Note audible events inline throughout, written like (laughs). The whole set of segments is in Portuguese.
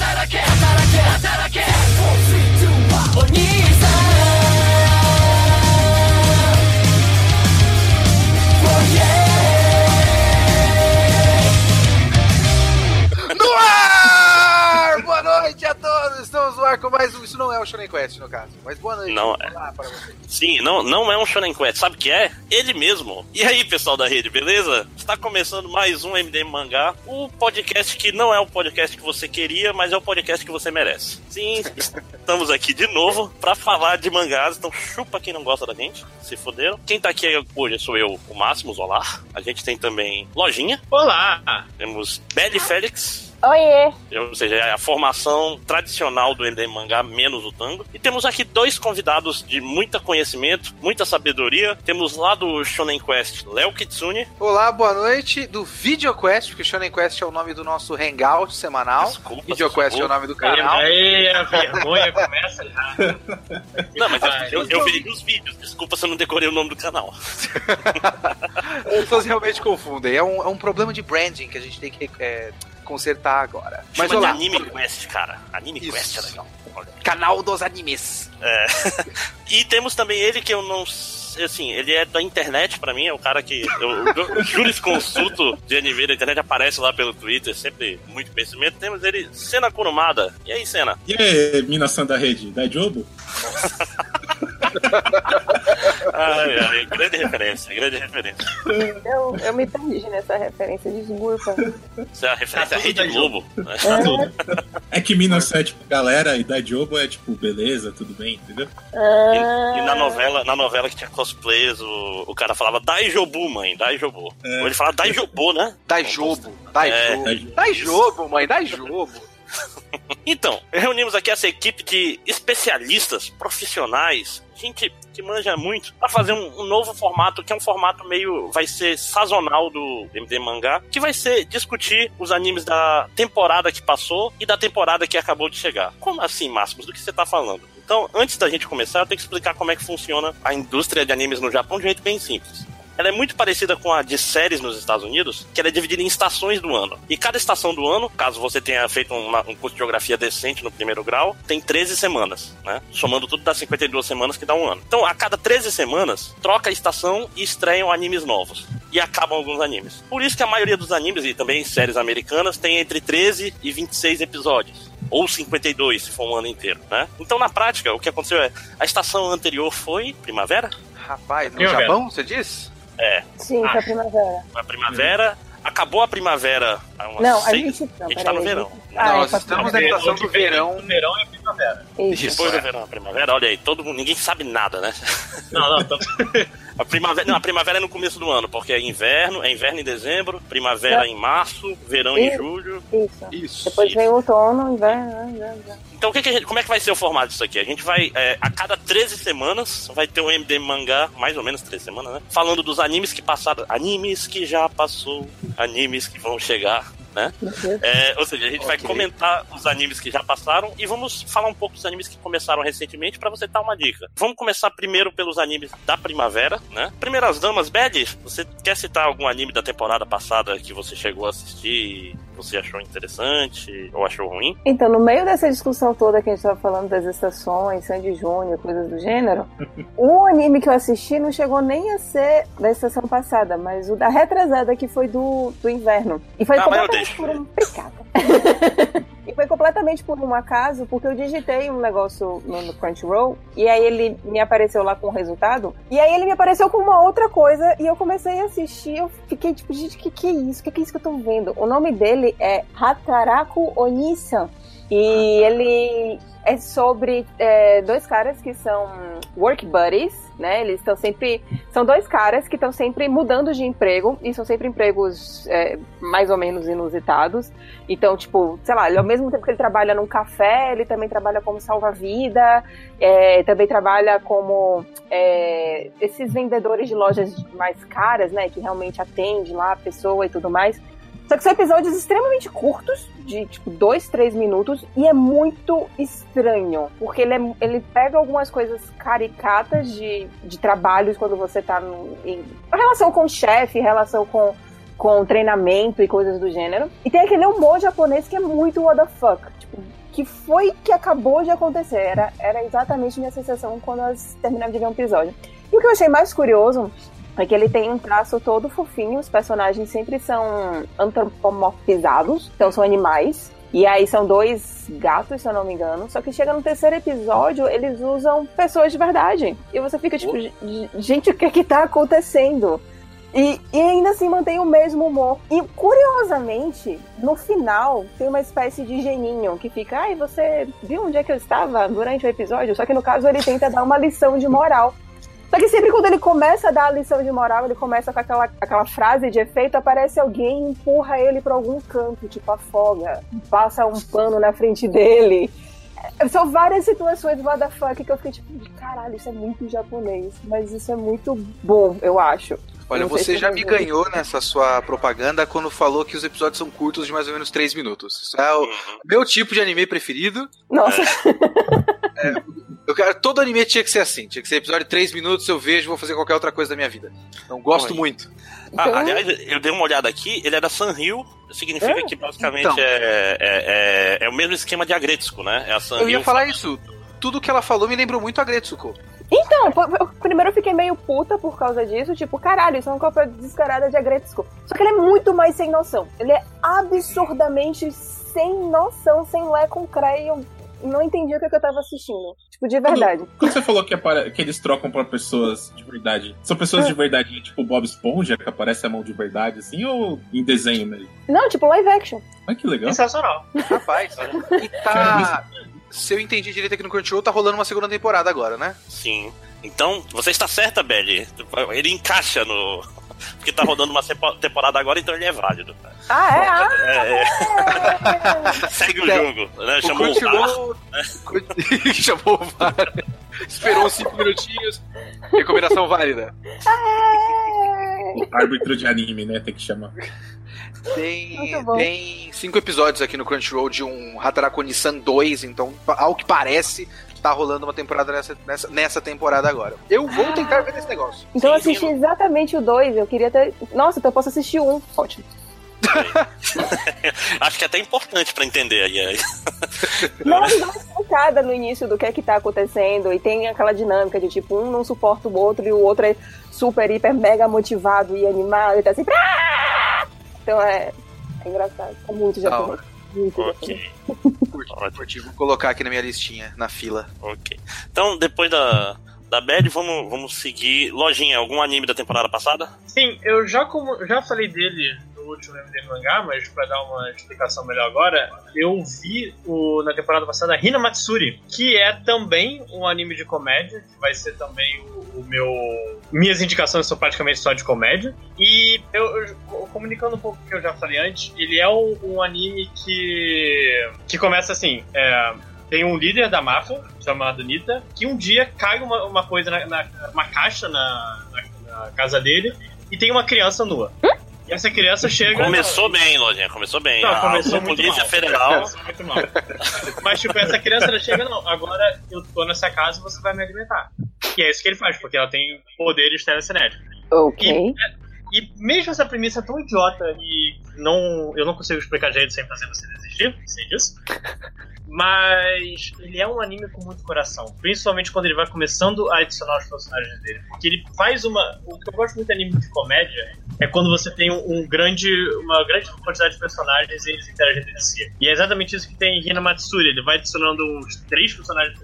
No um. Isso não é o Shonen Quest, no caso. Mas boa noite. Não é. Olá para vocês. Sim, não, não é um Shonen Quest, sabe o que é? Ele mesmo. E aí, pessoal da rede, beleza? Está começando mais um MDM Mangá, o podcast que não é o podcast que você queria, mas é o podcast que você merece. Sim, (laughs) estamos aqui de novo para falar de mangás, então chupa quem não gosta da gente, se fuderam. Quem tá aqui hoje sou eu, o Máximos, olá. A gente tem também Lojinha, Olá! temos Belly Félix, Oiê! ou seja, é a formação tradicional do MDM Mangá, menos o tango. E temos aqui dois convidados de muita conhecimento, muita sabedoria. Temos lá do Shonen Quest, Léo Kitsune. Olá, boa noite do VideoQuest, porque Shonen Quest é o nome do nosso hangout semanal. Desculpa, VideoQuest é o desculpa. nome do canal. Aí a vergonha começa já. (laughs) Não, mas Vai. eu, eu vi nos vídeos. Desculpa se eu não decorei o nome do canal. (laughs) As pessoas realmente confundem. É um, é um problema de branding que a gente tem que é, consertar agora. Mas Chama de olá, Anime Quest, cara. Anime Isso. Quest é legal. Olha. canal dos animes. É. (laughs) E temos também ele que eu não sei, assim, ele é da internet pra mim, é o cara que eu, eu jurisconsulto de anime da internet, aparece lá pelo Twitter, sempre muito conhecimento. Temos ele, Senna Kurumada. E aí, Senna? E aí, minação da rede, da Jobo? (laughs) Ai, ai, grande referência, grande referência. Eu, eu me perdi nessa referência, desculpa. Isso é a referência Tá à tudo Rede da Globo. né? Tá tudo. É que minação é tipo galera e da Jobo é tipo beleza, tudo bem, entendeu? E, e na novela, na novela que tinha cosplays, o, o cara falava Daijobu, mãe, Daijobu. É. Ou ele falava Daijobu, né? Dai jobo. Dai É. jobo. Dai jobo, mãe. Dai jobo. (laughs) Então, reunimos aqui essa equipe de especialistas, profissionais, gente que manja muito, pra fazer um, um novo formato, que é um formato meio. vai ser sazonal do MD Mangá, que vai ser discutir os animes da temporada que passou e da temporada que acabou de chegar. Como assim, Máximos? Do que você tá falando? Então, antes da gente começar, eu tenho que explicar como é que funciona a indústria de animes no Japão de um jeito bem simples. Ela é muito parecida com a de séries nos Estados Unidos, que ela é dividida em estações do ano. E cada estação do ano, caso você tenha feito uma- um curso de geografia decente no primeiro grau, tem 13 semanas, né? Somando tudo dá 52 semanas que dá um ano. Então, a cada 13 semanas, troca a estação e estreiam animes novos. E acabam alguns animes. Por isso que a maioria dos animes e também séries americanas tem entre 13 e 26 episódios ou 52 se for um ano inteiro, né? Então na prática o que aconteceu é a estação anterior foi primavera, Rapaz, no Primavera. Japão, você diz? É, Sim, foi a primavera. a primavera, acabou a primavera Não, a gente. Não, a gente tá no verão. gente- Não, Ah, nós é, estamos pra- na estação do verão. Verão é primavera. Isso. Depois do verão, a primavera, olha aí, todo mundo, ninguém sabe nada, né? (laughs) Não, não, tô... A primavera, não, a primavera é no começo do ano, porque é inverno, é inverno em dezembro, primavera em março, verão em Isso. julho. Isso. Isso. Depois vem o outono, inverno. inverno. Então, o que que a gente- como é que vai ser o formato disso aqui? A gente vai, é, a cada 13 semanas, vai ter um MD mangá, mais ou menos 13 semanas, né? Falando dos animes que passaram, animes que já passou, animes que vão chegar, né? Deus. É, ou seja, a gente vai Ok. comentar os animes que já passaram e vamos falar um pouco dos animes que começaram recentemente pra você dar uma dica. Vamos começar primeiro pelos animes da primavera, né? Primeiras damas, Bad, você quer citar algum anime da temporada passada que você chegou a assistir, e você achou interessante ou achou ruim? Então, no meio dessa discussão toda que a gente tava falando das estações, Sandy Júnior, coisas do gênero, o (laughs) anime que eu assisti não chegou nem a ser da estação passada, mas o da retrasada que foi do, do inverno. E foi Ah, completamente por um pecado. (laughs) e foi completamente por um acaso, porque eu digitei um negócio no, Crunchyroll e aí ele me apareceu lá com o resultado. E aí ele me apareceu com uma outra coisa e eu comecei a assistir. Eu fiquei tipo, gente, o que, que é isso? O que, que é isso que eu tô vendo? O nome dele é Hataraku Onisan. E ele é sobre é, dois caras que são work buddies, né? Eles estão sempre. São dois caras que estão sempre mudando de emprego, e são sempre empregos é, mais ou menos inusitados. Então, tipo, sei lá, ao mesmo tempo que ele trabalha num café, ele também trabalha como salva-vida, é, também trabalha como é, esses vendedores de lojas mais caras, né? Que realmente atende lá a pessoa e tudo mais. Só que são episódios extremamente curtos, de tipo dois, três minutos, e é muito estranho. Porque ele, é- ele pega algumas coisas caricatas de, de trabalhos quando você tá no, em relação com o chefe, relação com com treinamento e coisas do gênero. E tem aquele humor japonês que é muito what the fuck. Tipo, que foi que acabou de acontecer. Era, era exatamente minha sensação quando nós terminamos de ver um episódio. E o que eu achei mais curioso é que ele tem um traço todo fofinho, os personagens sempre são antropomorfizados, então são animais. E aí são dois gatos, se eu não me engano. Só que chega no terceiro episódio, eles usam pessoas de verdade. E você fica tipo, gente, o que é que tá acontecendo? E, e, ainda assim mantém o mesmo humor. E curiosamente, no final, tem uma espécie de geninho que fica, ai, você viu onde é que eu estava durante o episódio? Só que no caso ele tenta dar uma lição de moral. Só que sempre quando ele começa a dar a lição de moral, ele começa com aquela, aquela frase de efeito, aparece alguém e empurra ele para algum canto, tipo afoga, passa um pano na frente dele. É, são várias situações what the fuck que eu fiquei tipo, caralho, isso é muito japonês, mas isso é muito bom, eu acho. Olha, você já me ganhou nessa sua propaganda quando falou que os episódios são curtos de mais ou menos 3 minutos. Isso é o uhum. meu tipo de anime preferido. Nossa. É, (laughs) eu quero, todo anime tinha que ser assim. Tinha que ser episódio de 3 minutos, eu vejo, vou fazer qualquer outra coisa da minha vida. Então, gosto Oi. muito. Ah, então... aliás, eu dei uma olhada aqui, ele é da Sanrio, significa é? que basicamente então. é, é, é, é, o mesmo esquema de Agretsuko, né? É a Sanrio. Eu ia falar isso. Tudo que ela falou me lembrou muito a Agretsuko. Então, primeiro eu fiquei meio puta por causa disso, tipo, caralho, isso é uma cópia descarada de Agretsuko. Só que ele é muito mais sem noção. Ele é absurdamente sem noção, sem lé com creio não entendi o que, eu tava assistindo. Tipo, de verdade. Quando, quando você falou que, apare... que, eles trocam pra pessoas de verdade, são pessoas é. de verdade, tipo Bob Esponja, que aparece a mão de verdade, assim, ou em desenho mesmo? Não, tipo live action. Ai, que legal. Sensacional. Rapaz, e tá. Se eu entendi direito aqui no Crunchyroll, tá rolando uma segunda temporada agora, né? Sim. Então, você está certa, Belly. Ele encaixa no, porque tá rodando uma temporada agora, então ele é válido. Ah, é? Ah, é, é. (laughs) Segue o é. jogo, né? Chamou o, VAR. (laughs) Chamou o VAR. Esperou cinco minutinhos. Recomendação válida. O árbitro de anime, né? Tem que chamar. Tem, tem cinco episódios aqui no Crunchyroll de um Hatarakuni-san 2, então, ao que parece, tá rolando uma temporada nessa, nessa, nessa temporada agora. Eu vou tentar ver esse negócio. Então eu assisti exatamente o 2, eu queria ter. Nossa, então eu posso assistir um. Ótimo. (laughs) Acho que é até importante para entender aí. Não, dá uma explicada no início do que é que tá acontecendo e tem aquela dinâmica de tipo, um não suporta o outro e o outro é super, hiper, mega motivado e animado e tá sempre. Então é, é engraçado. É muito japonês. Muito ok. Curti, vou colocar aqui na minha listinha, na fila. Ok. Então, depois da, da Bad, vamos, vamos seguir. Lojinha, algum anime da temporada passada? Sim, eu já, como, já falei dele último MD mangá, mas para dar uma explicação melhor agora, eu vi o, na temporada passada Hina Matsuri, que é também um anime de comédia, que vai ser também o, o meu. Minhas indicações são praticamente só de comédia. E eu, eu, comunicando um pouco o que eu já falei antes, ele é um, um anime que. que começa assim. É, tem um líder da máfia, chamado Nita, que um dia cai uma, uma coisa na, na uma caixa na, na, na, casa dele e tem uma criança nua. Hum? E essa criança chega. Começou bem, Lojinha, começou bem. Não, começou a Polícia mal. Federal. Começou muito mal. Mas, tipo, essa criança ela chega, não, agora eu tô nessa casa e você vai me alimentar. E é isso que ele faz, porque ela tem poderes telecinéticos. Ok. E, e mesmo essa premissa tão idiota e não, eu não consigo explicar jeito sem fazer você desistir, sei disso. Mas ele é um anime com muito coração. Principalmente quando ele vai começando a adicionar os personagens dele. Porque ele faz uma. O que eu gosto muito de anime de comédia é quando você tem um, um grande, uma grande quantidade de personagens e eles interagem entre si. E é exatamente isso que tem em Hina Matsuri. Ele vai adicionando uns três personagens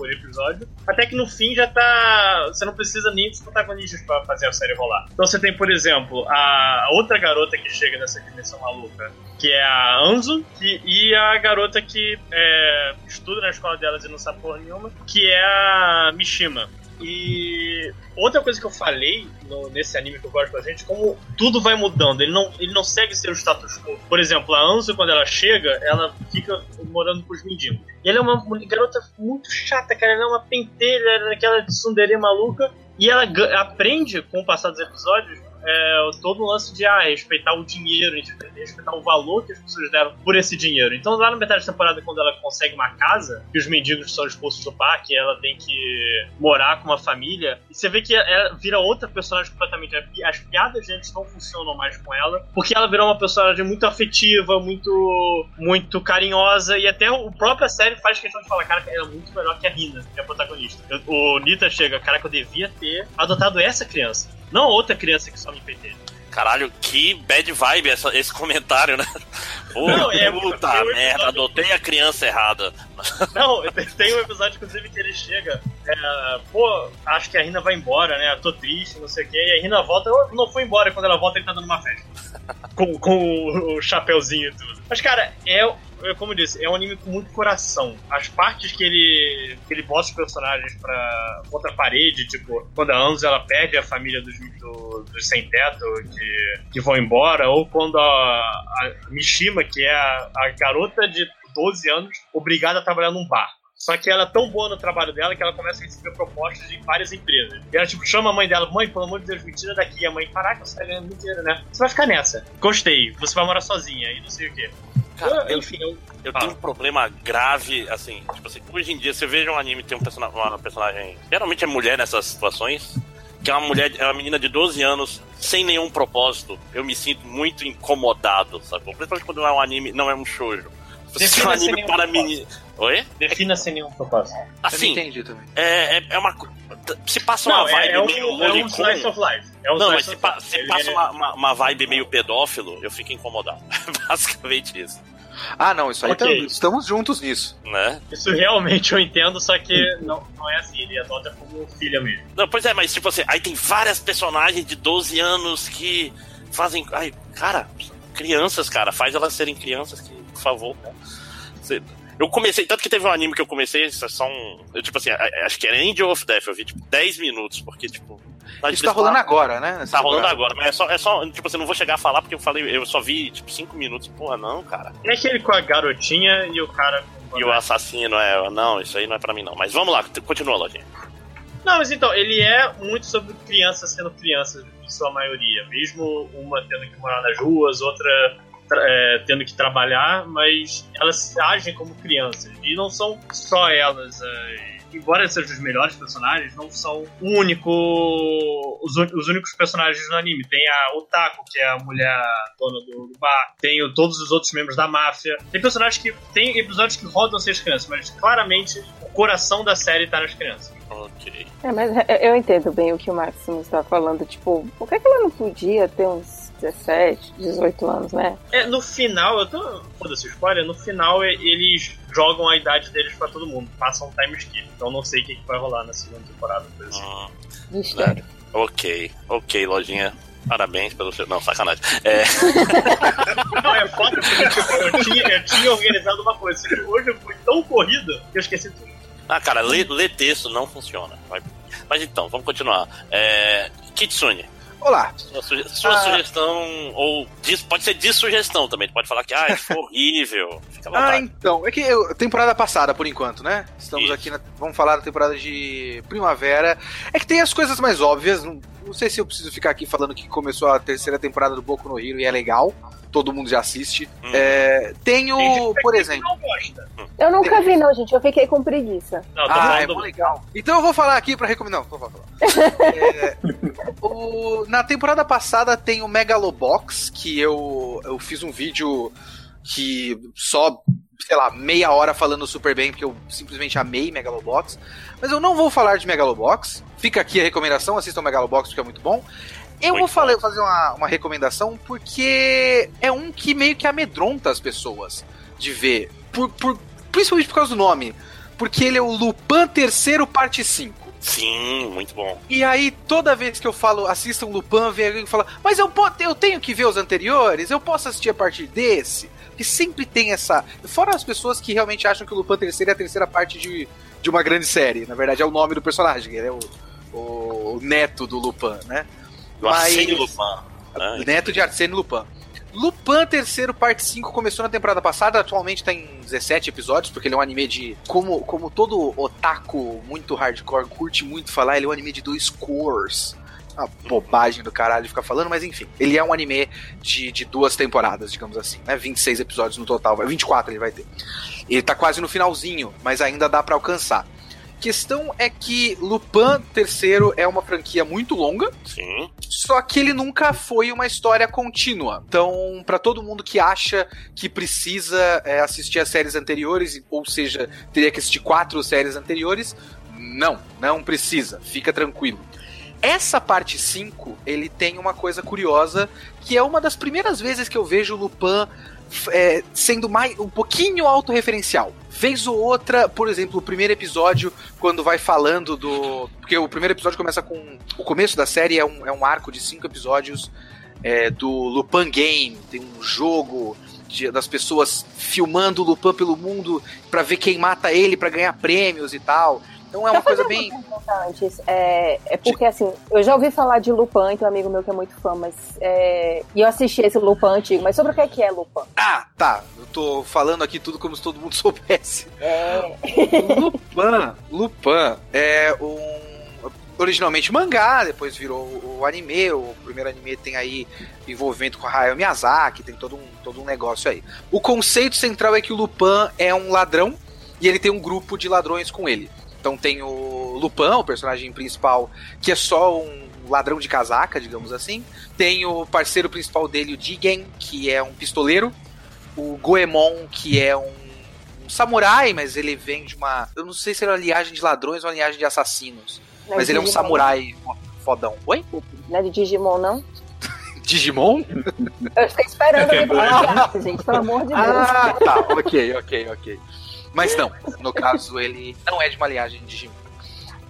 por episódio, até que no fim já tá. Você não precisa nem dos protagonistas para fazer a série rolar. Então você tem, por exemplo, a outra garota que chega nessa dimensão maluca, que é a Anzu, que, e a garota que é, estuda na escola delas e não sabe porra nenhuma, que é a Mishima. E outra coisa que eu falei no, nesse anime que eu gosto bastante, como tudo vai mudando, ele não, ele não segue ser o status quo. Por exemplo, a Anzu, quando ela chega, ela fica morando com os mendigos. E ela é uma, garota muito chata, cara, ela é uma pentelha, ela é aquela tsundere maluca, e ela aprende, com o passar dos episódios, é, todo o lance de ah, respeitar o dinheiro, respeitar o valor que as pessoas deram por esse dinheiro. Então, lá na metade da temporada, quando ela consegue uma casa, que os mendigos são expulsos do parque, ela tem que morar com uma família, e você vê que ela vira outra personagem completamente. As piadas antes não funcionam mais com ela, porque ela virou uma personagem muito afetiva, muito, muito carinhosa, e até o própria série faz questão de falar, cara, ela é muito melhor que a Rina, que é a protagonista. O Nita chega, cara, que eu devia ter adotado essa criança. Não outra criança que só me PT. Caralho, que bad vibe essa, esse comentário, né? Pô, não, é, puta merda, adotei a criança errada. (laughs) Não, tem um episódio, inclusive, que ele chega. É, pô, acho que a Rina vai embora, né? Tô triste, não sei o quê. E a Rina volta, não foi embora. E quando ela volta, ele tá dando uma festa. (laughs) com, com o chapéuzinho e tudo. Mas, cara, é como eu disse, é um anime com muito coração. As partes que ele, que ele bota os personagens pra outra parede, tipo, quando a Anzu ela perde a família dos, do, dos sem-teto que, que vão embora, ou quando a, a Mishima, que é a, a garota de 12 anos, obrigada a trabalhar num bar. Só que ela é tão boa no trabalho dela que ela começa a receber propostas de várias empresas. E ela, tipo, chama a mãe dela, mãe, pelo amor de Deus, me tira daqui. A mãe, caraca, você tá ganhando muito dinheiro, né? Você vai ficar nessa. Gostei, você vai morar sozinha e não sei o quê. Cara, eu, enfim, eu, eu tenho um problema grave, assim, tipo assim, hoje em dia você veja um anime tem um personagem, uma personagem. Geralmente é mulher nessas situações. Que é uma mulher, é uma menina de 12 anos, sem nenhum propósito. Eu me sinto muito incomodado, sabe? Principalmente quando não é um anime, não é um shoujo. É um anime para menina. Oi? Defina sem nenhum propósito. Assim, eu entendi também. É, é, é uma. Se passa uma não, vibe é, é um, meio. É um slice of life. É um não, mas se, pa, se passa uma, uma, uma, vibe meio pedófilo, eu fico incomodado. (laughs) Basicamente isso. Ah, não, isso aí okay. estamos juntos nisso. Né? Isso realmente eu entendo, só que não, não é assim, ele adota como filha mesmo. Não, pois é, mas tipo assim, aí tem várias personagens de 12 anos que fazem. Ai, cara, crianças, cara, faz elas serem crianças, que, por favor. Né? Você, eu comecei, tanto que teve um anime que eu comecei, só um. Eu, tipo assim, acho que era Angel of Death, eu vi tipo 10 minutos, porque, tipo. Isso tá rolando agora, né? Tá rolando agora, mas é só, é só. Tipo assim, não vou chegar a falar porque eu falei, eu só vi, tipo, 5 minutos. Porra, não, cara. É aquele com a garotinha e o cara. E o assassino, é. Não, isso aí não é pra mim, não. Mas vamos lá, continua, Lojinha. Não, mas então, ele é muito sobre crianças sendo crianças, em sua maioria. Mesmo uma tendo que morar nas ruas, outra é, tendo que trabalhar, mas elas agem como crianças. E não são só elas. É, embora sejam os melhores personagens, não são o único, os, os, únicos personagens no anime. Tem a Otaku, que é a mulher dona do, bar. Tem o, todos os outros membros da máfia. Tem personagens que. Tem episódios que rodam ser as crianças, mas claramente o coração da série tá nas crianças. Ok. É, mas eu entendo bem o que o Máximo está falando. Tipo, por que, que ela não podia ter uns 17, 18 anos, né? É, no final, eu tô. Foda-se, spoiler, no final eles jogam a idade deles pra todo mundo, passam um time skip. Então não sei o que, que vai rolar na segunda temporada, por exemplo. Hum, Mistério. É, ok, ok, lojinha. Parabéns pelo seu. Não, sacanagem. É... (laughs) não, é foda porque tipo, eu, tinha, eu tinha organizado uma coisa. Hoje eu fui tão corrido que eu esqueci tudo. Ah, cara, ler, ler texto não funciona. Mas então, vamos continuar. É... Kitsune. Olá. Sua, suge sua ah. sugestão, ou pode ser de sugestão também, pode falar que ah, foi horrível. (laughs) ah, então, é que eu, temporada passada, por enquanto, né? Estamos Isso. aqui, na, vamos falar da temporada de primavera. É que tem as coisas mais óbvias, não, não sei se eu preciso ficar aqui falando que começou a terceira temporada do Boku no Hero e é legal todo mundo já assiste. Hum. É, tenho, por exemplo. Eu nunca vi, não, gente. Eu fiquei com preguiça. Não, ah, é muito legal. Então eu vou falar aqui pra recomendar. Não, vou falar. (laughs) é, o, na temporada passada tem o Megalobox, que eu, eu fiz um vídeo que só sei lá, meia hora falando super bem, porque eu simplesmente amei Megalobox. Mas eu não vou falar de Megalobox. Fica aqui a recomendação, assistam Megalobox, porque é muito bom. Eu muito vou falar, fazer uma, uma recomendação porque é um que meio que amedronta as pessoas de ver. Por, por, principalmente por causa do nome. Porque ele é o Lupin Terceiro Parte 5. Sim, muito bom. E aí, toda vez que eu falo, assistam Lupin, vem alguém que fala, mas eu, eu tenho que ver os anteriores, eu posso assistir a partir desse. Que sempre tem essa. Fora as pessoas que realmente acham que o Lupin terceiro é a terceira parte de, de uma grande série. Na verdade, é o nome do personagem, ele é o, o neto do Lupin, né? Do Arsênio Lupin. Né? Neto de Arsênio Lupin. Lupin terceiro parte 5 começou na temporada passada, atualmente tá em 17 episódios, porque ele é um anime de. Como, como todo otaku muito hardcore curte muito falar, ele é um anime de dois cores. uma bobagem do caralho ficar falando, mas enfim. Ele é um anime de, de duas temporadas, digamos assim, né? 26 episódios no total, 24 ele vai ter. Ele tá quase no finalzinho, mas ainda dá para alcançar questão é que Lupin III é uma franquia muito longa. Sim. Só que ele nunca foi uma história contínua. Então, para todo mundo que acha que precisa é, assistir as séries anteriores, ou seja, teria que assistir quatro séries anteriores, não, não precisa. Fica tranquilo. Essa parte 5, ele tem uma coisa curiosa, que é uma das primeiras vezes que eu vejo o Lupin é, sendo mais um pouquinho autorreferencial. Vez ou outra, por exemplo, o primeiro episódio, quando vai falando do. Porque o primeiro episódio começa com. O começo da série é um, é um arco de cinco episódios é, do Lupin Game. Tem um jogo de, das pessoas filmando o Lupin pelo mundo para ver quem mata ele para ganhar prêmios e tal. Então é uma coisa bem. Antes, é, é porque assim, eu já ouvi falar de Lupin, tem um amigo meu que é muito fã, mas. É, e eu assisti esse Lupin antigo, mas sobre o que é, que é Lupin? Ah, tá. Eu tô falando aqui tudo como se todo mundo (laughs) soubesse. É. Lupin, Lupin é um. Originalmente mangá, depois virou o anime. O primeiro anime tem aí envolvimento com a Hayao Miyazaki, tem todo um, todo um negócio aí. O conceito central é que o Lupin é um ladrão e ele tem um grupo de ladrões com ele. Então tem o Lupin, o personagem principal, que é só um ladrão de casaca, digamos assim. Tem o parceiro principal dele, o Jigen, que é um pistoleiro. O Goemon, que é um, um samurai, mas ele vem de uma. Eu não sei se é uma linhagem de ladrões ou uma linhagem de assassinos. Não mas é ele é um samurai fodão. Oi? Não é de Digimon, não? (laughs) Digimon? Eu estou esperando ele falar, gente, pelo amor de Deus. Ah, tá, ok, ok, ok. Mas não, no caso ele não é de uma linhagem de Digimon.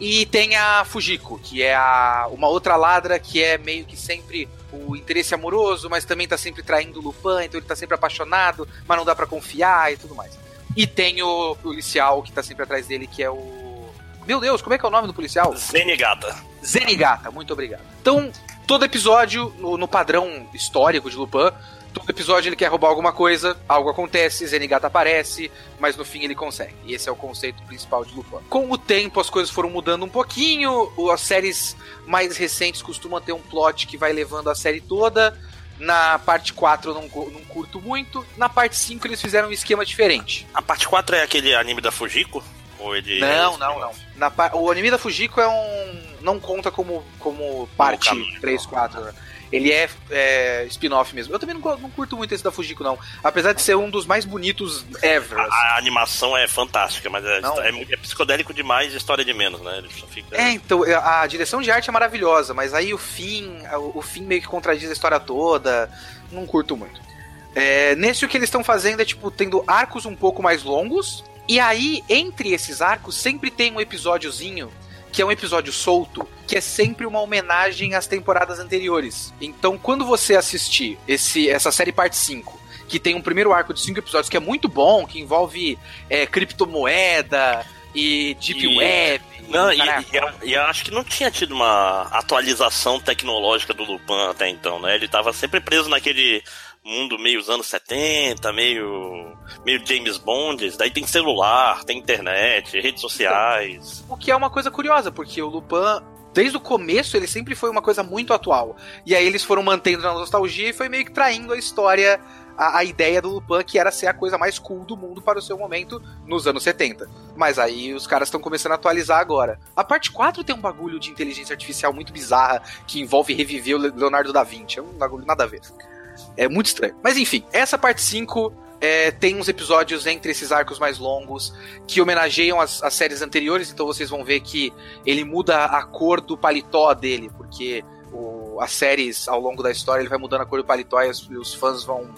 E tem a Fujiko, que é a, uma outra ladra que é meio que sempre o interesse amoroso, mas também tá sempre traindo o Lupin, então ele tá sempre apaixonado, mas não dá para confiar e tudo mais. E tem o policial que tá sempre atrás dele, que é o. Meu Deus, como é que é o nome do policial? Zenigata. Zenigata, muito obrigado. Então, todo episódio, no, no padrão histórico de Lupin, Todo episódio ele quer roubar alguma coisa, algo acontece, Zenigata aparece, mas no fim ele consegue. E esse é o conceito principal de Lupin. Com o tempo as coisas foram mudando um pouquinho, as séries mais recentes costumam ter um plot que vai levando a série toda. Na parte 4 eu não, não curto muito. Na parte 5 eles fizeram um esquema diferente. A parte 4 é aquele anime da Fujiko? Ou ele não, é não, não. Na, o anime da Fujiko é um. Não conta como, como parte 3, 4. Né? Ele é, é spin-off mesmo. Eu também não, não, curto muito esse da Fujiko, não. Apesar de ser um dos mais bonitos ever. A, a animação é fantástica, mas é, é, é, psicodélico demais e história de menos, né? Fica... É, então, é, a direção de arte é maravilhosa, mas aí o fim, o, o fim meio que contradiz a história toda. Não curto muito. É, nesse o que eles estão fazendo é, tipo, tendo arcos um pouco mais longos. E aí, entre esses arcos, sempre tem um episódiozinho que é um episódio solto, que é sempre uma homenagem às temporadas anteriores. Então, quando você assistir esse, essa série parte 5, que tem um primeiro arco de cinco episódios que é muito bom, que envolve é, criptomoeda e deep e... web. Não, e, e, e, eu acho que não tinha tido uma atualização tecnológica do Lupin até então, né? Ele estava sempre preso naquele mundo meio anos 70, meio meio James Bond, daí tem celular, tem internet, redes sociais. O que é uma coisa curiosa, porque o Lupin desde o começo ele sempre foi uma coisa muito atual. E aí eles foram mantendo na nostalgia e foi meio que traindo a história, a, a, ideia do Lupin, que era ser a coisa mais cool do mundo para o seu momento nos anos 70. Mas aí os caras estão começando a atualizar agora. A parte 4 tem um bagulho de inteligência artificial muito bizarra que envolve reviver o Leonardo da Vinci. É um bagulho nada a ver. É muito estranho. Mas enfim, essa parte 5 é, tem uns episódios entre esses arcos mais longos que homenageiam as, as, séries anteriores, então vocês vão ver que ele muda a cor do paletó dele, porque o, as séries ao longo da história ele vai mudando a cor do paletó e os, e os fãs vão,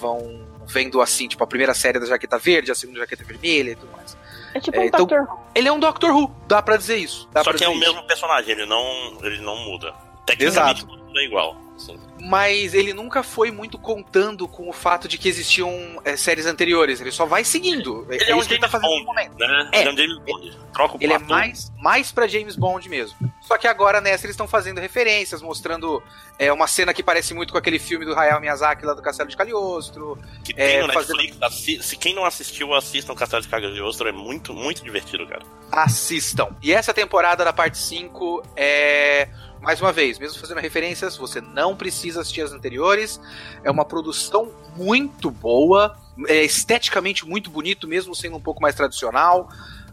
vão vendo assim, tipo, a primeira série da jaqueta verde, a segunda jaqueta vermelha e tudo mais. É tipo é, um então, Doctor Who. Ele é um Doctor Who, dá pra dizer isso. Só que é o isso. mesmo personagem, ele não, ele não muda. Tecnicamente Exato. tudo é igual. Assim mas ele nunca foi muito contando com o fato de que existiam é, séries anteriores. Ele só vai seguindo. Ele é, é um James tá Bond, momento. Né? É, ele é um James Bond. Troca o Ele é mais, mais pra James Bond mesmo. Só que agora nessa eles estão fazendo referências, mostrando é, uma cena que parece muito com aquele filme do Hayao Miyazaki lá do Castelo de Cagliostro. Que tem é, no Netflix. Fazendo... Se quem não assistiu, assistam o Castelo de Cagliostro. É muito, muito divertido, cara. Assistam. E essa temporada da parte 5 é mais uma vez, mesmo fazendo referências, você não precisa assistir as anteriores. É uma produção muito boa, é esteticamente muito bonito, mesmo sendo um pouco mais tradicional.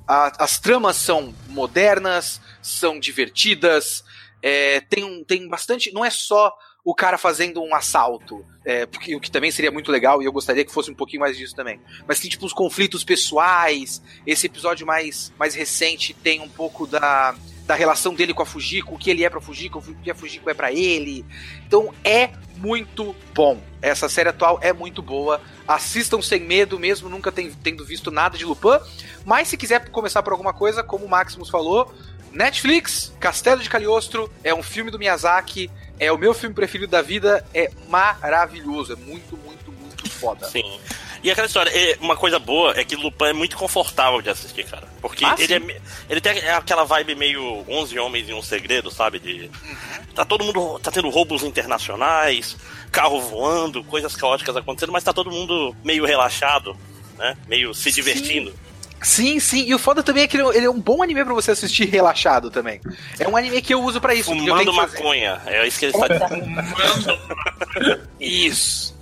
A, as tramas são modernas, são divertidas, é, tem, tem bastante. Não é só o cara fazendo um assalto. É, porque, o que também seria muito legal, e eu gostaria que fosse um pouquinho mais disso também. Mas tem, tipo, os conflitos pessoais. Esse episódio mais, mais recente tem um pouco da, da relação dele com a Fujiko, o que ele é pra Fujiko, o que a Fujiko é para ele. Então é muito bom. Essa série atual é muito boa. Assistam sem medo, mesmo nunca tendo visto nada de Lupin. Mas se quiser começar por alguma coisa, como o Maximus falou, Netflix, Castelo de Cagliostro, é um filme do Miyazaki, é o meu filme preferido da vida, é maravilhoso, é muito, muito, muito foda. Sim. E aquela história, é, uma coisa boa é que Lupin é muito confortável de assistir, cara. Porque ah, ele, é, ele tem aquela vibe meio 11 homens e um segredo, sabe? De, uhum. Tá todo mundo. Tá tendo roubos internacionais, carro voando, coisas caóticas acontecendo, mas tá todo mundo meio relaxado, né? Meio se divertindo. Sim. Sim, sim. E o foda também é que ele é um bom anime pra você assistir relaxado também. É um anime que eu uso para isso. Fumando maconha. É isso que ele está (laughs) dizendo. isso.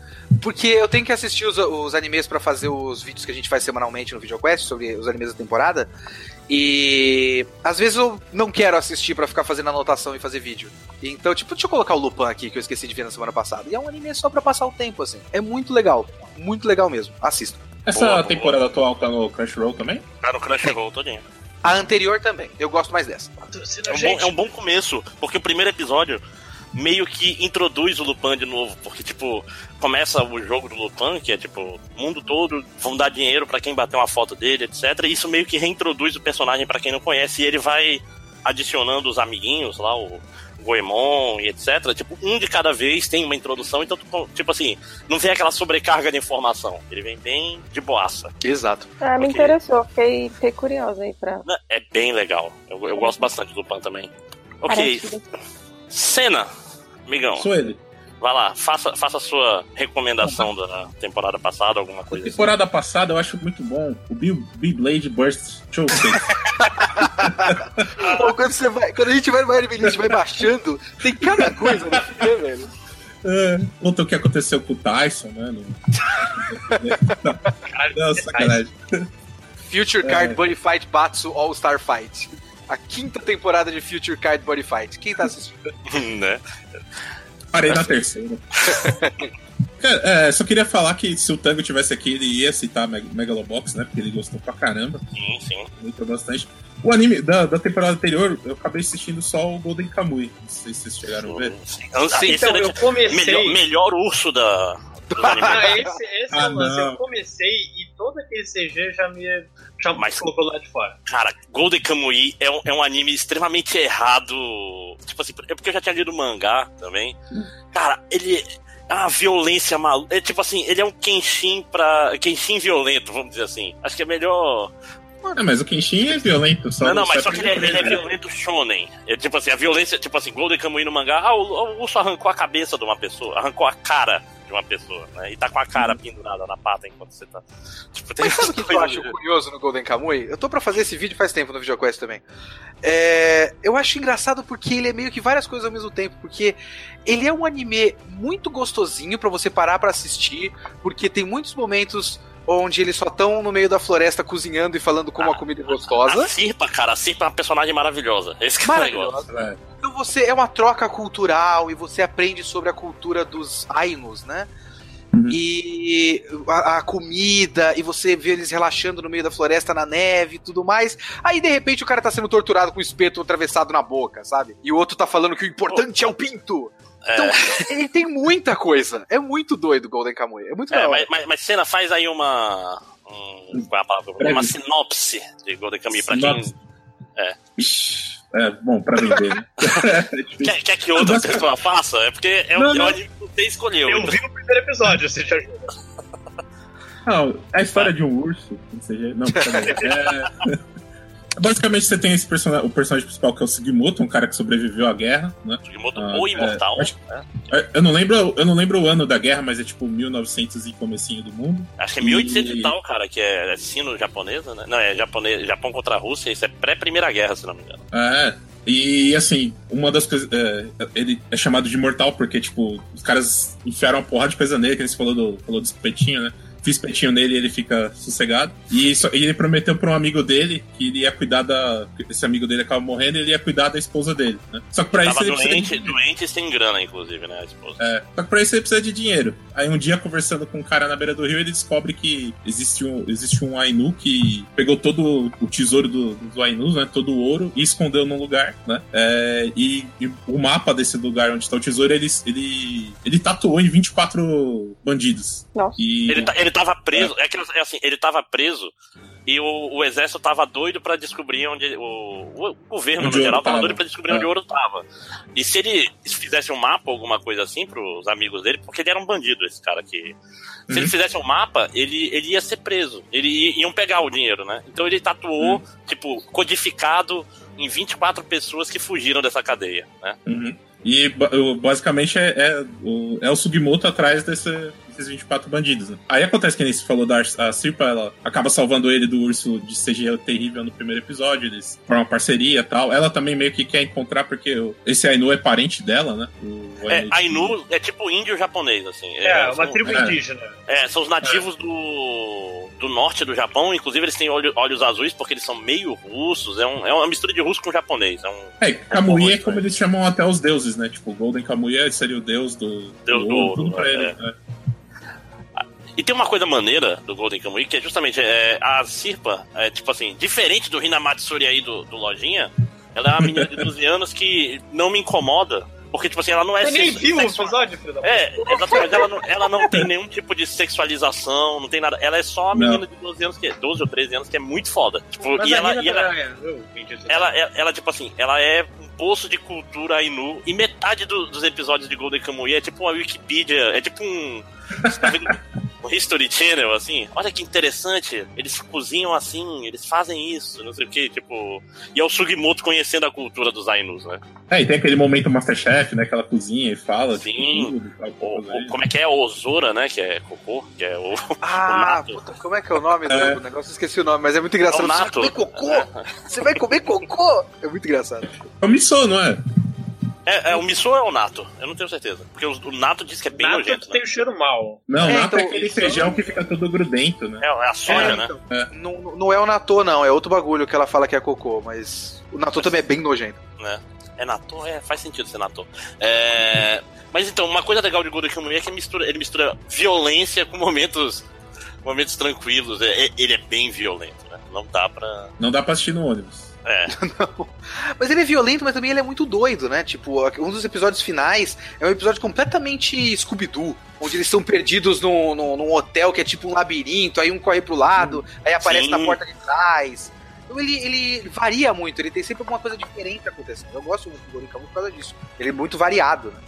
Porque eu tenho que assistir os, os animes para fazer os vídeos que a gente faz semanalmente no VideoQuest sobre os animes da temporada. E às vezes eu não quero assistir para ficar fazendo anotação e fazer vídeo. Então, tipo, deixa eu colocar o Lupin aqui que eu esqueci de ver na semana passada. E é um anime só para passar o tempo, assim. É muito legal. Muito legal mesmo. Assista. Essa boa, temporada boa. atual tá no Crunchyroll também? Tá no Crunchyroll todinho. A anterior também. Eu gosto mais dessa. É um, bom, é um bom começo, porque o primeiro episódio meio que introduz o Lupin de novo, porque, tipo, começa o jogo do Lupin, que é, tipo, mundo todo, vão dar dinheiro para quem bater uma foto dele, etc. E isso meio que reintroduz o personagem para quem não conhece, e ele vai adicionando os amiguinhos lá, o Goemon e etc. Tipo, um de cada vez tem uma introdução, então, tipo assim, não vem aquela sobrecarga de informação. Ele vem bem de boaça. Exato. Ah, me interessou, fiquei, fiquei curiosa aí pra. É bem legal. Eu, eu gosto bastante do Pan também. Ok. Cena, amigão. Sou ele. Vai lá, faça, faça a sua recomendação da temporada passada, alguma coisa. A temporada assim. passada eu acho muito bom o Beyblade Burst Showcase. (laughs) quando, você vai, quando a gente vai no Mario a gente vai baixando, tem cada coisa no filme, velho. É, conta o que aconteceu com o Tyson, né? No... não, não, sacanagem. Future Card é. Buddy Fight Batsu All Star Fight. A quinta temporada de Future Card Buddy Fight. Quem tá assistindo? (laughs) né? Parei na terceira. (laughs) É, só queria falar que se o Tango tivesse aqui, ele ia citar Megalobox, né? Porque ele gostou pra caramba. Sim, sim. Gostou bastante. O anime da, da temporada anterior, eu acabei assistindo só o Golden Kamui. Não sei se vocês chegaram a ver. Sim, então, eu comecei. Melhor, melhor urso da, ah, (laughs) esse, esse ah, é o lance. Eu comecei e todo aquele CG já me já Mas, colocou lá de fora. Cara, Golden Kamui é um, é um anime extremamente errado. Tipo assim, é porque eu já tinha lido mangá também. Cara, ele é uma violência maluca. É tipo assim, ele é um Kenshin pra. Kenshin violento, vamos dizer assim. Acho que é melhor. Não, mas o Kenshin é violento só. Não, não, mas só que ele é, ele é, violento shonen. É, tipo assim, a violência, tipo assim, Golden Kamuy no mangá, ah, o, o urso arrancou a cabeça de uma pessoa, arrancou a cara de uma pessoa, né? E tá com a cara uhum. pendurada na pata enquanto você tá. Tipo, Mas sabe o que eu acho curioso no Golden Kamuy? Eu tô pra fazer esse vídeo faz tempo no VideoQuest também. É... Eu acho engraçado porque ele é meio que várias coisas ao mesmo tempo. Porque ele é um anime muito gostosinho para você parar para assistir, porque tem muitos momentos onde eles só estão no meio da floresta cozinhando e falando como ah, a comida é gostosa. A Sirpa, cara, a Sirpa é uma personagem maravilhosa. Esse que é o negócio. É. Então você é uma troca cultural e você aprende sobre a cultura dos Ainos, né? Uhum. E a, a, comida, e você vê eles relaxando no meio da floresta, na neve e tudo mais. Aí, de repente, o cara tá sendo torturado com um espeto atravessado na boca, sabe? E o outro tá falando que o importante oh. é o pinto. É. Então, (laughs) ele tem muita coisa. É muito doido Golden Kamuy. É muito é, mas, mas, mas Cena faz aí uma. Um, qual é a palavra? Uma sinopse de Golden Kamuy pra quem. É. É, bom, pra vender, né? (laughs) quer, quer, que outra pessoa faça? É porque é, não, o, que você escolheu. Eu vi no primeiro episódio, você já Não, é a história de um urso. Não, não, é, (laughs) Basicamente, você tem esse personagem, o personagem principal que é o Sugimoto, um cara que sobreviveu à guerra, né? Sugimoto ah, ou imortal. É, acho, é, eu, não lembro, eu não lembro o ano da guerra, mas é tipo 1900 e comecinho do mundo. Acho que é 1800 e, e tal, cara, que é, é sino-japonesa, né? Não, é japonês, Japão contra a Rússia, isso é pré-primeira guerra, se não me engano. É, E assim, uma das coisas. É, ele é chamado de mortal porque, tipo, os caras enfiaram uma porra de coisa nele, que você falou do, falou do espetinho, né? Fiz petinho nele e ele fica sossegado. E, só, e ele prometeu para um amigo dele que ele ia cuidar da. Esse amigo dele acaba morrendo e ele ia cuidar da esposa dele, né? Só que pra isso. Ele doente, de... doente sem grana, inclusive, né? A esposa. É. Só que pra isso ele precisa de dinheiro. Aí um dia, conversando com um cara na beira do rio, ele descobre que existe um, existe um Ainu que pegou todo o tesouro do, dos Ainus, né? Todo o ouro e escondeu num lugar, né? É, e, e, o mapa desse lugar onde está o tesouro, ele, ele, ele tatuou em 24 bandidos. Nossa. E... Ele, tá, ele tava preso. É, que, é assim, ele tava preso e o, o exército tava doido para descobrir onde. O, o governo, onde no geral, tava doido pra descobrir é. onde o ouro tava. E se ele fizesse um mapa, alguma coisa assim, pros amigos dele, porque ele era um bandido, esse cara aqui. Se uhum. ele fizesse um mapa, ele, ele ia ser preso. Ele ia, iam pegar o dinheiro, né? Então ele tatuou, uhum. tipo, codificado em 24 pessoas que fugiram dessa cadeia, né? Uhum. E basicamente é, é, o, é o Sugimoto atrás desse, esses 24 bandidos, né? Aí acontece que nem se falou da a Sirpa, ela acaba salvando ele do urso de CG terrível no primeiro episódio, eles formam uma parceria e tal. Ela também meio que quer encontrar, porque esse Ainu é parente dela, né? O é, Ainu é tipo índio japonês, assim. É, é uma são, tribo é. indígena. É, são os nativos do, do norte do Japão, inclusive eles têm olho, olhos azuis porque eles são meio russos, é, um, é uma mistura de russo com japonês. É, um, é Kamui é como eles chamam até os deuses, né? Tipo, Golden Kamui seria o deus do, deus do, do ouro, tudo pra é. ele, né? E tem uma coisa maneira do Golden Kamuy, que é justamente é, a Sirpa, é, tipo assim, diferente do Hinamatsuri aí do, do Lojinha, ela é uma menina de 12 anos que não me incomoda. Porque, tipo assim, ela não é. Você nem viu o episódio, filho É, exatamente. Ela não, ela não tem nenhum tipo de sexualização, não tem nada. Ela é só uma menina não. de 12 anos, que é, 12 ou 13 anos, que é muito foda. Tipo, Mas e ela. E ela, é, ela, ela, ela, tipo assim, ela é um poço de cultura Ainu. E metade do, dos episódios de Golden Kamuy é tipo uma Wikipedia, é tipo um. Você tá vendo? (laughs) um History Channel, assim, olha que interessante, eles cozinham assim, eles fazem isso, não sei o que, tipo. E é o Sugimoto conhecendo a cultura dos Ainus, né? É, e tem aquele momento Masterchef, né? Que ela cozinha e fala. Sim. Tipo, o, o, como é que é? O Ozora, né? Que é cocô, que é o. (laughs) Ah, o puta, como é que é o nome é. do negócio? Esqueci o nome, mas é muito engraçado. É Você vai comer cocô? É. (laughs) Você vai comer cocô? É muito engraçado. É o missô, não é? É, é, o miso ou é o nato? Eu não tenho certeza. Porque o, o nato diz que é bem nato nojento. tem né? o cheiro mal. Não, é, nato é então, é aquele feijão que fica todo grudento, né? É, é a soja, é, né? Então, é. Não, não é o natô, não. É outro bagulho que ela fala que é cocô, mas o natô também é bem nojento. É. É natô? É, faz sentido ser natô. É... Mas então, uma coisa legal de Golden Kamuy é que mistura, ele mistura violência com momentos momentos tranquilos. É, ele é bem violento, né? Não dá pra. Não dá pra assistir no ônibus. É. (laughs) Mas ele é violento, mas também ele é muito doido, né? Tipo, um dos episódios finais é um episódio completamente Scooby-Doo, onde eles estão perdidos num, num, num, hotel que é tipo um labirinto, aí um corre pro lado, hum. aí aparece Sim. na porta de trás. Então ele, ele varia muito, ele tem sempre alguma coisa diferente acontecendo. Eu gosto muito do Gorika por causa disso. Ele é muito variado, né?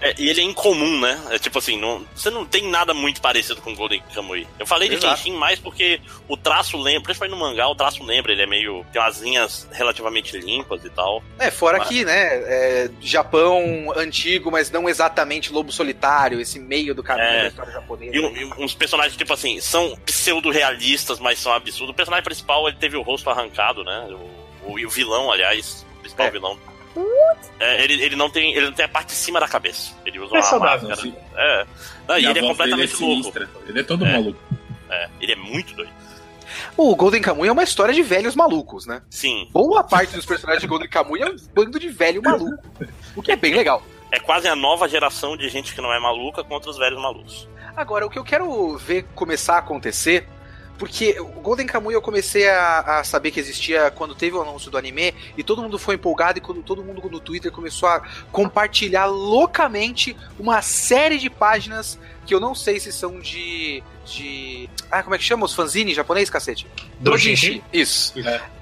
É, e ele é incomum, né? É tipo assim, não, você não tem nada muito parecido com Golden Kamuy. Eu falei de Exato. Kenshin mais porque o traço lembra, principalmente no mangá, o traço lembra, ele é meio. tem umas linhas relativamente limpas e tal. É, fora mas... que, né? É, Japão antigo, mas não exatamente lobo solitário, esse meio do caminho é, da história japonesa. E, e, uns personagens, tipo assim, são pseudo-realistas, mas são absurdos. O personagem principal, ele teve o rosto arrancado, né? O, o, o vilão, aliás, o principal é. vilão é, ele, ele, não tem, ele não tem a parte de cima da cabeça. Ele usa é uma máscara. Assim. É. Não, e, ele é completamente é louco. Ele é todo é. maluco. É, ele é muito doido. O Golden Kamuy é uma história de velhos malucos, né? Sim. Boa parte dos personagens de Golden Kamuy é um bando de velho maluco. o que é bem legal. É quase a nova geração de gente que não é maluca contra os velhos malucos. Agora, o que eu quero ver começar a acontecer porque o Golden Kamuy eu comecei a, a, saber que existia quando teve o anúncio do anime e todo mundo foi empolgado e quando todo mundo no Twitter começou a compartilhar loucamente uma série de páginas que eu não sei se são de de. Ah, como é que chama os fanzines japonês, cacete? Dojinshi. Isso.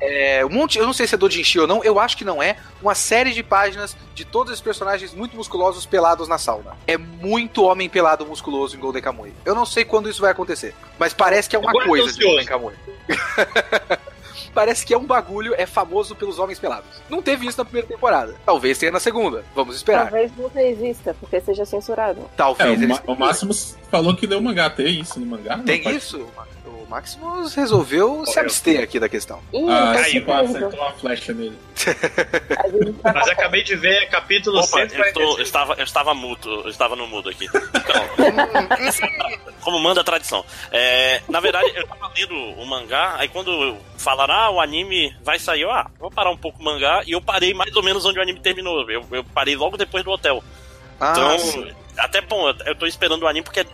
É. é. um monte, eu não sei se é Dojinshi ou não, eu acho que não é. Uma série de páginas de todos os personagens muito musculosos pelados na sauna. É muito homem pelado musculoso em Golden Kamuy. Eu não sei quando isso vai acontecer, mas parece que é uma Agora coisa de Golden Kamuy. (laughs) parece que é um bagulho, é famoso pelos homens pelados. Não teve isso na primeira temporada. Talvez tenha na segunda. Vamos esperar. Talvez não exista, porque seja censurado. Talvez. É, o, o Máximo falou que deu mangá. Tem isso no mangá? Tem isso? Maximus resolveu se abster aqui da questão. Ih, ah, aí, passa uma flecha nele. (laughs) Mas acabei de ver capítulo Opa, eu, tô, eu, estava, eu estava mudo, eu estava no mudo aqui. Então, (laughs) como manda a tradição. É, na verdade, eu estava lendo o mangá, aí quando falaram, ah, o anime vai sair, eu, ah, vou parar um pouco o mangá, e eu parei mais ou menos onde o anime terminou. Eu, eu parei logo depois do hotel. Ah, então, sim. até bom, eu, eu tô esperando o anime porque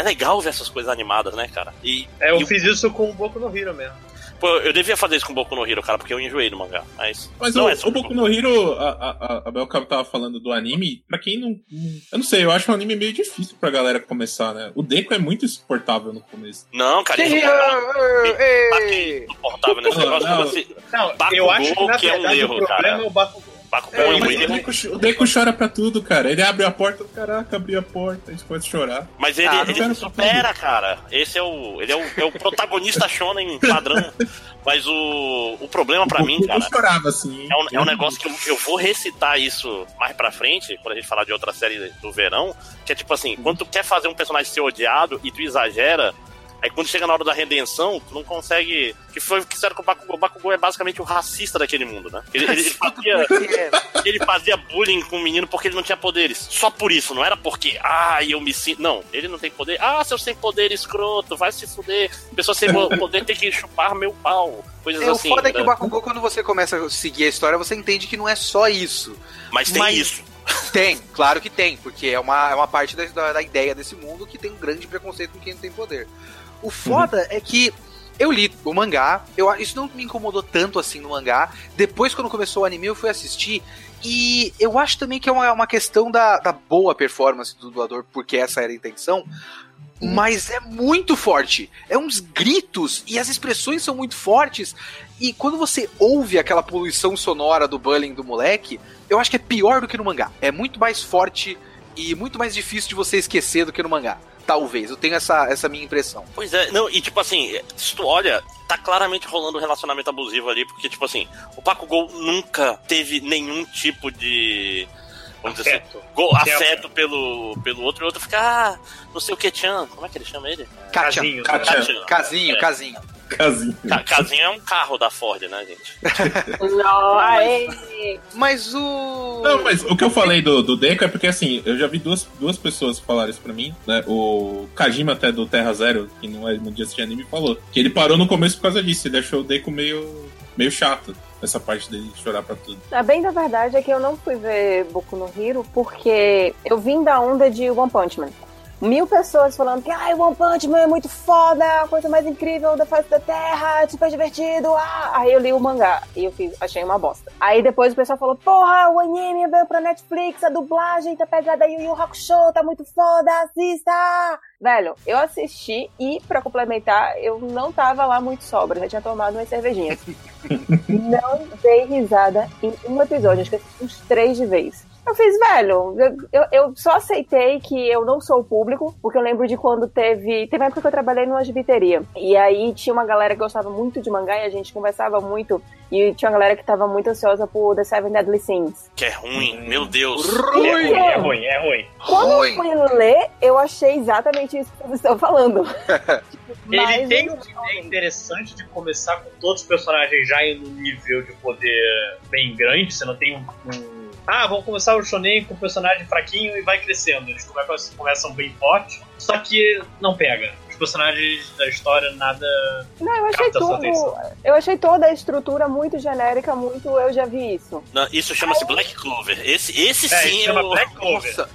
é, legal ver essas coisas animadas, né, cara? E, é, eu e fiz isso com o Boku no Hero mesmo. Pô, eu devia fazer isso com o Boku no Hero, cara, porque eu enjoei do mangá. Mas, mas o, é o Boku no Hero, a, a, a Belcam tava falando do anime, pra quem não. Eu não sei, eu acho um anime meio difícil pra galera começar, né? O Deco é muito insuportável no começo. Não, cara, isso é insuportável nesse negócio. Não, não, eu acho que, na que é um erro, cara. É o Bakugou. É, é um Deco, o Deco chora pra tudo, cara. Ele abre a porta, caraca, abriu a porta, a gente pode chorar. Mas ele, ah, ele supera, cara. Esse é o. Ele é o, é o protagonista (laughs) shonen padrão. Mas o, o problema pra mim, cara. Eu chorava, assim. É um, é um negócio que eu, eu vou recitar isso mais pra frente, quando a gente falar de outra série do verão. Que é tipo assim, quando tu quer fazer um personagem ser odiado e tu exagera, Aí quando chega na hora da redenção, tu não consegue. Que foi o que fizeram com o Bakugou. O Bakugou é basicamente o racista daquele mundo, né? Ele, ele, fazia, ele fazia bullying com o menino porque ele não tinha poderes. Só por isso, não era porque, ah, eu me sinto. Não, ele não tem poder. Ah, seu sem poder escroto, vai se fuder. Pessoa sem (laughs) poder tem que chupar meu pau. Coisas é, assim. O foda é que o né? Bakugou, quando você começa a seguir a história, você entende que não é só isso. Mas tem Mas... isso. Tem, claro que tem, porque é uma, é uma parte da, da ideia desse mundo que tem um grande preconceito com quem não tem poder. O foda uhum. é que eu li o mangá, eu, isso não me incomodou tanto assim no mangá. Depois, quando começou o anime, eu fui assistir. E eu acho também que é uma, uma questão da, da boa performance do dublador, porque essa era a intenção. Uhum. Mas é muito forte. É uns gritos e as expressões são muito fortes. E quando você ouve aquela poluição sonora do bullying do moleque, eu acho que é pior do que no mangá. É muito mais forte e muito mais difícil de você esquecer do que no mangá. Talvez, eu tenho essa, essa minha impressão. Pois é, não, e tipo assim, se tu olha, tá claramente rolando um relacionamento abusivo ali, porque, tipo assim, o Paco Gol nunca teve nenhum tipo de. Vamos afeto. dizer assim, gol, afeto pelo, pelo outro, e o outro fica, ah, não sei o que, Chan, como é que ele chama ele? Casinho, Casinho, Casinho, Casinho. Casinho. Ca casinho é um carro da Ford, né, gente? mas o. Não, mas o que eu falei do, do Deco é porque assim, eu já vi duas, duas pessoas falarem isso pra mim, né? O Kajima até do Terra Zero, que não é no dia de anime, falou. Que ele parou no começo por causa disso, ele achou o Deco meio, meio chato essa parte dele chorar pra tudo. A bem da verdade é que eu não fui ver Boku no Hero porque eu vim da onda de One Punch Man mil pessoas falando que ah, o One Punch Man é muito foda, a coisa mais incrível da face da Terra, super divertido. Ah. Aí eu li o mangá e eu fiz, achei uma bosta. Aí depois o pessoal falou: Porra, o anime veio pra Netflix, a dublagem tá pegada aí, o Yu Hakusho tá muito foda, assista! Velho, eu assisti e, pra complementar, eu não tava lá muito sobra, já tinha tomado umas cervejinhas. (laughs) não dei risada em um episódio, acho que uns três de vez. Eu fiz, velho, eu, eu, só aceitei que eu não sou o público, porque eu lembro de quando teve. Teve uma época que eu trabalhei numa gibiteria. E aí tinha uma galera que gostava muito de mangá e a gente conversava muito. E tinha uma galera que tava muito ansiosa por The Seven Deadly Sins. Que é ruim, meu Deus. Ruim, é ruim, é ruim. Quando ruim. eu fui ler, eu achei exatamente isso que vocês estão falando. (laughs) Ele tem uma ideia interessante de começar com todos os personagens já em um nível de poder bem grande. Você não tem um, um ah, vamos começar o shonen com um personagem fraquinho e vai crescendo. Eles começam bem forte, só que não pega personagens da história nada. Não, eu achei tudo. Eu achei toda a estrutura muito genérica, muito eu já vi isso. Não, isso chama-se Black Clover. Esse, esse é, sim é o. Black Clover. Nossa,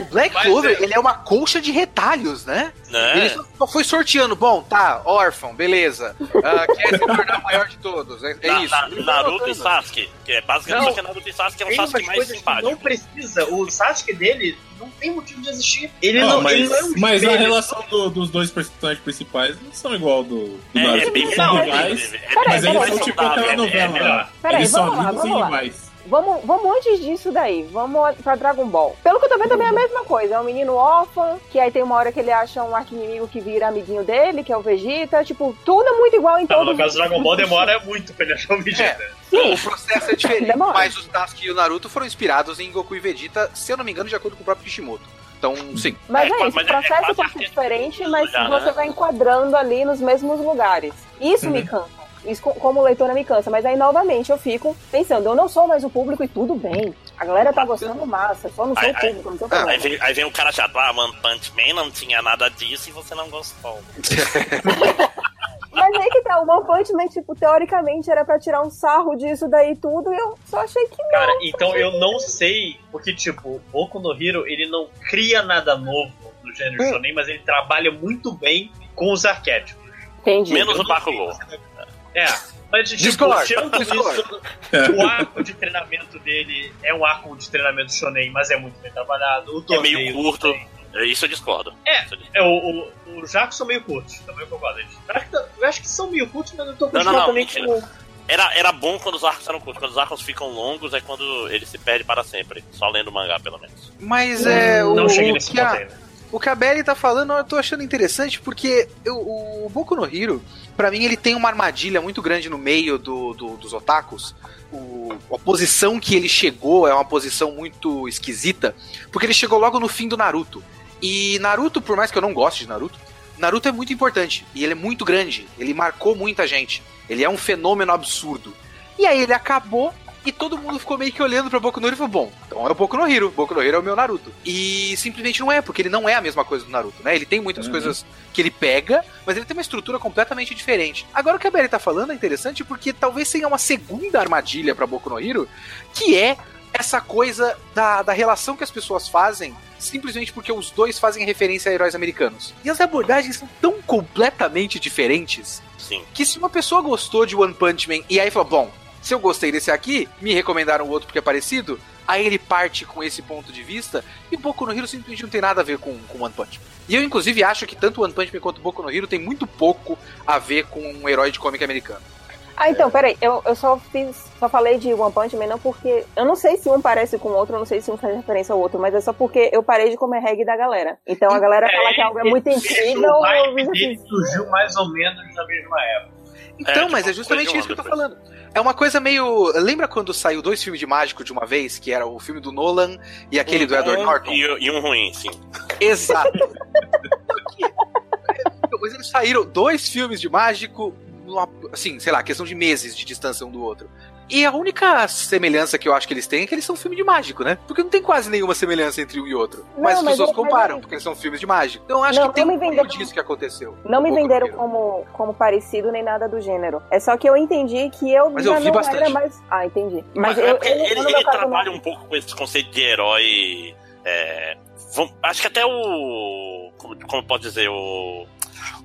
o Black Clover, é... ele é uma colcha de retalhos, né? né? Ele só foi sorteando. Bom, tá, órfão, beleza. Uh, quer se tornar o maior de todos. É, é na, isso. Na, Naruto e Sasuke. Que é basicamente não, Naruto e Sasuke é um Sasuke mais simpático. Não precisa. O Sasuke dele não tem motivo de existir. Ele não, não mas, ele não é um Mas a relação do, dos dois personagens principais não são igual do, do é, Naruto. É bem não, iguais, mas eles são tipo aquela novela. Peraí, vamos lá, vamos lá. Vamos, vamos antes disso daí, vamos pra Dragon Ball. Pelo que eu tô vendo também é a mesma coisa. É um menino órfão, que aí tem uma hora que ele acha um arquinimigo que vira amiguinho dele, que é o Vegeta. Tipo, tudo é muito igual em todos No caso do Dragon Ball demora muito pra ele achar o Vegeta. É. Sim. O processo é diferente, mas os Sasuke e o Naruto foram inspirados em Goku e Vegeta, se eu não me engano, de acordo com o próprio Kishimoto. Então, sim. Mas é, é isso, o processo é, pode ser diferente, mas já, você né? vai enquadrando ali nos mesmos lugares. Isso uhum. me cansa. Isso como leitora me cansa, mas aí novamente eu fico pensando, eu não sou mais o público e tudo bem. A galera tá gostando massa, só não sou aí, o público, não sou aí, vem, aí vem o cara chato, ah, One Punch Man não tinha nada disso e você não gostou. (laughs) Mas aí que tá, o One Punch Man, tipo, teoricamente era pra tirar um sarro disso daí tudo, e eu só achei que não. Cara, então eu não sei, porque, tipo, Boku no Hero, ele não cria nada novo no gênero hum. shonen, mas ele trabalha muito bem com os arquétipos. Entendi. Menos o Bakugou. É, mas, tipo, Discord, tirando isso, o arco de treinamento dele é um arco de treinamento shonen, mas é muito bem trabalhado. O é meio curto. Também. É, isso eu discordo. É, é o, o, o Jaco são meio curtos, também concordo. Eu acho que são meio curtos, mas eu tô não, não, não, também com... Era, era bom quando os arcos eram curtos. Quando os arcos ficam longos é quando ele se perde para sempre. Só lendo o mangá, pelo menos. Mas é. Não, o, não cheguei nesse ponto ainda. O que a Belly tá falando, eu tô achando interessante porque eu, o Boku no Hero, para mim, ele tem uma armadilha muito grande no meio do, do, dos otakus. O, a posição que ele chegou é uma posição muito esquisita, porque ele chegou logo no fim do Naruto. E Naruto, por mais que eu não goste de Naruto, Naruto é muito importante e ele é muito grande. Ele marcou muita gente. Ele é um fenômeno absurdo. E aí ele acabou e todo mundo ficou meio que olhando pra Boku no Hero e falou: Bom, então é o Boku no Hero. Boku no Hero é o meu Naruto. E simplesmente não é, porque ele não é a mesma coisa do Naruto, né? Ele tem muitas uhum. coisas que ele pega, mas ele tem uma estrutura completamente diferente. Agora o que a Belly tá falando é interessante porque talvez tenha uma segunda armadilha pra Boku no Hero, que é essa coisa da, da relação que as pessoas fazem simplesmente porque os dois fazem referência a heróis americanos. E as abordagens são tão completamente diferentes Sim. que se uma pessoa gostou de One Punch Man e aí falou, bom, se eu gostei desse aqui, me recomendaram o outro porque é parecido, aí ele parte com esse ponto de vista e Boku no Hero simplesmente não tem nada a ver com, com One Punch Man. E eu, inclusive, acho que tanto One Punch Man quanto Boku no Hero tem muito pouco a ver com um herói de cómic americano. Ah, então, peraí, eu, eu só fiz, só falei de One Punch Man não porque, eu não sei se um parece com o outro, eu não sei se um faz referência ao outro, mas é só porque eu parei de comer reggae da galera. Então a galera é, fala que algo é muito incrível. O dele surgiu mais ou menos na mesma época. Então, é, mas é justamente isso que eu tô falando. É uma coisa meio. Lembra quando saiu dois filmes de mágico de uma vez? Que era o filme do Nolan e aquele do Edward Norton? E, e um ruim, sim. Exato. (laughs) Mas eles saíram dois filmes de mágico assim, sei lá, questão de meses de distância um do outro. E a única semelhança que eu acho que eles têm é que eles são filme de mágico, né? Porque não tem quase nenhuma semelhança entre um e outro. Não, mas as pessoas mas comparam, porque eles são filmes de mágico. Então eu acho não, que tem um pouco disso que aconteceu. Não me venderam como, como parecido nem nada do gênero. É só que eu entendi que eu mas eu vi não bastante. era mais. Ah, entendi. Mas, mas eu, é ele, ele, ele trabalha não... um pouco com esse conceito de herói. É, acho que até o. Como, como pode dizer? O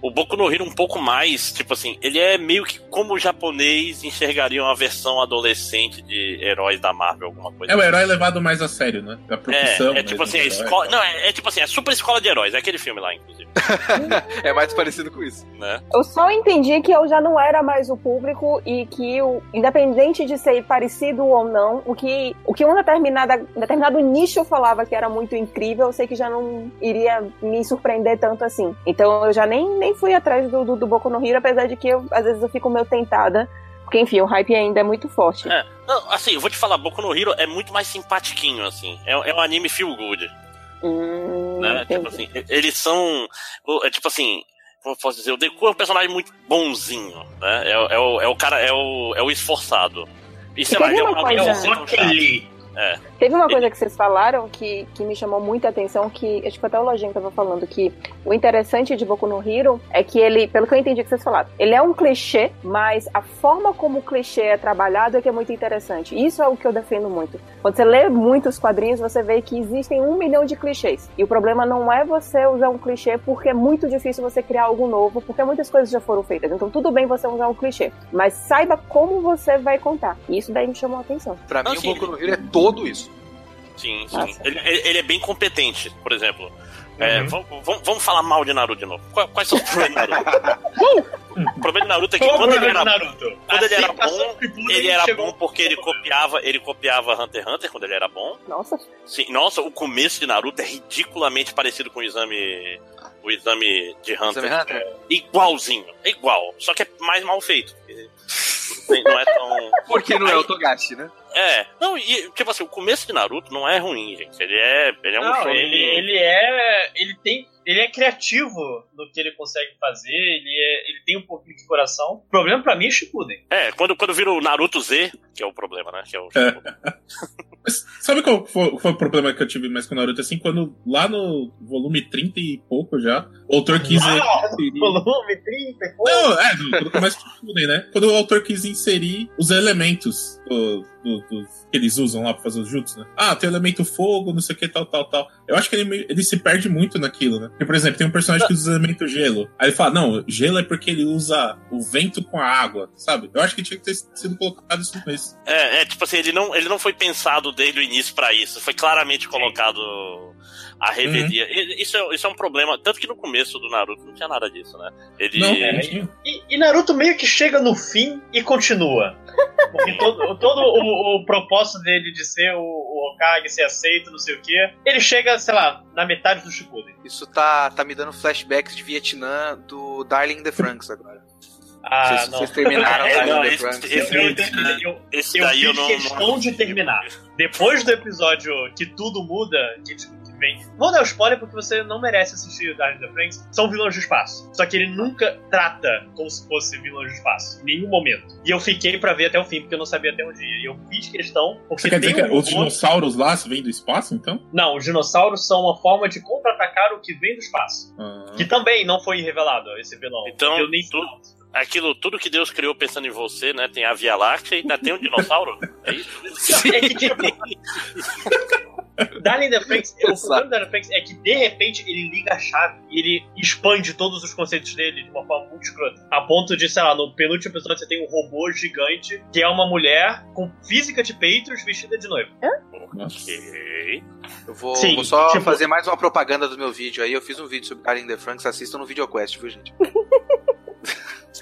o Boku no Hero um pouco mais, tipo assim, ele é meio que como o japonês enxergaria uma versão adolescente de heróis da Marvel, alguma coisa. É o assim. herói levado mais a sério, né? A profissão. É, é tipo assim, a escola. Não, é, é, tipo assim, a super escola de heróis, é aquele filme lá, inclusive. (laughs) é mais parecido com isso. Né? Eu só entendi que eu já não era mais o público e que, o, independente de ser parecido ou não, o que, o que um determinada, determinado nicho falava que era muito incrível, eu sei que já não iria me surpreender tanto assim. Então eu já nem, nem fui atrás do, do, do Boku no Hero, apesar de que eu, às vezes eu fico meio tentada. Porque, enfim, o hype ainda é muito forte. É, não, assim, eu vou te falar, Boku no Hero é muito mais simpatiquinho, assim. É, é um anime feel good. Hum, né? Tipo assim, eles são. É, tipo assim, como eu posso dizer, o Deku é um personagem muito bonzinho, né? É, é, o, é o cara, é o, é o esforçado. E sei lá, ele é um, coisa... é um é. Teve uma coisa que vocês falaram que, que me chamou muita atenção, que acho que até o Lojinha estava falando, que o interessante de Boku no Hero é que ele, pelo que eu entendi que vocês falaram, ele é um clichê, mas a forma como o clichê é trabalhado é que é muito interessante. Isso é o que eu defendo muito. Quando você lê muitos quadrinhos, você vê que existem um milhão de clichês. E o problema não é você usar um clichê porque é muito difícil você criar algo novo, porque muitas coisas já foram feitas. Então tudo bem você usar um clichê, mas saiba como você vai contar. E isso daí me chamou a atenção. Pra mim, o Boku no Hero é todo tudo isso. Sim, sim. Ele, ele, é bem competente, por exemplo. É, uhum. vamos, vamos, falar mal de Naruto de novo. Quais são os problemas de Naruto? (laughs) o problema de Naruto é que quando ele era, quando ele era bom, ele era bom porque ele copiava, ele copiava Hunter x Hunter quando ele era bom. Nossa. Sim, nossa, o começo de Naruto é ridiculamente parecido com o exame o exame de Hunter. Exame Hunter? É igualzinho, é igual, só que é mais mal feito. Não é tão. Porque não é o Togashi, né? É, não, e tipo assim, o começo de Naruto não é ruim, gente. Ele é, ele é um Não, ele, ele é. Ele tem. Ele é criativo no que ele consegue fazer, ele, é- ele tem um pouquinho de coração. O problema pra mim é Shippuden. É, quando, quando vira o Naruto Z, que é o problema, né? Que é o, (laughs) Mas sabe qual foi, foi o problema que eu tive mais com o Naruto? Assim, quando lá no volume 30 e pouco já, o autor quis Ah, inserir... Volume 30 e pouco. Não, é, do- quando começa o Shippuden, né? Quando o autor quis inserir os elementos do, do- dos- que eles usam lá pra fazer os jutsu, né? Ah, tem o elemento fogo, não sei o que, tal, tal, tal. Eu acho que ele, ele se perde muito naquilo, né? Porque, por exemplo, tem um personagem que usa o elemento gelo. Aí ele fala, não, gelo é porque ele usa o vento com a água, sabe? Eu acho que tinha que ter sido colocado isso começo. É, é, tipo assim, ele não, ele não foi pensado desde o início pra isso. Foi claramente colocado a revelia. E- Isso, é, isso é um problema. Tanto que no começo do Naruto não tinha nada disso, né? Ele. Não, é, tinha. E, e Naruto meio que chega no fim e continua. Porque todo, todo o, o propósito dele de ser o, o Hokage, ser aceito, não sei o quê, ele chega, sei lá, na metade do Shippuden. Isso tá, tá me dando flashbacks de Vietnã do Darling in the Franks agora. Ah, Vocês- não. vocês terminaram (laughs) É, Darling não, esse- Franks. esse- Eu, eu, terminei- eu, Esse eu daí eu fiz não. questão não- de terminar. Depois do episódio que tudo muda, que, tipo, que. Vou dar o spoiler porque você não merece assistir Darling in the Franks. São vilões do espaço. Só que ele nunca trata como se fosse vilões do espaço. Em nenhum momento. E eu fiquei pra ver até o fim, porque eu não sabia até onde ia. E eu fiz questão, porque Você quer dizer que um os robô- dinossauros lá vêm do espaço, então? Não, os dinossauros são uma forma de contra-atacar o que vem do espaço. Ah. Que também não foi revelado, esse vilão. Então, eu nem tu- Aquilo, tudo que Deus criou pensando em você, né? Tem a Via Láctea e ainda tem um dinossauro. É isso? É que, tipo, Darling in the Franks, o problema do Darling in the Franks é que de repente ele liga a chave e ele expande todos os conceitos dele de uma forma muito escrota. A ponto de, sei lá, no penúltimo episódio você tem um robô gigante que é uma mulher com física de peitos vestida de noiva. Ok. Eu vou, Sim, vou só tipo- fazer mais uma propaganda do meu vídeo aí. Eu fiz um vídeo sobre Darling in the Franks. Assistam no VideoQuest, viu, gente? (laughs)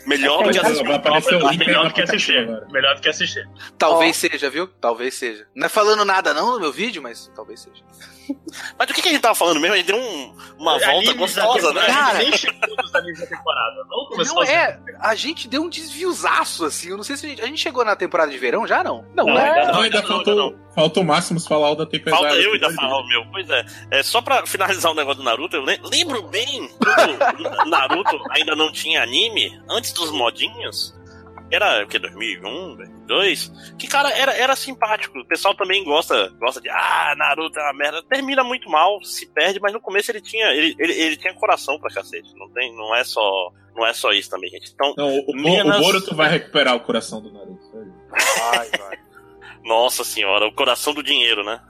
Melhor do que assistir Melhor do que assistir. Melhor do que assistir. Talvez seja, viu? Talvez seja. Não é falando nada não no meu vídeo, mas talvez seja. Mas do que, que a gente tava falando mesmo? A gente deu um- uma volta Animes da gostosa, né? temporada, Cara. A gente nem (laughs) chegou nos animes da temporada. Não começou Não a ser- é, a gente deu um desviozaço, assim. Eu não sei se a gente, a gente chegou na temporada de verão já, não? Não, Não, né? ainda Não, ainda não, faltou, não. faltou o Máximos falar o da tempestade. Falta eu ainda falar o meu. Pois é. é. Só pra finalizar o negócio do Naruto, eu lem- lembro bem quando Naruto ainda não tinha anime, antes dos modinhos. Era o que, 2001, 2002? Que, cara, era, era simpático. O pessoal também gosta, gosta de, ah, Naruto é uma merda. Termina muito mal, se perde, mas no começo ele tinha, ele, ele, ele tinha coração pra cacete. Não, tem, não, é só, não é só isso também, gente. Então, Não, o, Menos- o Boruto vai recuperar o coração do Naruto. sério. Vai, vai. Nossa senhora, o coração do dinheiro, né?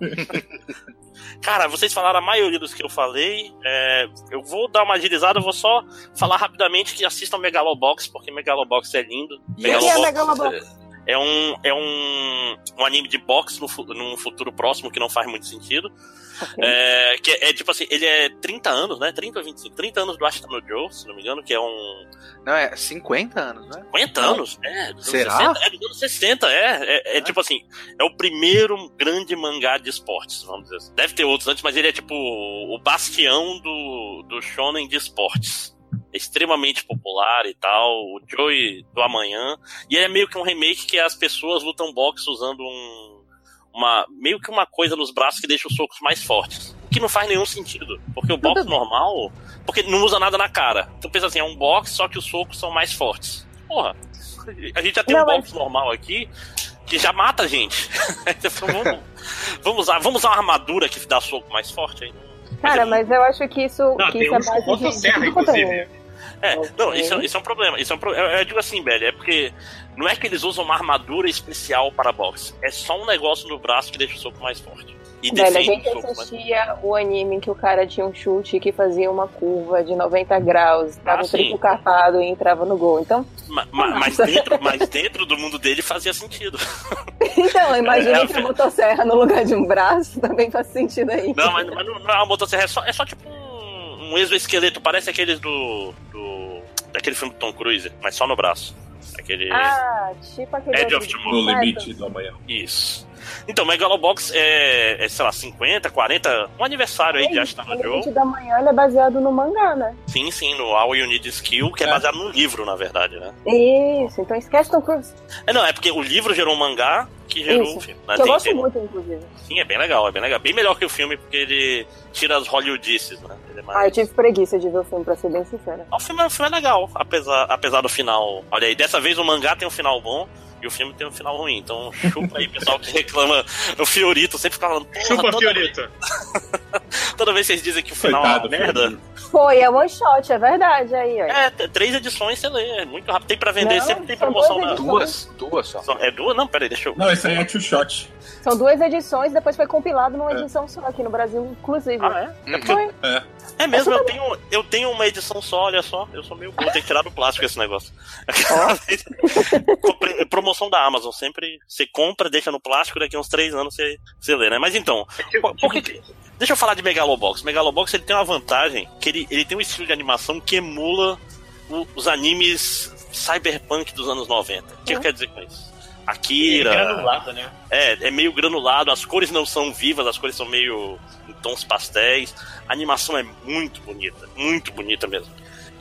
(laughs) Cara, vocês falaram a maioria dos que eu falei. é, eu vou dar uma agilizada, vou só falar rapidamente que assistam Megalobox, porque Megalobox é lindo. O que é Megalobox? é um, é um, um anime de boxe num futuro próximo que não faz muito sentido. É, que é, é tipo assim, ele é 30 anos, né? 30 ou 25? 30 anos do Ashton Joe, se não me engano, que é um. Não, é 50 anos, né? 50 anos? É, dos anos Será? 60, é dos anos 60, é. É, é tipo assim, é o primeiro grande mangá de esportes, vamos dizer assim. Deve ter outros antes, mas ele é tipo o bastião do, do shonen de esportes. É extremamente popular e tal, o Joey do amanhã. E é meio que um remake que as pessoas lutam boxe usando um. Uma, meio que uma coisa nos braços que deixa os socos mais fortes. O que não faz nenhum sentido. Porque o boxe normal. Porque não usa nada na cara. Então pensa assim, é um boxe, só que os socos são mais fortes. Porra, a gente já tem Não, um mas- boxe normal aqui que já mata a gente. (laughs) Então, vamos, vamos, usar, vamos usar uma armadura que dá soco mais forte aí. Cara, mas eu acho que isso, Não, que tem isso é base com de, é. É, não, isso, é- isso é um problema. Isso é um pro... eu, eu digo assim, velho, é porque não é que eles usam uma armadura especial para boxe. É só um negócio no braço que deixa o soco mais forte. E Velho, a gente o soco mais assistia o anime que o cara tinha um chute que fazia uma curva de 90 graus, dava Ah, um triplo carpado e entrava no gol. Então, Ma- ma- mas, dentro, mas dentro do mundo dele fazia sentido. (laughs) então imagina É, é, que a motosserra no lugar de um braço também faz sentido aí. Não, mas, mas não, não é uma motosserra, é só, é só tipo um, um exoesqueleto, parece aqueles do, do. daquele filme do Tom Cruise, mas só no braço. Aquele. Ah, tipo aquele Edge of Tomorrow. No limite do amanhã. Isso. Então, Megalobox é, é, sei lá, 50, 40, um aniversário aí é de Astana Joe. da manhã ele é baseado no mangá, né? Sim, sim, no All You Need Skill, que é, é baseado no livro, na verdade, né? Isso, então esquece Tom Cruise. É, não, é porque o livro gerou um mangá que gerou Isso. um filme. Né? Que eu gosto tem... muito, inclusive. Sim, é bem legal, é bem legal. Bem melhor que o filme, porque ele tira as Hollywoodices, né? É mais... Ah, eu tive preguiça de ver o filme, pra ser bem sincera. O filme, o filme é legal, apesar, apesar do final. Olha aí, dessa vez o mangá tem um final bom, e o filme tem um final ruim. Então chupa aí, pessoal que reclama. O Fiorito sempre falando. Chupa, Fiorito. Vez... (laughs) toda vez vocês dizem que o final Coitado, é uma merda. Foi, é one shot, é verdade. Aí, ó. É, três edições você lê, é muito rápido. Tem pra vender, não, sempre tem promoção na. Duas, duas só. É duas? Não, peraí, deixa eu. Não, esse aí é two shot. São duas edições, depois foi compilado numa é. edição só aqui no Brasil, inclusive. Ah, é? É, porque... é. é mesmo, eu tenho, eu tenho uma edição só, olha só. Eu sou meio bom, tem que tirar do plástico esse negócio. (laughs) Promoção da Amazon, sempre você compra, deixa no plástico, daqui a uns três anos você, você lê, né? Mas então, é tipo, por, que, Deixa eu falar de Megalobox. Megalobox ele tem uma vantagem que ele, ele tem um estilo de animação que emula o, os animes cyberpunk dos anos 90. O que eu quero dizer com isso? Akira. É granulado, né? É, é meio granulado, as cores não são vivas, as cores são meio em tons pastéis. A animação é muito bonita, muito bonita mesmo.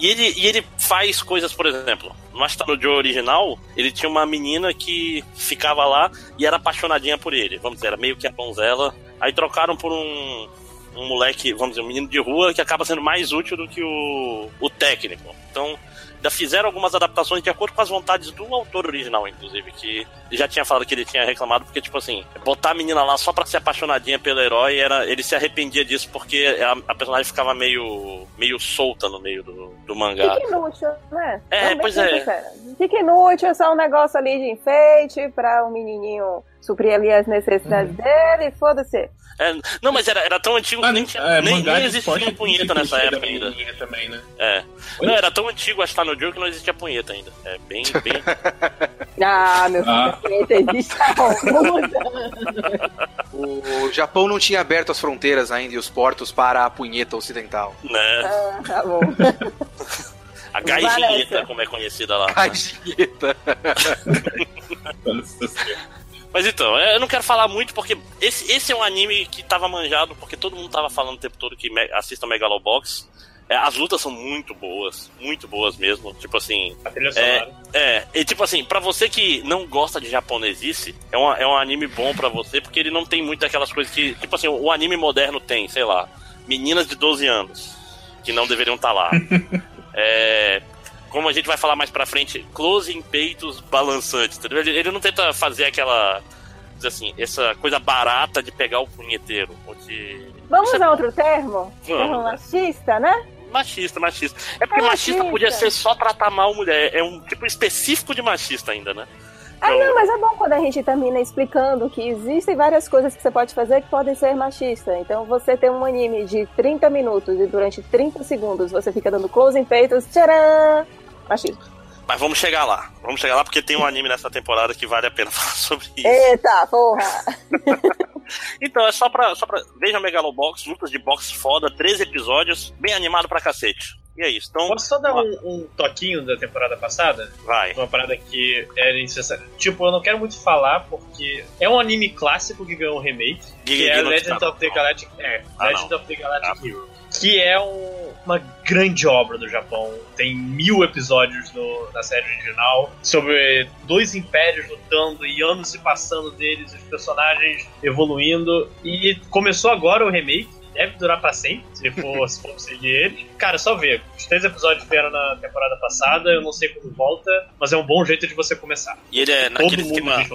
E ele, e ele faz coisas, por exemplo, no Astro Joe original, ele tinha uma menina que ficava lá e era apaixonadinha por ele. Vamos dizer, era meio que a donzela. Aí trocaram por um, um moleque, vamos dizer, um menino de rua que acaba sendo mais útil do que o, o técnico. Então, ainda fizeram algumas adaptações de acordo com as vontades do autor original, inclusive, que já tinha falado que ele tinha reclamado, porque, tipo assim, botar a menina lá só pra ser apaixonadinha pelo herói, era, ele se arrependia disso porque a, a personagem ficava meio, meio solta no meio do, do mangá. Fica inútil, né? É, Também pois é. Fica inútil, é só um negócio ali de enfeite pra um menininho suprir ali as necessidades uhum. dele, foda-se. É, não, mas era, era tão antigo que nem, tinha, é, nem, nem existia punheta nessa época ainda. Também, né? É. Não, era tão antigo a estar no jogo que não existia punheta ainda. É bem. bem... (laughs) ah, meu filho, ah. punheta existe O Japão não tinha aberto as fronteiras ainda e os portos para a punheta ocidental. Né? Ah, tá bom. (laughs) A gaijinheta, como é conhecida lá. Gaijinheta. Mas então, eu não quero falar muito porque esse, esse é um anime que tava manjado porque todo mundo tava falando o tempo todo que me, assista Megalobox. É, as lutas são muito boas, muito boas mesmo. Tipo assim. A trilha é, é, e tipo assim, pra você que não gosta de japonesice, é, uma, é um anime bom pra você, porque ele não tem muito aquelas coisas que. Tipo assim, o anime moderno tem, sei lá, meninas de 12 anos, que não deveriam estar tá lá. (laughs) é, como a gente vai falar mais pra frente, close em peitos balançantes, entendeu? Ele, ele não tenta fazer aquela. assim, essa coisa barata de pegar o punheteiro. Vamos usar outro termo? Termo machista, né? Machista, machista. É porque é machista. machista podia ser só tratar mal mulher. É um tipo específico de machista ainda, né? Ah, não, mas é bom quando a gente termina explicando que existem várias coisas que você pode fazer que podem ser machistas. Então você tem um anime de 30 minutos e durante 30 segundos você fica dando close em peitos, tcharam! Machismo. Mas vamos chegar lá. Vamos chegar lá porque tem um anime nessa temporada que vale a pena (laughs) falar sobre isso. Eita, porra! (laughs) então, é só pra, só pra. Veja Megalobox, lutas de boxe foda, 13 episódios, bem animado pra cacete. E é isso. Então, Posso só dar um, um, toquinho da temporada passada? Vai. Uma parada que era necessária. Tipo, eu não quero muito falar porque é um anime clássico que ganhou um remake. Que é Legend of the Galactic. É, ah, Legend não. of the Galactic ah. Hero. Que é um, uma grande obra do Japão. Tem mil episódios no, na série original sobre dois impérios lutando e anos se passando deles, os personagens evoluindo. E começou agora o remake deve durar pra sempre, se for, se for seguir ele. Cara, só ver. Os três episódios vieram na temporada passada, eu não sei quando volta, mas é um bom jeito de você começar. E ele é naquele esquema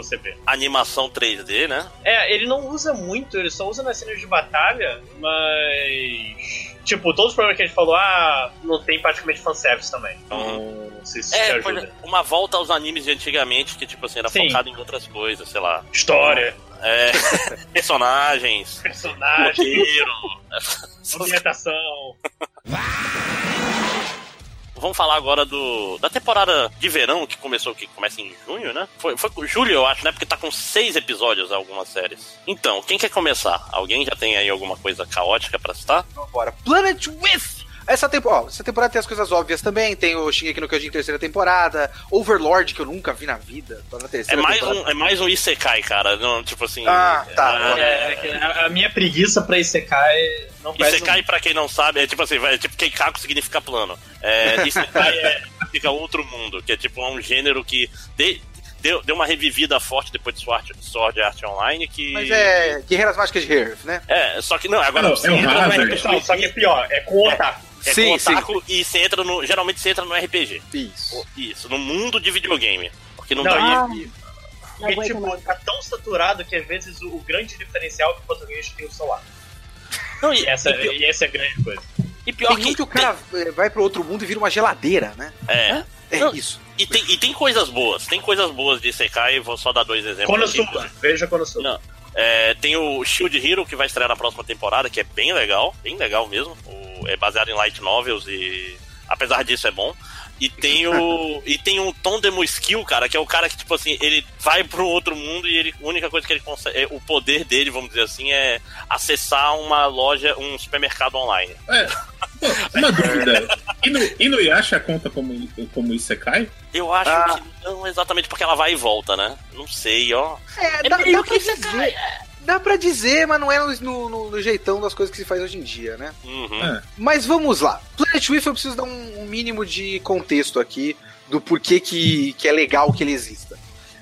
animação 3D, né? É, ele não usa muito, ele só usa nas cenas de batalha, mas... Tipo, todos os problemas que a gente falou, ah, não tem praticamente fanservice também. Então, uhum. não sei se é, ajuda. uma volta aos animes de antigamente, que, tipo assim, era Sim. focado em outras coisas, sei lá. História. É, (laughs) personagens. Personagens. Ambientação. Vamos falar agora do da temporada de verão que começou, que começa em junho, né? Foi, foi com julho, eu acho, né? Porque tá com seis episódios algumas séries. Então, quem quer começar? Alguém já tem aí alguma coisa caótica para citar? Então, bora. Planet with essa, tempo, ó, essa temporada tem as coisas óbvias também. Tem o Shingeki no Kyojin terceira temporada. Overlord, que eu nunca vi na vida. Tá na terceira é, mais um, é mais um Isekai, cara. Não, tipo assim. Ah, tá. É, é, a, a minha preguiça pra Isekai não Isekai, um... pra quem não sabe, é tipo assim, é tipo Keikaku significa plano. É, (laughs) Isekai é, significa outro mundo, que é tipo um gênero que de, deu, deu uma revivida forte depois de Sword, Sword Art Online que. Mas é Guerreiras Mágicas de Hearth, né? É, só que não, agora não, é um Hazard. só que é pior, é com o Otaku. É sim, com otaku sim. e você entra no. Geralmente você entra no RPG. Isso. Isso, no mundo de videogame. Porque não, não dá. E, e, tipo, tá tão saturado que às vezes o, o grande diferencial é que o português tem o celular. Não, e, essa, e, e essa é a grande coisa. E pior tem que, que o cara tem... vai pro outro mundo e vira uma geladeira, né? É. É não, isso. E tem, e tem coisas boas, tem coisas boas de Sekai, vou só dar dois exemplos. Konosuba, veja Konosuba. É, tem o Shield Hero que vai estrear na próxima temporada, que é bem legal, bem legal mesmo. O, é baseado em light novels e apesar disso é bom. E tem o. e tem um Tom Demo Skill, cara, que é o cara que, tipo assim, ele vai pro outro mundo e ele, a única coisa que ele consegue. É, o poder dele, vamos dizer assim, é acessar uma loja, um supermercado online. É. Uma dúvida. E no, e no Yasha conta como, como Isekai? Eu acho ah. que não exatamente porque ela vai e volta, né? Não sei, ó. É, é dá, dá que Isekai. Dá pra dizer, mas não é no, no, no, jeitão das coisas que se faz hoje em dia, né? Uhum. É. Mas vamos lá. Planet Wiff eu preciso dar um, um, mínimo de contexto aqui do porquê que, que é legal que ele exista.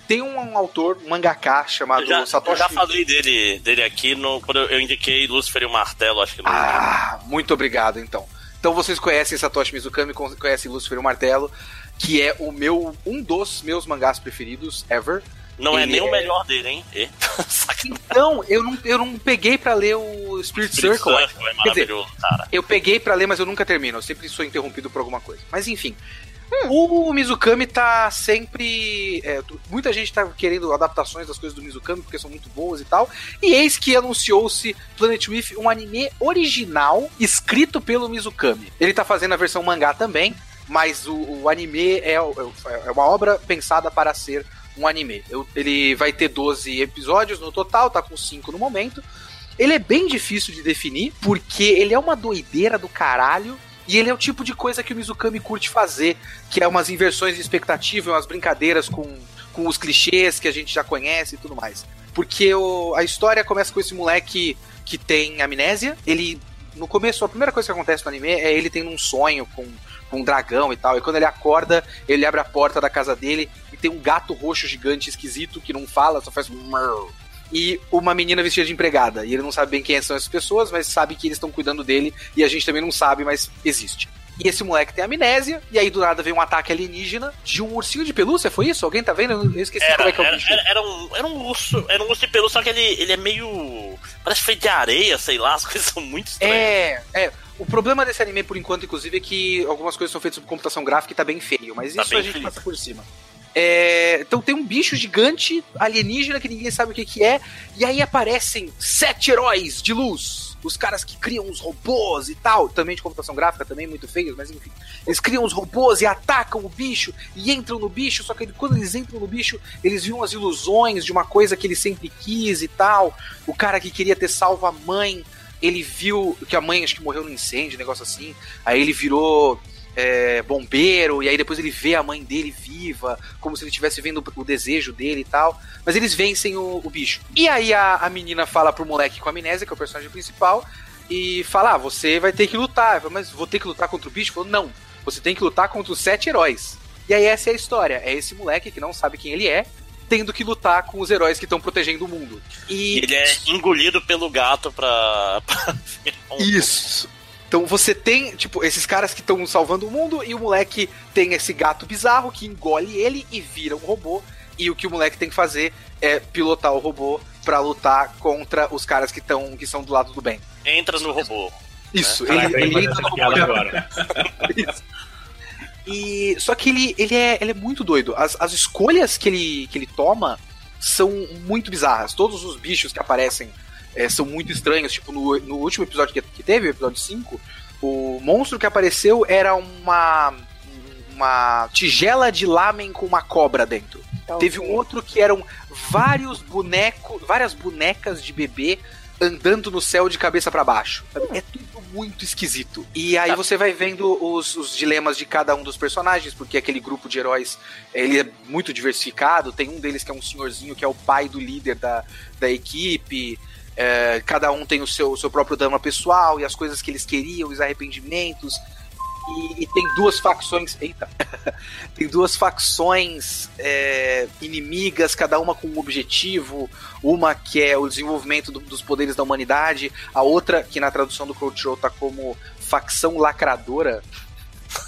Tem um, um autor, um mangaka chamado eu já, Satoshi. Eu já falei dele, dele aqui no, quando eu indiquei Lucifer e o Martelo, acho que não. Ah, muito obrigado então. Então vocês conhecem Satoshi Mizukami, conhecem Lucifer e o Martelo, que é o meu um dos meus mangás preferidos ever. Não é nem é... o melhor dele, hein? E... (laughs) então, eu não, eu não peguei para ler o Spirit, Spirit Circle. Circle é maravilhoso, dizer, cara. Eu peguei para ler, mas eu nunca termino. Eu sempre sou interrompido por alguma coisa. Mas enfim. Hum. O Mizukami tá sempre. É, muita gente tá querendo adaptações das coisas do Mizukami porque são muito boas e tal. E eis que anunciou-se Planet With, um anime original escrito pelo Mizukami. Ele tá fazendo a versão mangá também, mas o, o anime é, é uma obra pensada para ser um anime. Eu, ele vai ter 12 episódios no total, tá com 5 no momento. Ele é bem difícil de definir, porque ele é uma doideira do caralho. E ele é o tipo de coisa que o Mizukami curte fazer, que é umas inversões de expectativa, umas brincadeiras com, com os clichês que a gente já conhece e tudo mais. Porque o, a história começa com esse moleque que tem amnésia. Ele, no começo, a primeira coisa que acontece no anime é ele tendo um sonho com com um dragão e tal. E quando ele acorda, ele abre a porta da casa dele e tem um gato roxo gigante esquisito que não fala, só faz e uma menina vestida de empregada. E ele não sabe bem quem são essas pessoas, mas sabe que eles estão cuidando dele e a gente também não sabe, mas existe. E esse moleque tem amnésia, e aí do nada vem um ataque alienígena de um ursinho de pelúcia, foi isso? Alguém tá vendo? Eu esqueci era, como é que é o bicho. Era, era, um, era um urso, era um urso de pelúcia, só que ele, ele é meio. Parece feito de areia, sei lá, as coisas são muito estranhas. É, é. O problema desse anime, por enquanto, inclusive, é que algumas coisas são feitas por computação gráfica e tá bem feio, mas tá isso a gente passa por cima. É, então tem um bicho gigante alienígena que ninguém sabe o que, que é, e aí aparecem sete heróis de luz. Os caras que criam os robôs e tal, também de computação gráfica, também muito feios, mas enfim. Eles criam os robôs e atacam o bicho e entram no bicho, só que quando eles entram no bicho, eles viam as ilusões de uma coisa que ele sempre quis e tal. O cara que queria ter salvo a mãe ele viu que a mãe acho que morreu no incêndio, um negócio assim. Aí ele virou é, bombeiro, e aí depois ele vê a mãe dele viva, como se ele estivesse vendo o desejo dele e tal. Mas eles vencem o, o bicho. E aí a, a menina fala pro moleque com a amnésia, que é o personagem principal, e fala: ah, você vai ter que lutar. Falo, Mas vou ter que lutar contra o bicho? Falou, não, você tem que lutar contra os sete heróis. E aí essa é a história. É esse moleque que não sabe quem ele é, tendo que lutar com os heróis que estão protegendo o mundo. E ele é engolido pelo gato pra. (laughs) Isso. Então você tem, tipo, esses caras que estão salvando o mundo e o moleque tem esse gato bizarro que engole ele e vira um robô. E o que o moleque tem que fazer é pilotar o robô para lutar contra os caras que estão que são do lado do bem. Entra no robô. Isso, né? ele, ele entra no robô. Agora. (laughs) (laughs) Isso. E só que ele, ele, é, ele é muito doido. As, as escolhas que ele, que ele toma são muito bizarras. Todos os bichos que aparecem é, são muito estranhos. Tipo, no, no último episódio que, que teve, o episódio 5, o monstro que apareceu era uma uma tigela de lamen com uma cobra dentro. Então, Teve um outro que eram vários bonecos, várias bonecas de bebê andando no céu de cabeça para baixo. É tudo muito esquisito. E aí você vai vendo os, os, dilemas de cada um dos personagens, porque aquele grupo de heróis ele é muito diversificado. Tem um deles que é um senhorzinho que é o pai do líder da, da equipe. É, cada um tem o seu, o seu próprio drama pessoal e as coisas que eles queriam, os arrependimentos. E, e, tem duas facções. Eita! (laughs) tem duas facções é, inimigas, cada uma com um objetivo. Uma que é o desenvolvimento do, dos poderes da humanidade, a outra, que na tradução do Crunchyroll tá como facção lacradora.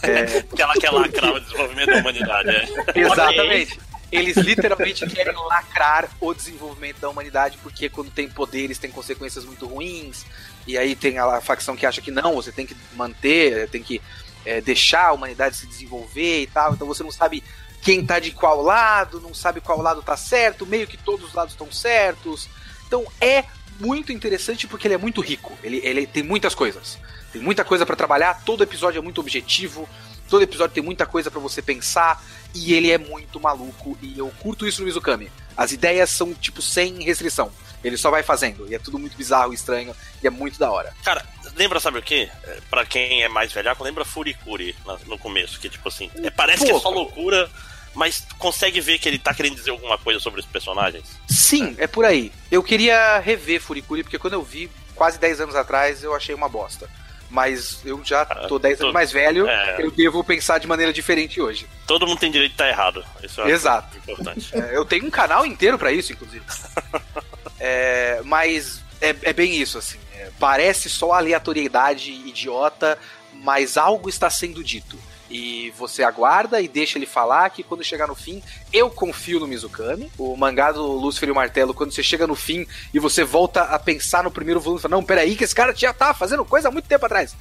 É... que ela quer lacrar o desenvolvimento da humanidade, é. (laughs) Exatamente. Eles literalmente querem lacrar o desenvolvimento da humanidade, porque quando tem poderes tem consequências muito ruins. E aí tem a facção que acha que não, você tem que manter, tem que é, deixar a humanidade se desenvolver e tal. Então você não sabe quem tá de qual lado, não sabe qual lado tá certo, meio que todos os lados estão certos. Então é muito interessante porque ele é muito rico. Ele, ele tem muitas coisas. Tem muita coisa para trabalhar, todo episódio é muito objetivo, todo episódio tem muita coisa para você pensar e ele é muito maluco e eu curto isso no Mizukami. As ideias são tipo sem restrição. Ele só vai fazendo. E é tudo muito bizarro, estranho, e é muito da hora. Cara, lembra, sabe o quê? É, pra quem é mais velhaco, lembra Furikuri no começo, que tipo assim, é, parece que é só loucura, mas consegue ver que ele tá querendo dizer alguma coisa sobre os personagens? Sim, é, é por aí. Eu queria rever Furikuri, porque quando eu vi, quase 10 anos atrás, eu achei uma bosta mas eu já tô 10 anos mais velho, é... eu devo pensar de maneira diferente hoje. Todo mundo tem direito de estar errado. Isso é Exato. importante. (laughs) É, eu tenho um canal inteiro para isso, inclusive. (laughs) É, mas é, é, bem isso, assim. Parece só aleatoriedade idiota, mas algo está sendo dito. E você aguarda e deixa ele falar que quando chegar no fim, eu confio no Mizukami. O mangá do Lúcifer e o Martelo, quando você chega no fim e você volta a pensar no primeiro volume, fala, não, peraí, que esse cara já tá fazendo coisa há muito tempo atrás.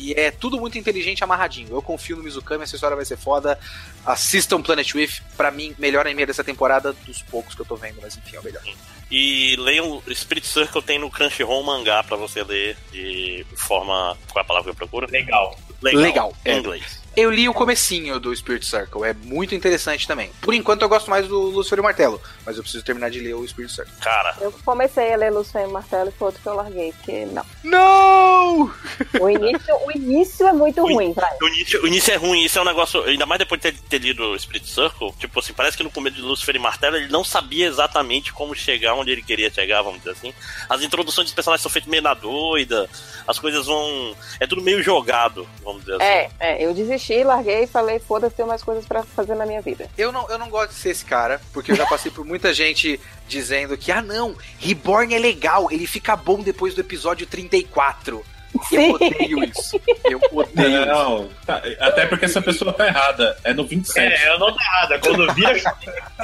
E é tudo muito inteligente amarradinho. Eu confio no Mizukami, essa história vai ser foda. Assistam Planet With, pra mim, melhor anime dessa temporada, dos poucos que eu tô vendo, mas enfim, é o melhor. E leiam Spirit Circle tem no Crunchyroll mangá para você ler de forma. Qual é a palavra que eu procuro? Legal. Legal. Legal. Em é. inglês. Eu li o comecinho do Spirit Circle, é muito interessante também. Por enquanto eu gosto mais do Lucifer e o Martelo, mas eu preciso terminar de ler o Spirit Circle. Cara. Eu comecei a ler Lucifer e o Martelo e foi outro que eu larguei, porque não. Não! O início, o início é muito ruim, vai. O início, o início é ruim, isso é um negócio, ainda mais depois de ter, ter lido o Spirit Circle, tipo assim, parece que no começo de Lucifer e Martelo ele não sabia exatamente como chegar onde ele queria chegar, vamos dizer assim. As introduções dos personagens são feitas meio na doida, as coisas vão. É tudo meio jogado, vamos dizer é, assim. É, é eu desisti, larguei e falei, foda-se, tenho mais coisas para fazer na minha vida. Eu não, eu não gosto de ser esse cara, porque eu já passei por muita gente dizendo que, ah não, Reborn é legal, ele fica bom depois do episódio 34. Sim. Eu odeio isso. Eu odeio não, isso. Tá, até porque essa pessoa tá errada. É no 27. É, eu não tá errada. Quando vira,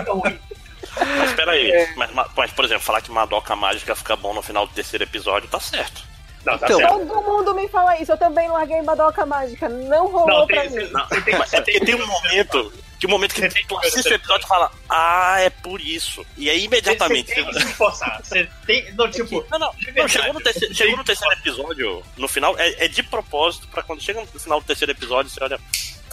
ruim. Mas peraí, é. mas, mas, por exemplo, falar que Madoka Mágica fica bom no final do terceiro episódio tá certo. Não, tá então, todo mundo me fala isso. Eu também larguei Madoka Mágica. Não rolou não, tem, pra mim. Não, tem, tem, tem, um momento que o um momento que tu assiste o episódio e fala, ah, é por isso. E aí imediatamente. Você tem que se forçar. Você tem. Não, tipo. Não, não. não chegou no, terceiro, chegou no terceiro episódio, no final, é, é de propósito pra quando chega no final do terceiro episódio, você olha.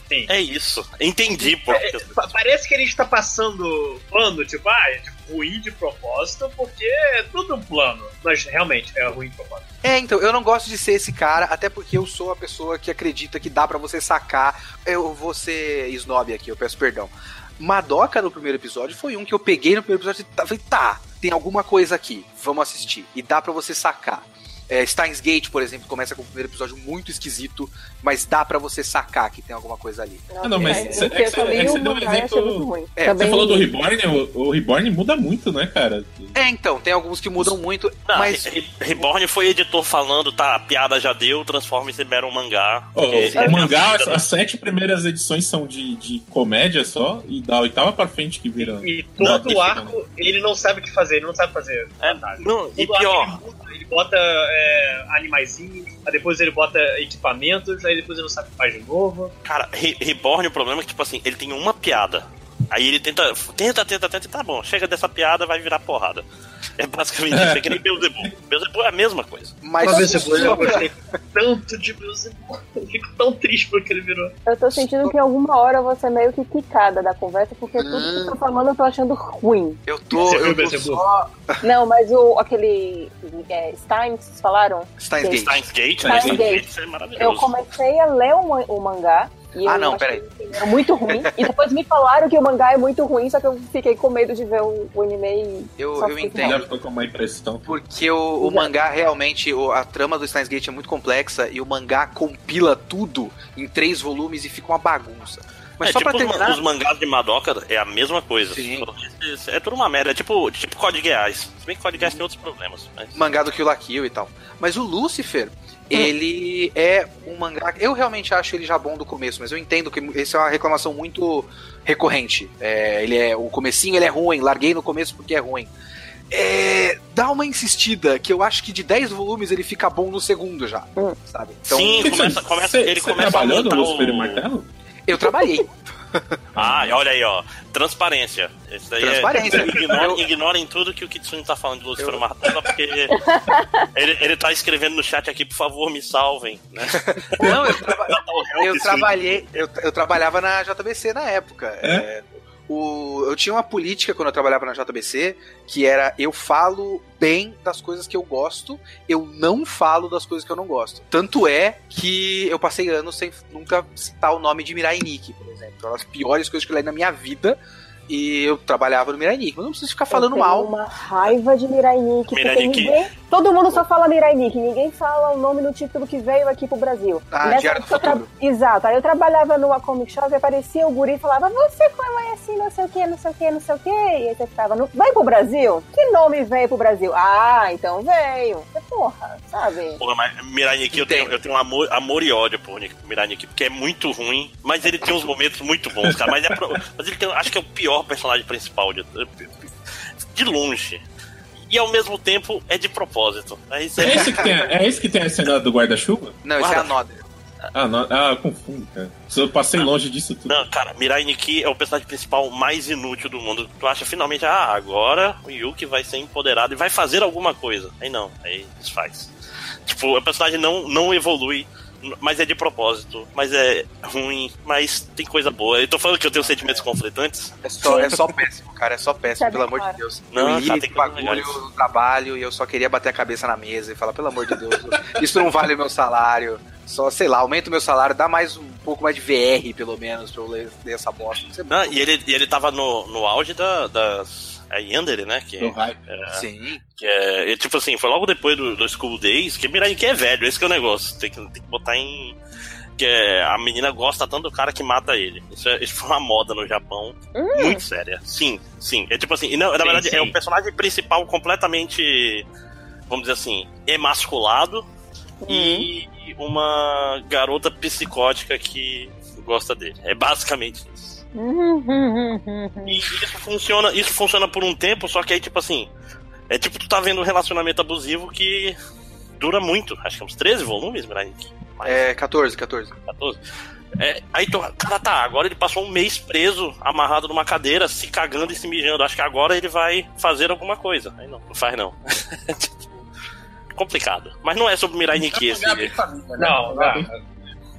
Sim. É isso. Entendi, pô. É, parece que a gente tá passando plano, tipo, ah, é tipo, ruim de propósito, porque é tudo um plano. Mas realmente é ruim de propósito. É, então, eu não gosto de ser esse cara, até porque eu sou a pessoa que acredita que dá para você sacar. Eu vou ser snob aqui, eu peço perdão. Madoka no primeiro episódio foi um que eu peguei no primeiro episódio e falei, tá, tem alguma coisa aqui, vamos assistir. E dá para você sacar. É, Steins Gate, por exemplo, começa com o primeiro episódio muito esquisito, mas dá para você sacar que tem alguma coisa ali. Ah, não, mas é, é, é, você deu um exemplo. É, você falou do Reborn, o, o, Reborn muda muito, né, cara? É, então, tem alguns que mudam muito, não, mas. Reborn foi editor falando, tá, a piada já deu, transforma mero um mangá. Oh, o mangá, as, as, sete primeiras edições são de, de comédia só, e da oitava pra frente que vira. E todo o arco, ele não sabe o que fazer, ele não sabe fazer. É, não, e pior. Ele bota é, animaizinhos, aí depois ele bota equipamentos, aí depois ele não sabe faz de novo. Cara, Reborn, o problema é que, tipo assim, ele tem uma piada Aí ele tenta, tenta, tenta, tenta, tá bom, chega dessa piada, vai virar porrada. É basicamente isso, é que nem Beelzebub. Beelzebub é a mesma coisa. Mas Mas Beelzebub eu gostei tanto de Beelzebub. Eu fico tão triste porque ele virou. Eu tô sentindo que em alguma hora eu vou ser meio que quicada da conversa, porque hum. tudo que você tá falando eu tô achando ruim. Eu tô, você eu tô só... Não, mas o, aquele é, Stein, vocês falaram? Steins Gate. Steins Gate, Steins Gate. Gate. É maravilhoso. Eu comecei a ler o, o mangá, ah, não, peraí. É muito ruim. e depois me falaram que o mangá é muito ruim, só que eu fiquei com medo de ver o, o anime e. Eu, eu entendo. Ficou com uma impressão. Porque o, o mangá realmente, a trama do Steins Gate é muito complexa e o mangá compila tudo em três volumes e fica uma bagunça. Mas é, só tipo pra terminar... os mangás de Madoka é a mesma coisa. Sim. É tudo uma merda. É tipo, tipo Code Geass. Se bem que Code Geass tem outros problemas. Mas... Mangá do Kill la Kill e tal. Mas o Lucifer, ele é um mangá. Eu realmente acho ele já bom do começo, mas eu entendo que essa é uma reclamação muito recorrente. É, ele é o comecinho ele é ruim, larguei no começo porque é ruim. É, dá uma insistida, que eu acho que de 10 volumes ele fica bom no segundo já, hum. sabe? Então, Sim, (laughs) começa, começa, ele começa trabalhando no Lucifer o... Martelo? Eu trabalhei. (laughs) Ah, olha aí, ó. Transparência. Isso daí é- Transparência. É... Ignorem, ignorem tudo que o Kitsune tá falando de Lucifer eu... Martelo, porque (laughs) ele, ele tá escrevendo no chat aqui, por favor, me salvem. Né? Não, eu, traba... (laughs) eu trabalhei. Eu, eu trabalhava na JBC na época. É? É, o, eu tinha uma política quando eu trabalhava na JBC que era eu falo bem das coisas que eu gosto, eu não falo das coisas que eu não gosto. Tanto é que eu passei anos sem nunca citar o nome de Mirai Nikki, por exemplo. Uma das piores coisas que eu li na minha vida e eu trabalhava no Mirai Nikki. Mas não preciso ficar falando eu mal. uma raiva de Mirai Nikki. Mirai Nikki. Ninguém, todo mundo só fala Mirai Nikki. Ninguém fala o nome no título que veio aqui pro Brasil. Ah, Nessa Diário do tra... Exato. Aí eu trabalhava numa comic shop e aparecia o guri e falava você conhece não sei o que, não sei o que, não sei o que. E aí você ficava, no... vai pro Brasil? Que nome veio pro Brasil? Ah, então veio. Porra, sabe? Porra, mas Mirai Nikki eu tenho, eu tenho um amor, amor e ódio por Mirai Nikki, porque é muito ruim, mas ele tem uns momentos muito bons, cara. Mas, é pro... mas ele tem, acho que é o pior pior personagem principal de, de longe. E ao mesmo tempo é de propósito. É, é, esse, que tem, é esse que tem a cena do guarda-chuva? Não, esse é a Noda. Ah, no... ah, confundo, cara. Eu passei ah, longe disso tudo. Não, cara, Mirai Nikki é o personagem principal mais inútil do mundo. Tu acha finalmente, ah, agora o Yuki vai ser empoderado e vai fazer alguma coisa. Aí não, aí desfaz. Tipo, o personagem não, não evolui mas é de propósito, mas é ruim, mas tem coisa boa. Eu tô falando que eu tenho sentimentos conflitantes. É só, é só péssimo, cara, é só péssimo, pelo amor de Deus. Não, eu ia tá, bagulho no trabalho e eu só queria bater a cabeça na mesa e falar, pelo amor de Deus, isso não vale o meu salário. Só, sei lá, aumenta o meu salário, dá mais um pouco mais de VR, pelo menos, pra eu ler, ler essa bosta. Não, e ele, e ele tava no, no auge da, das a Yandere, né? Que, é, Sim. Que é, tipo assim, foi logo depois do, do School Days, que Mirai que é velho, esse que é o negócio. Tem que, tem que botar em. Que é, a menina gosta tanto do cara que mata ele. Isso, é, isso foi uma moda no Japão hum. muito séria. Sim, sim. É tipo assim, e não, na sim, verdade sim. é o personagem principal completamente, vamos dizer assim, emasculado hum. e uma garota psicótica que gosta dele. É basicamente isso e isso funciona, isso funciona por um tempo, só que aí, tipo assim, é tipo tu tá vendo um relacionamento abusivo que dura muito, acho que uns 13 volumes, Brian. É, 14, 14. 14. É, aí tu, cara, tá, agora ele passou um mês preso, amarrado numa cadeira, se cagando e se mijando. Acho que agora ele vai fazer alguma coisa. Aí não, não faz não. (laughs) complicado. Mas não é sobre Mirai Nikki esse. Não, não.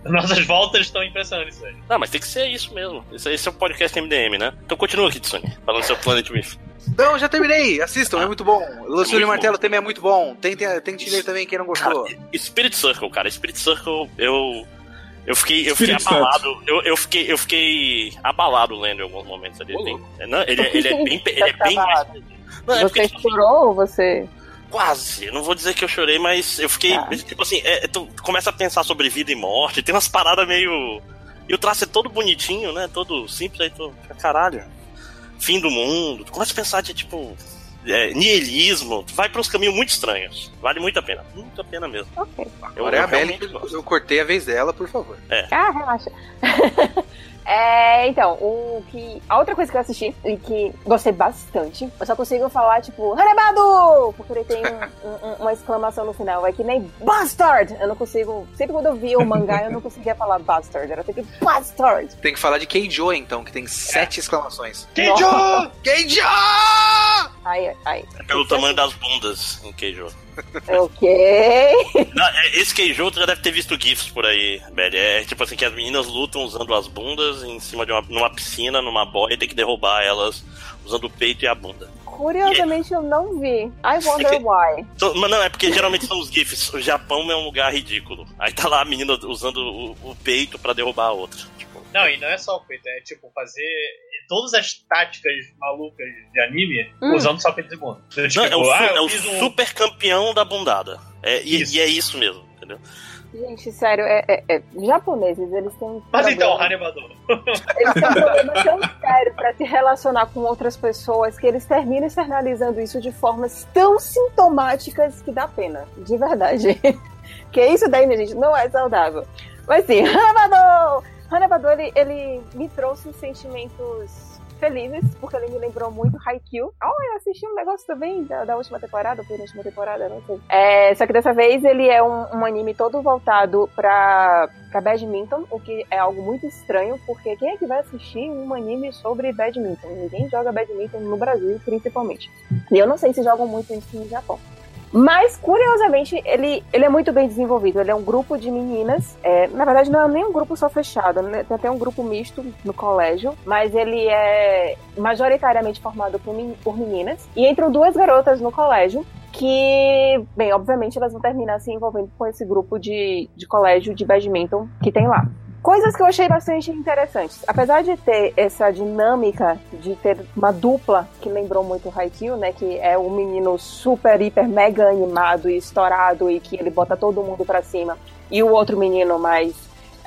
Nossas voltas estão impressionantes aí. Não, mas tem que ser isso mesmo. Esse, esse é o podcast MDM, né? Então continua aqui, Tsuni, falando seu Planet Rift. Não, já terminei. Assistam, é muito bom. Luciano é Martelo também é muito bom. Tem, tem, tem que ler também quem não gostou. Cara, Spirit Circle, cara. Spirit Circle, eu. Eu fiquei, eu fiquei abalado. Eu, eu, fiquei, eu fiquei abalado lendo em alguns momentos ali. Ele, não, ele, ele, é bem. Ele é (laughs) bem mais... não, é você porque, chorou ou você. Quase. Não vou dizer que eu chorei, mas eu fiquei. Ah. Tipo assim, é, tu começa a pensar sobre vida e morte, tem umas paradas meio. E o traço é todo bonitinho, né? Todo simples, aí tu fica, caralho. Fim do mundo. Tu começa a pensar de tipo. É, nihilismo, tu vai para uns caminhos muito estranhos. Vale muito a pena. Muito a pena mesmo. Ok. Agora eu, é a Belly, eu cortei a vez dela, por favor. É. Ah, relaxa. (laughs) É, então, o que. A outra coisa que eu assisti e que gostei bastante, eu só consigo falar, tipo, Hanebado! Porque ele tem um, (laughs) um, uma exclamação no final. É que nem Bastard! Eu não consigo. Sempre quando eu via o mangá, eu não conseguia falar Bastard. Era sempre Bastard! Tem que falar de Keijo, então, que tem sete exclamações. Keijo! (laughs) Keijo! Ai, ai. É pelo tamanho das bundas em Keijo. Ok. Não, é, esse tu já deve ter visto GIFs por aí, Belly. É tipo assim, que as meninas lutam usando as bundas em cima de uma numa piscina, numa boia, e tem que derrubar elas usando o peito e a bunda. Curiosamente eu não vi. I wonder É que- why. So- Mas não, é porque geralmente são os GIFs. O Japão é um lugar ridículo. Aí tá lá a menina usando o, o peito pra derrubar a outra. Não, e não é só o peito, é tipo fazer todas as táticas malucas de anime Hum. usando só peito e bunda. Então, não, tipo, é o, su- ah, é o um- super campeão da bundada. É, e, Isso. e é isso mesmo, entendeu? Gente, sério, é, é- é- japoneses, eles têm. Mas então, problema- Hanebador. Eles têm um problema tão sério pra se relacionar com outras pessoas que eles terminam externalizando isso de formas tão sintomáticas que dá pena. De verdade. (laughs) que isso daí, minha gente, não é saudável. Mas sim, Hanabador! Hanabador, ele, ele me trouxe sentimentos felizes, porque ele me lembrou muito Haikyuu. Oh, eu assisti um negócio também da, da última temporada, ou penúltima temporada, não sei. É, só que dessa vez ele é um, um anime todo voltado pra, pra badminton, o que é algo muito estranho, porque quem é que vai assistir um anime sobre badminton? Ninguém joga badminton no Brasil, principalmente. E eu não sei se jogam muito isso no Japão. Mas, curiosamente, ele, ele é muito bem desenvolvido. Ele é um grupo de meninas. é, na verdade, não é nem um grupo só fechado, né? tem até um grupo misto no colégio. Mas ele é majoritariamente formado por, men- por meninas. E entram duas garotas no colégio. Que, bem, obviamente elas vão terminar se envolvendo com esse grupo de, de colégio de badminton que tem lá. Coisas que eu achei bastante interessantes. Apesar de ter essa dinâmica de ter uma dupla que lembrou muito o Haikyuu, né? Que é um menino super, hiper, mega animado e estourado e que ele bota todo mundo pra cima. E o outro menino mais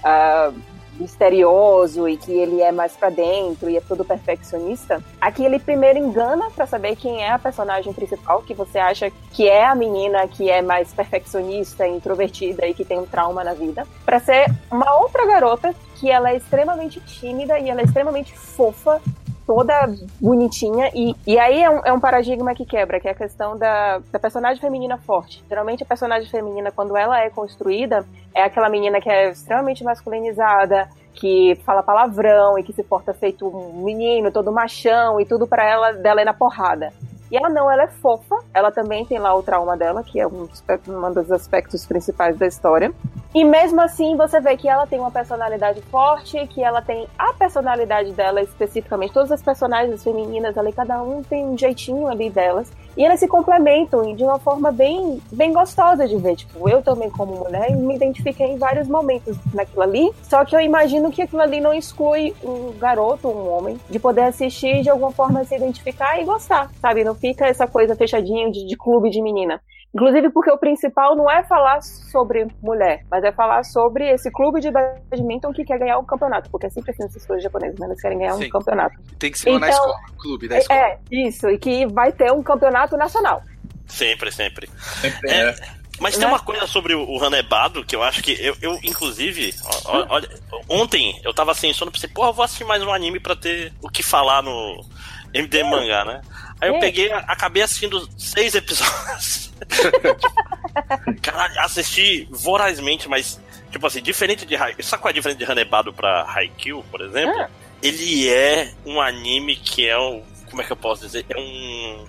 ah, misterioso e que ele é mais pra dentro e é todo perfeccionista. Aqui ele primeiro engana pra saber quem é a personagem principal, que você acha que é a menina que é mais perfeccionista, introvertida e que tem um trauma na vida, Pra ser uma outra garota que ela é extremamente tímida e ela é extremamente fofa toda bonitinha. E, e aí é um, é um paradigma que quebra, que é a questão da, da personagem feminina forte. Geralmente a personagem feminina, quando ela é construída, é aquela menina que é extremamente masculinizada, que fala palavrão e que se porta feito um menino, todo machão e tudo pra ela dela é na porrada. E ela não, ela é fofa. Ela também tem lá o trauma dela, que é um, um dos aspectos principais da história. E mesmo assim, você vê que ela tem uma personalidade forte, que ela tem a personalidade dela especificamente. Todas as personagens femininas ali, cada um tem um jeitinho ali delas. E elas se complementam de uma forma bem, bem gostosa de ver. Tipo, eu também, como mulher, me identifiquei em vários momentos naquilo ali. Só que eu imagino que aquilo ali não exclui um garoto, um homem, de poder assistir e de alguma forma se identificar e gostar, sabe? Não fica essa coisa fechadinha de, de clube de menina. Inclusive porque o principal não é falar sobre mulher, mas é falar sobre esse clube de badminton que quer ganhar um campeonato. Porque é sempre assim essas coisas japonesas, né? Eles querem ganhar Sim. um campeonato. Tem que ser uma na Então- escola, clube da escola. É, isso. E que vai ter um campeonato nacional. Sempre, sempre. Sempre É. é. Mas Né? tem uma coisa sobre o, o Hanebado que eu acho que eu, eu inclusive, ó, olha, ontem eu tava sem sono, pensei, porra, vou assistir mais um anime pra ter o que falar no MDM Mangá, né? Aí eu É. peguei, acabei assistindo seis episódios. (laughs) Caralho, assisti vorazmente, mas, tipo assim, diferente de Haikyuu. Sabe qual é a diferença de Hanebado pra Haikyuu, por exemplo? Ah. Ele é um anime que é um. Como é que eu posso dizer? É um.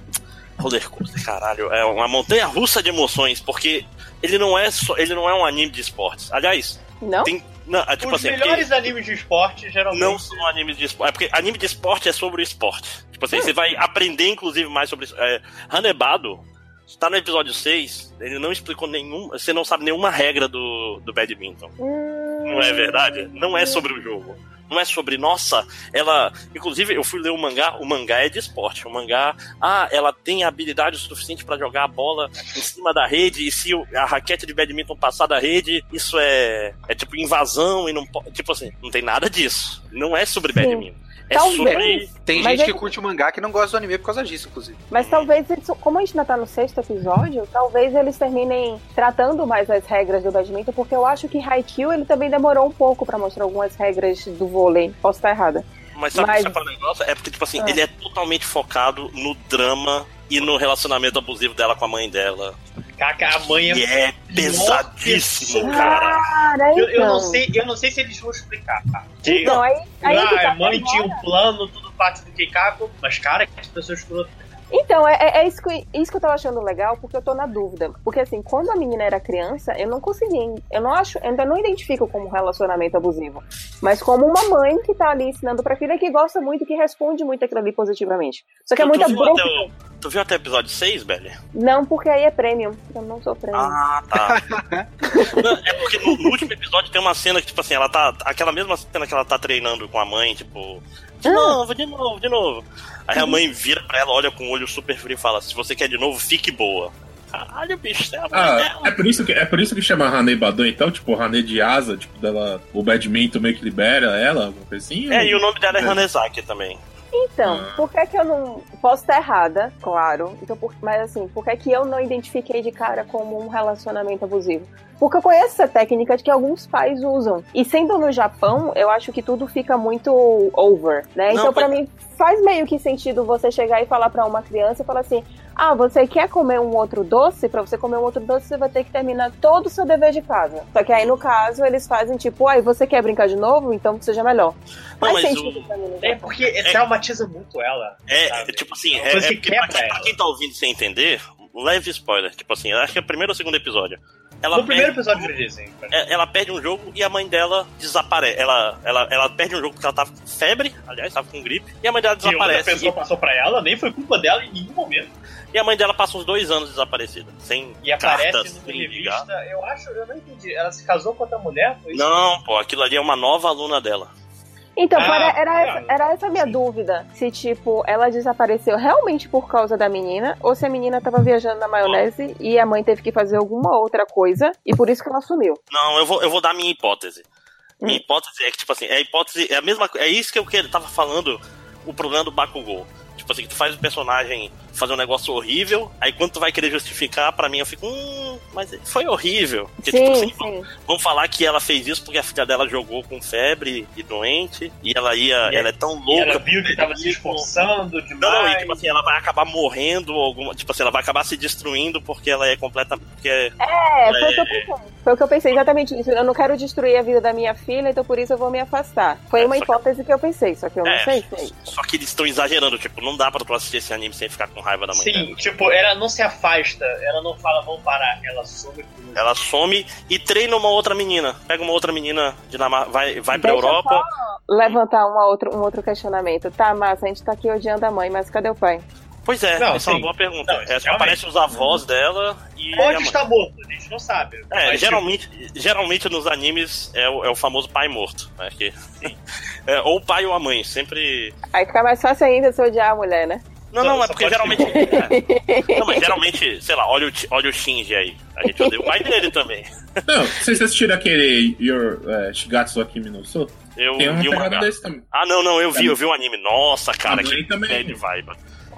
Roller coaster, caralho. É uma montanha russa de emoções, porque ele não é só. Ele não é um anime de esportes. Aliás, Não? tem. Não, é tipo Os assim, é melhores animes de esporte, geralmente. não são animes de esporte. É porque anime de esporte é sobre o esporte. Tipo assim, você vai aprender, inclusive, mais sobre isso. É, Hanebado, está no episódio 6, ele não explicou nenhum. Você não sabe nenhuma regra do, do badminton. Não é verdade? Não é sobre o jogo. Não é sobre, nossa, ela. Inclusive, eu fui ler o mangá, o mangá é de esporte. O mangá, ah, ela tem habilidade o suficiente pra jogar a bola em cima da rede, e se a raquete de badminton passar da rede, isso é, é tipo invasão e não. Tipo assim, não tem nada disso. Não é sobre Sim. badminton. É talvez, sobre... Tem gente que curte o mangá que não gosta do anime por causa disso, inclusive. Mas talvez, como a gente ainda tá no sexto episódio, talvez eles terminem tratando mais as regras do badminton, porque eu acho que Haikyuu ele também demorou um pouco para mostrar algumas regras do vôlei. Posso estar errada. Mas sabe o que você fala negócio? É porque, tipo assim, ah. ele é totalmente focado no drama e no relacionamento abusivo dela com a mãe dela. Caca, a mãe é, e é pesadíssimo, cara. cara então. eu, eu, não sei, eu não sei se eles vão explicar. Tá? Então, aí, aí ah, tá a mãe tinha um plano, tudo parte do Keikaku, mas cara, que pessoa escrota. Então, é, é, é, isso, que, isso que eu tava achando legal, porque eu tô na dúvida. Porque assim, quando a menina era criança, eu não consegui. Eu não acho, eu ainda não identifico como relacionamento abusivo. Mas como uma mãe que tá ali ensinando pra filha que gosta muito, que responde muito aquilo ali positivamente. Só que é tu, é muita bruxa. Tu viu até o episódio 6, Belly? Não, porque aí é premium. Eu não sou premium. Ah, tá. (laughs) não, é porque no, no, último episódio tem uma cena que, tipo assim, ela tá. Aquela mesma cena que ela tá treinando com a mãe, tipo. De ah. novo, de novo, de novo. Aí a mãe vira pra ela, olha com o olho super frio e fala: Se você quer de novo, fique boa. Caralho, bicho, é a ah, dela. É por, isso que, é por isso que chama Hane Badon, então, tipo, Hane de asa, tipo, dela. O badminton meio que libera ela, alguma coisa assim? É, ou... e o nome dela é, é. Hanezaki também. Então, ah. por que, que eu não. Posso estar errada, claro. Então, por... Mas assim, por que, que eu não identifiquei de cara como um relacionamento abusivo? Porque eu conheço essa técnica de que alguns pais usam. E sendo no Japão, eu acho que tudo fica muito over, né? Não, então, para mim, faz meio que sentido você chegar e falar para uma criança e falar assim: ah, você quer comer um outro doce? Para você comer um outro doce, você vai ter que terminar todo o seu dever de casa. Só que aí, no caso, eles fazem tipo, ai, ah, você quer brincar de novo? Então seja melhor. Não, sentido o... pra mim. É porque é, traumatiza muito ela. É, sabe? tipo assim, é, é, é pra, quem, pra quem tá ouvindo sem entender, leve spoiler. Tipo assim, acho que é o primeiro ou segundo episódio. Ela no primeiro episódio eles dizem. É, ela perde um jogo e a mãe dela desaparece. Ela, ela, ela perde um jogo porque ela tava com febre, aliás, tava com gripe, e a mãe dela desaparece. Que a pessoa e... passou pra ela, nem foi culpa dela em nenhum momento. E a mãe dela passa uns dois anos desaparecida, sem E aparece cartas, numa revista, eu acho, eu não entendi. Ela se casou com outra mulher? Não, pô, aquilo ali é uma nova aluna dela. Então, ah, era, era, essa, era essa a minha sim. dúvida. Se, tipo, ela desapareceu realmente por causa da menina, ou se a menina tava viajando na maionese oh. e a mãe teve que fazer alguma outra coisa, e por isso que ela sumiu. Não, eu vou, eu vou dar minha hipótese. Minha hum. hipótese é que, tipo assim, é a hipótese, é a mesma É isso que eu que, tava falando, o problema do Bakugou. Tipo assim, que tu faz o personagem fazer um negócio horrível, aí quando tu vai querer justificar, para mim eu fico, hum, mas foi horrível. Porque, sim, tipo assim, sim. vamos falar que ela fez isso porque a filha dela jogou com febre e doente, e ela ia, e ela é tão louca. ela viu que tava se esforçando demais. Não, não, e tipo assim, ela vai acabar morrendo, alguma, tipo assim, ela vai acabar se destruindo porque ela é completa. Porque é, foi é... o que eu pensei. Foi o que eu pensei, exatamente isso. Eu não quero destruir a vida da minha filha, então por isso eu vou me afastar. Foi é, uma hipótese que... que... eu pensei, só que eu não é, sei. sei. Só que eles estão exagerando, tipo, não dá pra tu assistir esse anime sem ficar com raiva da mãe Sim, dela. tipo, ela não se afasta, ela não fala, vamos parar, ela some Ela some e treina uma outra menina. Pega uma outra menina, Dinamarca, vai, vai pra Deixa Europa. levantar uma outra, um outro questionamento. Tá, mas a gente tá aqui odiando a mãe, mas cadê o pai? Pois é, não, essa sim. é uma boa pergunta. Não, é, aparecem os avós dela e. Pode estar morto, a gente não sabe. É, geralmente, geralmente nos animes é o, é o famoso pai morto. Né, que, é, ou o pai ou a mãe, sempre. Aí fica mais fácil ainda se odiar a mulher, né? Não, não, é porque geralmente. É. Não, mas geralmente, sei lá, olha o, olha o Shinji aí. A gente odeia o pai dele também. Não, vocês assistiram aquele Your uh, Shigatsu Akimi no So? Eu Tem uma vi um desse também. Ah, não, não, eu vi, eu vi o anime. Nossa, cara, que também. bad vibe.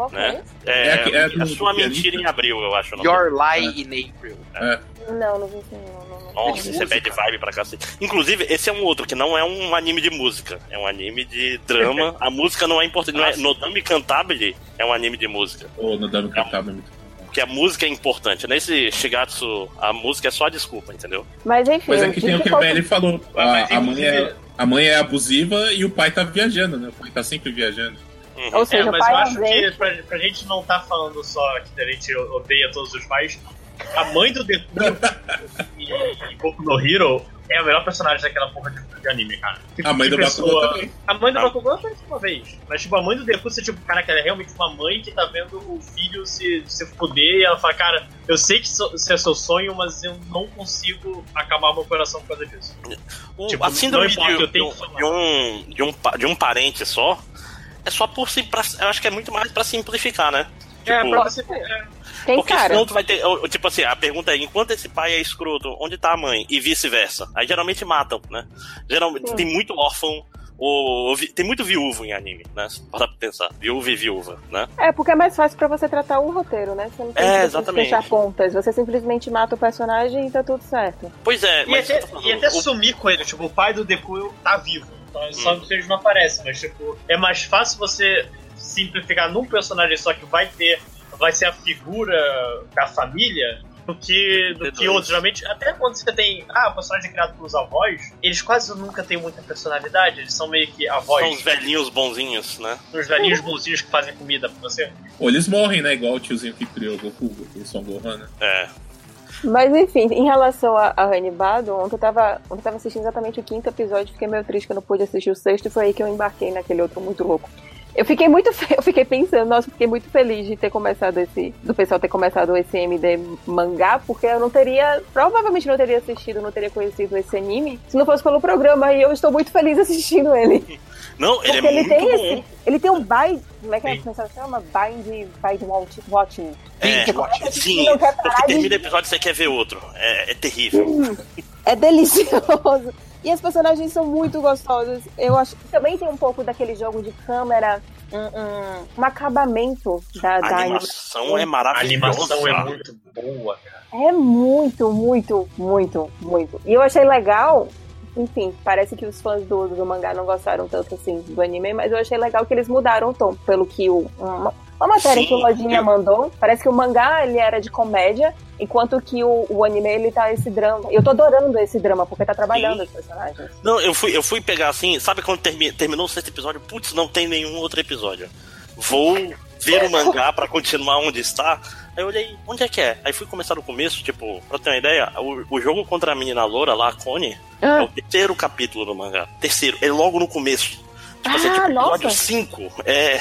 Qual né? é? É, é, é, é a sua mentira em abril, eu acho. Your Lie in April. É. Não, não vi isso não. Nossa, isso é bad vibe pra cacete. Inclusive, esse é um outro, que não é um anime de música. É um anime de drama. (laughs) A música não é importante. Não é, Nodame Cantabile é um anime de música. Oh, Nodame Cantabile é muito porque a música é importante. Nesse Shigatsu, a música é só a desculpa, entendeu? Mas enfim. Mas é que tem o que o Belly falou. A, a, mãe é, a mãe é abusiva e o pai tá viajando, né? O pai tá sempre viajando. Uhum. Ou seja, é, mas eu acho que pra, pra gente não tá falando só que a gente odeia todos os pais, a mãe do Deku em Boku no Hero é a melhor personagem daquela porra de, de anime, cara. Tipo, a mãe do pessoa... Bakugou também. A mãe do Bakugou aparece uma vez. Mas, tipo, a mãe do Deku, você, tipo, cara, que ela é realmente uma mãe que tá vendo o filho se, se fuder e ela fala, cara, eu sei que isso é seu sonho, mas eu não consigo acalmar meu coração por causa disso. O, tipo, a síndrome de, de, de, um, de, um, de um parente só é só por eu acho que é muito mais pra simplificar, né? É, tipo, é, pra você, tem Porque cara. senão tu vai ter. Tipo assim, a pergunta é: enquanto esse pai é escroto, onde tá a mãe? E vice-versa. Aí geralmente matam, né? Geralmente tem muito órfão. O, tem muito viúvo em anime, né? Para pensar. Viúva e viúva, né? É, porque é mais fácil para você tratar o roteiro, né? Você não tem é, que exatamente. fechar pontas. Você simplesmente mata o personagem e tá tudo certo. Pois é, e até, e até o... sumir com ele. Tipo, o pai do Deku tá vivo. Então, hum. só que eles não aparecem. Mas, tipo, é mais fácil você simplificar num personagem só que vai ter. Vai ser a figura da família do que, do que outros. Geralmente, até quando você tem. Ah, o personagem é criado pelos avós, eles quase nunca têm muita personalidade. Eles são meio que avós. São os velhinhos bonzinhos, né? Os velhinhos bonzinhos que fazem comida pra você. Ou eles morrem, né? Igual o tiozinho que criou o Goku, o Son Gohan, né? É. Mas enfim, em relação a, a ontem eu, tava, ontem eu tava assistindo exatamente o quinto episódio, fiquei meio triste que eu não pude assistir o sexto, e foi aí que eu embarquei naquele outro muito louco. Eu fiquei muito, (laughs) eu fiquei pensando, nossa, fiquei muito feliz de ter começado esse, do pessoal ter começado esse MD mangá, porque eu não teria, provavelmente não teria assistido, não teria conhecido esse anime se não fosse pelo programa, e eu estou muito feliz (laughs) assistindo ele. Não, ele é ele muito tem bom. Esse, ele tem um bind, como é que a pessoa chama? Bind, bind watching. É, sim, porque termina o episódio e você quer ver outro. É, é terrível. Hum, é delicioso. E as personagens são muito gostosas. Eu acho que também tem um pouco daquele jogo de câmera, um, um, um acabamento da, a da animação. é maravilhosa. A animação é muito boa, cara. É muito, muito, muito, muito. E eu achei legal. Enfim, parece que os fãs do, do mangá não gostaram tanto assim do anime, mas eu achei legal que eles mudaram o tom, pelo que o, uma, uma matéria Sim, que o Lojinha eu... mandou, parece que o mangá ele era de comédia, enquanto que o, o anime ele tá esse drama. Eu tô adorando esse drama, porque tá trabalhando Sim. os personagens. Não, eu fui, eu fui pegar assim, sabe quando termi, terminou o sexto episódio? Putz, não tem nenhum outro episódio. Vou ver o mangá para continuar onde está. Aí eu olhei, onde é que é? Aí fui começar no começo, tipo, pra ter uma ideia, o, o jogo contra a menina loura lá, a Connie, ah. é o terceiro capítulo do mangá. Terceiro, é logo no começo. Tipo, assim, é ah, assim, tipo, episódio 5. É.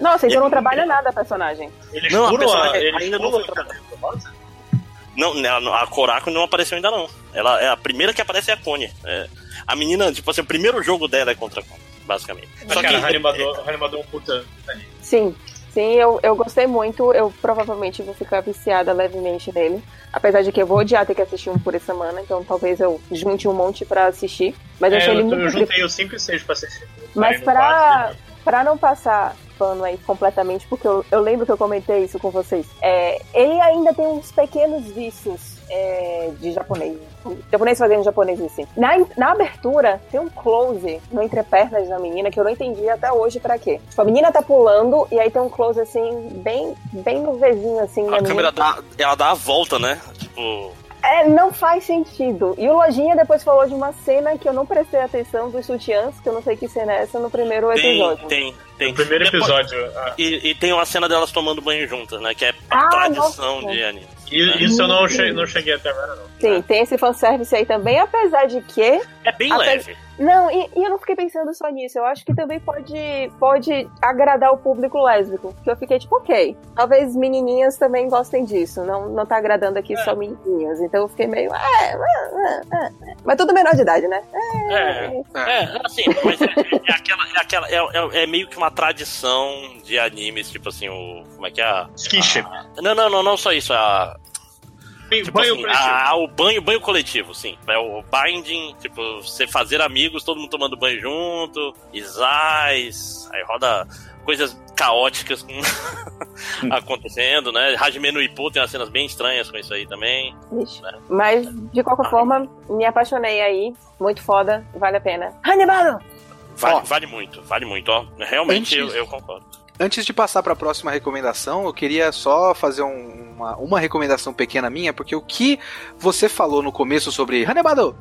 Nossa, então não trabalha nada a personagem. Eles não, a personagem a, ainda não foi não, a Korako não apareceu ainda não. Ela é a primeira que aparece é a Connie. É, a menina, tipo assim, o primeiro jogo dela é contra a Connie, basicamente. Mas Só cara, que, Reanimador, é, Reanimador é um puta. Sim. Sim, eu, eu gostei muito. Eu provavelmente vou ficar viciada levemente nele. Apesar de que eu vou odiar ter que assistir um por semana, então talvez eu junte um monte pra assistir. Mas é, eu achei ele eu, muito. Eu juntei os 5 e 6 pra assistir. Mas pra, pra não passar pano aí completamente, porque eu, eu lembro que eu comentei isso com vocês. É, ele ainda tem uns pequenos vícios é, de japonês. Japonês fazendo japonês assim. Na, na abertura, tem um close no entrepernas da menina que eu não entendi até hoje pra quê. Tipo, a menina tá pulando e aí tem um close assim, bem, bem no vizinho assim. A câmera dá, ela dá a volta, né? Tipo. É, não faz sentido. E o Lojinha depois falou de uma cena que eu não prestei atenção dos sutiãs, que eu não sei que cena é essa no primeiro episódio. Tem, tem. No primeiro depois, episódio. Ah. E, e, tem uma cena delas tomando banho juntas, né? Que é a ah, tradição nossa. de anime. E, né? Isso eu não cheguei, não cheguei até agora, não. Sim, tem esse fanservice aí também, apesar de que. É bem leve. Não, e, e, eu não fiquei pensando só nisso. Eu acho que também pode, pode agradar o público lésbico. Que eu fiquei tipo, ok. Talvez menininhas também gostem disso. Não, não tá agradando aqui é. só menininhas. Então eu fiquei meio. É, é, é, mas tudo menor de idade, né? É, é, assim, mas é, aquela. É, aquela é, é, meio que uma tradição de animes, tipo assim, o. Como é que é? Skinship. não, não, não, não só isso. A, Tipo banho assim, a, o banho, banho coletivo, sim. É o binding, tipo, você fazer amigos, todo mundo tomando banho junto, Isais, aí roda coisas caóticas (laughs) acontecendo, né? Hajime no Ippu tem umas cenas bem estranhas com isso aí também. Né? Mas, de qualquer ah, forma, me apaixonei aí. Muito foda, vale a pena. Hannibal! Vale, vale muito, vale muito, ó. Realmente eu, eu concordo. Antes de passar para a próxima recomendação, eu queria só fazer um, uma, uma recomendação pequena minha, porque o que você falou no começo sobre Hanebado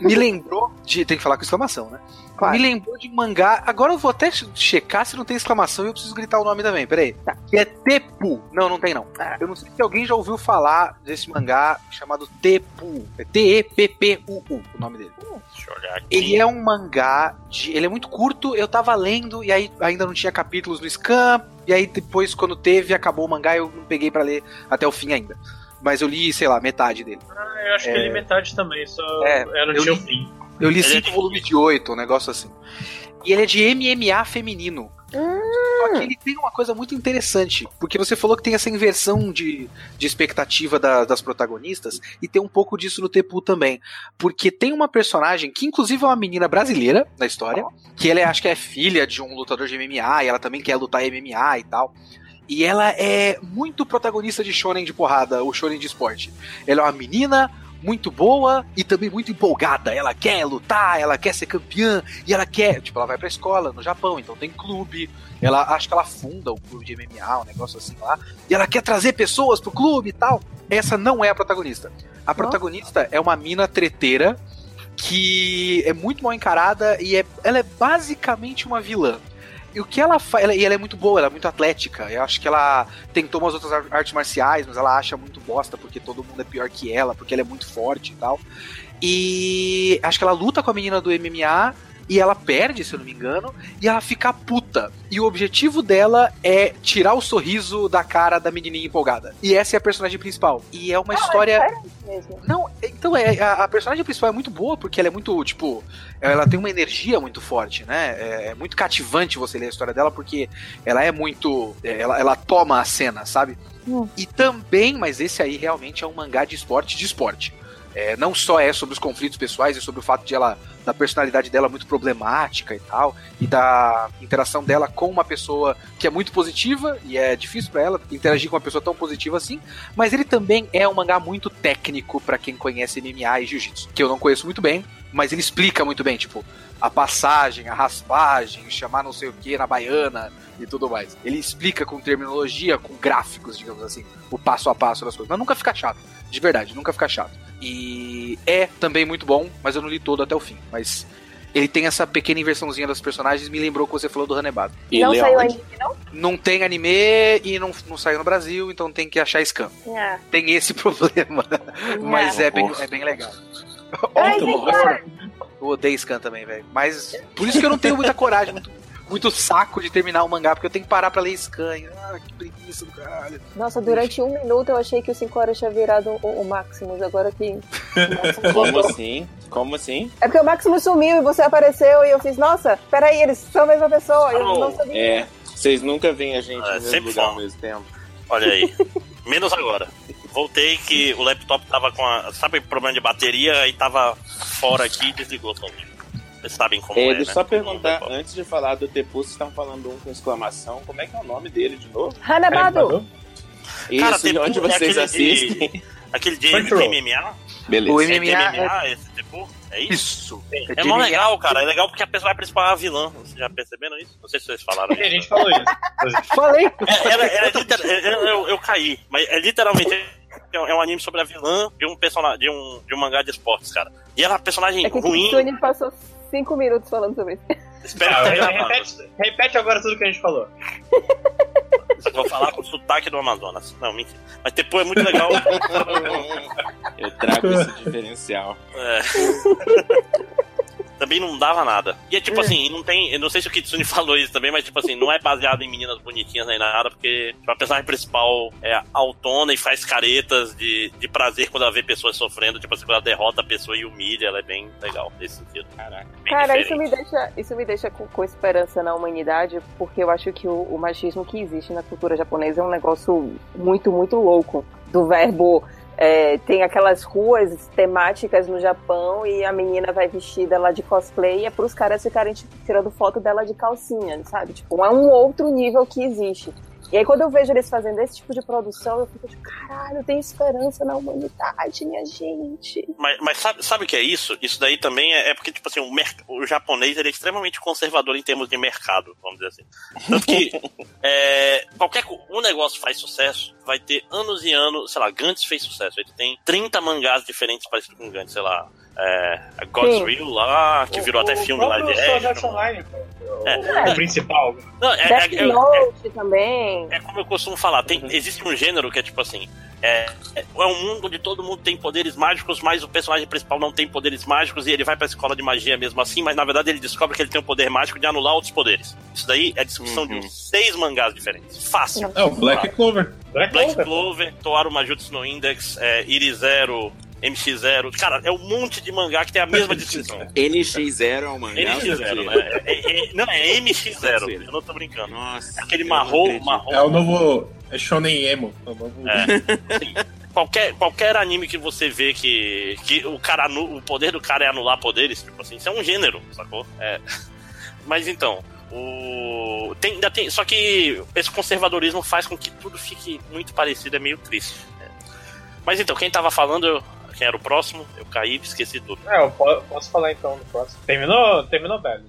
me lembrou de. Tem que falar com exclamação, né? Claro. Me lembrou de mangá. Agora eu vou até checar se não tem exclamação e eu preciso gritar o nome também. Peraí. Tá. Que é Tepu. Não, não tem não. Ah. Eu não sei se alguém já ouviu falar desse mangá chamado Tepu. É T-E-P-P-U-U, o nome dele. Deixa eu olhar aqui. Ele é um mangá de. Ele é muito curto, eu tava lendo e aí ainda não tinha capítulos no Scam. E aí depois, quando teve, acabou o mangá, eu não peguei para ler até o fim ainda. Mas eu li, sei lá, metade dele. Ah, eu acho é... que eu li metade também, só é, eu não tinha fim. Eu li é cinco volumes de oito, um negócio assim. E ele é de MMA feminino. Hum, Só que ele tem uma coisa muito interessante, porque você falou que tem essa inversão de, de expectativa da, das protagonistas, e tem um pouco disso no Tepu também. Porque tem uma personagem que, inclusive, é uma menina brasileira na história, que ela é, acho que é filha de um lutador de MMA, e ela também quer lutar MMA e tal. E ela é muito protagonista de shonen de porrada, ou shonen de esporte. Ela é uma menina muito boa e também muito empolgada. Ela quer lutar, ela quer ser campeã e ela quer, tipo, ela vai pra escola no Japão, então tem clube. Ela acho que ela funda o clube de MMA, um negócio assim lá. E ela quer trazer pessoas pro clube e tal. Essa não é a protagonista. A protagonista é uma mina treteira que é muito mal encarada e é, ela é basicamente uma vilã. E o que ela faz. E ela é muito boa, ela é muito atlética. Eu acho que ela tentou umas outras artes marciais, mas ela acha muito bosta porque todo mundo é pior que ela, porque ela é muito forte e tal. E acho que ela luta com a menina do MMA e ela perde, se eu não me engano, e ela fica puta. E o objetivo dela é tirar o sorriso da cara da menininha empolgada. E essa é a personagem principal. E é uma ah, história. É não, então é a, a, personagem principal é muito boa porque ela é muito, tipo, ela tem uma energia muito forte, né? É, é muito cativante você ler a história dela porque ela é muito, é, ela, ela toma a cena, sabe? Hum. E também, mas esse aí realmente é um mangá de esporte de esporte. É, não só é sobre os conflitos pessoais, é sobre o fato de ela, da personalidade dela muito problemática e tal, e da interação dela com uma pessoa que é muito positiva, e é difícil para ela interagir com uma pessoa tão positiva assim, mas ele também é um mangá muito técnico para quem conhece MMA e Jiu-Jitsu, que eu não conheço muito bem, mas ele explica muito bem, tipo, a passagem, a raspagem, chamar não sei o que na baiana e tudo mais. Ele explica com terminologia, com gráficos, digamos assim, o passo a passo das coisas, mas nunca fica chato, de verdade, nunca fica chato. E é também muito bom, mas eu não li todo até o fim. Mas ele tem essa pequena inversãozinha dos personagens, me lembrou que você falou do Hanebado. E não saiu anime, não? Não tem anime e não, não saiu no Brasil, então tem que achar scan. É. Tem esse (laughs) problema. Yeah. Mas é bem, é bem legal. Ai, eu odeio scan também, velho. Mas por isso que eu não tenho muita coragem, muito, muito saco de terminar o mangá, porque eu tenho que parar pra ler scan. Ah, que preguiça do caralho. Nossa, durante um minuto eu achei que o 5 horas tinha virado o, o Maximus, agora que. (laughs) Como assim? Como assim? É porque o Maximus sumiu e você apareceu e eu fiz, nossa, peraí, eles são a mesma pessoa. Eu não sabia. É, vocês nunca veem a gente é, no mesmo lugar ao mesmo tempo. Olha aí. Menos agora. Voltei que o laptop tava com a. Sabe, problema de bateria e tava fora aqui e desligou somente. Vocês sabem como é, é Deixa eu só perguntar, antes de falar do Tepu, vocês estão falando um com exclamação. Como é que é o nome dele de novo? Hanabado! Isso, Cara, Tepu, onde vocês é assistem? De, aquele de MMA? Beleza. O MMA, é, esse Tepu? É isso? Isso. É, é mó legal, cara. É legal porque a pessoa principal é a vilã. Vocês já perceberam isso? Não sei se vocês falaram. a gente falou isso. Falei. É, ela, ela é eu, eu, eu, caí, mas é literalmente é um anime sobre a vilã de um personagem de um, de um mangá de esportes, cara. E ela é uma personagem é que ruim. O Tony passou cinco minutos falando sobre isso. Espera, ah, repete, repete agora tudo que a gente falou. Só que vou falar com o sotaque do Amazonas. Não, mentira. Mas depois é muito legal. (laughs) Eu trago esse diferencial. É. (laughs) também não dava nada. E é tipo é. assim, não tem. Eu não sei se o Kitsune (laughs) falou isso também, mas tipo assim, não é baseado em meninas bonitinhas nem nada, porque tipo, a personagem principal é autona e faz caretas de, de prazer quando ela vê pessoas sofrendo. Tipo assim, quando ela derrota a pessoa e humilha, ela é bem legal nesse sentido. Caraca. Cara, isso me deixa, isso me deixa com, com, esperança na humanidade, porque eu acho que o, o machismo que existe na cultura japonesa é um negócio muito, muito louco. Do verbo é, tem aquelas ruas temáticas no Japão e a menina vai vestida lá de cosplay e é pros caras ficarem tipo, tirando foto dela de calcinha, sabe? Tipo, é um outro nível que existe. E aí, quando eu vejo eles fazendo esse tipo de produção, eu fico tipo, caralho, tem esperança na humanidade, minha gente. Mas, mas sabe, sabe o que é isso? Isso daí também é, é porque, tipo assim, o, o japonês ele é extremamente conservador em termos de mercado, vamos dizer assim. Tanto que (laughs) é, qualquer um negócio faz sucesso, vai ter anos e anos, sei lá, Gantz fez sucesso. Ele tem 30 mangás diferentes parecidos com Gantz, sei lá. É, God's Will lá, que virou o, até filme lá de é, o principal. Não, é, Death é, é, Note também. É como eu costumo falar, tem, existe um gênero que é tipo assim, é, é um mundo onde todo mundo tem poderes mágicos, mas o personagem principal não tem poderes mágicos e ele vai pra escola de magia mesmo assim, mas na verdade ele descobre que ele tem o poder mágico de anular outros poderes. Isso daí é a discussão uhum. de uns seis mangás diferentes. Fácil. É o Black Clover. Black, Black Clover, Toaru Majutsu no Index, é, Iri Zero, MX0. Cara, é um monte de mangá que tem a mesma descrição. (laughs) NX0 é um mangá? NX0, né? É, é, não, é MX0. Eu não tô brincando. Nossa. Aquele marrom, marrom. É o novo. É Shonen Emo. É o novo. É. Sim. Qualquer, qualquer anime que você vê que, que o cara o poder do cara é anular poderes, tipo assim, isso é um gênero, sacou? É. (laughs) Mas então, o. Tem, ainda tem. Só que esse conservadorismo faz com que tudo fique muito parecido, é meio triste. né? Mas então, quem tava falando, quem era o próximo? Eu caí, esqueci tudo. É, eu po- posso falar então no próximo. Terminou, terminou velho.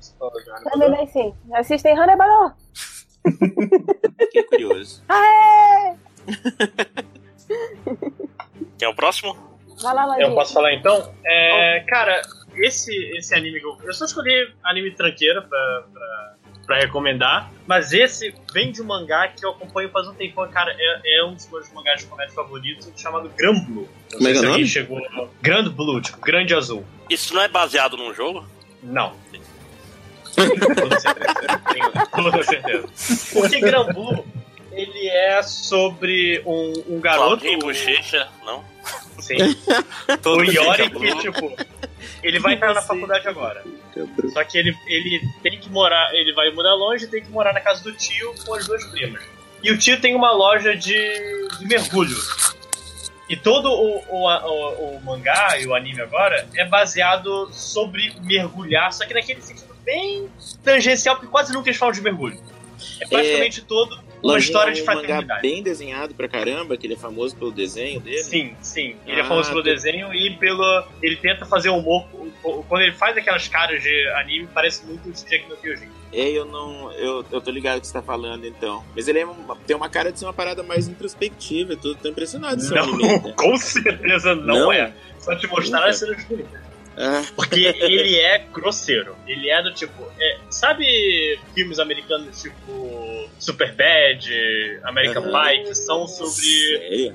Também sim. Assistem Hannibal. (laughs) Fiquei curioso. Aê! (laughs) Quem é o próximo? Vai lá, Eu posso falar então? É, cara, esse, esse anime que eu. Eu só escolhi anime tranqueira pra, pra, pra recomendar, mas esse vem de um mangá que eu acompanho faz um tempão, cara. É, é um dos meus mangás de comédia favoritos, chamado Grand Blue. Não Como é que é nome? chegou. Grand Blue, tipo, grande azul. Isso não é baseado num jogo? Não. Com certeza. Toda certeza. Porque Grand Blue, ele é sobre um, um garoto. Claudinho Bochecha, não? Sim. (laughs) Todo o Yori que, tipo, ele vai entrar na faculdade agora. Só que ele, ele tem que morar, ele vai mudar longe e tem que morar na casa do tio com as duas primas. E o tio tem uma loja de, de mergulho. E todo o, o, o, o mangá e o anime agora é baseado sobre mergulhar, só que naquele sentido bem tangencial, porque quase nunca eles falam de mergulho. É basicamente todo uma história de é um mangá fraternidade. bem desenhado pra caramba, que ele é famoso pelo desenho dele. Sim, sim. Ele é Ah, famoso pelo tô- desenho e pelo. Ele tenta fazer humor. Quando ele faz aquelas caras de anime, parece muito o Shingeki no Kyojin. É, eu não. Eu, eu tô ligado o que você tá falando, então. Mas ele é uma- tem uma cara de ser uma parada mais introspectiva e tudo. Tô impressionado anime. Não, (laughs) com certeza não, Não? é. Só te mostrar as cenas bonitas. Ah, Porque ele é grosseiro. Ele é do tipo. é, sabe filmes americanos tipo Superbad, American Aham. Pie, que são sobre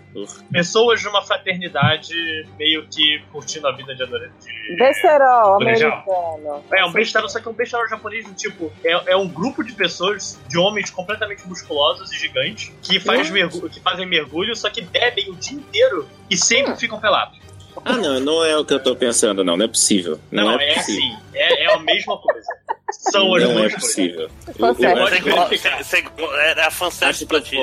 pessoas de uma fraternidade meio que curtindo a vida de adolescente. Besterol, americano. É um besterol, só que é um besterol japonês do tipo. É, é um grupo de pessoas, de homens completamente musculosos e gigantes, que, faz Hum. mergu- que fazem mergulho, só que bebem o dia inteiro e sempre ficam pelados. Ah, não, não é o que eu tô pensando, não. Não é possível. Não, Não, é, é, possível. assim. É, é a mesma coisa. São as Não é duas coisas. possível. Você- você, é a fanservice pra ti.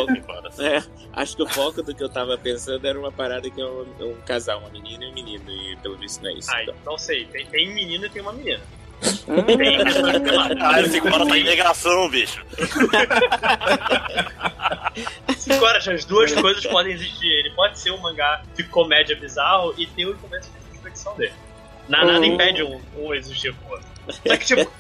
É, acho que o foco do que eu tava pensando era uma parada que é um, é um casal, uma menina e um menino, e pelo visto não é isso. Ah, então. não sei. Tem, tem menino e tem uma menina. Hum. Peladas. Ah, esse agora tá em negação, bicho. Cinco horas, as duas coisas podem existir. Ele pode ser um mangá de comédia bizarro e ter os momentos de introspecção dele. Na- Nada Uhum. impede um, um existir com o outro. Só que, tipo,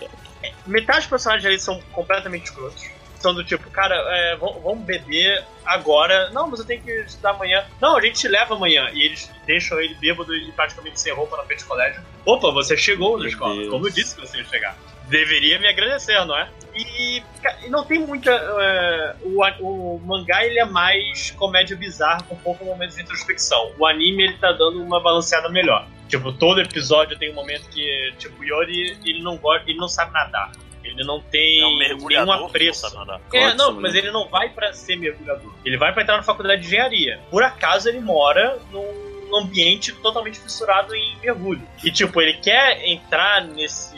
metade dos personagens ali são completamente escrotos. São do tipo, cara, é, vamos beber agora. Não, mas eu tenho que estudar amanhã. Não, a gente te leva amanhã. E eles deixam ele bêbado e praticamente sem roupa na frente do colégio. Opa, você chegou na Meu escola. Deus. Como eu disse que você ia chegar. Deveria me agradecer, não é? E, e não tem muita. é, o, o mangá ele é mais comédia bizarra com pouco momentos de introspecção. O anime ele tá dando uma balanceada melhor. Tipo, todo episódio tem um momento que, tipo, o Yori ele não gosta, ele não sabe nadar. Ele não tem É um mergulhador. apreço. É, não, mas ele não vai pra ser mergulhador. Ele vai pra entrar na faculdade de engenharia. Por acaso ele mora num ambiente totalmente fissurado em mergulho. E tipo, ele quer entrar nesse.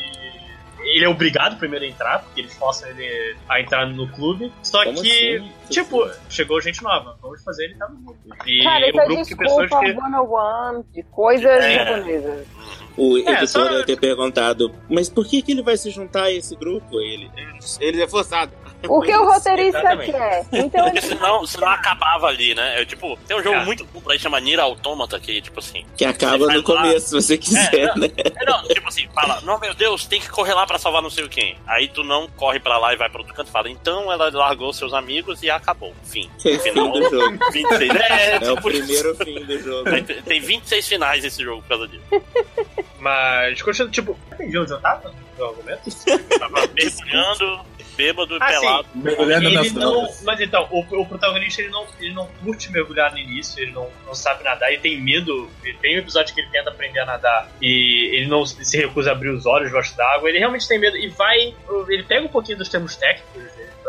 Ele é obrigado primeiro a entrar, porque eles forçam ele a entrar no clube. Só Como que, assim? tipo, chegou gente nova. Vamos fazer ele estar no grupo. E Cara, o é grupo de pessoas que. 101 de coisas É. japonesas. O É, editor só- deve ter perguntado, mas por que, que ele vai se juntar a esse grupo? Ele, ele é forçado. O que o roteirista Exatamente. quer. Então ele Porque senão, senão acabava ali, né? É, tipo, tem um jogo É. muito bom pra aí chama Nier Automata, que, tipo assim. Que acaba no começo, se você quiser, É, não. né? É, não, tipo assim, fala, não, meu Deus, tem que correr lá pra salvar não sei o quem. Aí tu não corre pra lá e vai pra outro canto e fala, então ela largou seus amigos e acabou. Fim. É (laughs) o fim do jogo. 26. É, É o tipo, primeiro fim do jogo. Tem, tem 26 finais esse jogo por causa disso. Mas, continuando, tipo, entendi onde eu tava no argumento? Tava mergulhando, bêbado e Ah, sim. pelado. Mergulhando nas Ele não, drogas. mas então, o, o protagonista ele não, ele não curte mergulhar no início, ele não, não sabe nadar, ele tem medo. Ele tem um episódio que ele tenta aprender a nadar e ele não se recusa a abrir os olhos debaixo d'água. Ele realmente tem medo e vai. Ele pega um pouquinho dos termos técnicos.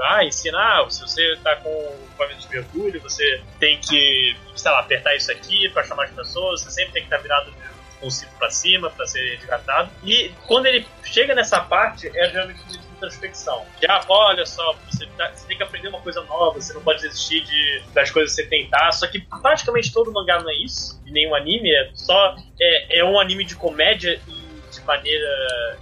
ah, ensinar, se você tá com equipamento de mergulho, você tem que, sei lá, apertar isso aqui para chamar as pessoas, você sempre tem que estar virado com o cinto pra cima para ser resgatado. E quando ele chega nessa parte, é realmente introspecção. Já, ah, olha só, você, tá, você, tem que aprender uma coisa nova, você não pode desistir de, das coisas que você tentar. Só que praticamente todo mangá não é isso, e nenhum anime, é só é, é um anime de comédia e de maneira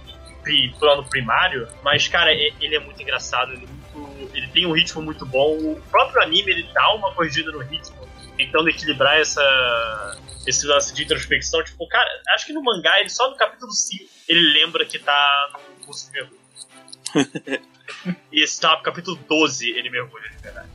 plano primário, mas, cara, ele é muito engraçado, ele, é muito, ele tem um ritmo muito bom. O próprio anime, ele dá uma corrigida no ritmo, tentando equilibrar essa, esse lance de introspecção. Tipo, cara, acho que no mangá, ele só no capítulo 5, ele lembra que tá no curso de mergulho. (laughs) e esse tá capítulo 12, ele mergulha de verdade.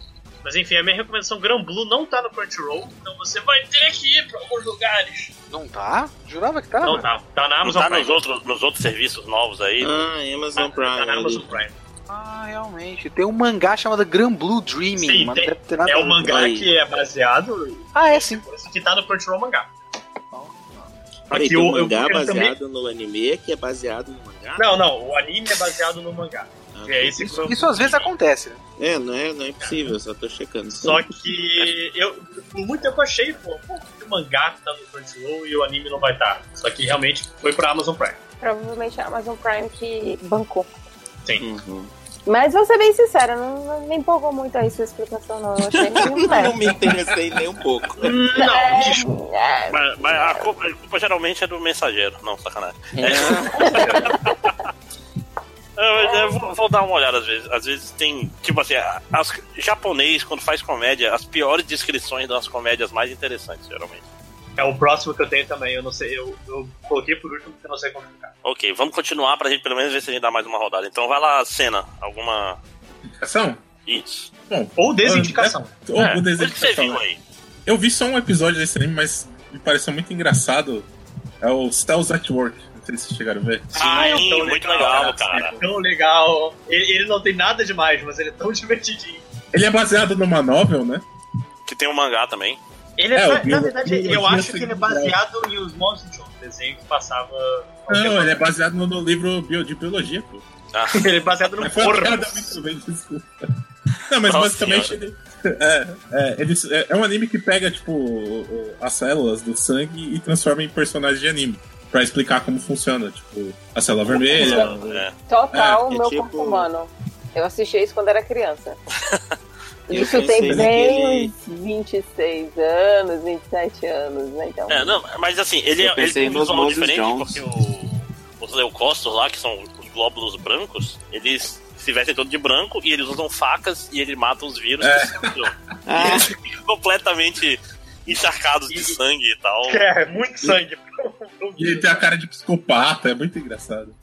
Mas enfim, a minha recomendação Gran Blue não tá no Crunchyroll, então você vai ter que ir pra alguns lugares. Não tá? Jurava que tá. Não tá. Tá na Amazon não tá Prime. Nos outros, nos outros serviços novos aí. Ah, Amazon Prime. Tá na Amazon Prime. Ah, realmente. Tem um mangá chamado Gran Blue Dreaming. Sim, tem, é um mangá aí. que é baseado. Ah, é sim. Que tá no Crunchyroll mangá. Peraí, tem um mangá baseado também... no anime que é baseado no mangá? Não, não. O anime é baseado no mangá. É, isso, isso às vezes acontece, né? É, não é, não é impossível, só tô checando. Só que eu, por muito tempo achei, pô, pô o mangá tá no Crunchyroll e o anime não vai estar. Tá. Só que realmente foi pra Amazon Prime. Provavelmente a Amazon Prime que bancou. Sim. Uhum. Mas vou ser bem sincera, não, não me empolgou muito aí sua explicação, não. Eu achei (laughs) Não me interessei nem um pouco. não, é, Mas, mas a, culpa, a, culpa, geralmente é do mensageiro. Não, sacanagem. É. (laughs) Eu, vou, vou, dar uma olhada às vezes. Às vezes tem, tipo assim, as, japonês, quando faz comédia, as piores descrições das comédias mais interessantes, geralmente. É o próximo que eu tenho também, eu não sei, eu, eu coloquei por último porque eu não sei como ficar. Ok, vamos continuar pra gente pelo menos ver se a gente dá mais uma rodada. Então vai lá, cena, alguma. Indicação? Isso. Bom, ou desindicação. É, ou, é, ou desindicação. Você viu aí? Eu vi só um episódio desse anime, mas me pareceu muito engraçado. É o Styles at Work sei se vocês chegaram a ver. Sim, ah, é tão muito legal, legal cara. É tão legal. Ele, ele, não tem nada demais, mas ele é tão (laughs) divertidinho. Ele é baseado numa novel, né? Que tem um mangá também. Ele é, é na verdade, eu acho que ele é baseado em Os Monstros de um desenho que passava. Não, ele é baseado no, no livro bio, de biologia, pô. Ah. (laughs) ele é baseado no porco. muito bem, desculpa. Não, mas Nossa basicamente ele, é, é, ele, é, é um anime que pega, tipo, as células do sangue e transforma em personagens de anime pra explicar como funciona, tipo, a célula vermelha. É. Total, é, meu tipo... corpo humano. Eu assisti isso quando era criança. (laughs) Isso tem bem uns 26 anos, 27 anos, né? Então... É, não, mas assim, ele, é, ele tem um visual diferente Jones. porque o, os leucócitos lá, que são os glóbulos brancos, eles se vestem todo de branco e eles usam facas e ele mata os vírus. É. E (laughs) eles ficam completamente encharcados de sangue e tal. É, muito sangue. (laughs) (laughs) E ele tem a cara de psicopata, é muito engraçado.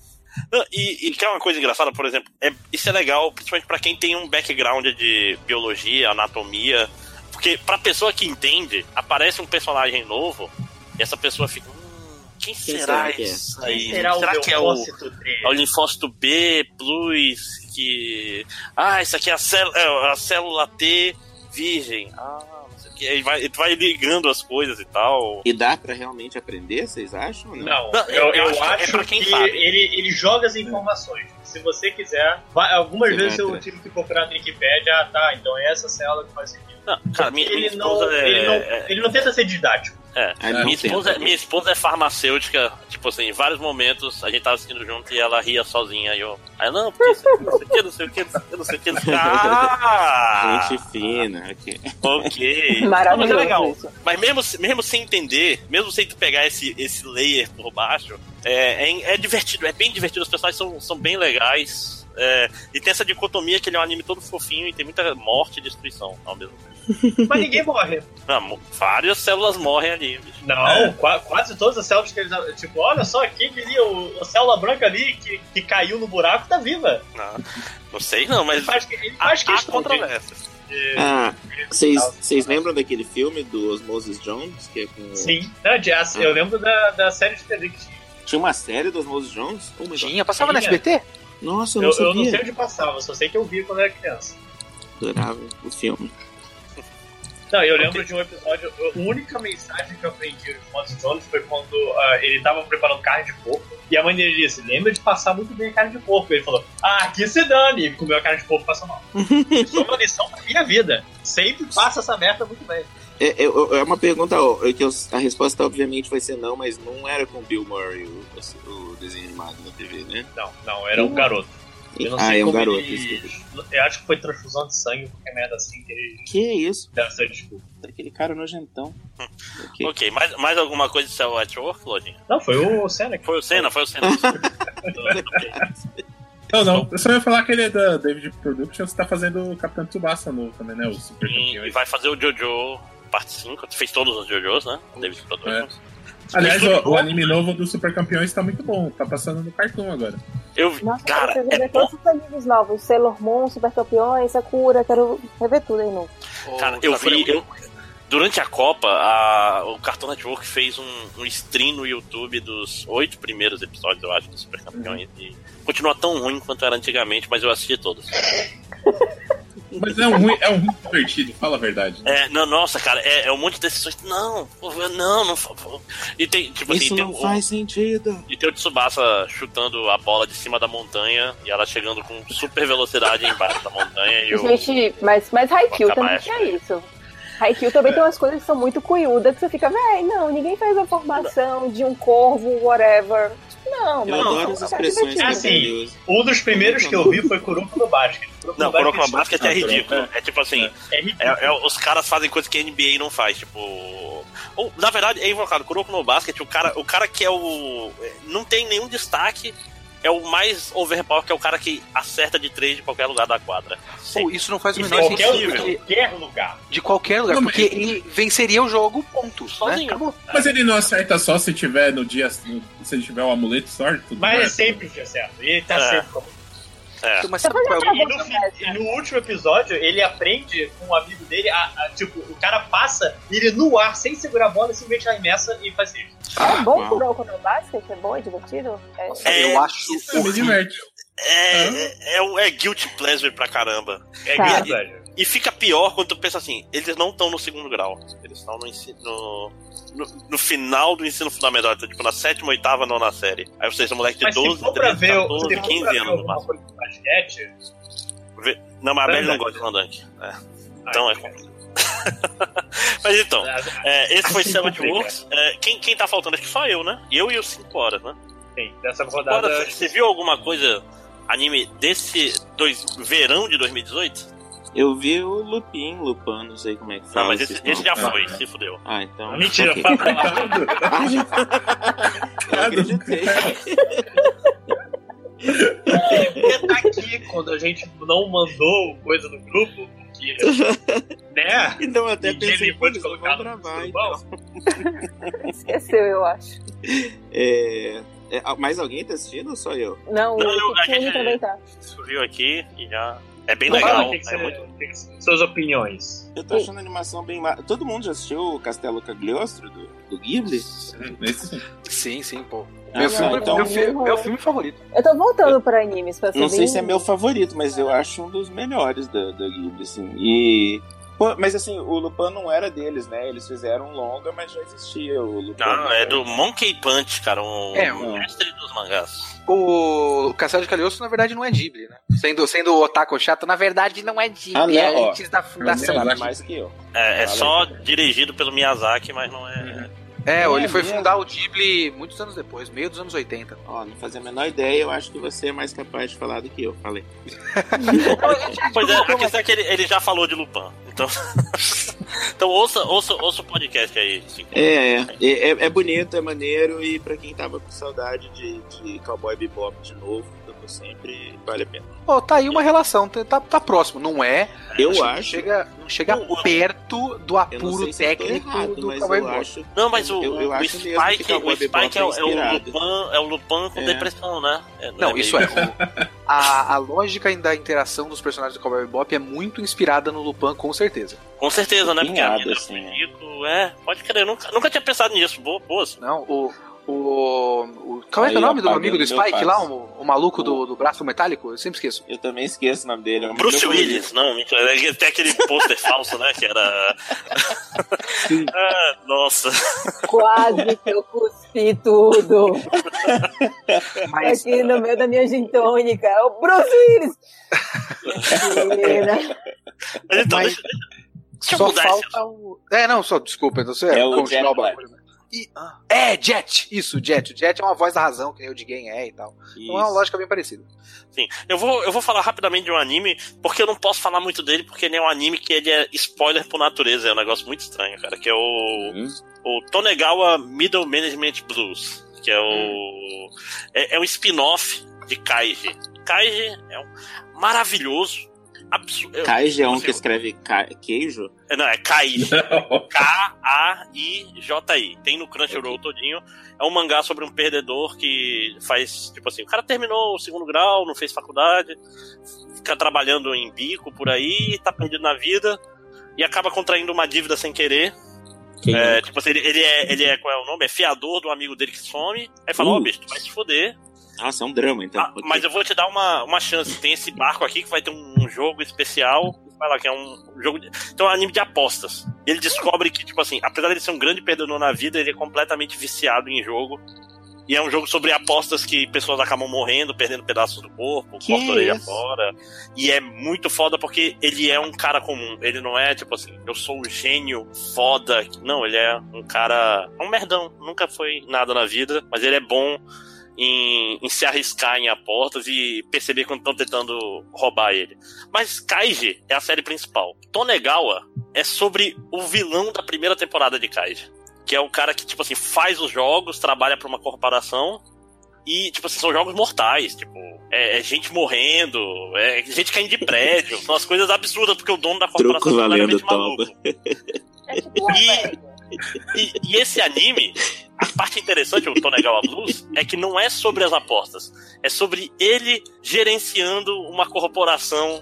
E, e que é uma coisa engraçada, por exemplo, é, isso é legal, principalmente para quem tem um background de biologia, anatomia, porque pra pessoa que entende, aparece um personagem novo e essa pessoa fica. Hum, quem, quem será, será isso é? aí? Será, será que é o, é o linfócito B plus? Que. Ah, isso aqui é a, célula, é a célula T virgem. Ah, que ele vai, ele vai ligando as coisas e tal. E dá para realmente aprender, vocês acham? Não, não eu, eu, eu, acho, é que, que ele, ele joga as informações. Se você quiser, vai, algumas você vezes eu tive que procurar na Wikipedia, ah, tá, então é essa célula que faz sentido. Não, cara, minha, ele, minha não, é... ele, não, ele não tenta ser didático. É, é minha, esposa, minha esposa é farmacêutica, tipo assim, em vários momentos a gente tava assistindo junto e ela ria sozinha. E eu, aí, não, porque não sei o que, não sei o que, não sei o que, não sei o que. Ah! Gente fina, ok. Ok. Maravilhoso. (laughs) Mas é legal. Mas mesmo, mesmo sem entender, mesmo sem tu pegar esse, esse layer por baixo, é, é, é divertido, é bem divertido. Os personagens são, são bem legais. É, e tem essa dicotomia que ele é um anime todo fofinho e tem muita morte e destruição ao mesmo tempo. (laughs) Mas ninguém morre. Não, várias células morrem ali. Bicho. Não, é. quase todas as células que eles. Tipo, olha só aqui, queria o, a célula branca ali que, que caiu no buraco tá viva. Não, não sei não, mas. Acho que, acho que há, há controvérsias. Ah, vocês lembram daquele filme do Osmosis Jones? Que é com... Sim, não, jazz, ah. eu lembro da, da série de TV que tinha. Tinha uma série do Osmosis Jones? Como tinha, passava Tinha. no SBT? Nossa, eu não eu, sabia. Eu não sei onde passava, só sei que eu via quando era criança. Adorava o filme. Não, eu lembro de um episódio, a única mensagem que eu aprendi do Moses Jones foi quando uh, ele tava preparando carne de porco. E a mãe dele disse: Lembra de passar muito bem a carne de porco. Ele falou: Ah, que se dane! E comeu a carne de porco e passou mal. (laughs) Isso é uma lição pra minha vida. Sempre passa essa merda muito bem. É, é, é uma pergunta, ó, que eu, a resposta obviamente vai ser não, mas não era com Bill Murray o, o desenho animado na TV, né? Não, não, era um garoto. Eu não ah, sei é um garoto. Ele... Eu acho que foi transfusão de sangue, qualquer merda assim que ele. Que isso? Deve ser desculpa. Aquele cara nojentão. (laughs) ok, okay mais, mais alguma coisa de Work, Lodinho? Não, foi o Senna. Foi o Senna, foi o Senna. (laughs) Não, não. Eu só ia falar que ele é da David Productions, tá fazendo o Capitão Tsubasa novo também, né? O Super E, e vai fazer o Jojo parte 5. Fez todos os Jojos, né? David Productions. É. Aliás, o, o, anime novo do Super Campeões tá muito bom. Tá passando no cartão agora. Eu vi. Nossa, cara, eu quero é todos os animes novos. Sailor Moon, Super Campeões, Sakura. Quero rever tudo aí novo. Cara, eu vi... Eu, durante a Copa, a, o Cartoon Network fez um, um stream no YouTube dos oito primeiros episódios, eu acho, do Super Campeões. Uhum. E continua tão ruim quanto era antigamente, mas eu assisti todos. (laughs) Mas é um ruim, é um ruim divertido, fala a verdade. Né? É, não, nossa, cara, é, é, um monte de decisões. Não, não, não. E tem, tipo Isso assim, não tem faz o, sentido. E tem o Tsubasa chutando a bola de cima da montanha e ela chegando com super velocidade embaixo da montanha. E Gente, o, mas, mas Haikyuu também tinha isso. Haikyuu também é. tem umas coisas que são muito cunhudas que você fica, véi, não, ninguém fez a formação de um corvo, whatever. Não, eu adoro as expressões é assim, Um dos primeiros que eu vi foi Kuroko no Basket. Kuroko não, Kuroko no Basket é ridículo. É, tipo assim, é, é, é, os caras fazem coisas que a NBA não faz, tipo... Ou, na verdade, é invocado, Kuroko no Basket, o cara, o cara que é o... Não tem nenhum destaque, é o mais overpower, que é o cara que acerta de três de qualquer lugar da quadra. Pô, isso não faz o menor sentido. De qualquer lugar. De qualquer lugar, não, porque ele venceria o jogo, ponto. Né? Sozinho. Né? Mas ele não acerta só se tiver no dia. Se ele tiver o amuleto sorte. Mas é sempre que acerta. E ele tá é. sempre. É. Mas sabe qual é e, no, no, último episódio, ele aprende com um amigo dele, a, a, tipo, o cara passa, ele no ar, sem segurar a bola, simplesmente arremessa e faz isso. É bom por o no basquete? É bom? É divertido? É, é eu acho. É, diverte. É, é, é, é, guilty pleasure pra caramba. É tá. guilty pleasure. E fica pior quando tu pensa assim, eles não estão no segundo grau. Eles estão no ensino. No, no, final do ensino fundamental, então, tipo na sétima, oitava, nona série. Aí vocês são moleque de mas 12, 13, ver, 14, 15 anos no máximo. Basquete, não, mas a Belly não gosta de Landunk. É. Ah, então é complicado. (laughs) mas então, é, esse foi (laughs) Seven Works. É, quem, quem tá faltando? Acho que só eu, né? Eu e os 5 horas, né? Sim, dessa rodada. Agora, você viu alguma coisa anime desse dois, verão de 2018? Eu vi o Lupin, Lupin, não sei como é que fala. Não, mas esse, esse já foi, se fudeu. Ah, então. (laughs) Mentira, okay. fala ah, já... Eu acreditei. Ele tá aqui quando a gente não mandou coisa no grupo, porque. Né? Então até e pensei que pode colocar no gravar, então. (laughs) Esqueceu, eu acho. É. É, mais alguém tá assistindo ou só eu? Não, não o Kitsune também tá. Subiu aqui e já é bem legal. Que que é muito... Suas opiniões. Eu tô achando a animação bem. Todo mundo já assistiu o Castelo Cagliostro do, do Ghibli? Sim, sim, pô. Ah, meu, filme, então... meu, filme, meu filme favorito. Eu tô voltando pra animes pra Não sei se é meu favorito, mas eu acho um dos melhores da, da Ghibli, assim. E Pô, mas assim, o Lupin não era deles, né? Eles fizeram um longa, mas já existia o Lupin. Não, é do Monkey Punch, cara, um, é, um mestre dos mangás. O Castelo de Calioso, na verdade, não é Ghibli, né? Sendo, sendo o Otaku chato, na verdade, não é Ghibli, ah, não, é ó, antes da fundação. É mais que eu. É, é só dirigido pelo Miyazaki, mas não é... Uhum. É, ele foi fundar o Ghibli muitos anos depois, meio dos anos 80. Ó, não fazia a menor ideia, eu acho que você é mais capaz de falar do que eu falei. (laughs) pois é, a questão é que ele, ele já falou de Lupin, então... (laughs) então ouça, ouça, ouça o podcast aí. É, é, é, é, bonito, é maneiro, e pra quem tava com saudade de, de Cowboy Bebop de novo, sempre vale a pena. Oh, tá aí uma relação, tá, tá, tá próximo, não é? Eu acho. Não chega, não chega perto do apuro técnico errado, do mas Cowboy eu acho, Não, mas o, eu, eu o Spike, o Spike é, é, o Lupin, é o Lupin com é. depressão, né? É, não, não é isso é. a, a lógica da interação dos personagens do Cowboy Bebop é muito inspirada no Lupin, com certeza. Com certeza, né? Porque a assim. é, pode crer, nunca, nunca tinha pensado nisso. Boa, boa. Não, o, O, o qual é, é o nome do amigo do Spike lá? O, o maluco o... Do, do braço metálico? Eu sempre esqueço. Eu também esqueço o nome dele. É Bruce Willis, não, mentira. Tem aquele pôster (laughs) falso, né? Que era. (laughs) ah, nossa. Quase que eu cuspi tudo. Mas... Aqui no meio da minha gintônica. É o Bruce Willis! então, Mas... deixa, deixa eu só mudar falta o... É, não, só desculpa, então você é o Jack Black. E, ah, é, Jet! Isso, Jet. O Jet é uma voz da razão, que nem o de Game é e tal. Isso. Então é uma lógica bem parecida. Sim. Eu vou, eu vou falar rapidamente de um anime, porque eu não posso falar muito dele, porque ele é um anime que ele é spoiler por natureza. É um negócio muito estranho, cara. Que é o. Hum. O Tonegawa Middle Management Blues. Que é o. Hum. É, é um spin-off de Kaiji. Kaiji é um maravilhoso absurdo. Kaiji é um que escreve queijo? É, não, é Kaiji. (laughs) K-A-I-J-I. Tem no Crunchyroll todinho. É um mangá sobre um perdedor que faz, tipo assim, o cara terminou o segundo grau, não fez faculdade, fica trabalhando em bico por aí, tá perdido na vida e acaba contraindo uma dívida sem querer. É, tipo assim, ele, ele, é, ele é, qual é o nome? É fiador do amigo dele que some. Aí fala, ó, uh. oh, bicho, tu vai se foder. Nossa, é um drama, então. Ah, mas eu vou te dar uma, uma chance. Tem esse barco aqui que vai ter um jogo especial. Vai lá, que é um jogo. De... Então é um anime de apostas. Ele descobre que, tipo assim, apesar de ele ser um grande perdedor na vida, ele é completamente viciado em jogo. E é um jogo sobre apostas que pessoas acabam morrendo, perdendo pedaços do corpo, corta orelha fora. E é muito foda porque ele é um cara comum. Ele não é tipo assim, eu sou um gênio foda. Não, ele é um cara. um merdão. Nunca foi nada na vida, mas ele é bom em, em, se arriscar em apostas e perceber quando estão tentando roubar ele. Mas Kaiji é a série principal. Tonegawa é sobre o vilão da primeira temporada de Kaiji. Que é o cara que, tipo assim, faz os jogos, trabalha para uma corporação e, tipo assim, são jogos mortais, tipo, é, é, gente morrendo, é gente caindo de prédio, são as coisas absurdas, porque o dono da corporação Truco é valendo maluco. É tipo e, e, e, esse anime, a parte interessante do Tonegawa Blues é que não é sobre as apostas, é sobre ele gerenciando uma corporação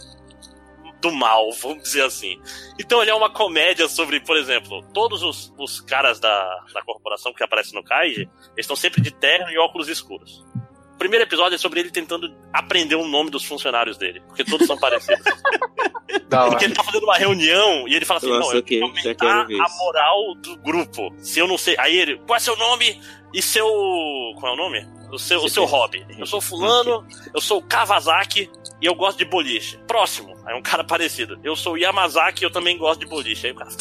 do mal, vamos dizer assim. Então ele é uma comédia sobre, por exemplo, todos os, os caras da, da corporação que aparecem no Kaiji, eles estão sempre de terno e óculos escuros primeiro episódio é sobre ele tentando aprender o nome dos funcionários dele, porque todos são parecidos. (laughs) porque ele tá fazendo uma reunião e ele fala assim: Nossa, não, eu okay, tenho que aumentar a moral do grupo. Se eu não sei. Aí ele, qual é seu nome e seu. Qual é o nome? O seu, o seu hobby. Eu sou fulano, eu sou Kawasaki e eu gosto de boliche. Próximo. Aí um cara parecido. Eu sou Yamazaki e eu também gosto de boliche. Aí o cara.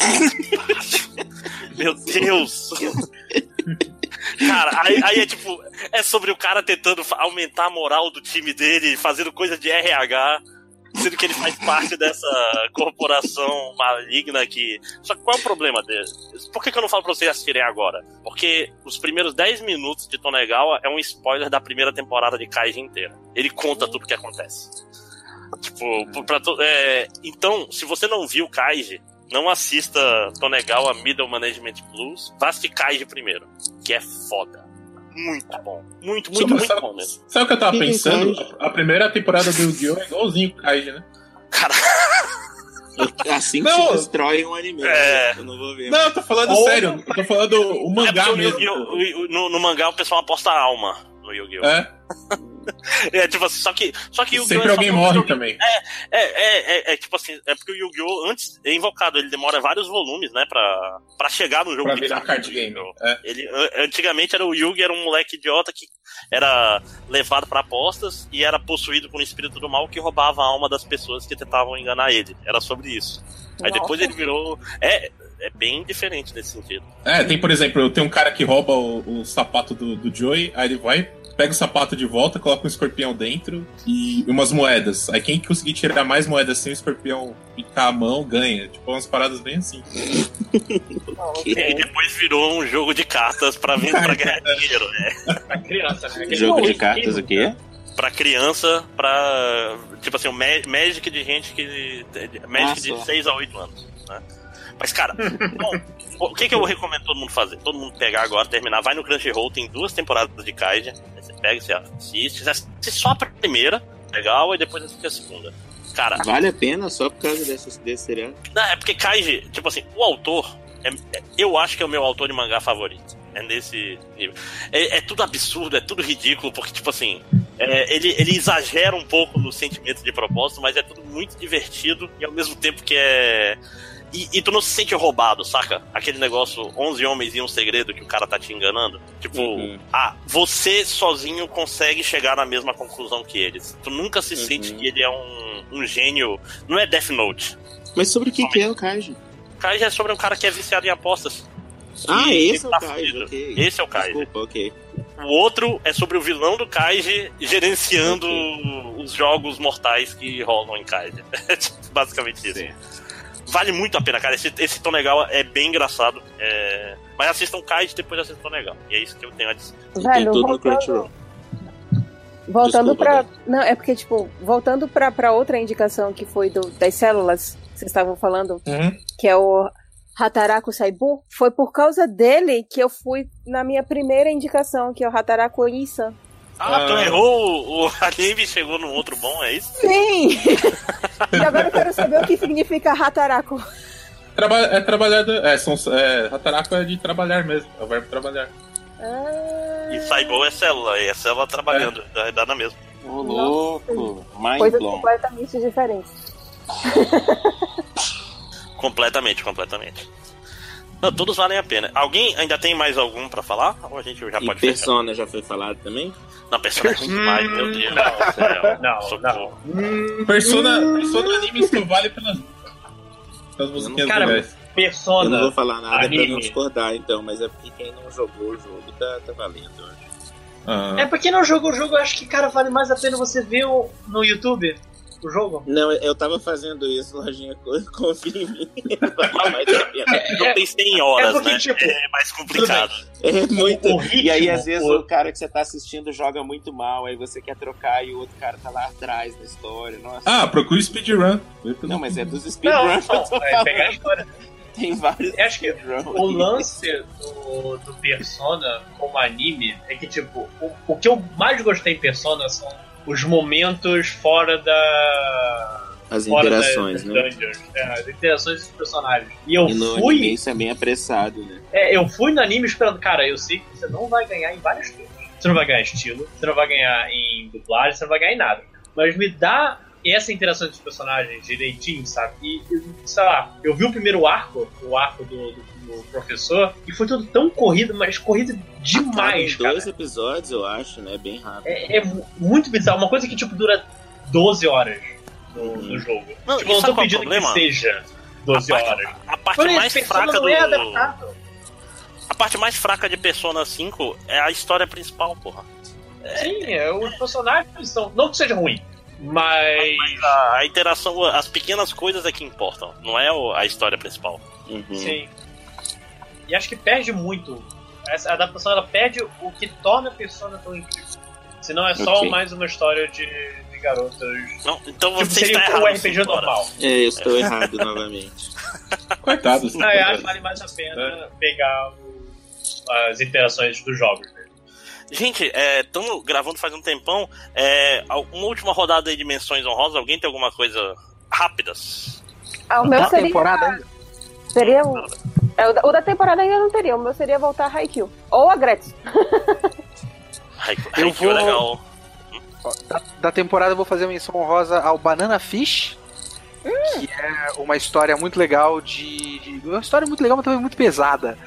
(laughs) Meu Deus! (laughs) Cara, aí, (laughs) aí, é tipo, é sobre o cara tentando aumentar a moral do time dele, fazendo coisa de RH, sendo que ele faz parte dessa corporação maligna que. Só que qual é o problema dele? Por que, que eu não falo pra vocês assistirem agora? Porque os primeiros 10 minutos de Tonegawa é um spoiler da primeira temporada de Kaiji inteira. Ele conta tudo o que acontece. Tipo, pra to... é... então, se você não viu Kaiji, não assista Tonegawa Middle Management Blues, vá assistir Kaiji primeiro, que é foda. Muito bom. Muito, muito, muito sabe, bom mesmo. Sabe o que eu tava pensando? A primeira temporada do Yu-Gi-Oh! é igualzinho Kaiji, né? Cara. Assim que não, se destrói um anime. É... Eu não vou ver. Não, eu tô falando Ou... sério. Eu tô falando o mangá é mesmo. No, no, mangá o pessoal aposta alma no Yu-Gi-Oh! É. (laughs) é, tipo assim, só que, só que Sempre é alguém morre também. É, é, é, é, é, tipo assim, é porque o Yu-Gi-Oh! antes é invocado, ele demora vários volumes, né, pra, pra chegar no jogo pra virar card game. É. Ele, antigamente era o Yugi, era um moleque idiota que era levado para apostas e era possuído por um espírito do mal que roubava a alma das pessoas que tentavam enganar ele. Era sobre isso. Aí depois ele virou. É, é bem diferente nesse sentido. É, tem, por exemplo, eu tenho um cara que rouba o, o sapato do, do Joey, aí ele vai, pega o sapato de volta, coloca um escorpião dentro e umas moedas. Aí quem conseguir tirar mais moedas sem o escorpião picar a mão, ganha. Tipo, umas paradas bem assim. e depois virou um jogo de cartas pra, vir, pra ganhar (laughs) dinheiro, né? pra criança, né? Jogo de cartas o quê? pra criança, pra. Tipo assim, o Magic de gente que. Magic Nossa. de 6 a 8 anos. Né? Mas, cara, bom, o que, que eu recomendo todo mundo fazer? Todo mundo pegar agora, terminar, vai no Crunchyroll, tem duas temporadas de Kaija. Pega, você assiste, assiste só a primeira, legal, e depois assiste a segunda. Cara. Vale a pena só por causa desse, desse seriado? Não, é porque Kaiji, tipo assim, o autor, é, eu acho que é o meu autor de mangá favorito. É nesse nível. É, é tudo absurdo, é tudo ridículo, porque, tipo assim, é, ele, ele exagera um pouco no sentimento de propósito, mas é tudo muito divertido e ao mesmo tempo que é. E, e, tu não se sente roubado, saca? Aquele negócio 11 homens e um segredo que o cara tá te enganando. Tipo, uhum. ah, você sozinho consegue chegar na mesma conclusão que eles. Tu nunca se uhum. sente que ele é um, um gênio. Não é Death Note. Mas sobre o que, que é o Kaiji? O Kaiji é sobre um cara que é viciado em apostas. Ah, esse é o tá Kaiji, okay. Esse é o Kaiji. Desculpa, ok. O outro é sobre o vilão do Kaiji gerenciando okay. os jogos mortais que rolam em Kaiji. (laughs) Basicamente isso. Sim. Vale muito a pena, cara. Esse, esse Tonegal é bem engraçado. É... Mas assistam Kaiji depois assistam Tonegal. E é isso que eu tenho a dizer. Velho, voltando... Voltando Desculpa, pra. Não, é porque, tipo, voltando pra, pra outra indicação que foi do, das células que vocês estavam falando, uhum. que é o Hataraku Saibu, foi por causa dele que eu fui na minha primeira indicação, que é o Hataraku Isan. Ah, tu errou o (laughs) anime chegou num outro bom, é isso? Sim! (laughs) e agora eu quero saber o que significa Hataraku. Traba é trabalhado. É, são, é, Hataraku é de trabalhar mesmo, é o verbo trabalhar. Ah. E Saibo é célula, e é célula trabalhando, é. dá na mesma. Ô, louco! Coisas completamente diferentes. (laughs) completamente, completamente. Não, (laughs) todos valem a pena. Alguém ainda tem mais algum pra falar? Ou a gente já e pode Persona fechar? já foi falado também? Não, Persona é muito mais, meu Deus. Não, não, não. Hum, Persona, Persona anime só vale pelas, pelas musiquinhas Cara, Persona. Eu não vou falar nada anime. pra não discordar, então, mas é porque quem não jogou o jogo tá, tá valendo, eu acho. Ah. É porque não jogou o jogo, eu acho que, cara, vale mais a pena você ver no YouTube o jogo? Não, eu tava fazendo isso, lojinha, (laughs) confia em mim. não pensei em horas, é porque, né? Tipo, é mais complicado. É muito. O, o ritmo, e aí, às vezes, o... o... cara que você tá assistindo joga muito mal, aí você quer trocar e o outro cara tá lá atrás na história. Nossa. Ah, procura speedrun. Não, mas é dos speedruns. Não, (laughs) não, é pegar a história. Tem vários. Eu acho que o lance do, do Persona como anime é que, tipo, o, o que eu mais gostei em Persona são os momentos fora da. As fora interações, da, né? Dungeons, é, as interações dos personagens. E eu e no fui. Anime isso é bem apressado, né? É, eu fui no anime esperando, cara, eu sei que você não vai ganhar em várias coisas. Você não vai ganhar estilo, você não vai ganhar em dublagem, você não vai ganhar em nada. Mas me dá essa interação dos personagens direitinho, sabe? E, sei lá, eu vi o primeiro arco, o arco do, do o professor, e foi tudo tão corrido, mas corrido demais, cara. dois episódios, eu acho, né? Bem rápido. É, é, muito bizarro. Uma coisa que, tipo, dura 12 horas no, uhum. no jogo. Não, tipo, eu não tô é pedindo que seja 12 a horas. Parte, a parte mais fraca do... É a parte mais fraca de Persona 5 é a história principal, porra. Sim, é, os personagens são. Não que seja ruim, mas. mas a, a, interação, as pequenas coisas é que importam, não é a história principal. Uhum. Sim. E acho que perde muito. Essa adaptação ela perde o que torna a persona tão incrível. Senão é só okay. mais uma história de, de garotas. Não, então tipo, você seria está errado. um RPG normal. É, eu estou errado novamente. (laughs) Coitados. Não, eu acho que vale mais a pena é. pegar o, as interações dos jogos. Né? Gente, estamos é, gravando faz um tempão. É, uma última rodada de dimensões honrosas. Alguém tem alguma coisa rápidas? Ah, o meu seria... temporada ainda. Seria o... É, o, da, o da temporada ainda não teria, o meu seria voltar a Haikyuu. Ou a Gretchen. (laughs) Haikyuu, vou... é legal. Da, da, temporada eu vou fazer uma menção honrosa ao Banana Fish. Hum. Que é uma história muito legal de, de, Uma história muito legal, mas também muito pesada.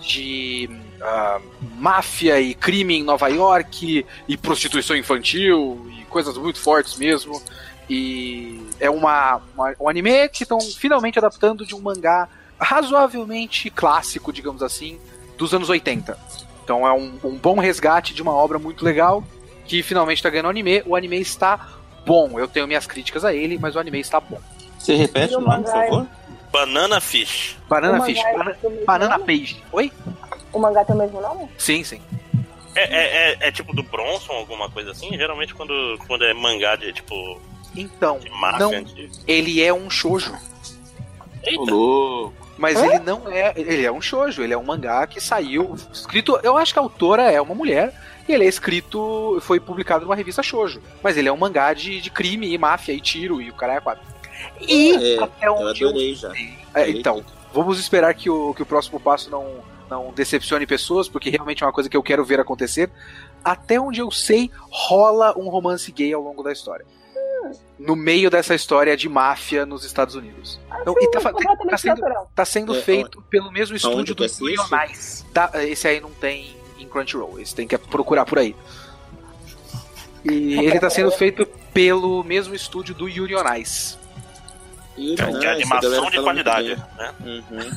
De uh, máfia e crime em Nova York, e prostituição infantil, e coisas muito fortes mesmo. E é uma, uma um anime que estão finalmente adaptando de um mangá razoavelmente clássico, digamos assim, dos anos 80. Então é um, um bom resgate de uma obra muito legal que finalmente está ganhando anime. O anime está bom. Eu tenho minhas críticas a ele, mas o anime está bom. Você repete o nome, por favor? Banana Fish. Banana Fish. É Bana Banana Page. Oi? O mangá tem o mesmo nome? Sim, sim. É, é, é, é, tipo do Bronson, alguma coisa assim? Geralmente quando, quando é mangá de tipo. Então, de não, de... ele é um shoujo. Eita. louco. Mas é? ele não é. Ele é um shoujo, ele é um mangá que saiu. Escrito. Eu acho que a autora é uma mulher. E ele é escrito. Foi publicado numa revista shoujo. Mas ele é um mangá de, de crime e máfia e tiro e o cara é quatro. E é, até onde eu adorei eu... já. É, então, vamos esperar que o, que o próximo passo não não decepcione pessoas, porque realmente é uma coisa que eu quero ver acontecer. Até onde eu sei, rola um romance gay ao longo da história. No meio dessa história de máfia nos Estados Unidos. Então, e tá, tá, sendo, tá sendo é, feito pelo mesmo estúdio do Ionais. Tá, esse aí não tem em Crunchyroll, esse tem que procurar por aí. E ele tá sendo feito pelo mesmo estúdio do Yuri on Ice. que é animação de qualidade, né? Uhum.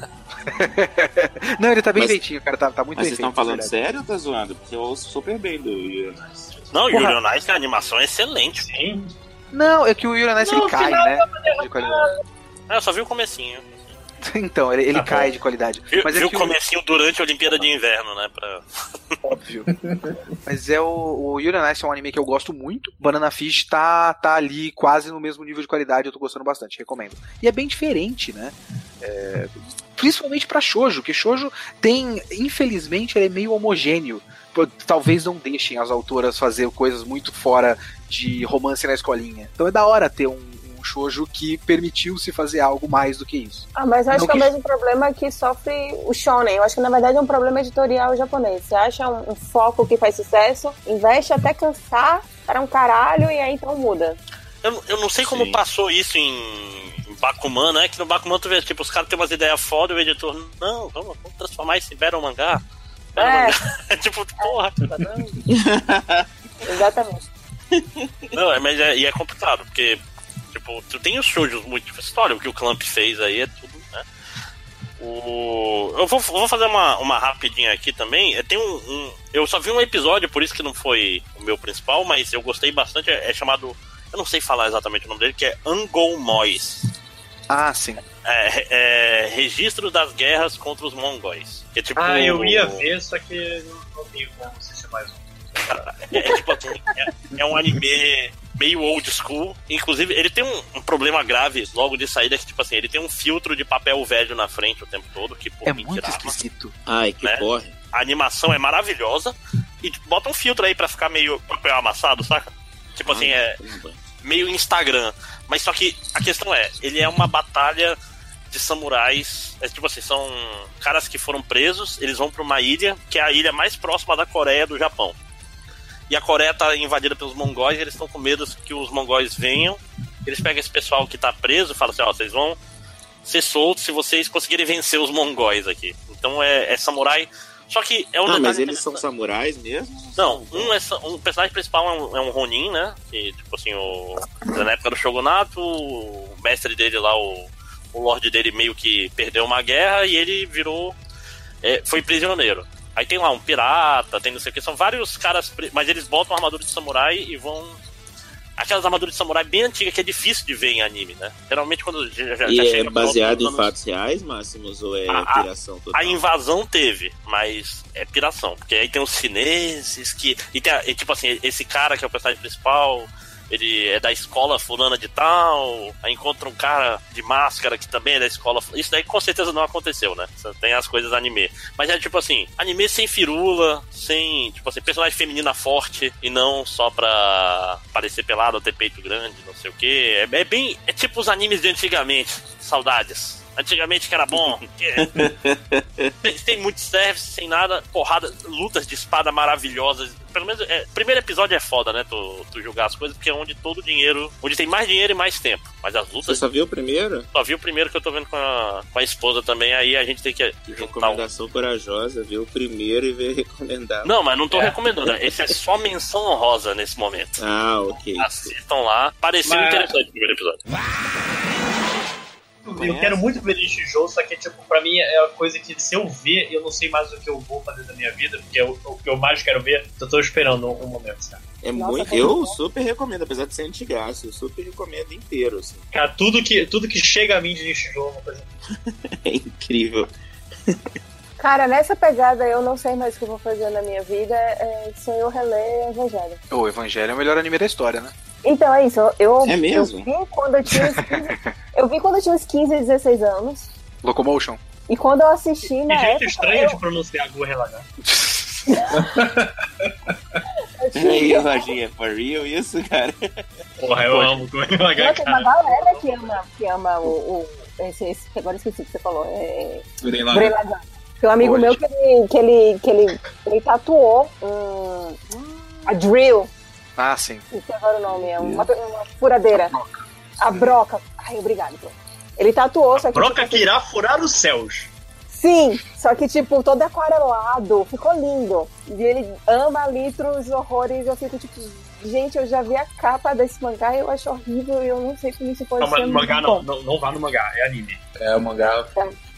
(laughs) Não, ele tá bem mas, feitinho, cara, tá, tá muito mas bem vocês estão falando sério ou tá zoando? Porque eu ouço super bem do Yuri on Ice. Não, Yuri on Ice, a animação é excelente. Sim. Não, é que o Yuri on Ice ele cai, né? De qualidade. É, eu só vi o comecinho. Então, ele, ele tá cai de qualidade. Viu, Mas é viu o comecinho durante a Olimpíada de Inverno, né? Pra... (laughs) Óbvio. Mas é o, o Yuri on Ice é um anime que eu gosto muito. Banana Fish tá, tá ali quase no mesmo nível de qualidade, eu tô gostando bastante, recomendo. E é bem diferente, né? É, principalmente para shoujo, que shoujo tem, infelizmente, ele é meio homogêneo. Talvez não deixem as autoras fazer coisas muito fora de romance na escolinha. Então é da hora ter um um shoujo que permitiu-se fazer algo mais do que isso. Ah, mas eu acho que, que é o mesmo problema que sofre o shonen. Eu acho que na verdade é um problema editorial japonês. Você acha um, um foco que faz sucesso, investe até cansar para um caralho e aí então muda. Eu, eu não sei como Sim. passou isso em, em Bakuman, né? Que no Bakuman tu vê, tipo, os caras têm umas ideias foda e o editor, não, vamos, vamos transformar isso em Battle Mangá. Battle é. Mangá. É (laughs) tipo, porra. (laughs) Exatamente. (laughs) Não, é, mas é, e é complicado, porque Tipo, tu tem os shoujos muito. Tipo, história, o que o Clamp fez aí é tudo, né? O... Eu vou, vou fazer uma, uma rapidinha aqui também. É, tem um, um, Eu só vi um episódio, por isso que não foi o meu principal, mas eu gostei bastante. É, é chamado. Eu não sei falar exatamente o nome dele, que é Angol Mois. Ah, sim. É, é, Registro das Guerras contra os Mongóis. É tipo, ah, eu ia ver, só que não tenho como assistir mais um. É, é, tipo assim, é, é um anime meio old school. Inclusive, ele tem um, um, problema grave logo de saída, que, tipo assim, ele tem um filtro de papel velho na frente o tempo todo, que pô, É muito tirava, esquisito. Ai, que né? porra. A animação é maravilhosa. E bota um filtro aí pra ficar meio papel amassado, saca? Tipo assim, é meio Instagram. Mas só que a questão é, ele é uma batalha de samurais. É, tipo assim, são caras que foram presos, eles vão para uma ilha, que é a ilha mais próxima da Coreia do Japão. E a Coreia tá invadida pelos mongóis, e eles estão com medo que os mongóis venham. Eles pegam esse pessoal que tá preso e falam assim: ó, vocês vão ser soltos se vocês conseguirem vencer os mongóis aqui. Então é, é samurai. Só que é um Ah, mas eles são samurais mesmo? Não, um, é, um personagem principal é um, é um Ronin, né? Que, tipo assim, o, na época do Shogunato, o mestre dele lá, o, o Lorde dele meio que perdeu uma guerra e ele virou. É, foi prisioneiro. Aí tem lá um pirata, tem não sei o que, são vários caras, mas eles botam armadura de samurai e vão. Aquelas armaduras de samurai bem antigas que é difícil de ver em anime, né? Geralmente quando já, já, e já é baseado em anos... fatos reais, Máximos, ou é a, piração total? A invasão teve, mas é piração. Porque aí tem os chineses que. E, tem, e tipo assim, esse cara que é o personagem principal, ele é da escola fulana de tal, aí encontra um cara de máscara que também é da escola. Isso daí com certeza não aconteceu, né? Tem as coisas anime. Mas é tipo assim, anime sem firula, sem, tipo assim, personagem feminina forte e não só pra parecer pelado ou ter peito grande, não sei o que. É, é bem. É tipo os animes de antigamente. Saudades. Antigamente que era bom. (laughs) tem, muito service, sem nada, porrada, lutas de espada maravilhosas. Pelo menos, é, primeiro episódio é foda, né? Tu, tu julgar as coisas, porque é onde todo o dinheiro. Onde tem mais dinheiro e mais tempo. Mas as lutas. Você só viu o primeiro? Só vi o primeiro que eu tô vendo com a, com a esposa também. Aí a gente tem que. Recomendação um... corajosa, viu o primeiro e ver recomendar. Não, mas não tô é. recomendando. Né? Esse é só menção honrosa nesse momento. Ah, ok. Assistam lá. Pareceu mas... interessante o primeiro episódio. Eu quero muito ver este jogo, só que, tipo, pra mim é uma coisa que se eu ver, eu não sei mais o que eu vou fazer da minha vida, porque é o, o que eu mais quero ver, eu tô esperando um, um momento, sabe? É Nossa, muito. Eu super recomendo, apesar de ser antigaço, eu super recomendo inteiro, assim. (laughs) Cara, tudo que, tudo que chega a mim de neste jogo, coisa. é incrível. (laughs) Cara, nessa pegada eu não sei mais o que eu vou fazer na minha vida, é, se eu reler Evangelho. O Evangelho é o melhor anime da história, né? Então é isso, eu, é mesmo? eu vi quando eu tinha uns 15, (laughs) eu vi quando eu tinha uns 15, 16 anos. Locomotion. E quando eu assisti na. Que jeito época, estranho eu... de pronunciar Gurren Lagann. (laughs) E aí, Roginha, for real isso, cara? Porra, eu amo Gurren Lagann. Tem uma galera que ama, que ama o, o esse, esse, agora esqueci o que você falou. É... Gurren Lagann. Tem um amigo Hoje. meu que ele, que ele, que ele, ele tatuou um, a drill. Ah, sim. Não sei agora o nome, é uma, uma furadeira. A broca. A broca. Ai, obrigado, Bruno. Ele tatuou, a só que. Broca tipo, que irá furar os céus. Sim, só que, tipo, todo aquarelado, ficou lindo. E ele ama litros horrores. Eu fico, tipo, gente, eu já vi a capa desse mangá e eu acho horrível e eu não sei como isso pode não, ser. Mangá não, não, não vá no mangá, é anime. É, o mangá. É.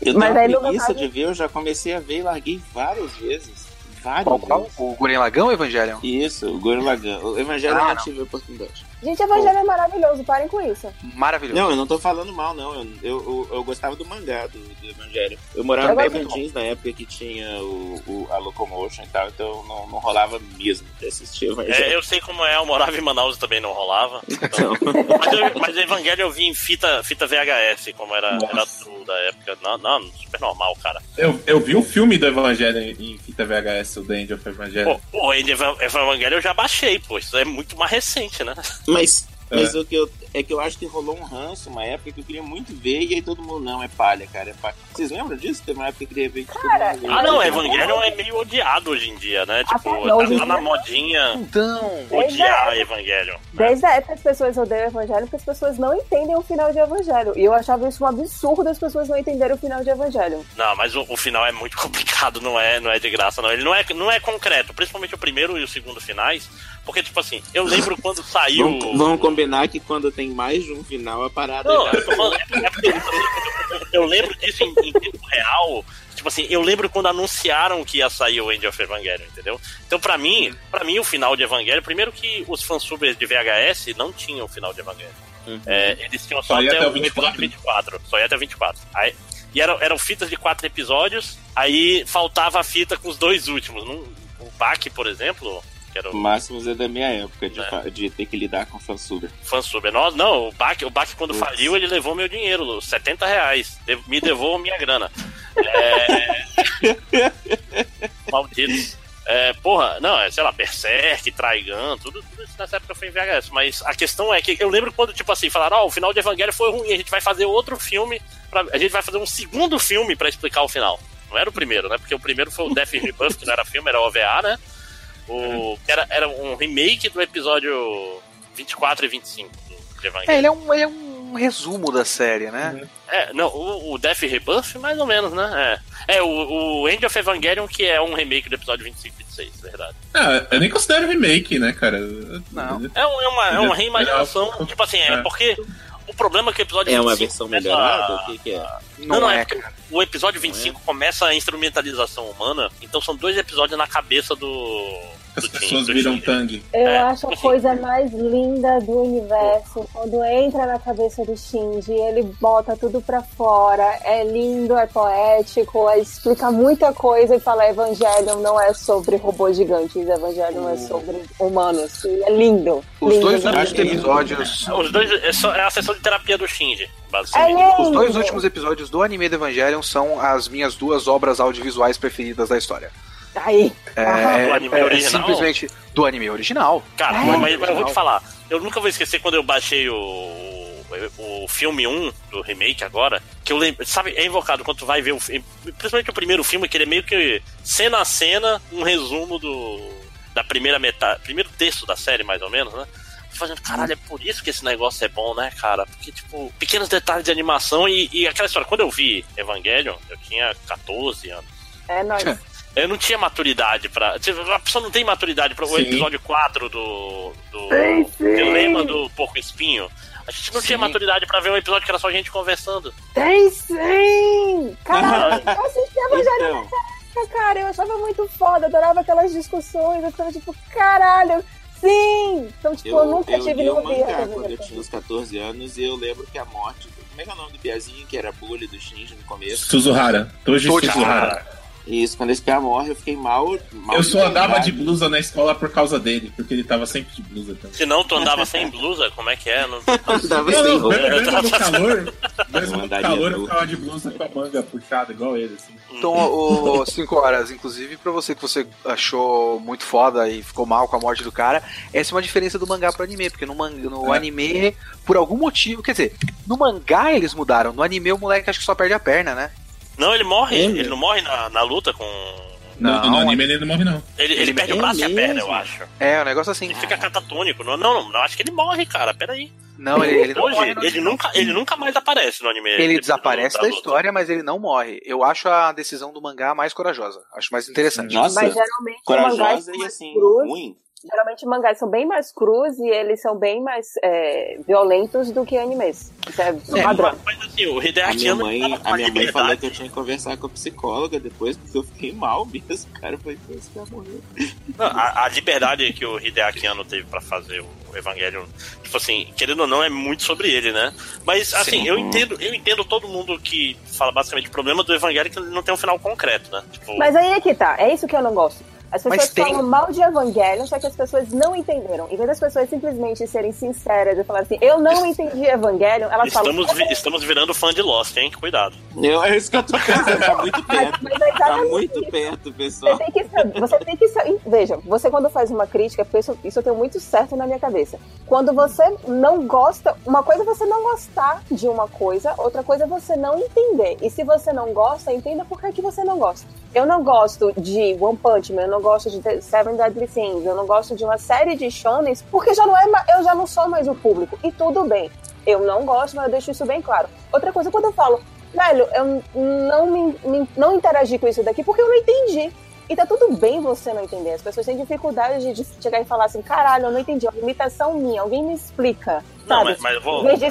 Eu Mas tenho preguiça de ver, eu já comecei a ver e larguei várias vezes. Várias qual, qual? O Guren Lagão ou Evangelion? Isso, o Guren Lagão. O Evangelion ah, eu não tive a oportunidade. Gente, Evangelho é maravilhoso, parem com isso. Maravilhoso. Não, eu não tô falando mal, não. Eu, eu, eu, eu gostava do mangá do, do Evangelho. Eu morava em Beverly na época que tinha o, o, a Locomotion e tal, então não, não rolava mesmo de assistir Evangelho. É, eu sei como é, eu morava em Manaus também não rolava. (laughs) Então. mas, eu, mas Evangelho eu vi em fita, fita VHS, como era, era tudo da época. Não, não, super normal, cara. Eu, eu vi o filme do Evangelho em fita VHS, o The End of Evangelho. Pô, o End of Evangelho eu já baixei, pô. Isso é muito mais recente, né? Mas, mas é. o que eu, é que eu acho que rolou um ranço uma época que eu queria muito ver e aí todo mundo, não, é palha, cara, é palha. Vocês lembram disso? Teve uma época que eu queria ver que cara, todo mundo Ah, não, Evangelion é meio odiado hoje em dia, né? Tipo, tá, tá na modinha então, odiar a... Evangelion. Desde a época as pessoas odeiam Evangelho porque as pessoas não entendem o final de Evangelho. E eu achava isso um absurdo as pessoas não entenderem o final de Evangelho. Não, mas o, o, final é muito (laughs) complicado, não é, não é de graça, não. Ele não é, não é concreto, principalmente o primeiro e o segundo finais. Porque, tipo assim, eu lembro quando saiu. Vamos, vamos combinar que quando tem mais de um final, a parada. Não, já... eu, falando, é eu lembro disso em, em tempo real. Tipo assim, eu lembro quando anunciaram que ia sair o End of Evangelion, entendeu? Então, pra mim, para mim, o final de Evangelion, primeiro que os fansubers de VHS não tinham o final de Evangelion. Uhum. É, eles tinham só, só até, até, o 24. 24. Só ia até o 24. Aí, e eram, eram fitas de quatro episódios, aí faltava a fita com os dois últimos. Num, o Bach, por exemplo, que era o. Máximos é da minha época, de, é. de ter que lidar com fansuber. Fansuber. Nós, não, o Bach, o Bach quando faliu, ele levou meu dinheiro, 70 reais. Me devolveu minha grana. É... (laughs) Maldito. É, porra, não, é, sei lá, Berserk, Traigan, tudo, tudo isso nessa época foi em VHS. Mas a questão é que eu lembro quando, tipo assim, falaram, ó, oh, o final de Evangelho foi ruim, a gente vai fazer outro filme, pra, a gente vai fazer um segundo filme para explicar o final. Não era o primeiro, né? Porque o primeiro foi o Death Rebuff, que não era filme, era OVA, né? O, era, era um remake do episódio 24 e 25 do Evangelho. É, ele é um, ele é um resumo da série, né? Uhum. É, não, o, o Death Rebuff, mais ou menos, né? É, é o, o End of Evangelion, que é um remake do episódio 25 e 26, verdade. Ah, eu nem considero remake, né, cara? Não. É, um, é uma, é uma reimaginação, tipo assim, é, é porque problema é que o episódio É uma versão melhorada? O que, que é? Não, não, é, é o episódio 25 é? começa a instrumentalização humana, então são dois episódios na cabeça do. As pessoas viram Tang. Eu é, acho a coisa mais linda do universo quando entra na cabeça do Shinji, ele bota tudo pra fora, é lindo, é poético, é, explica muita coisa e fala Evangelion não é sobre robôs gigantes, Evangelion é sobre humanos. E é lindo. Os lindo, dois últimos episódios. Os dois é, só, é a sessão de terapia do Shinji. É Os dois últimos episódios do anime do Evangelion são as minhas duas obras audiovisuais preferidas da história. Aí. É, é, anime é, original? simplesmente do anime original. Cara, é. mas, mas eu vou te falar, eu nunca vou esquecer quando eu baixei o o filme 1 do remake agora, que eu lembro, sabe, é invocado quando tu vai ver o principalmente o primeiro filme, que ele é meio que cena a cena, um resumo do da primeira metade, primeiro texto da série mais ou menos, né? fazendo, caralho, é por isso que esse negócio é bom, né, cara? Porque, tipo, pequenos detalhes de animação e, e aquela história. Quando eu vi Evangelion, eu tinha 14 anos. É nóis. (laughs) Eu não tinha maturidade pra. Tipo, a pessoa não tem maturidade para o episódio 4 do. do sim, sim. Dilema do Porco Espinho. A gente não sim. tinha maturidade pra ver um episódio que era só gente conversando. Tem sim! Caralho, eu assisti Evangelho então. época, cara. Eu achava muito foda, adorava aquelas discussões. Eu ficava tipo, caralho, Sim! Então, tipo, eu, eu nunca eu tive nenhum mangá quando eu tinha uns 14 anos e eu lembro que a morte. Como é que é o nome do Piazinho, que era bully do Shinji no começo? Suzuhara. Toji Suzuhara. Isso, quando esse PA morre, eu fiquei mal. mal eu só andava de blusa na escola por causa dele, porque ele tava sempre de blusa também. Se não, tu andava sem blusa? Como é que é? Não, (laughs) andava não, sem roupa. Mesmo, mesmo no calor, mesmo no calor eu ficava de blusa com a manga puxada, igual ele, assim. Então, 5 horas, inclusive, pra você que você achou muito foda e ficou mal com a morte do cara, essa é uma diferença do mangá pro anime, porque no, manga, no é. anime, por algum motivo, quer dizer, no mangá eles mudaram, no anime o moleque acho que só perde a perna, né? Não, ele morre. Ele, ele não morre na, na luta com. Não, no, no anime ele não morre, não. Ele, ele, ele perde o braço e a perna, eu acho. É, um negócio assim. Ele fica catatônico. Não, não, não, acho que ele morre, cara. Peraí. Não, ele, ele não Hoje, morre. ele, nunca, ele nunca mais aparece no anime. Ele desaparece da história, mas ele não morre. Eu acho a decisão do mangá mais corajosa. Acho mais interessante. Nossa, Mas geralmente corajosa mangás e assim, ruim. Geralmente mangás são bem mais crus e eles são bem mais é, violentos do que animes. Isso é, É, padrão. mas assim, o A Hideaki minha Anno mãe, a minha mãe falou que eu tinha que conversar com a psicóloga depois, porque eu fiquei mal mesmo. Cara, foi isso que morrer. Não, a, a liberdade que o Hideaki Anno teve pra fazer o Evangelion, tipo assim, querendo ou não, é muito sobre ele, né? Mas assim, Sim. eu entendo, eu entendo todo mundo que fala basicamente o problema do Evangelho é que ele não tem um final concreto, né? Tipo, Mas aí é que tá, é isso que eu não gosto. As Mas pessoas tem- falam mal de Evangelion, só que as pessoas não entenderam. Em vez das pessoas simplesmente serem sinceras e falar assim, eu não entendi Evangelion, elas estamos, falam. vi- estamos virando fã de Lost, hein? Cuidado. Eu, é isso que eu tô pensando, tá muito Mas, perto. mas é Tá muito isso. perto, Você pessoal. tem que saber, você tem que saber. Veja, você quando faz uma crítica, porque isso, isso eu tenho muito certo na minha cabeça. Quando você não gosta, uma coisa é você não gostar de uma coisa, outra coisa é você não entender. E se você não gosta, entenda por que, que você não gosta. Eu não gosto de One Punch Man, eu não gosto de Seven Deadly Sins, eu não gosto de uma série de shonens, porque já não é, eu já não sou mais o público. E tudo bem. Eu não gosto, mas eu deixo isso bem claro. Outra coisa, quando eu falo, velho, eu não me, me- não interagi com isso daqui porque eu não entendi. E tá tudo bem você não entender. As pessoas têm dificuldade de chegar e falar assim, caralho, eu não entendi, é uma limitação minha, alguém me explica. Não, sabe? mas, vou. Simplesmente a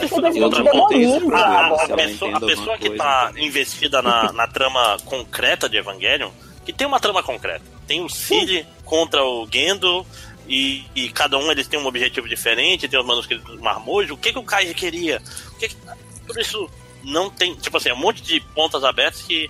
pessoa, a que tá então. investida na, na trama concreta de Evangelion, que tem uma trama concreta. Tem o Cid contra o Gendo. E, e cada um eles têm um objetivo diferente, tem os manuscritos do Marmojo. O que, que o Kaiji queria? O que que- Tudo isso não tem. Tipo assim, é um monte de pontas abertas que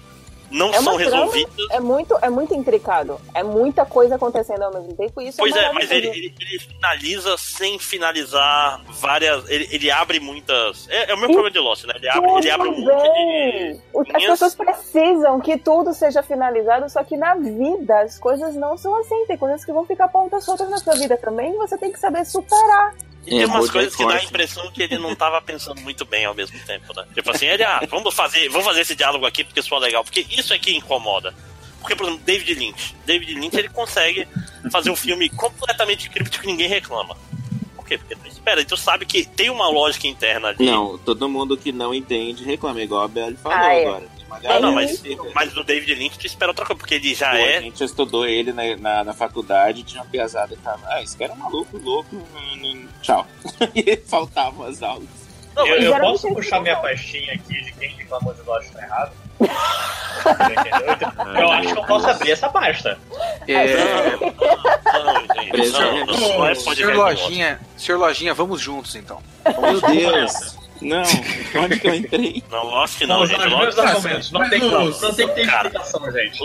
não É são resolvidas. É muito, é muito intricado. É muita coisa acontecendo ao mesmo tempo. E isso Pois é, é, mas ele, ele, ele finaliza sem finalizar várias. Ele, ele abre muitas. É, é o meu problema de Lost, né? Ele abre, ele abre um monte de. As linhas. pessoas precisam que tudo seja finalizado, só que na vida as coisas não são assim. Tem coisas que vão ficar pontas soltas na sua vida também e você tem que saber superar. E tem É, umas coisas que dá a impressão que ele não tava pensando muito bem ao mesmo tempo, né? Tipo assim, ele, ah, vamos fazer, vamos fazer esse diálogo aqui porque sou legal. Porque isso é que incomoda. Porque, por exemplo, David Lynch. David Lynch, ele consegue fazer um filme completamente críptico que ninguém reclama. Por quê? Porque tu espera, e tu sabe que tem uma lógica interna ali. Não, todo mundo que não entende reclama, igual a Belle falou Ah, é. agora. Não, não, mas, mas do David Lynch tu espera outra coisa, porque ele já Pô, é A gente estudou ele na, na, na faculdade, tinha uma piazada que falava, ah, esse cara é maluco, louco, hum, hum, tchau. (laughs) e faltavam as aulas. Não, Eu, eu posso é puxar minha pastinha aqui de quem reclamou de Lost tá errado? Eu acho que eu posso abrir essa pasta. É, Não, não, não, é- não, não é senhor podcast Lojinha, senhor Lojinha, vamos juntos então. Meu Deus! Não, onde que eu entrei? Lost. (laughs) Não, Lost Não, não, gente. Lost, argumentos. Não tem, não tem que ter explicação, gente.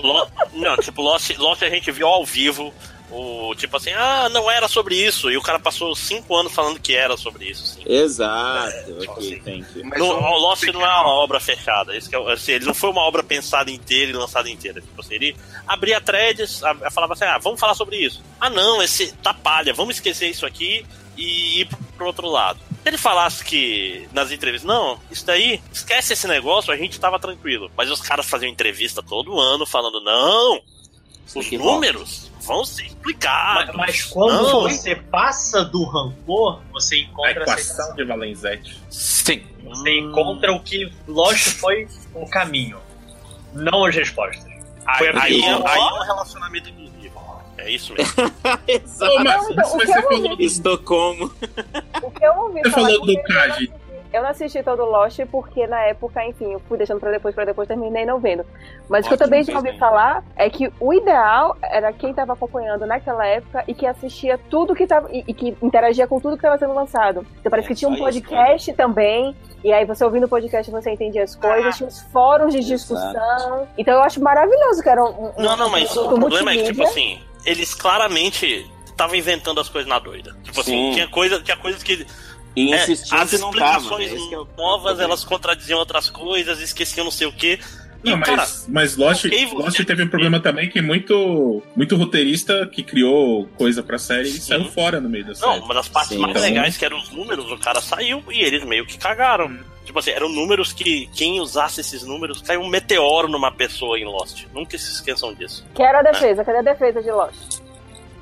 Não, tipo, Lost, Lost a gente viu ao vivo. O, tipo assim, ah, não era sobre isso. E o cara passou cinco anos falando que era sobre isso. Sim. Exato, tipo ok, assim. thank you. Mas No, o Lost não é uma obra fechada. Isso que é, assim, ele não foi uma obra pensada inteira e lançada inteira. Tipo assim, ele abria threads, a- falava assim, ah, vamos falar sobre isso. Ah, não, esse tá palha, vamos esquecer isso aqui e ir pro outro lado. Se ele falasse que nas entrevistas, não, isso daí, esquece esse negócio, a gente tava tranquilo. Mas os caras faziam entrevista todo ano falando, não, os números vão ser explicados. Mas, mas quando Não. você passa do rancor, você A encontra a equação de Valenzete. Sim. Você encontra o que Lost foi o caminho, não as respostas. Aí, Foi a aí, pior- aí é um relacionamento. É isso mesmo. (laughs) Exato. Ô, Márcio, Não, então, mas o você que eu falou ouvi- do, O Estocolmo. que eu ouvi você falar falou do Kaji. Eu não assisti todo o Lost porque na época, enfim, eu fui deixando pra depois, pra depois, terminei não vendo. Mas o que eu também já ouvi falar é que o ideal era quem tava acompanhando naquela época e que assistia tudo que tava. e, e que interagia com tudo que tava sendo lançado. Então parece É, que tinha um só isso, podcast também. E aí você ouvindo o podcast você entendia as coisas, tinha os fóruns de discussão. Então eu acho maravilhoso que era um. um Não, não, mas o problema é que, tipo assim, eles claramente estavam inventando as coisas na doida. Tipo assim, Sim. tinha, coisa, tinha coisas que. E é, as que não tava. explicações né? É novas, problema. elas contradiziam outras coisas, esqueciam não sei o quê. Não, mas, cara, mas Lost, ok, você- Lost teve um problema também que muito, muito roteirista que criou coisa pra série Sim. saiu fora no meio da série. não, uma das partes Sim, mais então- legais que eram os números, o cara saiu e eles meio que cagaram. Tipo assim, eram números que quem usasse esses números caiu um meteoro numa pessoa em Lost. Nunca se esqueçam disso. Quero a defesa, cadê a defesa de Lost?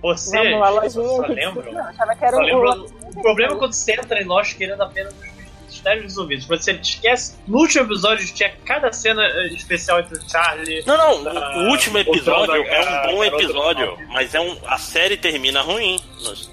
Você Vamos lá, lojinha só que lembra? (laughs) Não, achava que era Só um- lembra um- o problema é quando você entra em Lost querendo apenas os mistérios resolvidos. Você esquece, no último episódio tinha cada cena eh, especial entre o Charlie. Não, não, o, o último episódio o é um bom episódio, mas é um, a série termina ruim.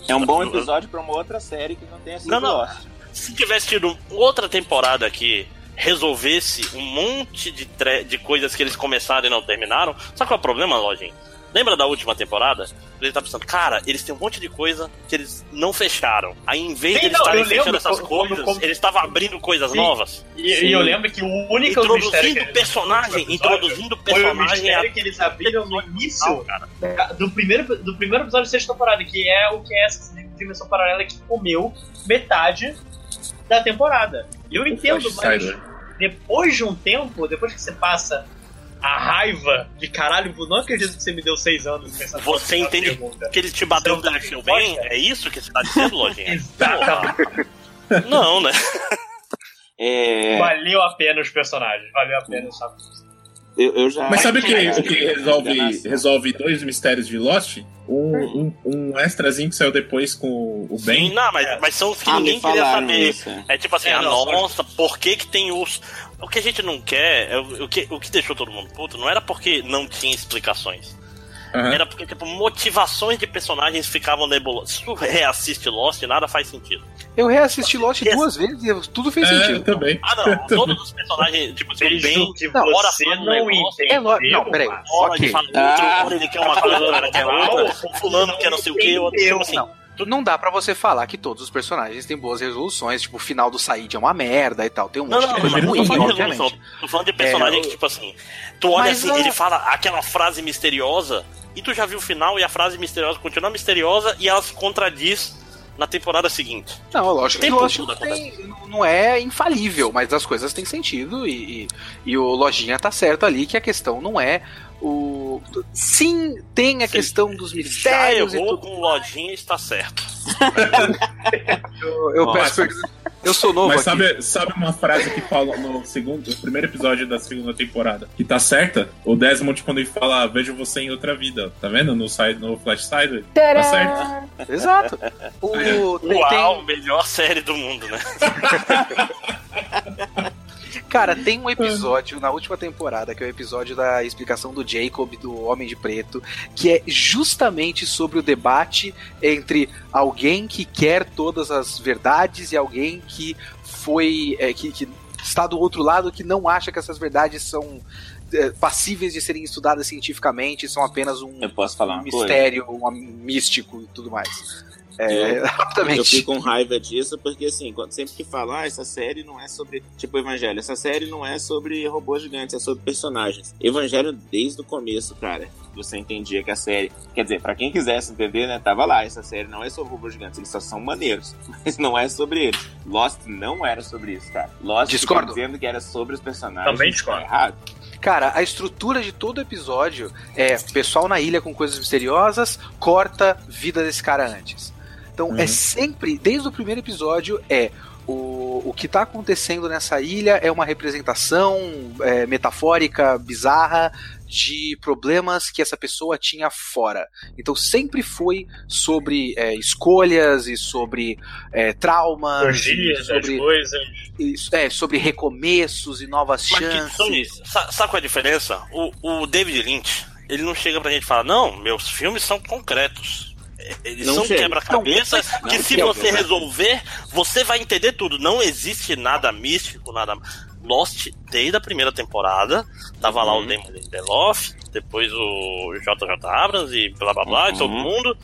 É um bom episódio pra uma outra série que não tenha sido Não, não. Lost. Se tivesse tido outra temporada que resolvesse um monte de, de coisas que eles começaram e não terminaram, sabe qual é o problema, Lojinha? Lembra da última temporada? Ele tá pensando, cara, eles têm um monte de coisa que eles não fecharam. Aí, em vez Sim, de eles estarem fechando essas como- coisas, como- eles estavam abrindo coisas Sim. novas. E, Sim. e eu lembro que o único Introduzindo personagem, introduzindo foi o personagem a- que eles abriram no início cara. do primeiro, do primeiro episódio da sexta temporada, que é o que é essa dimensão paralela que comeu metade da temporada. E eu entendo, mas Sider. depois de um tempo, depois que você passa a raiva de caralho, eu não acredito que você me deu seis anos pensando Você entende pergunta. que ele te bateu e mexeu bem? É isso que você tá dizendo, Lojinha? (laughs) Exatamente. Não, né? (laughs) É, Valeu a pena os personagens, valeu a pena, sabe? Eu, eu já. Mas sabe o que, Mas- o que resolve, resolve dois mistérios de Lost? Um, um, um extrazinho que saiu depois com o Sim, Ben. não, mas, mas são os que Ah, ninguém queria saber. isso. é. É tipo assim, É, ah, não, nossa, por que que tem os... O que a gente não quer, é o que, o que deixou todo mundo puto, não era porque não tinha explicações. Aham. Era porque, tipo, motivações de personagens ficavam nebulosas. Se tu reassiste Lost, nada faz sentido. Eu reassisti Lost duas vezes e tudo fez É, eu sentido. também. Ah, não, todos os personagens, tipo, assim, o Vejo Ben... que não, hora você um não entendeu. é lo- não, peraí. Hora Ok. ele fala outro, Ah. hora ele quer uma coisa, hora quer outra. Fulano quer não sei o que, outro, tipo assim... Não. Não dá pra você falar que todos os personagens têm boas resoluções, tipo, o final do Said é uma merda e tal. Tem um Não, monte não, de coisa não, ruim, tô falando de obviamente. Tô falando de personagem É, que, tipo assim, tu olha Mas assim, ele fala aquela frase misteriosa, e tu já viu o final, e a frase misteriosa continua misteriosa, e ela se contradiz na temporada seguinte. Não, lógico que tem- não é infalível, mas as coisas têm sentido e, e, e o Lojinha tá certo ali que a questão não é o. Sim, tem a Sim. questão dos Já mistérios e errou tudo. com lojinha está certo. Eu, eu peço. Eu sou novo Mas aqui. sabe, sabe uma frase que fala no segundo, no primeiro episódio da segunda temporada que tá certa? O Desmond, quando ele fala, "Ah, vejo você em outra vida, tá vendo? No, side, no Flash Side. Tá certo. Exato. (laughs) O, Uau, tem- melhor série do mundo, né? (laughs) cara, tem um episódio na última temporada, que é o episódio da explicação do Jacob, do Homem de Preto, que é justamente sobre o debate entre alguém que quer todas as verdades e alguém que foi. é, que, que está do outro lado que não acha que essas verdades são é, passíveis de serem estudadas cientificamente, são apenas um, Eu posso falar um mistério, um místico e tudo mais. É, Eu- (laughs) Eu rapidamente. fico com raiva disso, porque assim, quando, sempre que falar, ah, essa série não é sobre, tipo, Evangelho, essa série não é sobre robôs gigantes, é sobre personagens. Evangelho, desde o começo, cara, você entendia que a série, quer dizer, pra quem quisesse entender, né, tava lá, essa série não é sobre robôs gigantes, eles só são maneiros, (laughs) mas não é sobre eles. Lost não era sobre isso, cara. Lost Discordo. dizendo que era sobre os personagens. Também tá discordo. errado. Cara, a estrutura de todo episódio é pessoal na ilha com coisas misteriosas, corta vida desse cara antes. Então Uhum. é sempre, desde o primeiro episódio, é o, o que tá acontecendo nessa ilha é uma representação é, metafórica, bizarra, de problemas que essa pessoa tinha fora. Então sempre foi sobre é, escolhas e sobre é, traumas, Orgias, as sobre, coisas. isso, é, sobre recomeços e novas Mas chances. são isso? Sa- Sabe qual é a diferença? O, o David Lynch, ele não chega pra gente e fala, não, meus filmes são concretos. Eles Não são chega. quebra-cabeça Não, que não se você né? resolver, você vai entender tudo. Não existe nada místico, nada. Lost, desde a primeira temporada, tava lá o Uhum. Damon Lindelof, depois o JJ Abrams e blá blá blá, e todo Uhum. mundo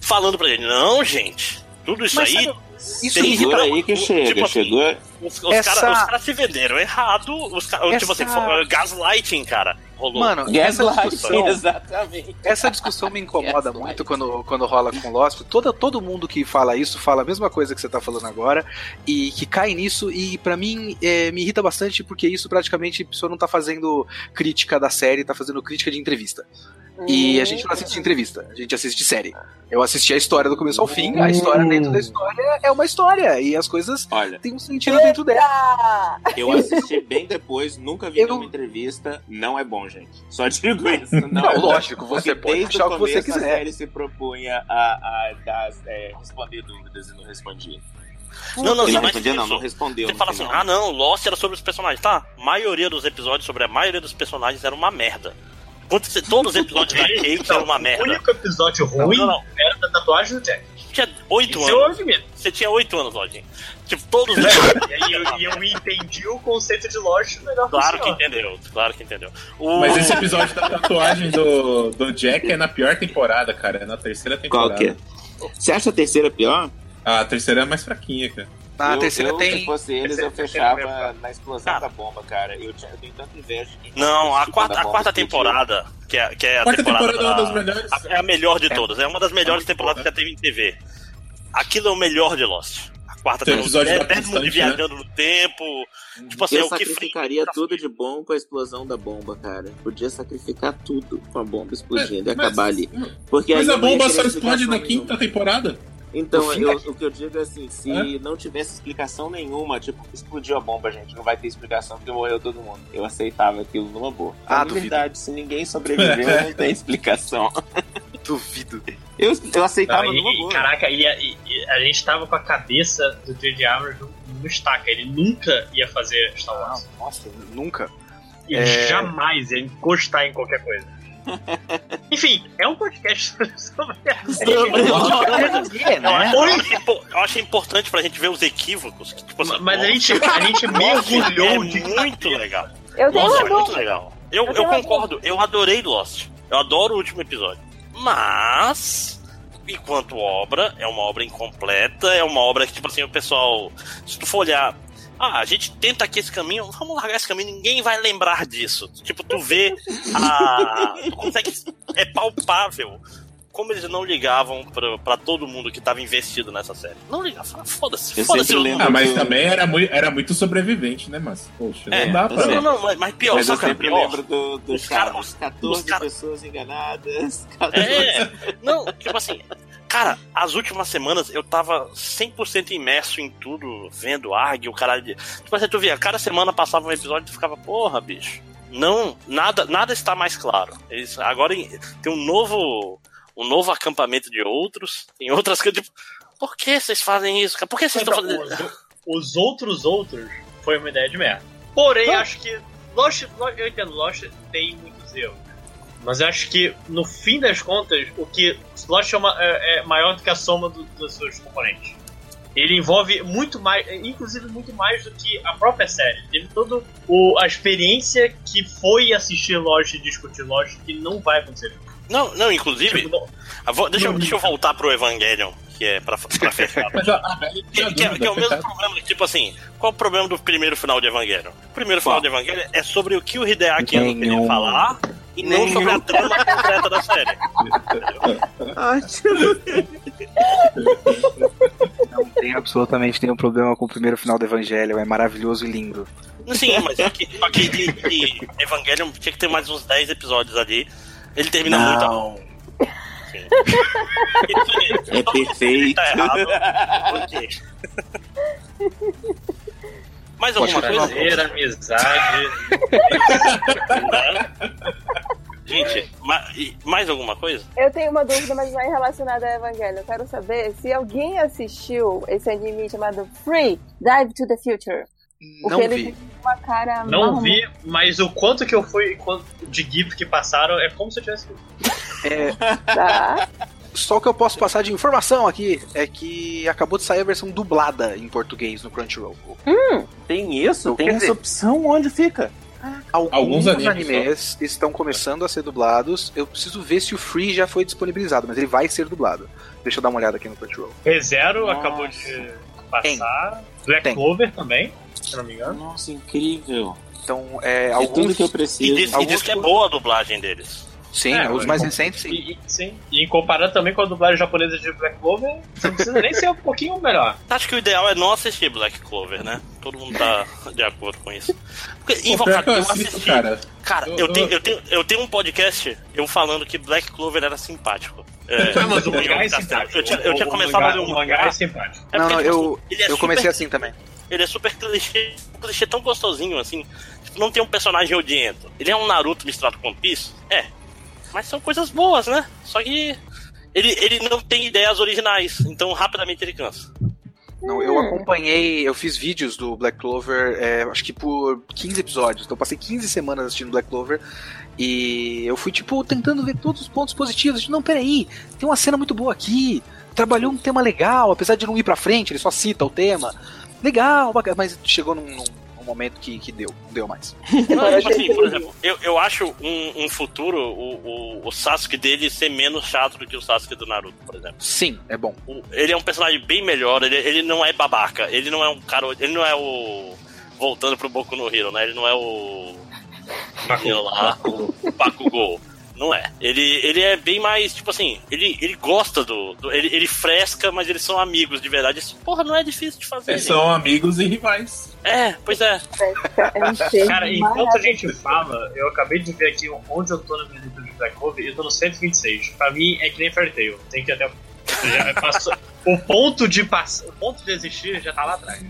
falando pra gente, não, gente, tudo isso Mas aí, sabe, isso Tem me irrita Segura aí que Tipo chega, assim, chegou. os, os Essa- caras cara se venderam errado, os caras, tipo assim, Essa- foi- gaslighting, cara, rolou. Mano, essa Gaslight, discussão, exatamente. essa discussão me incomoda muito quando, quando rola com Lost. Todo, todo mundo que fala isso fala a mesma coisa que você tá falando agora e que cai nisso. E pra mim é, me irrita bastante porque isso praticamente a pessoa não tá fazendo crítica da série, tá fazendo crítica de entrevista. E a gente não assiste entrevista, a gente assiste série. Eu assisti a história do começo ao fim, a história dentro da história é uma história, e as coisas Olha, têm um sentido dentro dela. eu assisti bem depois, nunca vi Eu- nenhuma entrevista. Não é bom, gente. Só digo (laughs) isso. Não, Não, é lógico, você Porque pode desde achar o que você começo a quiser. série se propunha a, a dar, é, responder dúvidas e não respondia. Não, não, Ele não respondia, não, não respondeu. Você fala assim, ah não, Lost era sobre os personagens. Tá, a maioria dos episódios sobre a maioria dos personagens era uma merda. Todos os episódios da (laughs) Kate eram uma O merda. único episódio ruim Não, não. era da tatuagem do Jack. Você tinha oito anos. Você tinha oito anos, Lodinho. Tipo, todos os E eu, e eu entendi o conceito de Lost melhor que o Claro que senhor. entendeu, claro que entendeu. O... Mas esse episódio da tatuagem do, do Jack é na pior temporada, cara. É na terceira temporada. Qual que é? Você acha a terceira pior? A terceira é mais fraquinha, cara. Na eu, terceira eu, tem. Se fosse eles, eu fechava na explosão Cara. da bomba, cara. Eu, tinha, eu tenho tanta inveja de quem Não, a quarta, a quarta temporada, que é, que é a Quarta temporada, temporada é uma da- das melhores. a- é a melhor de É. todas, é uma das melhores temporadas que já teve em TV. Aquilo é o melhor de Lost. A quarta Tem episódio é, todo mundo Constante, viajando no tempo. Tipo assim, Eu é o que sacrificaria tudo de bom com a explosão da bomba, cara. Podia sacrificar tudo com a bomba explodindo e Mas- acabar ali. Porque Mas a bomba só explode na quinta temporada. Então, eu- da- o que eu digo é assim, se É? não tivesse explicação nenhuma, tipo, explodiu a bomba, gente, não vai ter explicação porque morreu todo mundo. Eu aceitava aquilo numa boa. Ah, Na duvido. verdade, se ninguém sobreviveu, (laughs) não tem explicação. Duvido. Eu, eu aceitava Não, e- numa e, boa. caraca, e, a- a gente tava com a cabeça do J.J. Abrams no, no estaca. Ele nunca ia fazer Star Wars. Nossa, nunca. Ele É. jamais ia encostar em qualquer coisa. Enfim, é um podcast (laughs) sobre É, Eu acho, eu acho impo- eu acho importante pra gente ver os equívocos. que, tipo assim, Mas a gente, a gente mergulhou é de muito legal. Eu Lost é muito legal. Eu, Eu eu concordo, eu adorei Lost. Eu adoro o último episódio. Mas, enquanto obra, é uma obra incompleta, é uma obra que, tipo assim, o pessoal. Se tu for olhar. Ah, a gente tenta aqui esse caminho, vamos largar esse caminho, ninguém vai lembrar disso. Tipo, tu vê a. Tu consegue. É palpável como eles não ligavam pra, pra todo mundo que tava investido nessa série. Não ligavam, foda-se, Eu foda-se. Ah, mas do- também era muito, era muito sobrevivente, né, mas? Poxa, É, não dá eu pra. Não, não, mas- mas pior, Mas eu que é sempre pior? lembro do, do Os cara- Chaves, 14 os cara- pessoas enganadas. É, não, tipo assim, cara, as últimas semanas eu tava 100% imerso em tudo, vendo ARG, o caralho de. Tipo assim, tu via, cada semana passava um episódio e tu ficava, porra, bicho. Não, nada, nada está mais claro. Eles, agora em- tem um novo. Um novo acampamento de outros. Tem outras coisas, tipo, por que vocês fazem isso, cara? Por que vocês estão fazendo os, os outros outros foi uma ideia de merda. Porém, acho que Lost, Lost- eu entendo, Lost tem muitos erros. Mas eu acho que, no fim das contas, o que Lost é, uma- é- é maior do que a soma do- dos seus componentes. Ele envolve muito mais, inclusive muito mais do que a própria série. Teve toda a experiência que foi assistir Lost e discutir Lost que não vai acontecer. Não, não, inclusive, Tipo, não- vou- deixa, eu- deixa eu voltar pro Evangelion, que é pra, pra fechar. (laughs) Que, que é, que é o mesmo coitado. problema, tipo assim, qual o problema do primeiro final de Evangelion? O primeiro final Qual? de Evangelion é sobre o que o Hideaki Anno queria falar e não sobre a trama completa da série. Não tem absolutamente nenhum problema com o primeiro final do Evangelho, é maravilhoso e lindo. Sim, mas só que, só que de, de Evangelion tinha que ter mais uns 10 episódios ali. Ele termina muito. Não. Sim. É perfeito. Tá errado. Ok. Mais alguma coisa? Prazer, amizade. (laughs) Gente, ma- mais alguma coisa? Eu tenho uma dúvida, mas vai relacionada a Evangelho. Eu quero saber se alguém assistiu esse anime chamado Free Dive to the Future. Não vi. tem uma cara Não marrom. vi, mas o quanto que eu fui de GIF que passaram é como se eu tivesse visto. É, Tá. Só o que eu posso passar de informação aqui é que acabou de sair a versão dublada em português no Crunchyroll. Tem isso? Quer Tem dizer- essa opção? Onde fica? Alguns, Alguns animes animes estão começando a ser dublados. Eu preciso ver se o Free já foi disponibilizado, mas ele vai ser dublado. Deixa eu dar uma olhada aqui no Crunchyroll. ReZero acabou de passar. Black Tem. Clover também, se não me engano. Nossa, incrível. Então, é, É alguns tudo que eu E preciso. diz, e alguns diz que é boa a dublagem deles. Sim, é, os mais recentes, sim. E, sim. E comparando também com a dublagem japonesa de Black Clover, você não precisa nem ser um pouquinho melhor. (laughs) Acho que o ideal é não assistir Black Clover, né? Todo mundo tá de acordo com isso. Porque, Invocar, eu, eu assisti. Cara, cara eu, eu, tenho, eu, tenho, eu tenho um podcast eu falando que Black Clover era simpático. É, mas o mangá é simpático. Eu tinha, eu tinha começado a ler um mangá. é simpático. É não, não, eu, é eu comecei assim também. Ele é super clichê, um clichê tão gostosinho assim. Tipo, não tem um personagem odiento. Ele é um Naruto misturado com One Piece? É. Mas são coisas boas, né? Só que ele, ele não tem ideias originais, então rapidamente ele cansa. Não, eu acompanhei, eu fiz vídeos do Black Clover, é, acho que por 15 episódios. Então eu passei 15 semanas assistindo Black Clover e eu fui, tipo, tentando ver todos os pontos positivos. Não, peraí, tem uma cena muito boa aqui. Trabalhou um tema legal, apesar de não ir pra frente, ele só cita o tema. Legal, mas chegou num, num um momento que, que deu, não deu mais. Não, tipo assim, por exemplo, eu, eu acho um, um futuro o, o, o, Sasuke dele ser menos chato do que o Sasuke do Naruto, por exemplo. Sim, é bom. O, ele é um personagem bem melhor, ele, ele não é babaca, ele não é um cara. Ele não é o. Voltando pro Boku no Hero, né? Ele não é o. Bakugou. lá, o Bakugou. Não é. Ele, ele é bem mais, tipo assim, ele, ele gosta do. do ele, ele fresca, mas eles são amigos de verdade. Isso, porra, não é difícil de fazer. Eles são amigos e rivais. É, pois é. (laughs) Cara, enquanto a gente fala, eu acabei de ver aqui onde eu tô na minha lista de Black Clover, eu tô no 126. Pra mim é que nem Fairy Tail. Tem que ir até. Já passou, (laughs) o ponto de pass... o ponto de existir já tá lá atrás.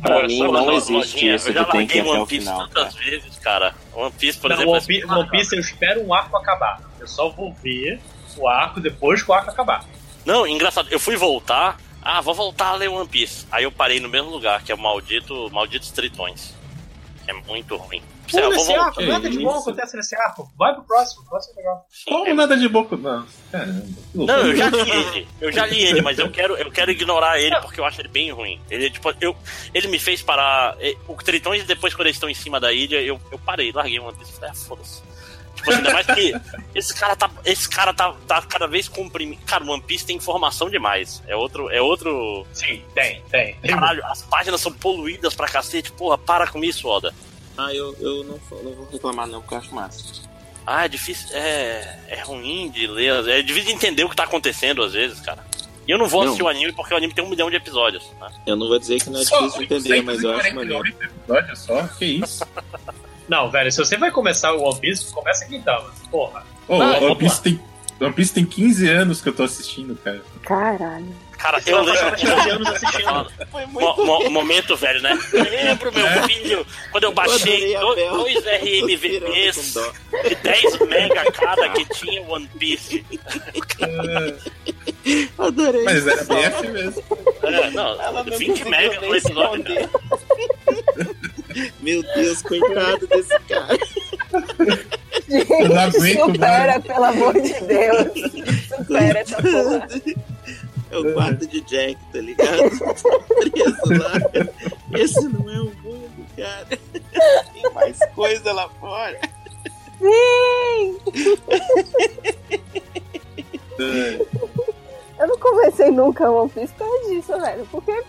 Pra Agora, mim não existe isso, eu já larguei One Piece tantas cara. vezes, cara. One Piece, por não, exemplo. One Piece, One Piece eu espero um arco acabar. Eu só vou ver o arco depois que o arco acabar. Não, engraçado, eu fui voltar. Ah, vou voltar a ler One Piece. Aí eu parei no mesmo lugar, que é o maldito Malditos Tritões. É muito ruim. Pula esse arco, nada de bom acontece nesse arco. Vai pro próximo, próximo legal. Como é... nada de bom? Não. É, não, eu já li ele. Eu já li ele, mas eu quero, eu quero ignorar ele porque eu acho ele bem ruim. Ele, tipo, eu, ele me fez parar. O Tritões, depois, quando eles estão em cima da ilha, eu, eu parei, larguei uma vez e falei, ah, foda-se. Tipo assim, ainda mais que esse cara tá, esse cara tá, tá cada vez comprimindo. Cara, One Piece tem informação demais. É outro. É outro. Sim, tem, tem. Caralho, as páginas são poluídas pra cacete. Porra, para com isso, Oda. Ah, eu, eu não, não vou reclamar não, porque eu acho massa. Ah, é difícil. É, é ruim de ler. É difícil de entender o que tá acontecendo às vezes, cara. E eu não vou não. assistir o anime porque o anime tem um milhão de episódios. Né? Eu não vou dizer que não é só difícil de entender, mas eu acho maneiro. episódios só? Que isso? (laughs) não, velho, se você vai começar o One Piece, começa aqui então. Porra. Oh, One, Piece tem, One Piece tem 15 anos que eu tô assistindo, cara. Caralho. Cara, eu lembro. anos assistindo. Mo, mo, momento, velho, né? Eu lembro, meu é. filho, quando eu baixei eu dois, dois RMVPs de 10 mega cada que tinha One Piece. É. Adorei. Mas era BF mesmo. É, não, Ela 20 mega no episódio. Meu Deus, coitado desse cara. Gente, eu não aguento, supera, mano. pelo amor de Deus. Supera essa porra. É o quarto de Jack, tá ligado? Preso lá. Esse não é o mundo, cara. Tem mais coisa lá fora. Sim! Eu não comecei nunca One Piece por causa disso, velho. Porque,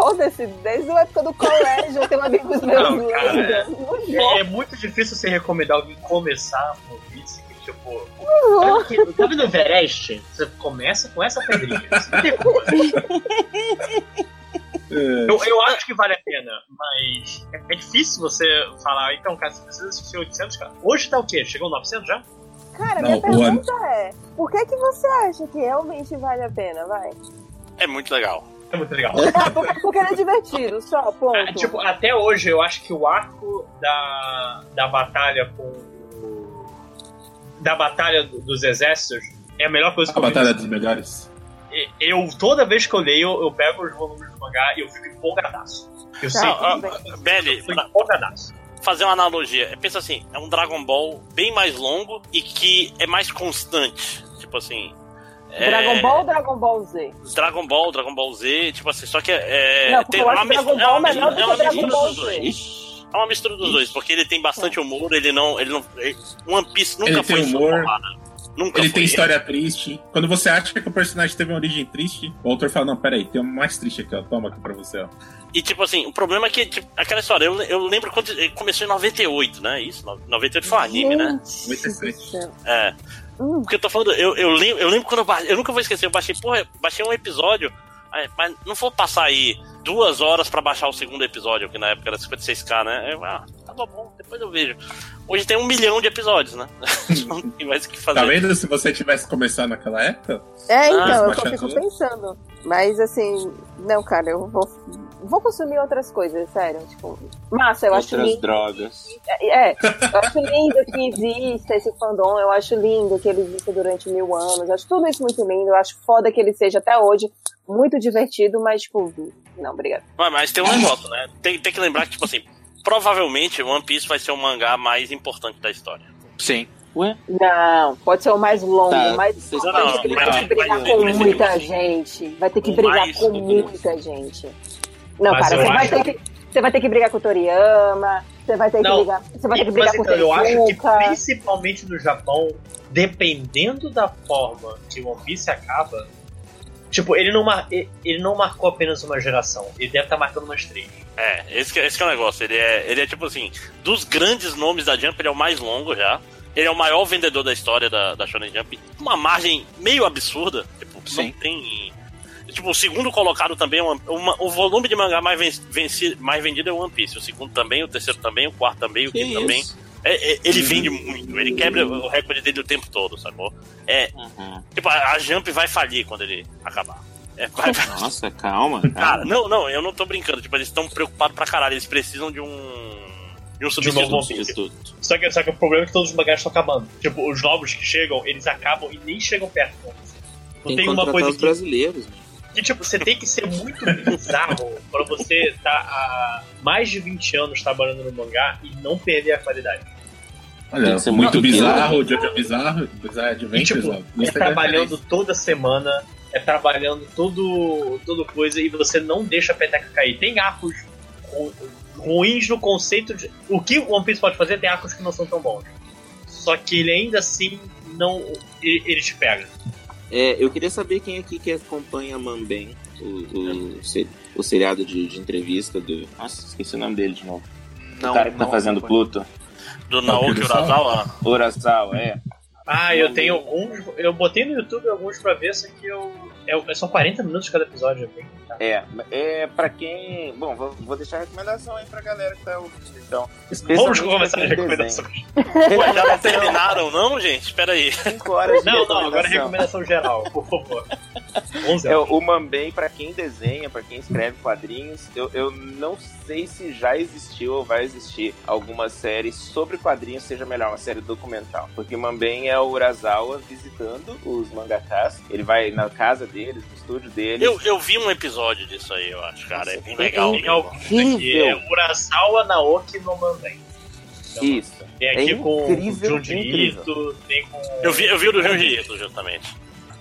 foda-se, desde a época do colégio eu tenho amigos meus não, cara, é, é, muito difícil você recomendar alguém começar One Piece Tipo, uhum. sabe, sabe no Everest? Você começa com essa pedrinha. É. Eu, eu acho que vale a pena, mas é difícil você falar, então, cara, você precisa assistir 800, cara. Hoje tá o quê? Chegou 900 já? Cara, Não, minha pergunta ano... é, por que que você acha que realmente vale a pena, vai? É muito legal. É muito legal. É, porque, porque ele é divertido, só, ponto. É, tipo, até hoje eu acho que o arco da, da batalha com da Batalha dos Exércitos é a melhor coisa que a eu A Batalha dos Melhores. Eu, toda vez que eu leio, eu pego os volumes do mangá e eu fico empolgadaço. Eu sei que. Belly, eu fico empolgadaço fazer uma analogia. Pensa assim, é um Dragon Ball bem mais longo e que é mais constante. Tipo assim. Dragon é... Ball ou Dragon Ball Z? Dragon Ball, Dragon Ball Z, tipo assim, só que é. Não, tem uma, Dragon Ball é uma, melhor é uma, do que Dragon Ball Z. É uma mistura dos dois, porque ele tem bastante humor, ele não. Ele não One Piece nunca ele foi tem humor. Nunca ele foi. tem história triste. Quando você acha que o personagem teve uma origem triste, o autor fala: Não, peraí, tem uma mais triste aqui, ó. Toma aqui pra você, ó. E tipo assim, o problema é que, tipo, aquela história, eu, eu lembro quando começou em 98, né? Isso, 98 foi um anime, né? 97. É. Hum. Porque eu tô falando, eu, eu, lembro, eu lembro quando eu baixei, eu nunca vou esquecer, eu baixei, porra, baixei um episódio, mas não vou passar aí duas horas para baixar o segundo episódio, que na época era 56k, né? Eu, ah, tava bom, depois eu vejo. Hoje tem um milhão de episódios, né? (laughs) não tem mais o que fazer. Tá vendo se você tivesse começado naquela época? É, então, ah, eu só fico pensando. Mas assim, não, cara, eu vou vou consumir outras coisas, sério. Tipo, massa, eu outras acho lindo. drogas. É, eu acho lindo que exista esse fandom, eu acho lindo que ele exista durante mil anos. Eu acho tudo isso muito lindo, eu acho foda que ele seja até hoje muito divertido, mas, tipo, não, obrigado. Mas, mas tem um negócio, né? Tem, tem que lembrar que, tipo assim, provavelmente One Piece vai ser o mangá mais importante da história. Sim. Ué? Não, pode ser o mais longo, tá. mas não, não, ele vai ter que brigar com muita gente. Vai ter que brigar com muita gente. Não, mas cara, você vai, ter que, você vai ter que brigar com o Toriyama, você vai ter não, que brigar, você vai ter que brigar com o então, Eu acho que principalmente no Japão, dependendo da forma que o One Piece acaba, tipo, ele não, mar, ele não marcou apenas uma geração, ele deve estar tá marcando umas três. É, esse que, esse que é o negócio. Ele é, ele é tipo assim, dos grandes nomes da Jump, ele é o mais longo já. Ele é o maior vendedor da história da, da Shonen Jump. Uma margem meio absurda. Tipo, Sim. não tem Tipo, o segundo colocado também é uma, uma, o volume de mangá mais, venci, mais vendido é o One Piece. O segundo também, o terceiro também, o quarto também, o quinto também. É, é, ele uhum. vende muito, ele quebra o recorde dele o tempo todo, sacou? É. Uhum. Tipo, a, a, Jump vai falir quando ele acabar. É, vai... (laughs) Nossa, calma, calma. Cara, não, não, eu não tô brincando. Tipo, eles estão preocupados pra caralho. Eles precisam de um. De um substituto. Só que, só que o problema é que todos os mangás estão acabando. Tipo, os novos que chegam, eles acabam e nem chegam perto. Não tem, tem uma coisa os que... brasileiros, mano. E, tipo, você tem que ser muito bizarro pra você estar tá há mais de 20 anos trabalhando no mangá e não perder a qualidade. Olha, é muito bizarro, o Jojo é bizarro, bizarro Adventures, tipo, é trabalhando toda semana, é trabalhando todo, todo coisa e você não deixa a peteca cair. Tem arcos ruins no conceito de. O que o One Piece pode fazer tem arcos que não são tão bons. Só que ele ainda assim não. Ele, ele te pega. É, eu queria saber quem aqui que acompanha Mambem, o, o, o seriado de, de, entrevista do. Nossa, esqueci o nome dele de novo. Não, o cara que tá fazendo Pluto. Do Naoki Urasawa? Urasawa, é. Ah, eu tenho alguns. Eu botei no YouTube alguns pra ver, só que eu. É, são 40 minutos cada episódio. É, é pra quem. Bom, vou, vou deixar a recomendação aí pra galera que tá ouvindo. Então, Vamos começar as recomendações. Ué, já não terminaram, não, gente? Espera aí. 5 horas Não, não, agora é recomendação geral, por favor. 11 é, o Mambem, pra quem desenha, pra quem escreve quadrinhos, eu, eu não sei se já existiu ou vai existir alguma série sobre quadrinhos seja melhor, uma série documental. Porque Mambem é o Urasawa visitando os mangakas. Ele vai na casa deles, no estúdio deles. Eu, eu vi um episódio disso aí, eu acho, cara. É bem legal. É, incrível. é Urasawa Naoki no Mambem. Então, Isso. Tem aqui é com incrível, o Junji Ito, tem com... Eu vi, eu vi o do Junji Ito, justamente.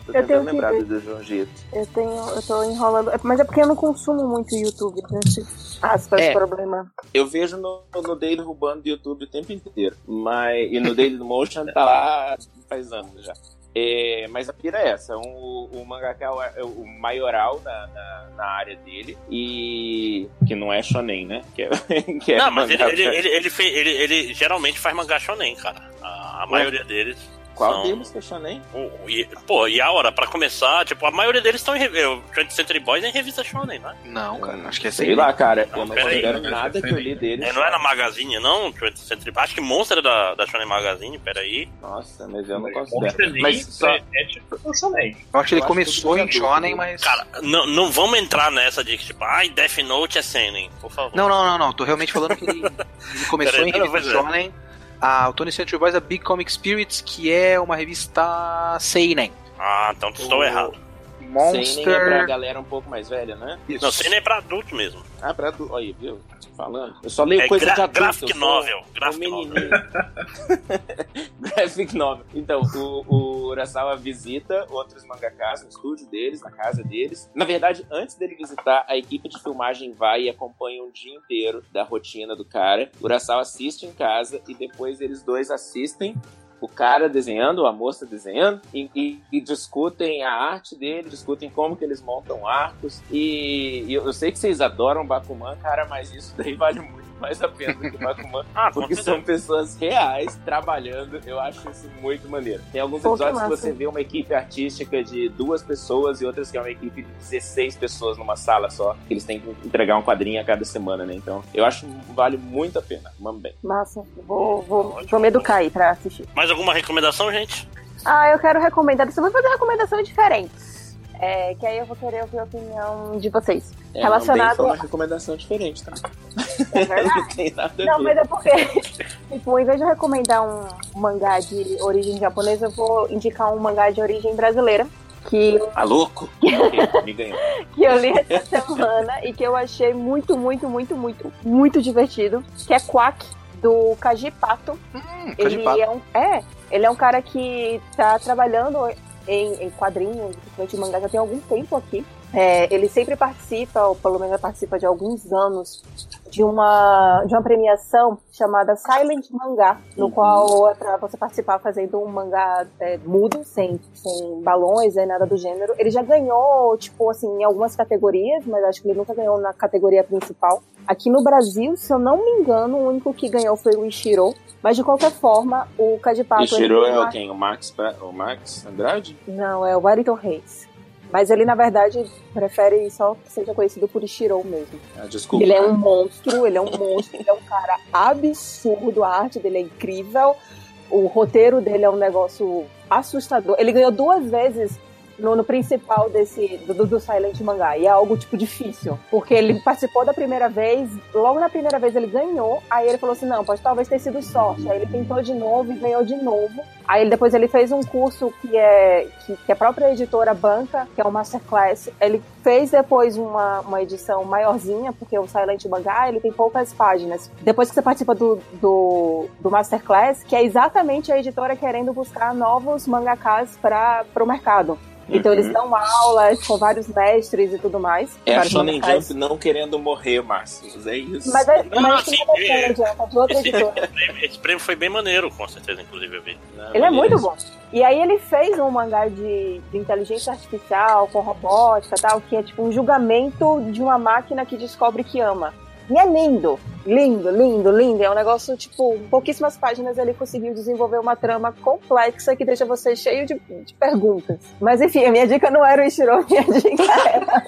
Tô eu tenho lembrado que... do João Gito. Eu tenho, eu tô enrolando. Mas é porque eu não consumo muito YouTube, nesse aspas, é, problema. Eu vejo no, no Daily Rubando do YouTube o tempo inteiro. Mas, e no Daily Motion tá lá faz anos já. É, mas a pira é essa, um, o mangaka é o maioral na, na, na, área dele e que não é shonen, né? Que é, (laughs) que é não, mas ele, ele, ele, ele, ele, ele, geralmente faz mangá shonen, cara. A, a maioria deles qual são... deles que é shonen? O, e, pô, e a hora, pra começar, tipo, a maioria deles estão em o 20th Century Boys é em revista shonen, né? Não, cara, acho que é Sei lá, cara, não, eu não considero nada que eu li deles. É, não é na Magazine, não, 20th Century Acho que Monster é da, da Shonen Magazine, peraí. Nossa, mas eu não considero. Mas só... é, é tipo um shonen. Eu acho que ele começou em shonen, mas... Cara, não, não vamos entrar nessa de que, tipo, ai, Death Note é seinen, por favor. Não, não, não, não, tô realmente falando que ele, ele (laughs) começou em revista shonen a, o Tony Century Boys é Big Comic Spirits, que é uma revista Seinen. Ah, então estou o... errado. Monster. Seinen é pra galera um pouco mais velha, né? Isso. Não, Seinen é pra adulto mesmo. Ah, pra adulto. Olha, viu? Falando. Eu só leio é coisa de adulto. Graphic novel. Graphic novel. (laughs) graphic novel. Então, o, o Urasawa visita outros mangakas no estúdio deles, na casa deles. Na verdade, antes dele visitar, a equipe de filmagem vai e acompanha um dia inteiro da rotina do cara. O Urasawa assiste em casa e depois eles dois assistem o cara desenhando, a moça desenhando, e, e, e, discutem a arte dele, discutem como que eles montam arcos. E, e, eu sei que vocês adoram Bakuman, cara, mas isso daí (laughs) vale muito mais a pena do que Bakuman. (laughs) ah, porque são pessoas reais trabalhando. Eu acho isso muito maneiro. Tem alguns episódios que, que você vê uma equipe artística de duas pessoas e outras que é uma equipe de 16 pessoas numa sala só. Que eles têm que entregar um quadrinho a cada semana, né? Então, eu acho que vale muito a pena. Vamos bem. Massa. Vou, vou, vou me educar aí pra assistir. Mais alguma recomendação, gente? Ah, eu quero recomendar. Você vai fazer recomendações diferentes. É, que aí eu vou querer ouvir a opinião de vocês. É, Relacionado. Foi uma recomendação diferente, tá? É (laughs) não tem nada a Não, mas é porque, (laughs) tipo, em vez de eu recomendar um mangá de origem japonesa, eu vou indicar um mangá de origem brasileira. Que. Tá louco? (laughs) Me ganhou. que eu li essa semana e que eu achei muito, muito, muito, muito, muito divertido. Que é Quack, do Kajipato. Hum, Kajipato. Ele é um. É, ele é um cara que tá trabalhando em, em quadrinhos, principalmente mangá, já tem algum tempo aqui. É, ele sempre participa, ou pelo menos participa de alguns anos, de uma, de uma premiação chamada Silent Mangá, no uhum. qual é pra você participar fazendo um mangá é, mudo, sem, sem balões, nem nada do gênero. Ele já ganhou, tipo, assim, em algumas categorias, mas acho que ele nunca ganhou na categoria principal. Aqui no Brasil, se eu não me engano, o único que ganhou foi o Ishiro, mas de qualquer forma, o Cadipato... Ishiro é o quem? O Max, o Max Andrade? Não, é o Wellington Reis. Mas ele, na verdade, prefere só que seja conhecido por Ishiro mesmo. Ah, desculpa. Ele é um monstro, ele é um monstro, ele é um cara absurdo, a arte dele é incrível, o roteiro dele é um negócio assustador. Ele ganhou duas vezes no, no principal desse do, do, Silent Mangá. E é algo, tipo, difícil. Porque ele participou da primeira vez, logo na primeira vez ele ganhou, aí ele falou assim, não, pode talvez ter sido sorte. Aí ele tentou de novo e ganhou de novo. Aí depois ele fez um curso que é que, que a própria editora banca, que é o Masterclass. Ele fez depois uma, uma edição maiorzinha, porque o Silent Mangá ele tem poucas páginas. Depois que você participa do, do, do Masterclass, que é exatamente a editora querendo buscar novos mangakas para o mercado. Então eles uhum. dão aulas com vários mestres e tudo mais. É a Shonen Jump não querendo morrer, Márcio. É isso. Mas, é, não, mas assim, é, é, esse, esse prêmio foi bem maneiro, com certeza, inclusive, eu vi. Não, ele é muito bom. E aí ele fez um mangá de, de inteligência artificial, com robótica e tal, que é tipo um julgamento de uma máquina que descobre que ama. E é lindo, lindo, lindo, lindo. É um negócio, tipo, pouquíssimas páginas ele conseguiu desenvolver uma trama complexa que deixa você cheio de, de perguntas. Mas enfim, a minha dica não era o Ishiro, minha dica era.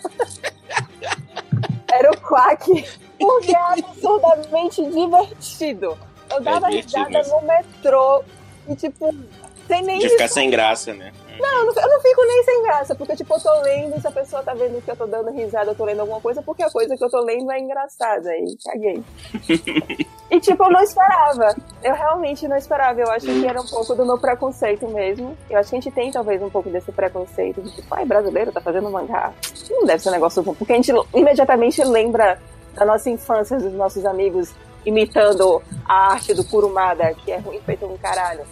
era o Quack, porque é absurdamente divertido. Eu dava é risada no metrô e, tipo, sem nem. De ficar sem graça, né? Não, eu não, fico nem sem graça, porque, tipo, eu tô lendo e se a pessoa tá vendo que eu tô dando risada, eu tô lendo alguma coisa, porque a coisa que eu tô lendo é engraçada. E caguei. (laughs) e, tipo, eu não esperava. Eu realmente não esperava. Eu acho que era um pouco do meu preconceito mesmo. Eu acho que a gente tem, talvez, um pouco desse preconceito de, tipo, ai, brasileiro tá fazendo mangá. Não deve ser um negócio bom. Porque a gente imediatamente lembra da nossa infância, dos nossos amigos imitando a arte do Kurumada, que é ruim feito um caralho.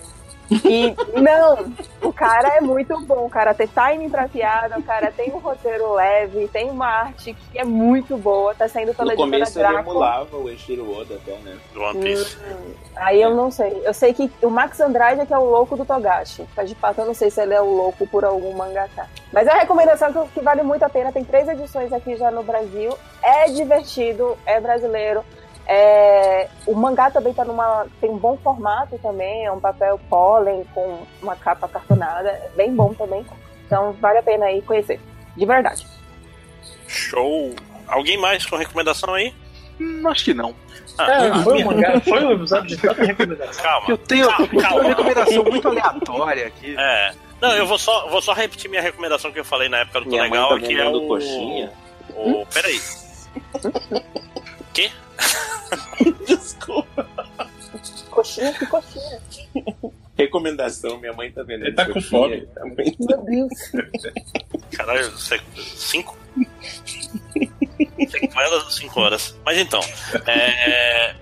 E não, o cara é muito bom. O cara tem timing pra piada, o cara tem um roteiro leve, tem uma arte que é muito boa. Tá saindo pela no começo ele emulava o Eshiro Oda até, né? Do One Piece. Hum, aí eu não sei. Eu sei que o Max Andrade é que é o louco do Togashi. Mas de fato eu não sei se ele é o louco por algum mangaka. Mas é a recomendação que, que vale muito a pena. Tem três edições aqui já no Brasil. É divertido, é brasileiro. É, o mangá também tá numa, tem um bom formato também, é um papel pólen com uma capa cartonada, é bem bom também. Então vale a pena aí conhecer, de verdade. Show! Alguém mais com recomendação aí? Hum, acho que não. Ah, é, foi, minha... um mangá, foi um episódio de tanta recomendação. Calma. Eu tenho, calma, eu calma. uma recomendação muito aleatória aqui. É. Não, eu vou só, vou só repetir minha recomendação que eu falei na época do Tô Legal, tá que é o. Coxinha. O. Peraí. (laughs) Quê? (laughs) Desculpa. Coxinha que coxinha. Recomendação, minha mãe tá vendo. Ele tá com fome. Também. Meu Deus. Caralho, cinco? cinco horas, cinco horas. Mas então, é,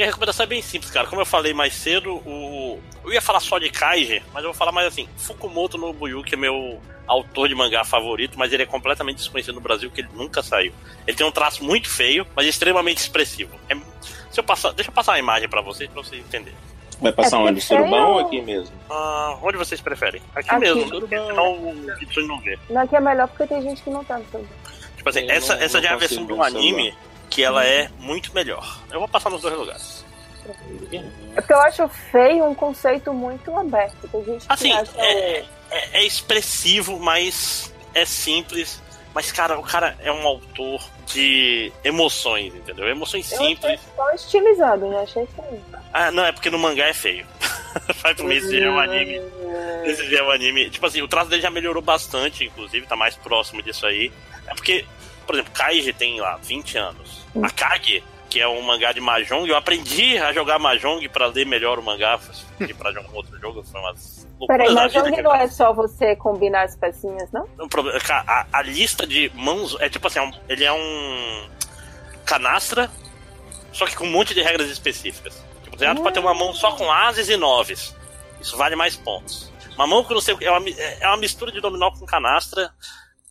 minha recomendação é bem simples, cara. Como eu falei mais cedo, o... eu ia falar só de Kaiji, mas eu vou falar mais assim. Fukumoto Nobuyuki é meu autor de mangá favorito, mas ele é completamente desconhecido no Brasil, que ele nunca saiu. Ele tem um traço muito feio, mas extremamente expressivo. É... Se eu passar... Deixa eu passar a imagem para vocês, pra vocês entenderem. Vai passar é onde? Surubão ou aqui mesmo? Ah, onde vocês preferem? Aqui, aqui. mesmo, Surubão. Não o não vê. Aqui é melhor porque tem gente que não tá no Surubão. Tipo assim, essa, essa já é a versão do anime que que ela é muito melhor. Eu vou passar nos dois lugares. É porque eu acho feio um conceito muito aberto. Tem gente que Assim, acha é, é, é expressivo, mas é simples. Mas, cara, o cara é um autor de emoções, entendeu? Emoções eu simples. só estilizado, né? Achei feio. Ah, não, é porque no mangá é feio. (laughs) Vai por mim, esse já é um anime. Esse já é um anime. Tipo assim, o traço dele já melhorou bastante, inclusive, tá mais próximo disso aí. É porque, por exemplo, Kaiji tem lá 20 anos. Hum. A Kage, que é um mangá de Mahjong, eu aprendi a jogar Mahjong pra ler melhor o mangá, e pra jogar um outro jogo, foi umas Peraí, que não é só você combinar as pecinhas, não? A, a lista de mãos é tipo assim, é ele é um canastra, só que com um monte de regras específicas. Tipo, você pode ter uma mão só com ases e noves. Isso vale mais pontos. Uma mão que não sei o que, é uma, é uma mistura de dominó com canastra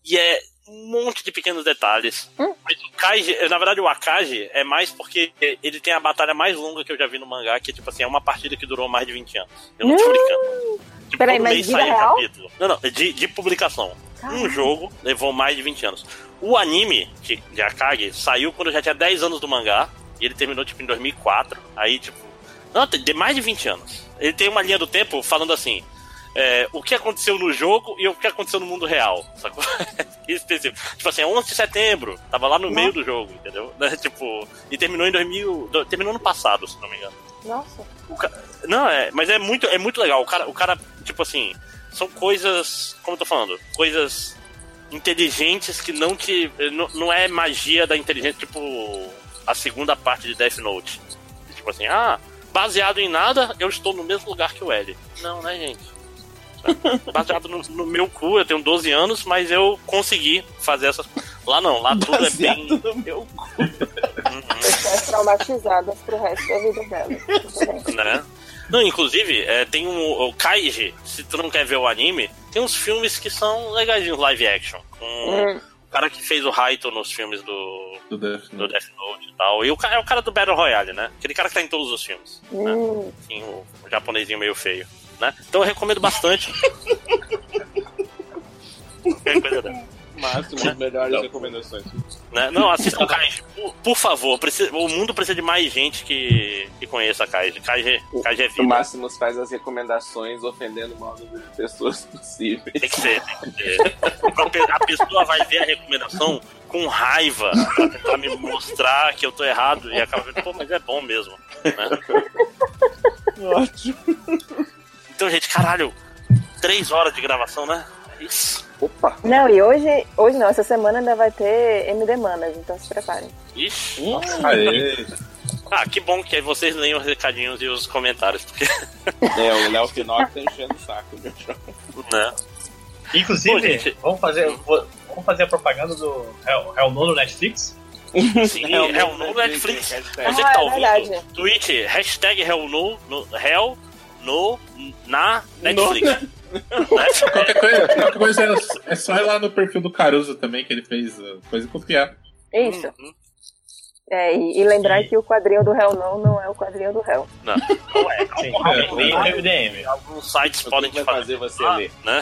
e é um monte de pequenos detalhes. Hum. Mas o Kaiji, na verdade o Akagi é mais porque ele tem a batalha mais longa que eu já vi no mangá, que tipo assim, é uma partida que durou mais de 20 anos. Eu não tô Hum. brincando. Tipo, Peraí, mas vida um real? capítulo. Não, não, de, de publicação. Um Caramba. jogo levou mais de 20 anos. O anime de, de Akagi saiu quando eu já tinha 10 anos do mangá. E ele terminou, tipo, em 2004. Aí, tipo... Não, tem mais de 20 anos. Ele tem uma linha do tempo falando assim... é, o que aconteceu no jogo e o que aconteceu no mundo real, sacou? (laughs) Específico. Tipo assim, 11 de setembro, tava lá no meio do jogo, entendeu? (laughs) Né, Tipo, e terminou em 2000, do- terminou no passado, se não me engano. Nossa. Ca- Não, é, mas é muito, é muito legal. O cara, o cara, tipo assim, são coisas, como eu tô falando, coisas inteligentes que não te. Não, não é magia da inteligência, tipo a segunda parte de Death Note. Tipo assim, ah, baseado em nada, eu estou no mesmo lugar que o L. Não, né, gente? (laughs) Baseado no, no meu cu, eu tenho 12 anos, mas eu consegui fazer essas. Lá não, lá tudo é bem. Baseado no meu cu. Pessoas traumatizadas pro resto da vida bem. (laughs) né? Não, inclusive, é, tem um, o Kaiji, se tu não quer ver o anime, tem uns filmes que são legaisinhos live action. Com Hum. o cara que fez o Raito nos filmes do, Do Death do Note. Death Note e tal. E o cara é o cara do Battle Royale, né? Aquele cara que tá em todos os filmes. Né? Hum. Assim, o, o japonesinho meio feio. Né? Então eu recomendo bastante. Qualquer coisa dessa. Máximo, as melhores recomendações. Né? Não, assistam Kaiji. Por, por favor, precisa- o mundo precisa de mais gente que, que conheça Kaiji. Kaiji, Kaiji é O vida. Máximos faz as recomendações ofendendo o maior número de pessoas possíveis. Tem que ser, tem que ser. A pessoa vai ver a recomendação com raiva pra tentar me mostrar que eu tô errado e acaba vendo, pô, mas é bom mesmo. né? Ótimo. Então, gente, caralho, três horas de gravação, né? É Isso. Opa! Não, e hoje, hoje não, essa semana ainda vai ter MD Manas, então se preparem. Ixi. Aê! Ah, que bom que aí vocês leem os recadinhos e os comentários, porque, É, o Léo Finocchi tá enchendo o saco, meu chão. né? Inclusive, Pô, gente. vamos, fazer, vamos fazer a propaganda do Hell, Hell No no Netflix? Sim, Hell no Netflix. Hashtag. Você Ah, que tá é ouvindo, verdade. tweet, hashtag Hell no, no, Hell no, na Netflix. Né? (laughs) Qualquer coisa, qualquer coisa é, é só ir lá no perfil do Caruso também, que ele fez uh, coisa e copiar. Isso. Uhum. É, e, e lembrar que o quadrinho do Hell não, não é o quadrinho do Hell. Não, não é. Sim, Algum- também no MDM. Alguns sites O podem te fazer fazer você ah, ler? né?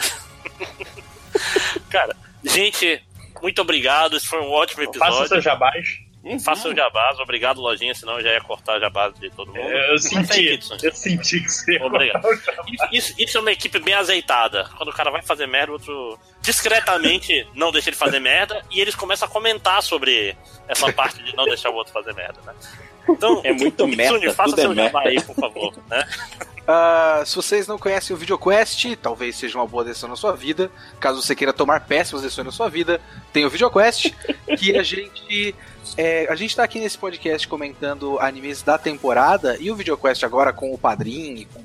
(laughs) Cara, gente, muito obrigado. Esse foi um ótimo Faça episódio. seus jabás. Faça seu jabás. Obrigado, lojinha, senão eu já ia cortar jabás de todo mundo. Eu Mas aí, senti, eu senti que você ia Obrigado. o. Isso, isso- é uma equipe bem azeitada. Quando o cara vai fazer merda, o outro discretamente (laughs) não deixa ele fazer merda e eles começam a comentar sobre essa parte de não deixar o outro fazer merda, né? Então, É muito Kitsune, meta, faça tudo é seu jabá aí, por favor, né? (laughs) Ah, se vocês não conhecem o VideoQuest, talvez seja uma boa decisão na sua vida. Caso você queira tomar péssimas decisões na sua vida, tem o VideoQuest, que a gente. É, a gente tá aqui nesse podcast comentando animes da temporada, e o VideoQuest agora com o padrinho, e com,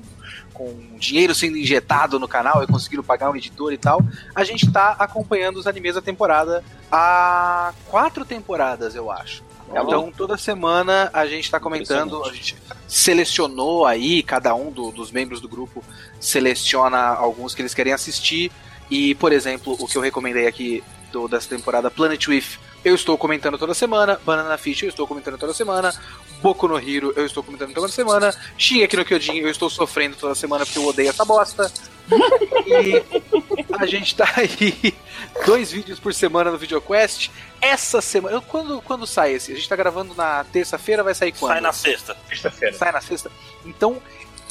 com dinheiro sendo injetado no canal e conseguindo pagar um editor e tal, a gente tá acompanhando os animes da temporada há quatro temporadas, eu acho. Então, toda semana a gente tá comentando, a gente selecionou aí, cada um do- dos membros do grupo seleciona alguns que eles querem assistir. E, por exemplo, o que eu recomendei aqui do, dessa temporada, Planet With, eu estou comentando toda semana. Banana Fish, eu estou comentando toda semana. Boku no Hero, eu estou comentando toda semana. Shingeki no Kyojin, eu estou sofrendo toda semana porque eu odeio essa bosta. E A gente tá aí, dois vídeos por semana no VideoQuest. Essa semana. Quando, quando sai esse? A gente tá gravando na terça-feira, vai sair quando? Sai na sexta. Sexta-feira. Sai na sexta. Então,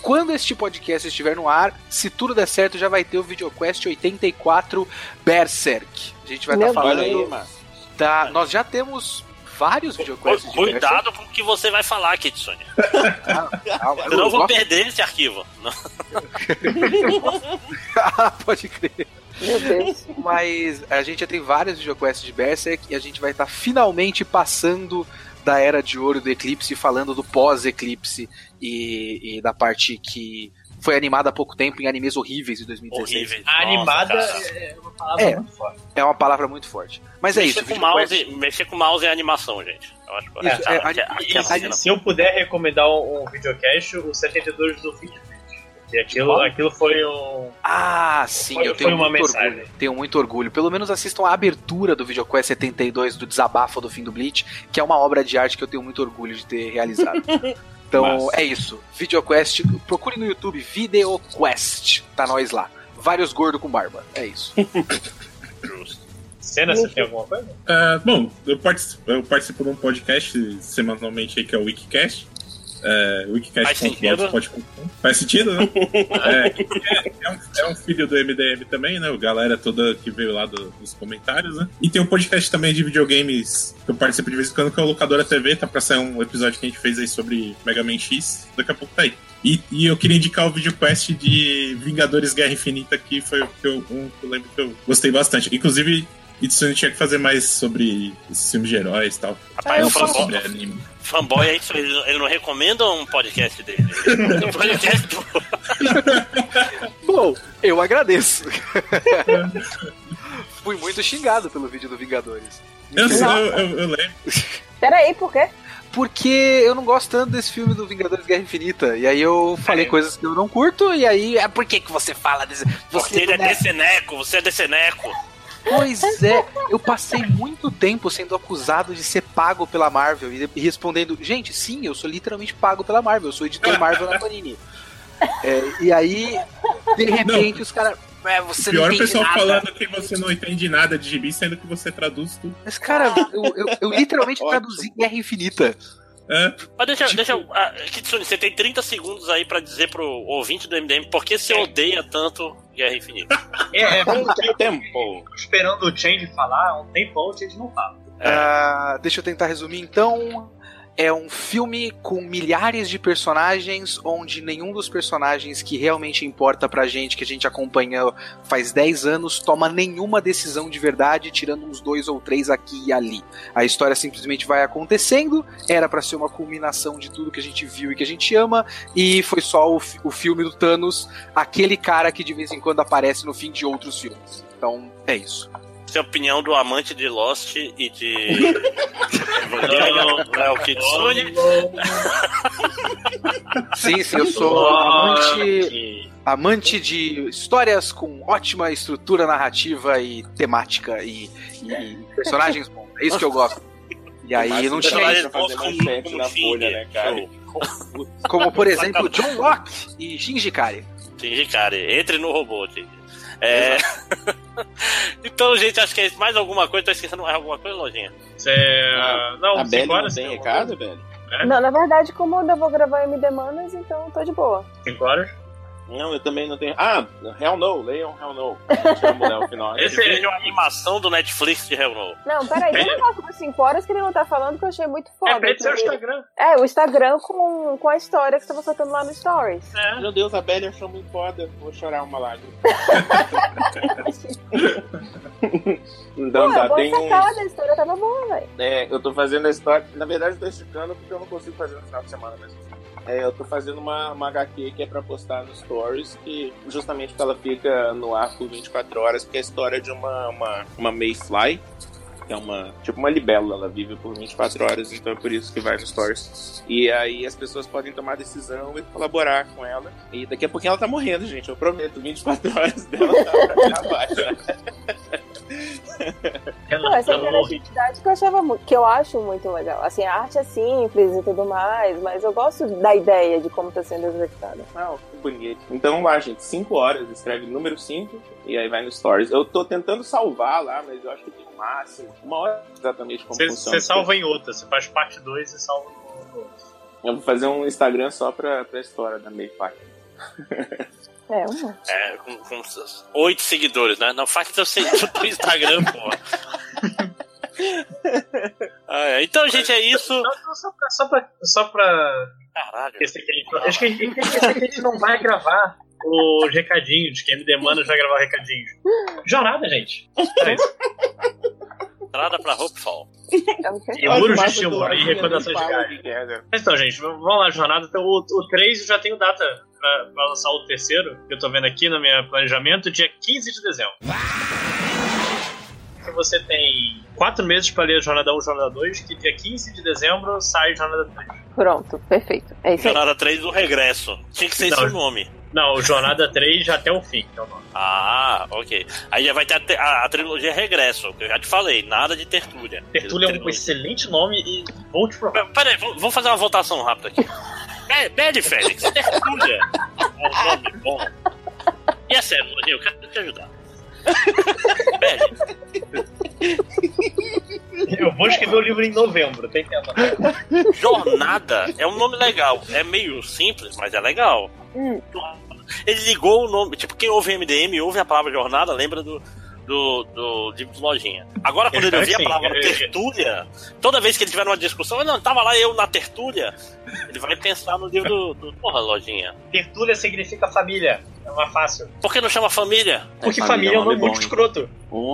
quando este podcast estiver no ar, se tudo der certo, já vai ter o VideoQuest 84 Berserk. A gente vai estar tá falando. Aí, da, nós já temos vários videoquests. Cuidado com o que você vai falar, Kitsune. Ah, calma, Senão eu vou gosto... perder esse arquivo. (laughs) ah, pode crer. Meu Deus. Mas a gente já tem vários videoquests de Berserk e a gente vai estar tá finalmente passando da era de ouro do Eclipse, falando do pós-Eclipse e, e da parte que foi animada há pouco tempo em animes horríveis de 2016. Horríveis. A animada é uma palavra é, muito forte. É uma palavra muito forte. Mas mexer é isso. Com mouse, Mexer com mouse é animação, gente. Eu acho que isso, é, é, é, se eu puder recomendar um, um videocast, o 72 do Fitch e aquilo, aquilo foi um. Ah, sim, foi, eu tenho muito mensagem. orgulho. Tenho muito orgulho. Pelo menos assistam a abertura do VideoQuest 72 do Desabafo do Fim do Bleach, que é uma obra de arte que eu tenho muito orgulho de ter realizado. (laughs) Então é isso. VideoQuest, procure no YouTube VideoQuest. Tá nós lá. Vários gordos com barba. É isso. (laughs) Cena, você tem alguma coisa? Uh, bom, eu participo, eu participo de um podcast semanalmente aí que é o Wikicast. É, Wikicast.blogspot.com. Faz sentido, né? (laughs) é, é, um, é, um, filho do MDM também, né? O galera toda que veio lá do, dos comentários, né? E tem um podcast também de videogames que eu participo de vez em quando, que é o Locadora TV. Tá pra sair um episódio que a gente fez aí sobre Mega Man X. Daqui a pouco tá aí. E, e eu queria indicar o videoquest de Vingadores Guerra Infinita, que foi um que eu, um, eu lembro que eu gostei bastante. Inclusive, Itsune tinha que fazer mais sobre esses filmes de heróis e tal. Rapaz, é, fanboy, sobre anime. Fanboy é isso, ele, não recomenda um podcast dele. (laughs) um podcast do... (laughs) Bom, eu agradeço. (laughs) Fui muito xingado pelo vídeo do Vingadores. Eu, eu, eu, eu lembro. Peraí, por quê? porque eu não gosto tanto desse filme do Vingadores Guerra Infinita. E aí eu falei é. coisas que eu não curto, e aí, é por que, que você fala desse. Você é deceneco, você é deceneco. Pois é, eu passei muito tempo sendo acusado de ser pago pela Marvel e respondendo, gente, sim, eu sou literalmente pago pela Marvel, eu sou editor Marvel na Panini. É, e aí, de repente, não. os caras. É, você Pior não pessoal nada. falando que você não entende nada de gibi, sendo que você traduz tudo. Mas, cara, eu, eu, eu literalmente traduzi Guerra Infinita. É. Mas deixa, tipo... deixa ah, Kitsune, você tem 30 segundos aí pra dizer pro ouvinte do MDM por que você odeia tanto Guerra Infinita. É, é muito tempo. Esperando o Change falar, um tempo o Change não fala. É. Uh, deixa eu tentar resumir então é um filme com milhares de personagens, onde nenhum dos personagens que realmente importa pra gente, que a gente acompanha faz 10 anos, toma nenhuma decisão de verdade, tirando uns dois ou três aqui e ali. A história simplesmente vai acontecendo, era para ser uma culminação de tudo que a gente viu e que a gente ama, e foi só o, o filme do Thanos, aquele cara que de vez em quando aparece no fim de outros filmes. Então, é isso a opinião do amante de Lost e de (laughs) Léo Kitsune. Sim, sim, eu sou amante, amante de histórias com ótima estrutura narrativa e temática e, e personagens bons. É isso que eu gosto. E aí não tinha isso. na folha, né, cara? Como, por exemplo, John Locke e Shinji Kari. Shinji Kari, entre no robô, gente. É... (laughs) então, gente, acho que é mais alguma coisa. Tô esquecendo mais alguma coisa, Lojinha? É... Ah, não, a Belly não tem recado, velho? É? Não, na verdade, como eu vou gravar MD Manas, então tô de boa. 5 horas? Não, eu também não tenho. Ah, Hell No, leiam Hell No. (laughs) final. Esse é uma animação do Netflix de Hell No. Não, peraí, tem um negócio das 5 horas que ele não tá falando que eu achei muito foda. É, seu Instagram. É, o Instagram com, com a história que você tava soltando lá no Stories. É. Meu Deus, a Belly achou muito foda. Vou chorar uma lágrima. (laughs) então Pô, tá, tem um... a história tava boa, velho. É, eu tô fazendo a história. Na verdade, eu tô esticando porque eu não consigo fazer no final de semana mesmo. É, eu tô fazendo uma, uma HQ que é pra postar no Stories, que justamente porque ela fica no ar por 24 horas, que é a história de uma, uma, uma Mayfly, que é uma, tipo uma libélula, ela vive por 24 horas, então é por isso que vai no Stories. E aí as pessoas podem tomar decisão e colaborar com ela. E daqui a pouquinho ela tá morrendo, gente, eu prometo, 24 horas dela tá pra (laughs) (laughs) Não, essa criatividade que eu achava que eu acho muito legal. Assim, a arte é simples e tudo mais, mas eu gosto da ideia de como está sendo executada. Ah, que bonito. Então lá, gente, 5 horas, escreve número 5 e aí vai no Stories. Eu tô tentando salvar lá, mas eu acho que tem o máximo. Uma hora exatamente como cê, funciona. Você salva em outra, você faz parte 2 e salva no outro. Eu vou fazer um Instagram só pra, pra história da Mayfair. (laughs) É, um monte. É, com, com oito seguidores, né? Não faz teu seguidor do Instagram, (laughs) pô. ah, é. Então, gente, é isso. Não, não, só pra. Só pra, só pra... Caralho. Esse aqui, acho que a gente, esse aqui a gente não vai gravar os recadinhos, que MD Manas vai gravar recadinhos. Jornada, gente. É isso. Entrada pra Hopefall. E muros de estímulo e recordações de gás. Mas Então, gente, vamos lá, jornada. Então, o, o 3 eu já tenho data pra, pra lançar o terceiro, que eu tô vendo aqui no meu planejamento, dia 15 de dezembro. Então você tem quatro meses pra ler a Jornada 1 e Jornada 2, que dia 15 de dezembro sai Jornada 3. Pronto, perfeito. É isso aí. Jornada 3 do regresso. Tinha que ser Não. esse o nome. Não, Jornada 3 até o fim, que é o nome. Ah, ok. Aí já vai ter a, a- a trilogia Regresso, que eu já te falei, nada de Tertúlia. Tertúlia é um Trilogia. excelente nome e vou te provar. Pera aí, vamos fazer uma votação rápida aqui. Be- Bad Félix, Tertúlia é um nome bom. E é sério, eu quero te ajudar. Bad, Eu vou escrever o livro em novembro, tem tempo. Jornada é um nome legal. É meio simples, mas é legal. Hum. Ele ligou o nome. Tipo, quem ouve MDM ouve a palavra jornada, lembra do. Do, do livro de lojinha. Agora, quando ele ouvir a palavra eu- (laughs) tertúlia, toda vez que ele tiver numa discussão, não, tava lá eu na tertúlia, ele vai pensar no livro do, do porra, lojinha. Tertúlia significa família. É uma fácil. Por que não chama família? Porque É, família é um nome bom, muito hein? escroto.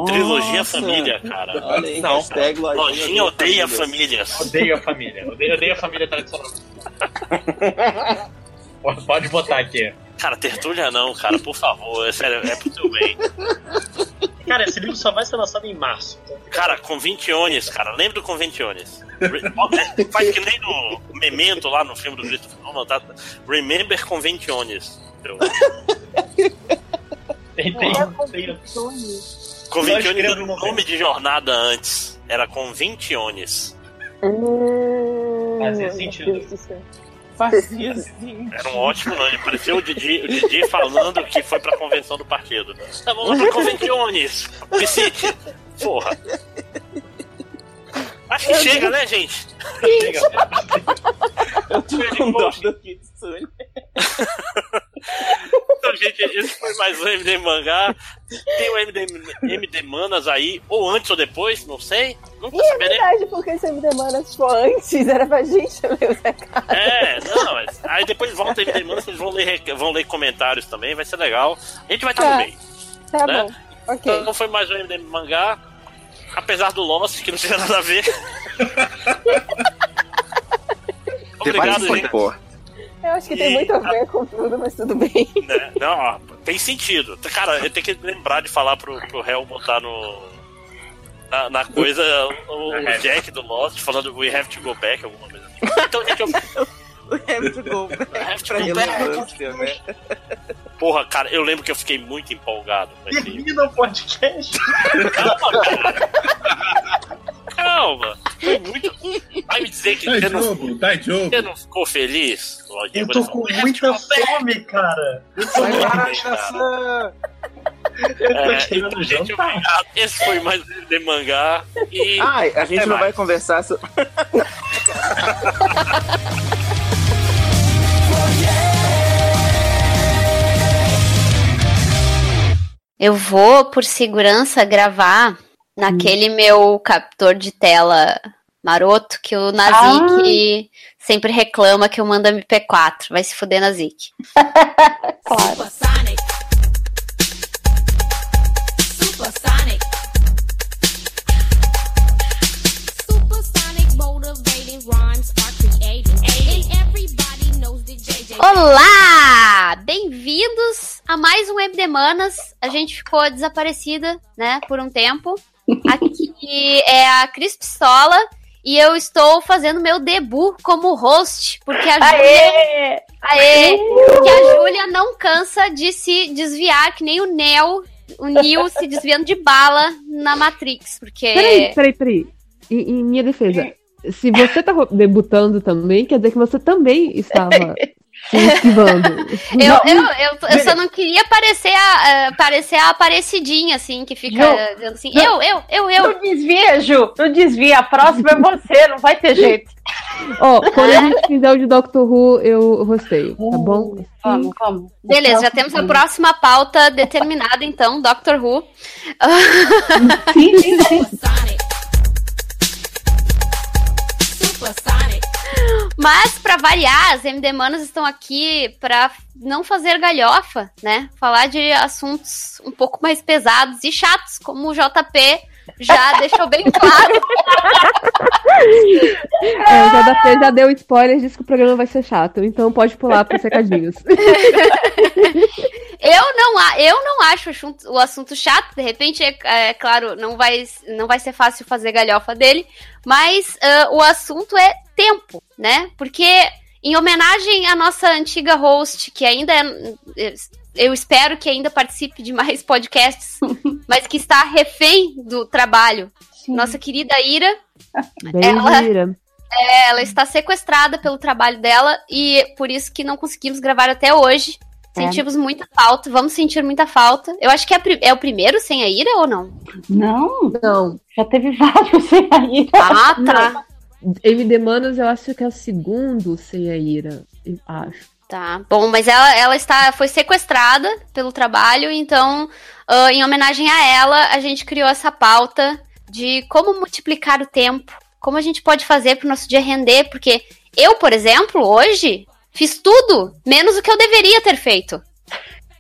Trilogia Nossa. família, cara. Olha aí, Não. hashtag lojinha, Lojinha odeia famílias. famílias. Odeio a família. Odeio, odeio a família tradicional. (laughs) Pode botar aqui. Cara, tertúlia não, cara, por favor. É sério, é pro teu bem. Cara, esse livro só vai ser lançado em março. Então, Cara, Conventiones, cara, lembra do Conventiones? Re- é, Faz que nem no Memento lá no filme do Christopher Nolan, tá? Remember Conventiones. tem, tem, É, tem, Conventiones era o no nome de jornada antes. Era Conventiones. Hum, Fazia meu sentido. Fazia (laughs) sim. Era um ótimo nome. Parecia o Didi, o Didi falando que foi pra convenção do partido. Tá, vamos lá pra Conventiones. Piscite. Porra. Acho que chega, né, gente? chega. (laughs) Eu tô com dó do Kitsune. (laughs) Então, gente, esse foi mais um MD Mangá. Tem o MD, MD Manas aí, ou antes ou depois, não sei. Nunca é saberei. verdade, porque esse MD Manas foi antes, era pra gente ler os recados. É, não, mas aí depois volta MD Manas, vocês vão ler, vão ler comentários também, vai ser legal. A gente vai estar Tá. no meio. Tá né? bom, ok. Então foi mais um MD Mangá. Apesar do Lost, que não tinha nada a ver. (laughs) Obrigado, gente. pô. Eu acho que tem E- muito a ver com tudo, mas tudo bem. né? Não, ó, tem sentido. Cara, eu tenho que lembrar de falar pro, pro réu botar no. Na, na coisa o, o Jack do Lost falando We have to go back, alguma coisa assim. Então, gente, eu. (laughs) We have to go back have to go back. né? Porra, cara, eu lembro que eu fiquei muito empolgado com. Termina o podcast. Calma, cara. Calma. Foi muito. Vai me dizer que Dá você não, jogo, dá jogo. você não ficou feliz? Eu tô com falou, "We have muita to go back"? fome, cara. Eu tô tô É, querendo então, gente, jantar. obrigado. Esse foi mais um de mangá. E. Ai, a gente Até não mais. vai conversar sobre. (laughs) Eu vou, por segurança, gravar naquele meu captor de tela maroto que o Nazik sempre reclama que eu mando MP4. Vai se fuder, Nazik. (laughs) Claro. Olá! Bem-vindos a mais um MD Manas. A gente ficou desaparecida, né, por um tempo. Aqui é a Cris Pistola e eu estou fazendo meu debut como host, porque a Júlia Aê! Aê! Que a Júlia não cansa de se desviar, que nem o Neo, o Neo se desviando de bala na Matrix. Porque. Peraí, peraí, peraí. Em, em minha defesa, se você tá debutando também, quer dizer que você também estava (laughs) se esquivando. (laughs) Eu, eu, eu, eu só não queria parecer a, a- parecer a Aparecidinha, assim, que fica dizendo assim, Ju, eu, eu, eu, eu. Não desvia, Ju. Não desvia. A próxima é você, não vai ter jeito. (laughs) Ó, quando a (laughs) gente fizer o de Doctor Who, eu rosteio, tá bom? Vamos, vamos. Beleza, já temos a próxima pauta determinada, então, Doctor Who. Sim, sim, sim. Mas, pra variar, as MD Manos estão aqui pra não fazer galhofa, né? Falar de assuntos um pouco mais pesados e chatos, como o JP já (laughs) deixou bem claro. É, o JP já deu spoiler, disse que o programa vai ser chato, então pode pular pros recadinhos. (laughs) Eu não, eu não acho o assunto, chato, de repente, é, é claro, não vai, não vai ser fácil fazer galhofa dele, mas ah, o assunto é tempo, né? Porque, em homenagem à nossa antiga host, que ainda é, eu espero que ainda participe de mais podcasts, (laughs) mas que está refém do trabalho, nossa querida Ira, Bem, Ela- Ira. é, ela está sequestrada pelo trabalho dela e por isso que não conseguimos gravar até hoje. É. Sentimos muita falta, vamos sentir muita falta. Eu acho que é, é o primeiro sem a Ira ou não? Não, Não. já teve vários (laughs) sem a Ira. Ah, tá. MD Manos eu acho que é o segundo sem a Ira. Acho. Tá. Bom, mas ela, ela está, foi sequestrada pelo trabalho, então, ah, em homenagem a ela, a gente criou essa pauta de como multiplicar o tempo, como a gente pode fazer para o nosso dia render, porque eu, por exemplo, hoje fiz tudo, menos o que eu deveria ter feito.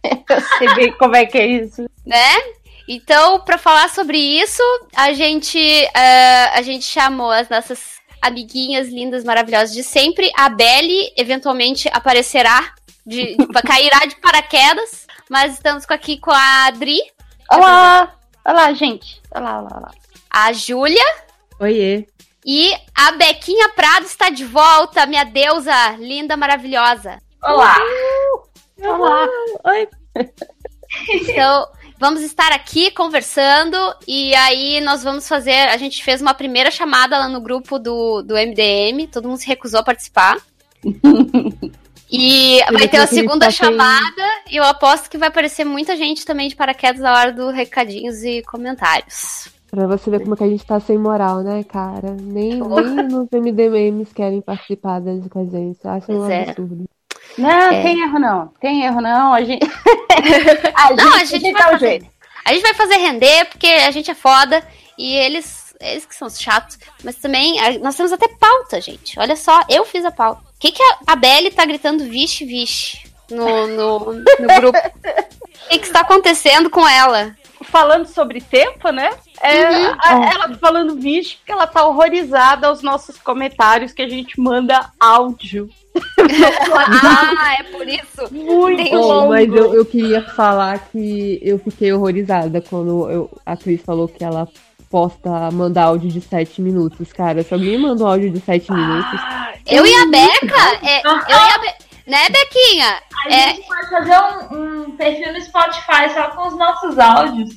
Eu sei bem como é que é isso. né? Então, para falar sobre isso, a gente ah, a gente chamou as nossas amiguinhas lindas, maravilhosas de sempre. A Belly eventualmente aparecerá, de, (laughs) cairá de paraquedas, mas estamos com- aqui com a Adri, Olá! Olá, gente. Olá, olá, olá. a Júlia Oiê. e a Bequinha Prado está de volta, minha deusa linda, maravilhosa. Olá! Olá! Oi. Então, vamos estar aqui conversando e aí nós vamos fazer. A gente fez uma primeira chamada lá no grupo do, do MDM, todo mundo se recusou a participar. (laughs) E vai ter a depois a gente segunda tá chamada e eu aposto que vai aparecer muita gente também de paraquedas na hora dos recadinhos e comentários. Pra você ver como é que a gente tá sem moral, né, cara? Nem, nem nos MDMs querem participar das com a gente. Acho um é. absurdo. Não, É. tem erro não. Tem erro não. A gente. (laughs) (laughs) a Não, a gente vai fazer. jeito. A gente vai fazer render porque a gente é foda e eles, eles que são os chatos. Mas também nós temos até pauta, gente. Olha só, eu fiz a pauta. O que, que a, a Belly tá gritando vixe, vixe no, no, no grupo? (laughs) O que, que está acontecendo com ela? Falando sobre tempo, né? É, Uhum. a- ela tá falando bicho porque ela tá horrorizada aos nossos comentários que a gente manda áudio. ah, é por isso. Muito Oh, longo. mas eu, eu queria falar que eu fiquei horrorizada quando eu- a Cris falou que ela posta, manda áudio de 7 minutos. Cara, se alguém mandou áudio de 7 minutos, Eu e a Beca, é, eu e a Be... Né, Bequinha? A É, gente pode fazer um, um perfil no Spotify só com os nossos áudios.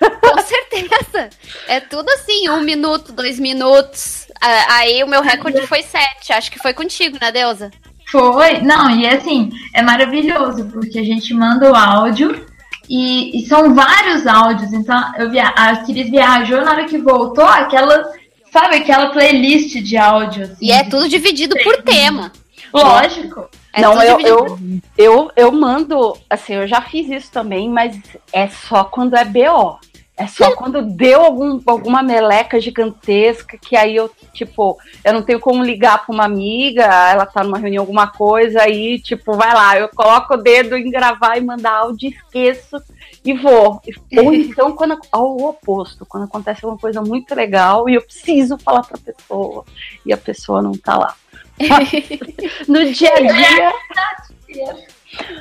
com (laughs) certeza. É tudo assim, um minuto, dois minutos. Ah, Aí o meu recorde foi sete. Acho que foi contigo, né, Deusa? Foi? Não, e assim, é maravilhoso, porque a gente manda o áudio e, e são vários áudios. Então, eu via, a Cris viajou na hora que voltou, aquela, sabe, aquela playlist de áudio. Assim, E é tudo dividido por tema. Lógico. É não, eu, eu, eu, eu mando, assim, eu já fiz isso também, mas é só quando é BO. É só quando deu algum, alguma meleca gigantesca, que aí eu, tipo, eu não tenho como ligar pra uma amiga, ela tá numa reunião, alguma coisa, aí, tipo, vai lá, eu coloco o dedo em gravar e mandar áudio, esqueço e vou. Ou (laughs) então, quando, ao oposto, quando acontece alguma coisa muito legal e eu preciso falar pra pessoa, e a pessoa não tá lá. (laughs) no dia a (laughs) dia.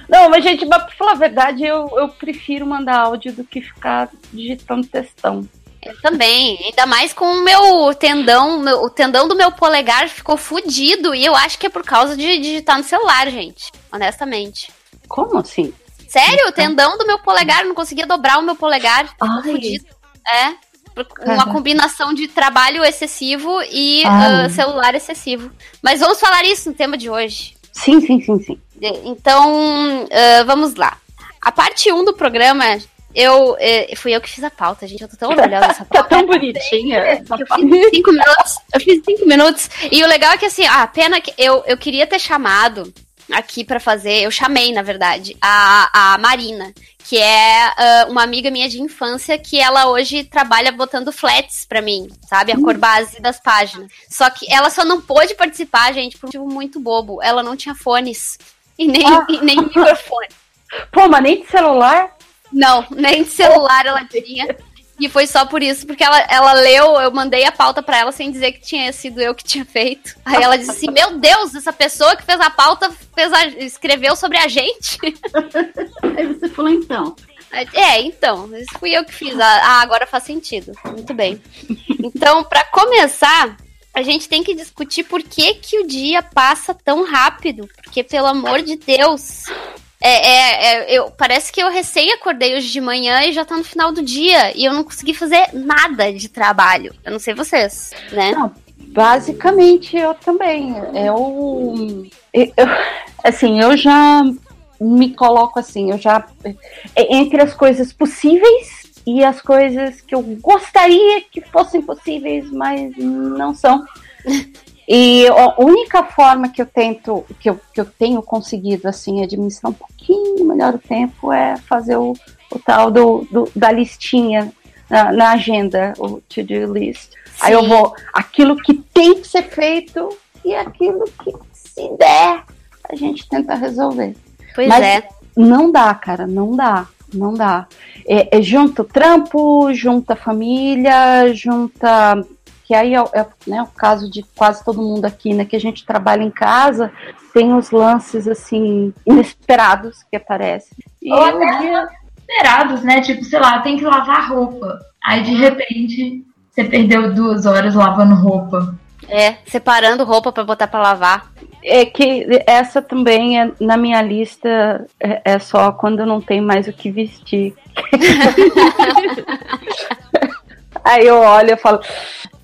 Não, mas, gente, mas pra falar a verdade, eu, eu prefiro mandar áudio do que ficar digitando textão. Eu também. Ainda mais com o meu tendão, meu- o tendão do meu polegar ficou fudido. E eu acho que é por causa de digitar no celular, gente. Honestamente. Como assim? Sério, o tendão do meu polegar, eu não conseguia dobrar o meu polegar. Ficou Ai. fudido. É. Uma combinação de trabalho excessivo e ah, celular excessivo. Mas vamos falar isso no tema de hoje. Sim, sim, sim, sim. Então, uh, vamos lá. A parte 1 do programa, eu eh, fui eu que fiz a pauta, gente. Eu tô tão orgulhosa dessa pauta. (laughs) tá tão bonitinha. Eu fiz cinco minutos. Eu fiz cinco minutos. E o legal é que assim, a pena que eu, eu queria ter chamado aqui para fazer, eu chamei, na verdade, a, a Marina, que é uh, uma amiga minha de infância, que ela hoje trabalha botando flats para mim, sabe? A cor base das páginas. Só que ela só não pôde participar, gente, por um motivo muito bobo. Ela não tinha fones. E nem, ah. e nem microfone. Pô, mas nem de celular? Não, nem de celular ela tinha. E foi só por isso, porque ela, ela leu, eu mandei a pauta para ela sem dizer que tinha sido eu que tinha feito. Aí ela disse assim: Meu Deus, essa pessoa que fez a pauta fez a, escreveu sobre a gente. (laughs) Aí você falou então. É, então, isso fui eu que fiz. Ah, agora faz sentido. Muito bem. Então, para começar, a gente tem que discutir por que, que o dia passa tão rápido. Porque, pelo amor de Deus, é, é, é, eu, parece que eu recém acordei hoje de manhã e já tá no final do dia. E eu não consegui fazer nada de trabalho. Eu não sei vocês, né? Não, basicamente eu também. Eu, eu. Assim, eu já me coloco assim, eu já. Entre as coisas possíveis e as coisas que eu gostaria que fossem possíveis, mas não são. (laughs) E a única forma que eu tento, que eu, que eu tenho conseguido assim administrar um pouquinho melhor o tempo é fazer o, o tal do, do da listinha na, na, agenda, o to-do list. Sim. Aí eu vou, aquilo que tem que ser feito e aquilo que se der, a gente tenta resolver. Pois Mas é. Não dá, cara, não dá. Não dá. É, é junta o trampo, junta a família, junta que aí é, é né, o caso de quase todo mundo aqui, né, que a gente trabalha em casa, tem os lances assim inesperados que aparecem. E Ou até dia... inesperados, né? Tipo, sei lá, tem que lavar roupa. Aí de repente você perdeu duas horas lavando roupa. É, separando roupa para botar para lavar. É que essa também é na minha lista é, é só quando eu não tenho mais o que vestir. (laughs) Aí eu olho e falo,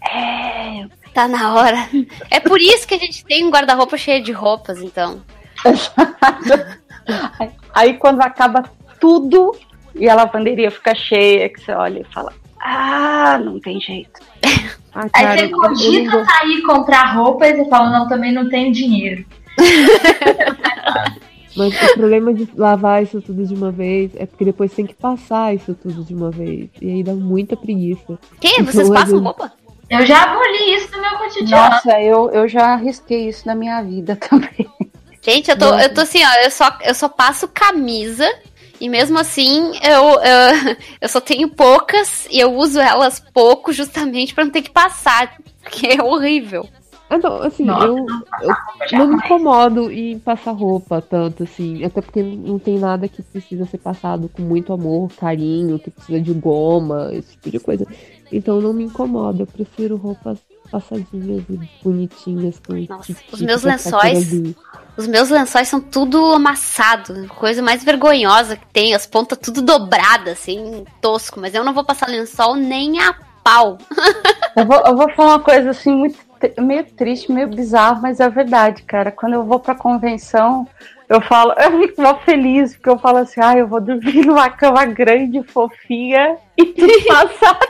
é, tá na hora. É por isso que a gente tem um guarda-roupa cheio de roupas, então. Aí quando acaba tudo e a lavanderia fica cheia, que você olha e fala: Ah, não tem jeito. (laughs) Ah, cara, Aí você cogita sair comprar roupa e você fala: Não, também não tenho dinheiro. (laughs) Mas o problema de lavar isso tudo de uma vez é porque depois tem que passar isso tudo de uma vez. E aí dá muita preguiça. Que? Então, Vocês passam roupa? Eu já aboli isso no meu cotidiano. Nossa, eu, eu já arrisquei isso na minha vida (laughs) também. Gente, eu tô, eu tô assim, ó, eu só, eu só passo camisa e mesmo assim eu, eu, (laughs) eu só tenho poucas e eu uso elas pouco justamente para não ter que passar, porque é horrível. Então, assim, Nossa, eu, eu não me incomodo em passar roupa tanto, assim. Até porque não tem nada que precisa ser passado com muito amor, carinho, que precisa de goma, esse tipo de coisa. Então não me incomoda. Eu prefiro roupas passadinhas e bonitinhas. Com Nossa, os meus lençóis. Os meus lençóis são tudo amassado. Coisa mais vergonhosa que tem. As pontas tudo dobradas, assim, tosco. Mas eu não vou passar lençol nem a pau. eu, vou, eu vou falar uma coisa assim, muito meio triste, meio bizarro, mas é verdade, cara. Quando eu vou pra convenção, eu falo, (laughs) eu fico mó feliz, porque eu falo assim, ah, eu vou dormir (laughs) numa cama grande, fofinha e tudo (laughs) passado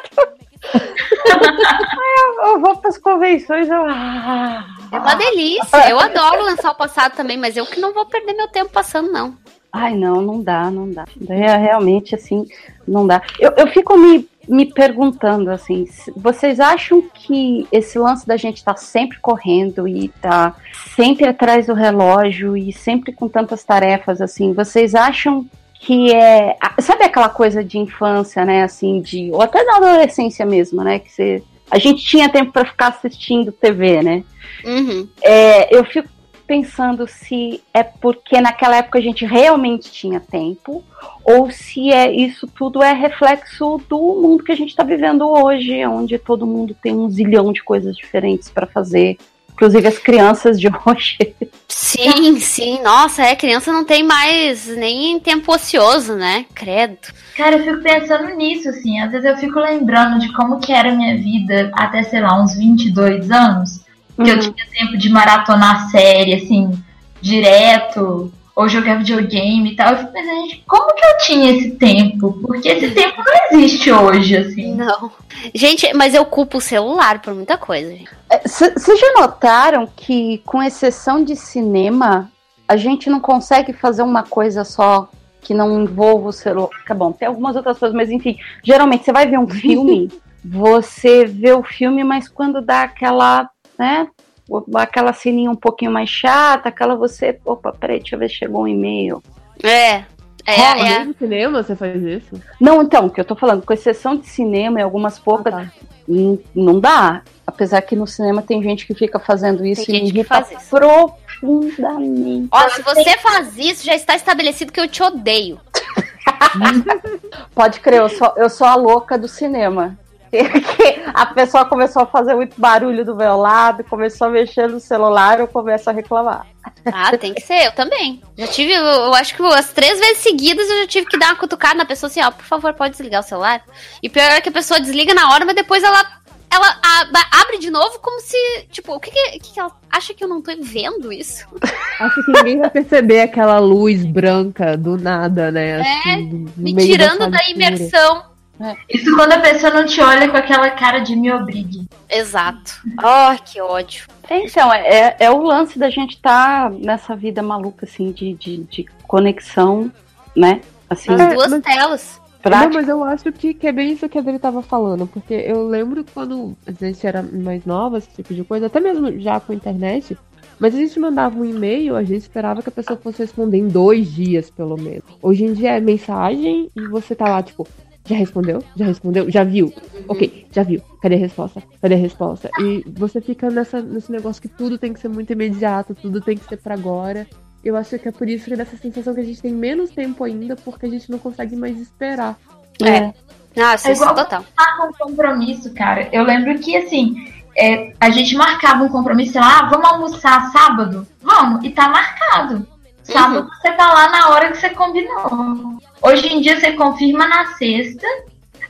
eu, eu vou pras convenções. Eu... Ah. É uma delícia. Eu adoro lançar o passado também, mas eu que não vou perder meu tempo passando, não. Ai, não, não dá, não dá. É, realmente, assim, não dá. Eu, eu fico me, me perguntando, assim, vocês acham que esse lance da gente estar tá sempre correndo e tá sempre atrás do relógio e sempre com tantas tarefas, assim, vocês acham que é. Sabe aquela coisa de infância, né? Assim, de. Ou até da adolescência mesmo, né? Que você. A gente tinha tempo para ficar assistindo TV, né? Uhum. É, eu fico pensando se é porque naquela época a gente realmente tinha tempo, ou se é isso tudo é reflexo do mundo que a gente está vivendo hoje, onde todo mundo tem um zilhão de coisas diferentes para fazer, inclusive as crianças de (laughs) hoje. Sim, sim. Nossa, é, criança não tem mais nem tempo ocioso, né? Credo. Cara, eu fico pensando nisso, assim. Às vezes eu fico lembrando de como que era a minha vida até, sei lá, uns 22 anos. Que uhum. eu tinha tempo de maratonar série, assim, direto, ou jogar videogame e tal. Eu fico pensando, gente, como que eu tinha esse tempo? Porque esse tempo não existe hoje, assim. Não. Gente, mas eu culpo o celular por muita coisa. gente. Vocês já notaram que, com exceção de cinema, a gente não consegue fazer uma coisa só que não envolva o celular? Tá bom, tem algumas outras coisas, mas enfim, geralmente você vai ver um filme, (laughs) você vê o filme, mas quando dá aquela, né, aquela ceninha um pouquinho mais chata, aquela você, opa, peraí, deixa eu ver se chegou um e-mail. É. É, Rola é. no cinema você faz isso? Não, então, o que eu tô falando, com exceção de cinema e algumas poucas, Ah, tá. não dá. Apesar que no cinema tem gente que fica fazendo isso Tem e gente que irrita faz isso. profundamente. Ó, se você faz isso, já está estabelecido que eu te odeio. (laughs) Pode crer, eu sou, eu sou a louca do cinema. (laughs) Que a pessoa começou a fazer muito barulho do meu lado, começou a mexer no celular, eu começo a reclamar. Ah, tem que ser, eu também. Já tive, eu, eu acho que as três vezes seguidas eu já tive que dar uma cutucada na pessoa assim, ó, por favor, pode desligar o celular. E pior é que a pessoa desliga na hora, mas depois ela, ela abre de novo como se, tipo, o que que, que ela acha que eu não tô vendo isso? Acho que ninguém vai perceber aquela luz branca do nada, né? Assim, no Me tirando sala da escura. Imersão. Isso quando a pessoa não te olha com aquela cara de me obrigue. Exato. Ai, que ódio. Então, é, é o lance da gente estar nessa vida maluca, assim, de, de, de conexão, né? Assim, As duas mas- telas. Não, prática. mas eu acho que, que é bem isso que a Adri tava falando, porque eu lembro quando a gente era mais nova, esse tipo de coisa, até mesmo já com a internet, mas a gente mandava um e-mail, a gente esperava que a pessoa fosse responder em dois dias, pelo menos. Hoje em dia é mensagem e você tá lá, tipo, já respondeu? Já respondeu? Já viu? Ok, já viu. Cadê a resposta? Cadê a resposta? E você fica nessa, nesse negócio que tudo tem que ser muito imediato, tudo tem que ser pra agora. Eu acho que é por isso que dessa sensação que a gente tem menos tempo ainda, porque a gente não consegue mais esperar. É. Nossa, É isso igual- total. Ah, com compromisso, cara. Eu lembro que, assim, é, a gente marcava um compromisso, sei lá, ah, vamos almoçar sábado? Vamos, e tá marcado. Sábado você tá lá na hora que você combinou. Hoje em dia você confirma na sexta,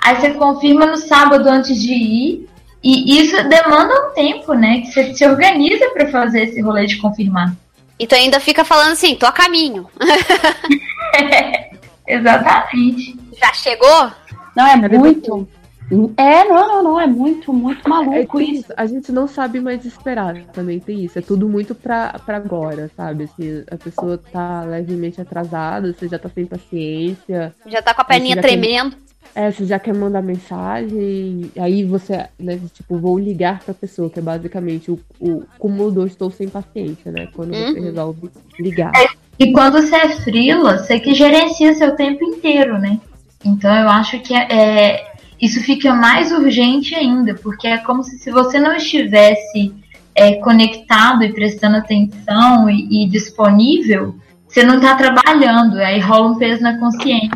aí você confirma no sábado antes de ir, e isso demanda um tempo, né? Que você se organiza pra fazer esse rolê de confirmar. E tu ainda fica falando assim, tô a caminho. (laughs) Exatamente. Já chegou? Não, é muito. É, não, não, não, é muito, muito É, maluco tem isso. isso. A gente não sabe mais esperar, também tem isso. É tudo muito pra, pra agora, sabe? Assim, a pessoa tá levemente atrasada, você já tá sem paciência. Já tá com a perninha tremendo. É, você já quer mandar mensagem, aí você, né, tipo, vou ligar pra pessoa, que é basicamente o, o cúmulo do estou sem paciência, né? Quando você Uhum. resolve ligar. E quando você é frila, você que gerencia seu tempo inteiro, né? Então eu acho que é, é- isso fica mais urgente ainda, porque é como se, se você não estivesse é, conectado e prestando atenção e, e disponível, você não tá trabalhando, aí rola um peso na consciência.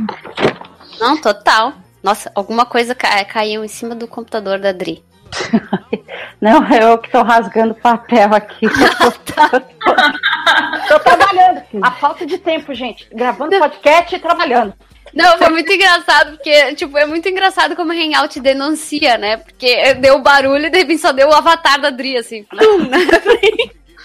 Não, total. Nossa, alguma coisa ca- caiu em cima do computador da Dri. (laughs) Não, é eu que tô rasgando papel aqui. (laughs) tô trabalhando. A falta de tempo, gente. Gravando (laughs) podcast e trabalhando. Não, foi muito engraçado, porque, tipo, é muito engraçado como o Hangout denuncia, né? Porque deu barulho e de repente só deu o avatar da Dri, assim. Pum, (laughs) né?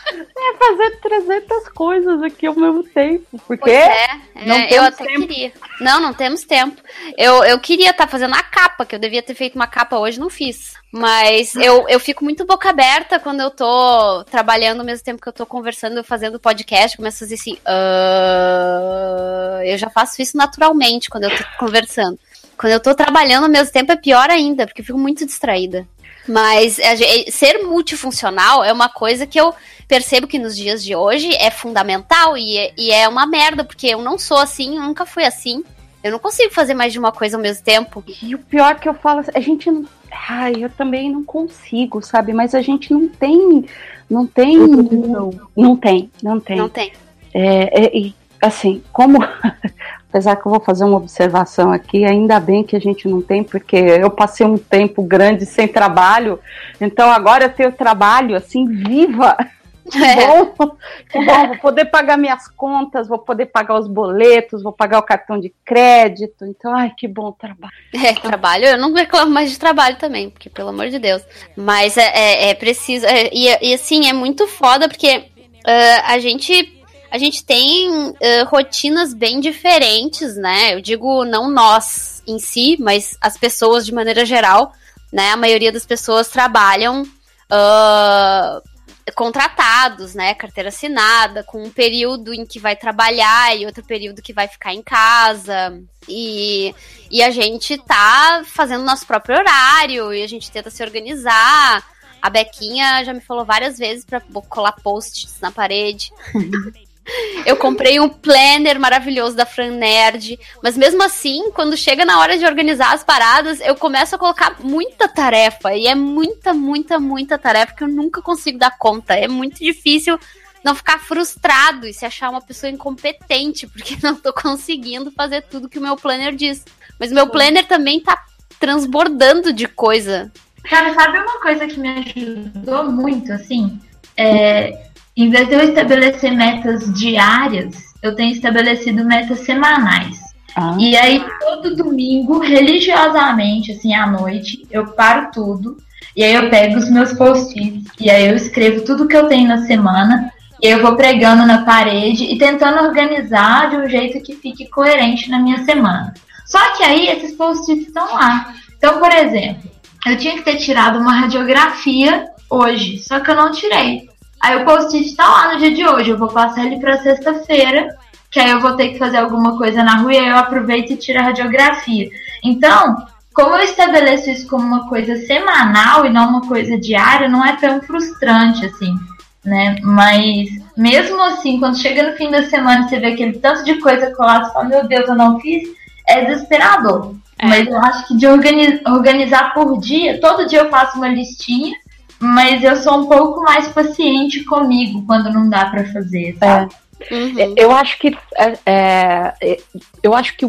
É fazer 300 coisas aqui ao mesmo tempo. Porque Pois é, não é, eu até tempo. queria. Não, não temos tempo. Eu, eu queria estar fazendo a capa, que eu devia ter feito uma capa hoje, não fiz. Mas eu, eu fico muito boca aberta quando eu tô trabalhando ao mesmo tempo que eu tô conversando, fazendo podcast, começo a fazer assim. "Ah", eu já faço isso naturalmente quando eu tô conversando. Quando eu tô trabalhando ao mesmo tempo é pior ainda, porque eu fico muito distraída. Mas ser multifuncional é uma coisa que eu percebo que nos dias de hoje é fundamental e é, e é uma merda, porque eu não sou assim, eu nunca fui assim. Eu não consigo fazer mais de uma coisa ao mesmo tempo. E o pior que eu falo, a gente não. Ai, eu também não consigo, sabe? Mas a gente não tem. Não tem. Não tem, não tem. Não tem. É, é, e, assim, como. (laughs) Apesar que eu vou fazer uma observação aqui, ainda bem que a gente não tem, porque eu passei um tempo grande sem trabalho, então agora eu tenho trabalho, assim, viva. Que (laughs) bom, que bom, vou poder pagar minhas contas, vou poder pagar os boletos, vou pagar o cartão de crédito. Então, ai, que bom trabalho. É, trabalho, eu não reclamo mais de trabalho também, porque pelo amor de Deus. Mas é, é, é preciso. é, e, e assim, é muito foda, porque ah, a gente. a gente tem uh, rotinas bem diferentes, né? Eu digo não nós em si, mas as pessoas de maneira geral, né? A maioria das pessoas trabalham uh, contratados, né? Carteira assinada, com um período em que vai trabalhar e outro período que vai ficar em casa. E, e a gente tá fazendo nosso próprio horário e a gente tenta se organizar. A Bequinha já me falou várias vezes para colar posts na parede. (laughs) Eu comprei um planner maravilhoso da Fran Nerd, mas mesmo assim, quando chega na hora de organizar as paradas, eu começo a colocar muita tarefa. E é muita, muita, muita tarefa que eu nunca consigo dar conta. É muito difícil não ficar frustrado e se achar uma pessoa incompetente, porque (laughs) não tô conseguindo fazer tudo que o meu planner diz. Mas o meu planner também tá transbordando de coisa. Cara, sabe uma coisa que me ajudou muito, assim? É, em vez de eu estabelecer metas diárias, eu tenho estabelecido metas semanais. Ah. E aí, todo domingo, religiosamente, assim, à noite, eu paro tudo. E aí eu pego os meus post-its. E aí eu escrevo tudo que eu tenho na semana. E eu vou pregando na parede e tentando organizar de um jeito que fique coerente na minha semana. Só que aí esses post-its estão lá. Então, por exemplo, eu tinha que ter tirado uma radiografia hoje, só que eu não tirei. Aí o post-it tá lá no dia de hoje, eu vou passar ele pra sexta-feira, que aí eu vou ter que fazer alguma coisa na rua e aí eu aproveito e tiro a radiografia. Então, como eu estabeleço isso como uma coisa semanal e não uma coisa diária, não é tão frustrante assim, né? Mas mesmo assim, quando chega no fim da semana você vê aquele tanto de coisa colada, você fala, meu Deus, eu não fiz, é desesperador. É. Mas eu acho que de organizar, organizar por dia, todo dia eu faço uma listinha mas eu sou um pouco mais paciente comigo quando não dá para fazer, sabe? É. Uhum. Eu acho que é, é, eu acho que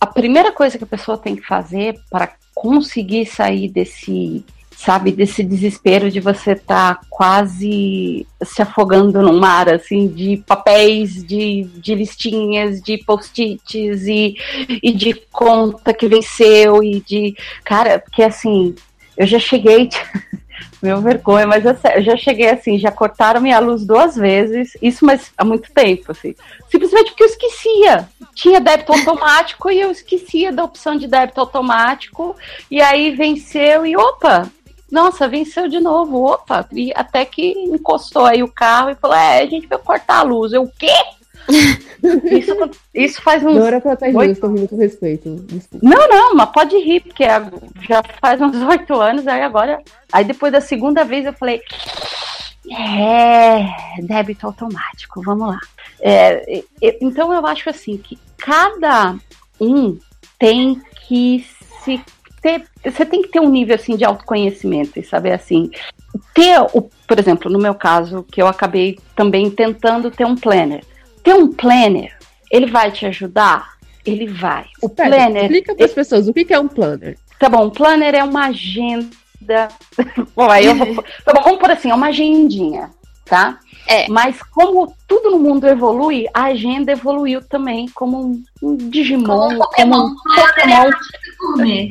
a primeira coisa que a pessoa tem que fazer para conseguir sair desse sabe desse desespero de você estar tá quase se afogando no mar assim de papéis de, de listinhas de post-its e, e de conta que venceu e de cara porque assim eu já cheguei (laughs) Meu vergonha, mas eu, eu, já cheguei assim, já cortaram minha luz duas vezes, isso mas há muito tempo, assim. Simplesmente porque eu esquecia. Tinha débito automático e eu esquecia da opção de débito automático. E aí venceu e opa, nossa, venceu de novo, opa. E até que encostou aí o carro e falou: É, a gente vai cortar a luz. Eu, o quê? Isso, isso faz uns. Não era pra estar rindo, estou rindo com respeito. Desculpa. Não, não, mas pode rir, porque já faz uns oito anos, aí agora. Aí depois da segunda vez eu falei. É, débito automático, vamos lá. É, então eu acho assim que cada um tem que se ter, você tem que ter um nível assim de autoconhecimento e saber assim ter o, por exemplo, no meu caso, que eu acabei também tentando ter um planner ter um planner, ele vai te ajudar? Ele vai. O Pera, planner. Explica para as pessoas o que é um planner. Tá bom, um planner é uma agenda. (laughs) bom, aí eu vou... tá bom, vamos por assim, é uma agendinha, tá? É. Mas como tudo no mundo evolui, a agenda evoluiu também como um, um Digimon, como um Pokémon. Como um Pokémon. Né?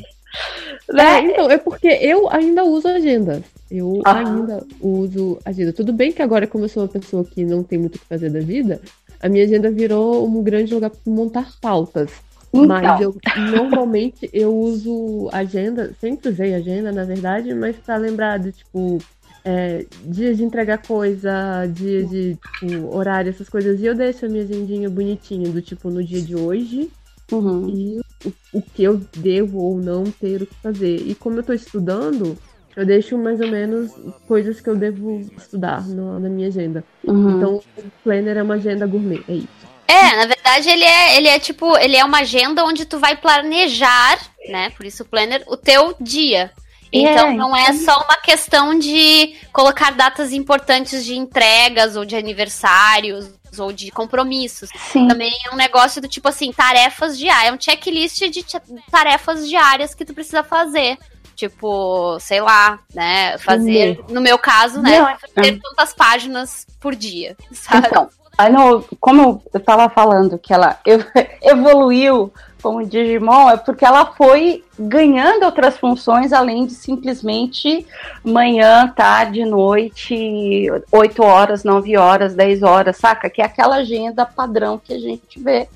É, então, é porque eu ainda uso agenda. Eu ainda uso agenda. Tudo bem que agora, como eu sou uma pessoa que não tem muito o que fazer da vida, a minha agenda virou um grande lugar para montar pautas. Então. Mas eu normalmente eu uso agenda, sempre usei agenda, na verdade, mas para lembrar de tipo é, dias de entregar coisa, dia de tipo, horário, essas coisas. E eu deixo a minha agendinha bonitinha, do tipo no dia de hoje. Uhum. E o, o que eu devo ou não ter o que fazer. E como eu tô estudando, eu deixo mais ou menos coisas que eu devo estudar no, na minha agenda. Uhum. Então, o planner é uma agenda gourmet, é isso. É, na verdade ele é, ele é tipo, ele é uma agenda onde tu vai planejar, né? Por isso o planner, o teu dia. Então é, não é só uma questão de colocar datas importantes de entregas ou de aniversários ou de compromissos. Sim. Também é um negócio do tipo assim, tarefas diárias, é um checklist de tarefas diárias que tu precisa fazer. Tipo, sei lá, né? Fazer, no meu caso, né? Não, é. tantas páginas por dia, sabe? Então, Ah, não, como eu, tava falando que ela ev- (laughs) evoluiu como Digimon, é porque ela foi ganhando outras funções além de simplesmente manhã, tarde, noite, 8 horas, 9 horas, 10 horas, saca? Que é aquela agenda padrão que a gente vê.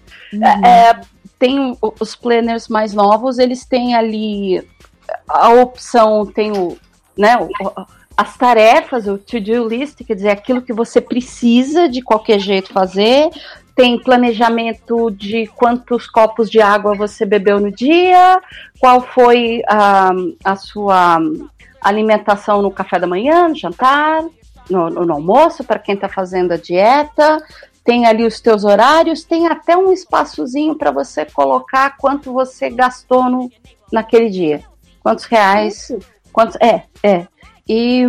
É, é, tem os planners mais novos, eles têm ali a opção, tem o, né, o- as tarefas, o to-do list, quer dizer, aquilo que você precisa de qualquer jeito fazer. Tem planejamento de quantos copos de água você bebeu no dia, qual foi a, a sua alimentação no café da manhã, no jantar, no, no almoço, para quem está fazendo a dieta. Tem ali os teus horários, tem até um espaçozinho para você colocar quanto você gastou no, naquele dia. Quantos reais, quantos. É, é. E,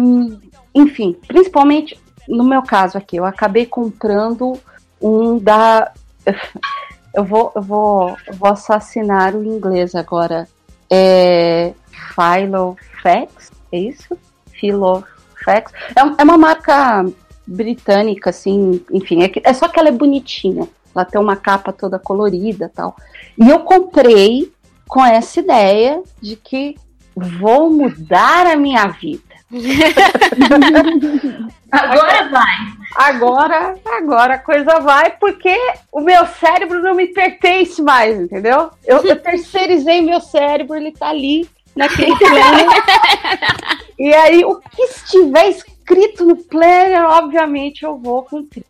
enfim, principalmente no meu caso aqui, eu acabei comprando um da. (laughs) Eu vou, eu vou, eu vou assassinar o inglês agora. É. Filofax? É isso? Filofax. É, é uma marca britânica, assim, enfim, é, é só que ela é bonitinha. Ela tem uma capa toda colorida e tal. E eu comprei com essa ideia de que vou mudar a minha vida. (laughs) Agora vai. Agora, agora a coisa vai, porque o meu cérebro não me pertence mais, entendeu? Eu, eu terceirizei meu cérebro, ele tá ali naquele planner. e aí, o que estiver escrito no planner, obviamente eu vou cumprir.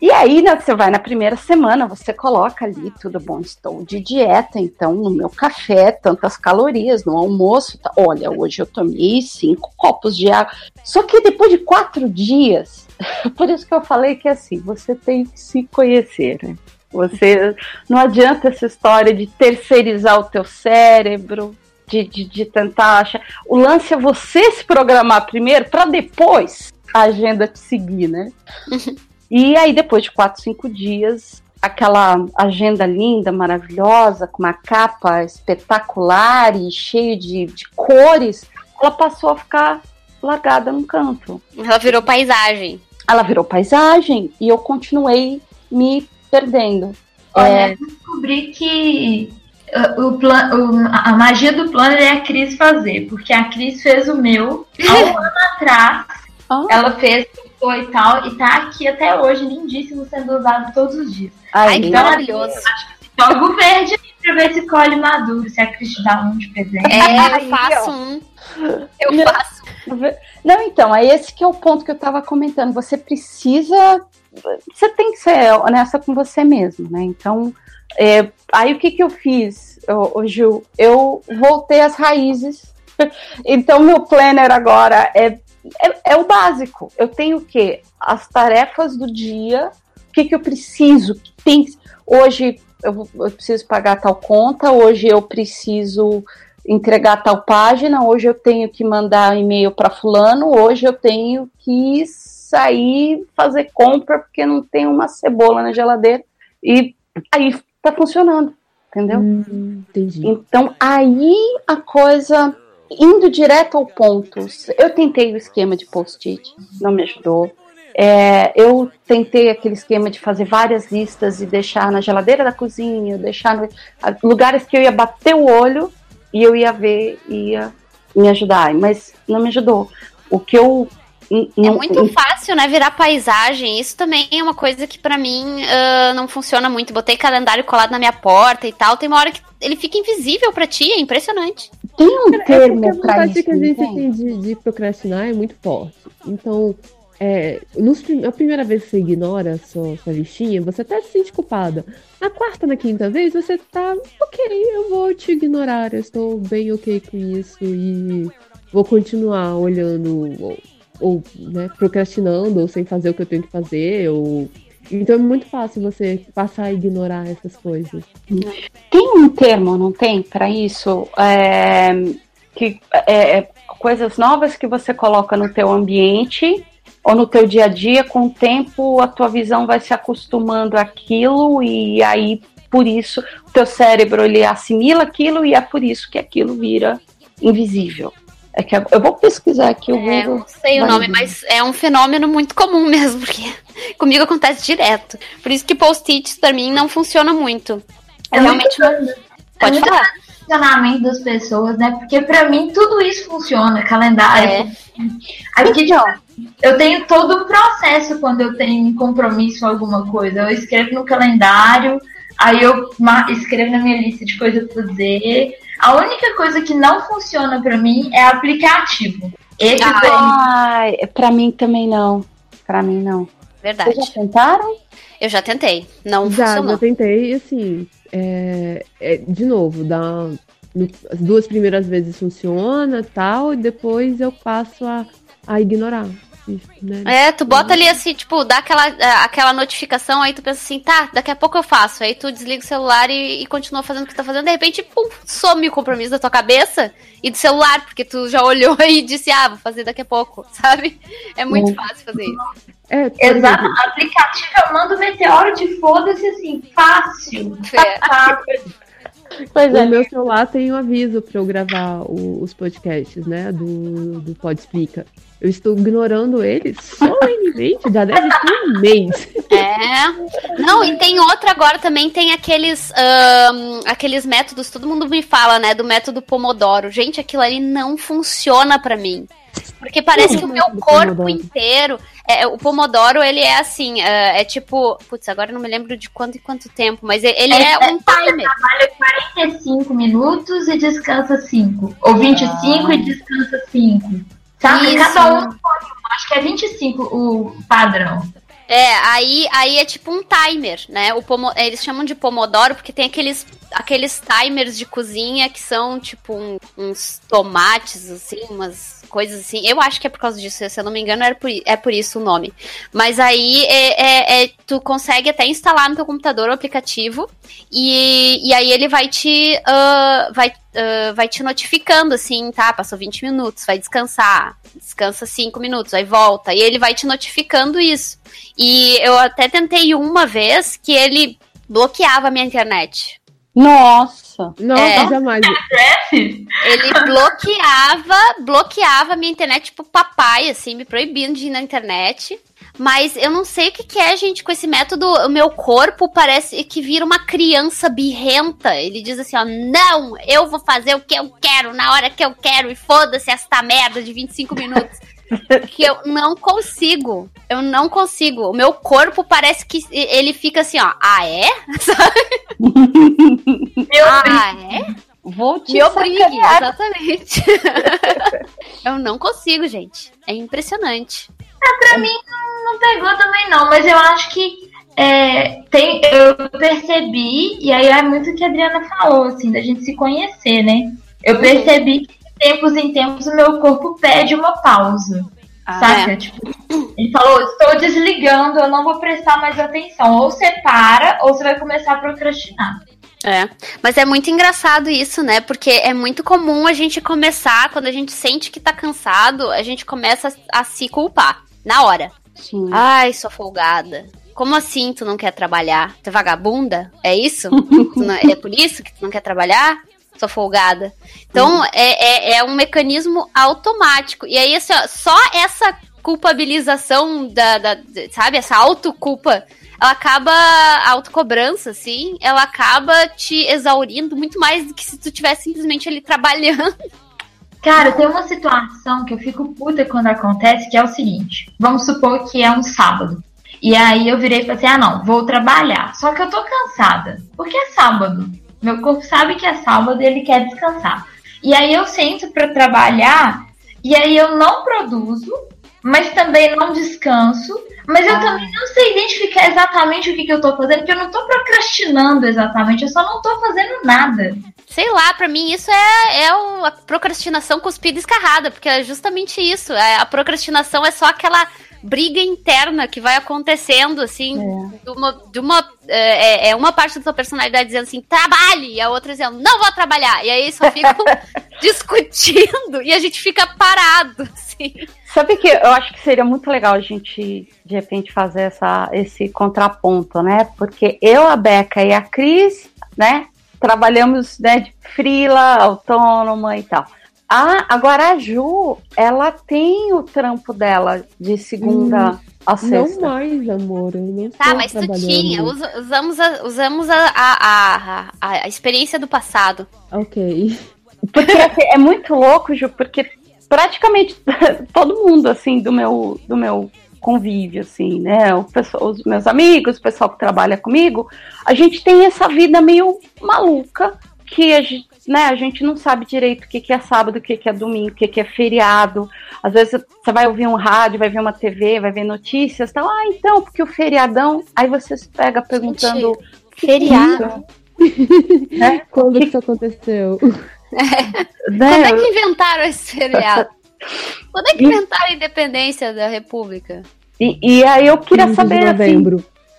E aí, né, você vai na primeira semana, você coloca ali, tudo bom, estou de dieta, então no meu café, tantas calorias, no almoço, tá, olha, hoje eu tomei cinco copos de água. Só que depois de quatro dias, (laughs) por isso que eu falei que assim, você tem que se conhecer, né? Você não adianta essa história de terceirizar o teu cérebro, de, de, de tentar achar. O lance é você se programar primeiro para depois a agenda te seguir, né? (laughs) E aí, depois de quatro, cinco dias, aquela agenda linda, maravilhosa, com uma capa espetacular e cheio de, de cores, ela passou a ficar largada num canto. Ela virou paisagem. Ela virou paisagem e eu continuei me perdendo. Olha, É, eu descobri que uh, o plan, o- a magia do planner é a Cris fazer, porque a Cris fez o meu há um (laughs) ano atrás. Ela fez, e tal, e tá aqui até hoje, lindíssimo, sendo usado todos os dias. Ai, que então, maravilhoso. Acho que joga o verde aí pra ver se colhe maduro, se a Cris dá um de presente. É, eu faço um. Eu Não. faço. Não, então, é esse que é o ponto que eu tava comentando. Você precisa. Você tem que ser honesta com você mesmo, né? Então, é, aí o que que eu fiz, ô, ô, Gil? Eu voltei às raízes. (laughs) Então, meu planner agora é, é, é o básico. Eu tenho o quê? As tarefas do dia, o que que eu preciso? que Tem, hoje eu, eu preciso pagar tal conta, hoje eu preciso entregar tal página, hoje eu tenho que mandar e-mail para fulano, hoje eu tenho que sair fazer compra porque não tem uma cebola na geladeira e aí tá funcionando, entendeu? entendi. Então aí a coisa indo direto ao ponto. Eu tentei o esquema de post-it, não me ajudou. É, eu tentei aquele esquema de fazer várias listas e deixar na geladeira da cozinha, deixar no, lugares que eu ia bater o olho e eu ia ver e ia me ajudar, mas não me ajudou. O que eu É muito fácil, né? Virar paisagem. Isso também é uma coisa que pra mim ah, não funciona muito. Botei calendário colado na minha porta e tal. Tem uma hora que ele fica invisível pra ti. É impressionante. Tem um É porque a termo para vontade isso, que a gente tem? de, de procrastinar é muito forte. Então, é, nos a primeira vez que você ignora a sua, sua listinha, você até se sente culpada. Na quarta, na quinta vez, você tá, ok, eu vou te ignorar, eu estou bem ok com isso e vou continuar olhando ou, ou, né, procrastinando ou sem fazer o que eu tenho que fazer. Ou... Então é muito fácil você passar a ignorar essas coisas. Tem um termo, não tem, para isso? É, que é, é coisas novas que você coloca no teu ambiente ou no teu dia a dia, com o tempo a tua visão vai se acostumando àquilo e aí por isso o teu cérebro ele assimila aquilo e é por isso que aquilo vira invisível. É que eu vou pesquisar aqui o É, eu Google. não sei o nome, vir. mas é um fenômeno muito comum (laughs) mesmo, porque comigo acontece direto. Por isso que post-its pra mim não funciona muito. É, É realmente uma... É Pode muito falar. funcionamento das pessoas, né? Porque pra mim tudo isso funciona, calendário. É. Aí, porque, tipo, eu tenho todo um processo quando eu tenho compromisso com alguma coisa. Eu escrevo no calendário, aí eu escrevo na minha lista de coisas pra fazer. A única coisa que não funciona pra mim é aplicativo. Esse Ah. Ai, pra mim também não. Pra mim não. Verdade. Vocês já tentaram? Eu já tentei. Não Já, funcionou. já tentei, e assim, é, é, de novo, dá, no- as duas primeiras vezes funciona tal, e depois eu passo a, a ignorar. Né? É, tu bota ali assim, tipo, dá aquela, ah, aquela notificação, aí tu pensa assim, tá, daqui a pouco eu faço. Aí tu desliga o celular e, e continua fazendo o que tu tá fazendo, de repente, pum, some o compromisso da tua cabeça e do celular, porque tu já olhou (laughs) e disse, ah, vou fazer daqui a pouco, (laughs) sabe? É muito Hum. fácil fazer isso. É, Exato, aplicativo eu mando meteoro de foda-se assim, fácil. É. (laughs) Pois o é. meu celular tem um aviso pra eu gravar o- os podcasts, né, do, do Pod Explica. Eu estou ignorando ele solenemente, já deve ter um mês. É. Não, e tem outra agora também, tem aqueles, ahn, aqueles métodos, todo mundo me fala, né, do método Pomodoro. Gente, aquilo ali não funciona pra mim. Porque parece que o meu corpo Pomodoro? inteiro. É, o Pomodoro, ele é assim, é, é tipo. Putz, agora eu não me lembro de quanto e quanto tempo, mas ele é, É, um timer. Trabalha 45 minutos e descansa 5. Ou 25 e descansa 5. Sabe? Isso. Cada um um. Acho que é 25 o padrão. É, aí, aí é tipo um timer, né? O pomo, eles chamam de Pomodoro porque tem aqueles, aqueles timers de cozinha que são tipo um- uns tomates, assim, umas coisas assim. Eu acho que é por causa disso, se eu não me engano, é por, é por isso o nome. Mas aí é, é- é- tu consegue até instalar no teu computador o aplicativo e, e aí ele vai te. ah, vai, ah, vai te notificando assim, tá? Passou 20 minutos, vai descansar. Descansa 5 minutos, aí volta. E ele vai te notificando isso. E eu até tentei uma vez que ele bloqueava a minha internet. Nossa. Não, É. jamais. Ele (laughs) bloqueava, bloqueava a minha internet, tipo papai, assim, me proibindo de ir na internet. Mas eu não sei o que, que é, gente, com esse método. O meu corpo parece que vira uma criança birrenta. Ele diz assim: ó, não, eu vou fazer o que eu quero, na hora que eu quero, e foda-se esta merda de 25 minutos. (laughs) que eu não consigo. Eu não consigo. O meu corpo parece que ele fica assim, ó. Ah, é? (laughs) ah, é? Vou te Me obrigue, sacanear. exatamente. (laughs) eu não consigo, gente. É impressionante. Pra mim não, pegou também não, mas eu acho que é, tem, eu percebi, e aí é muito o que a Adriana falou, assim, da gente se conhecer, né? Eu percebi que de tempos em tempos o meu corpo pede uma pausa. Ah, saca? é. Tipo, ele falou, estou desligando, eu não vou prestar mais atenção. Ou você para, ou você vai começar a procrastinar. É. Mas é muito engraçado isso, né? Porque é muito comum a gente começar, quando a gente sente que tá cansado, a gente começa a, a se culpar. Na hora. Sim. Ai, sou folgada. Como assim tu não quer trabalhar? Tu é vagabunda? É isso? (laughs) Tu não- é por isso que tu não quer trabalhar? Sou folgada. Então, é, é, é um mecanismo automático. E aí, assim, ó, só essa culpabilização da, da- sabe, essa autoculpa, ela acaba, a autocobrança, assim, ela acaba te exaurindo muito mais do que se tu tivesse simplesmente ali trabalhando. (laughs) Cara, tem uma situação que eu fico puta quando acontece, que é o seguinte. Vamos supor que é um sábado. E aí eu virei e falei assim, ah não, vou trabalhar. Só que eu tô cansada. Porque é sábado. Meu corpo sabe que é sábado e ele quer descansar. E aí eu sento pra trabalhar e aí eu não produzo, mas também não descanso. Mas eu também não sei identificar exatamente o que, que eu tô fazendo, porque eu não tô procrastinando exatamente, eu só não tô fazendo nada. Sei lá, pra mim isso é, é a procrastinação cuspida escarrada, porque é justamente isso. é- a procrastinação é só aquela briga interna que vai acontecendo, assim, de uma. De uma é, é- é uma parte da tua personalidade dizendo assim, trabalhe, e a outra dizendo, não vou trabalhar. E aí só ficam (laughs) discutindo e a gente fica parado, assim. Sabe que eu acho que seria muito legal a gente, de repente, fazer essa, esse contraponto, né? Porque eu, a Beca e a Cris, né, trabalhamos né, de frila, autônoma e tal. Ah, agora a Ju, ela tem o trampo dela de segunda Hum, a sexta. Não mais, amor. Eu não Tá, mas tu tinha. usa- usamos a, usamos a, a, a, a experiência do passado. Ok. Porque assim, é muito louco, Ju, porque praticamente (laughs) todo mundo, assim, do meu, do meu convívio, assim, né? O pessoal, os meus amigos, o pessoal que trabalha comigo, a gente tem essa vida meio maluca que a gente, né, a gente não sabe direito o que, que é sábado, o que, que é domingo, o que, que é feriado. Às vezes você vai ouvir um rádio, vai ver uma TV, vai ver notícias, tal. Ah, então, porque o feriadão. Aí você se pega perguntando. "Que feriado?" isso? (laughs) né? Quando que isso aconteceu? (laughs) Quando é que inventaram esse feriado? (laughs) Quando é que inventaram a independência da República? E, e aí eu queria 15 de saber assim,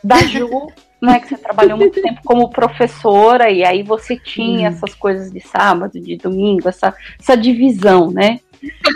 da Ju, né, que você trabalhou muito (laughs) tempo como professora e aí você tinha essas coisas de sábado, de domingo, essa, essa divisão, né?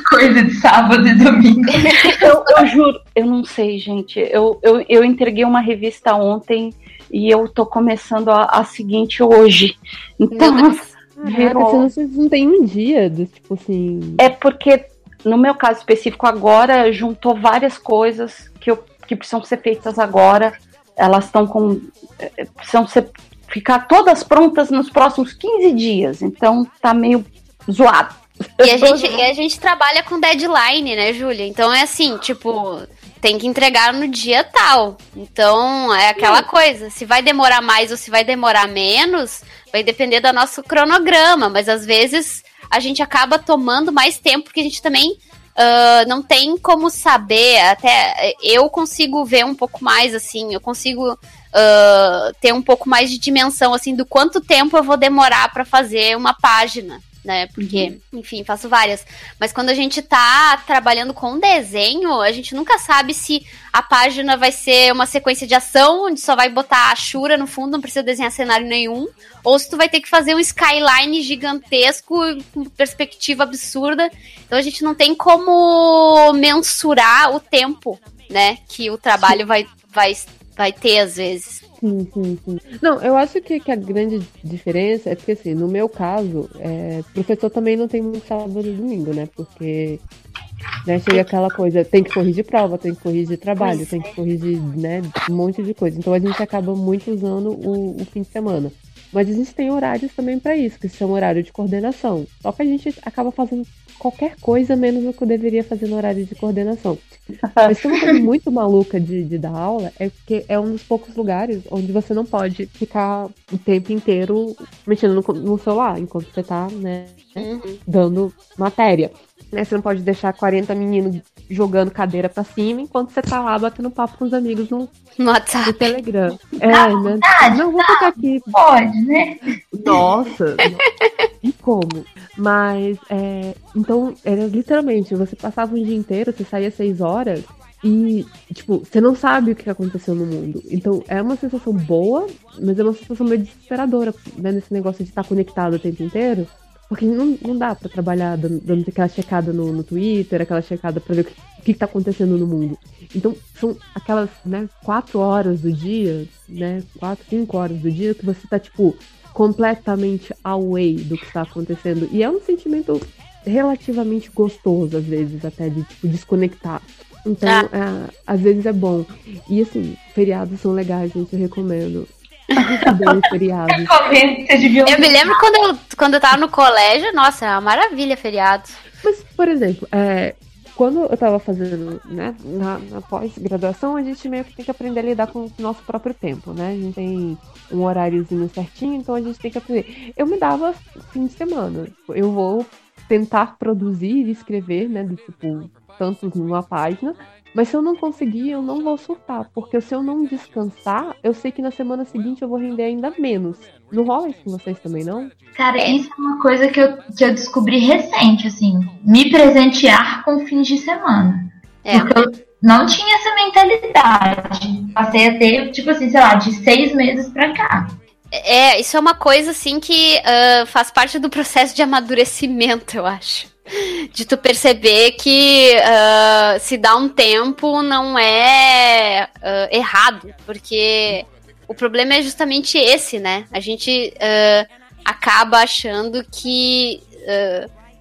Coisa de sábado e domingo. (laughs) Eu, eu juro, eu não sei, gente. Eu, eu, eu entreguei uma revista ontem e eu tô começando a, a seguinte hoje. Então, (laughs) virou. você não, não tem um dia do tipo assim. É porque, no meu caso específico, agora juntou várias coisas que, eu, que precisam ser feitas agora. Elas estão com. eh, precisam ser, ficar todas prontas nos próximos 15 dias. Então tá meio zoado. E a gente, e a gente trabalha com deadline, né, Júlia? Então é assim, tipo, tem que entregar no dia tal. Então é aquela coisa, se vai demorar mais ou se vai demorar menos, vai depender do nosso cronograma, mas às vezes a gente acaba tomando mais tempo porque a gente também ah, não tem como saber, até eu consigo ver um pouco mais assim, eu consigo ah, ter um pouco mais de dimensão assim do quanto tempo eu vou demorar para fazer uma página né? Porque, enfim, faço várias. Mas quando a gente tá trabalhando com desenho, a gente nunca sabe se a página vai ser uma sequência de ação, onde só vai botar a Shura no fundo, não precisa desenhar cenário nenhum, ou se tu vai ter que fazer um skyline gigantesco com perspectiva absurda. Então a gente não tem como mensurar o tempo, né, que o trabalho vai, vai, vai ter às vezes. Sim, sim, sim. Não, eu acho que, que a grande diferença é porque, assim, no meu caso, é, professor também não tem muito sábado e domingo, né? Porque né, chega aquela coisa, tem que corrigir prova, tem que corrigir trabalho, tem que corrigir, né, um monte de coisa. Então a gente acaba muito usando o, o fim de semana. Mas a gente tem horários também para isso, que são horário de coordenação. Só que a gente acaba fazendo qualquer coisa menos o que eu deveria fazer no horário de coordenação. Mas tem uma coisa muito maluca de, de dar aula é que é um dos poucos lugares onde você não pode ficar o tempo inteiro mexendo no, no celular enquanto você tá, né, dando matéria. Né, você não pode deixar 40 meninos jogando cadeira pra cima enquanto você tá lá batendo papo com os amigos no, no WhatsApp. No Telegram. (laughs) É, Não, né? Não, vou ficar aqui. Pode, né? Nossa! (laughs) e como? Mas, é, então, era literalmente, você passava um dia inteiro, você saía seis horas e, tipo, você não sabe o que aconteceu no mundo. Então, é uma sensação boa, mas é uma sensação meio desesperadora, né? Nesse negócio de estar conectado o tempo inteiro. Porque não, não dá pra trabalhar dando, dando aquela checada no, no Twitter, aquela checada pra ver o que, o que tá acontecendo no mundo. Então, são aquelas, né, quatro horas do dia, né, quatro, cinco horas do dia que você tá, tipo, completamente away do que está acontecendo. E é um sentimento relativamente gostoso, às vezes, até de, tipo, desconectar. Então, é, às vezes é bom. E, assim, feriados são legais, gente, eu recomendo. Feriados. (laughs) Eu me lembro quando eu, quando eu tava no colégio, nossa, é uma maravilha feriado. Mas, por exemplo, é, quando eu tava fazendo, né, na, na pós-graduação, a gente meio que tem que aprender a lidar com o nosso próprio tempo, né? A gente tem um horáriozinho certinho, então a gente tem que aprender. Eu me dava fim de semana. Eu vou tentar produzir e escrever, né, do tipo, tantos numa página, mas se eu não conseguir, eu não vou surtar, porque se eu não descansar, eu sei que na semana seguinte eu vou render ainda menos. Não rola isso com vocês também, não? Cara, isso é uma coisa que eu, que eu descobri recente, assim. Me presentear com fins de semana. É. Porque eu não tinha essa mentalidade. Passei a ter, tipo assim, sei lá, de seis meses pra cá. É, isso é uma coisa assim que ah, faz parte do processo de amadurecimento, eu acho. De tu perceber que ah, se dá um tempo não é ah, errado, porque o problema é justamente esse, né? A gente acaba achando que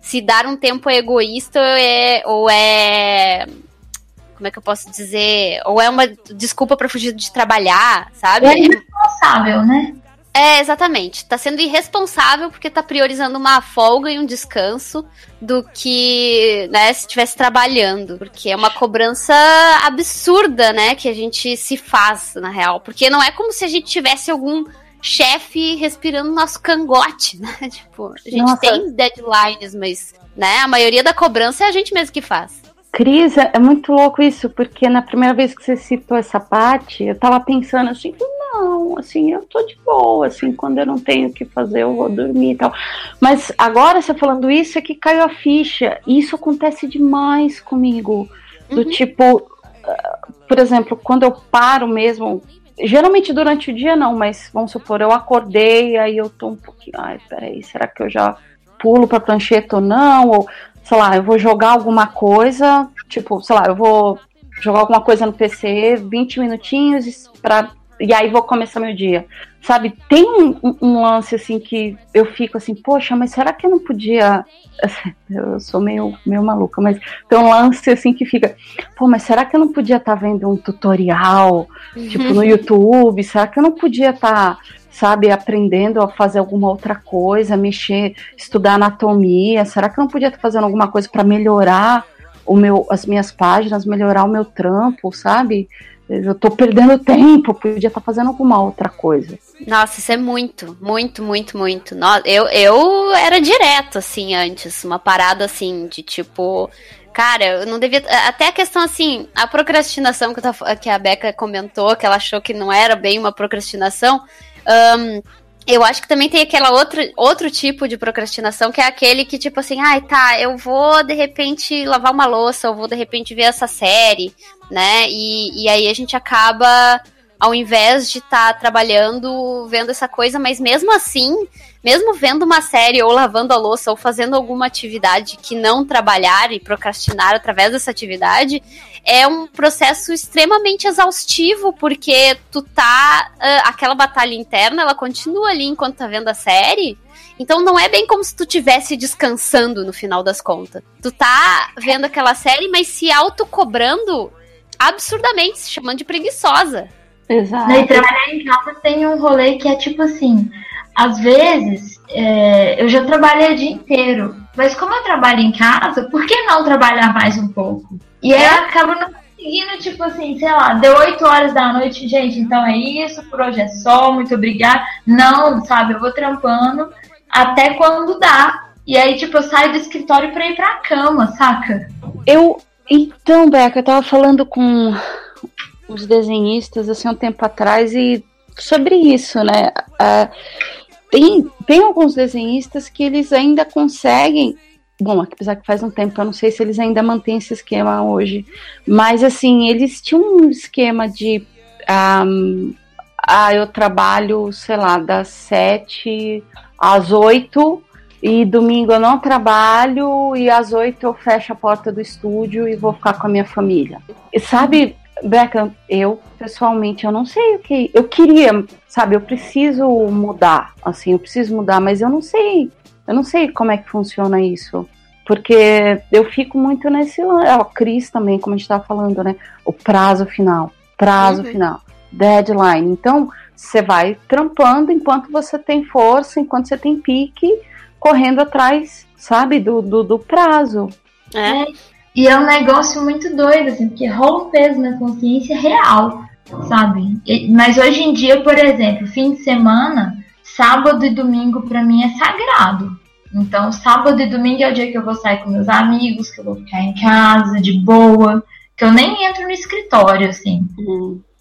se dar um tempo é egoísta é, ou é como é que eu posso dizer? Ou é uma desculpa para fugir de trabalhar, sabe? É irresponsável, né? É, exatamente. Tá sendo irresponsável porque tá priorizando uma folga e um descanso do que, né, se estivesse trabalhando. Porque é uma cobrança absurda, né, que a gente se faz, na real. Porque não é como se a gente tivesse algum chefe respirando nosso cangote, (laughs) né? Tipo, a gente Nossa. tem deadlines, mas, né, a maioria da cobrança é a gente mesmo que faz. Cris, é muito louco isso, porque na primeira vez que você citou essa parte, eu tava pensando assim, não, assim, eu tô de boa, assim, quando eu não tenho o que fazer, eu vou dormir e tal. Mas agora, você falando isso, é que caiu a ficha. E isso acontece demais comigo. Do tipo, ah, por exemplo, quando eu paro mesmo, geralmente durante o dia não, mas vamos supor, eu acordei, aí eu tô um pouquinho, ai, peraí, será que eu já pulo pra prancheta ou não? Ou, sei lá, eu vou jogar alguma coisa, tipo, sei lá, eu vou jogar alguma coisa no PC, 20 minutinhos e pra, e aí vou começar meu dia. Sabe, tem um, um- lance assim que eu fico assim, poxa, mas será que eu não podia. (laughs) Eu sou meio, meio maluca, mas tem um lance assim que fica, pô, mas será que eu não podia estar vendo um tutorial, tipo, no (laughs) YouTube? Será que eu não podia estar, sabe, aprendendo a fazer alguma outra coisa, mexer, estudar anatomia? Será que eu não podia estar fazendo alguma coisa para melhorar o meu, as minhas páginas, melhorar o meu trampo, sabe? Eu tô perdendo tempo, podia estar fazendo alguma outra coisa. Nossa, isso é muito, muito, muito, muito. Eu, eu era direto, assim, antes. Uma parada, assim, de tipo... Cara, eu não devia... Até a questão, assim, a procrastinação que, eu que a Beca comentou, que ela achou que não era bem uma procrastinação... ahn, eu acho que também tem aquela outra, outro tipo de procrastinação, que é aquele que, tipo assim, ai, tá, eu vou de repente lavar uma louça, eu vou de repente ver essa série, né? E, e aí a gente acaba, ao invés de estar trabalhando, vendo essa coisa, mas mesmo assim, mesmo vendo uma série ou lavando a louça ou fazendo alguma atividade que não trabalhar e procrastinar através dessa atividade, é um processo extremamente exaustivo, porque tu tá. ah, aquela batalha interna, ela continua ali enquanto tá vendo a série. Então não é bem como se tu tivesse descansando no final das contas. Tu tá vendo aquela série, mas se autocobrando absurdamente, se chamando de preguiçosa. Exato. E trabalhar em casa tem um rolê que é tipo assim, às vezes é, eu já trabalhei o dia inteiro, mas como eu trabalho em casa, por que não trabalhar mais um pouco? E aí eu acabo não conseguindo, tipo assim, sei lá, deu 8 horas da noite, gente, então é isso, por hoje é só, muito obrigada. Não, sabe, eu vou trampando até quando dá. E aí, tipo, eu saio do escritório pra ir pra cama, saca? Eu. Então, Beca, eu tava falando com os desenhistas assim um tempo atrás e sobre isso, né? Ah, tem, tem alguns desenhistas que eles ainda conseguem. Bom, apesar que faz um tempo, eu não sei se eles ainda mantêm esse esquema hoje. Mas assim, eles tinham um esquema de. ah, ah, eu trabalho, sei lá, das sete às oito e domingo eu não trabalho e às oito eu fecho a porta do estúdio e vou ficar com a minha família. E sabe, Beca, eu pessoalmente eu não sei o que eu queria, sabe? Eu preciso mudar, assim, eu preciso mudar, mas eu não sei, eu não sei como é que funciona isso. Porque eu fico muito nesse. É, o Cris também, como a gente estava falando, né? O prazo final. Prazo Uhum. final. Deadline. Então, você vai trampando enquanto você tem força, enquanto você tem pique, correndo atrás, sabe, do, do, do prazo. É. E é um negócio muito doido, assim, porque rola um peso na consciência real, sabe? Mas hoje em dia, por exemplo, fim de semana, sábado e domingo pra mim é sagrado. Então, sábado e domingo é o dia que eu vou sair com meus amigos, que eu vou ficar em casa, de boa, que eu nem entro no escritório, assim,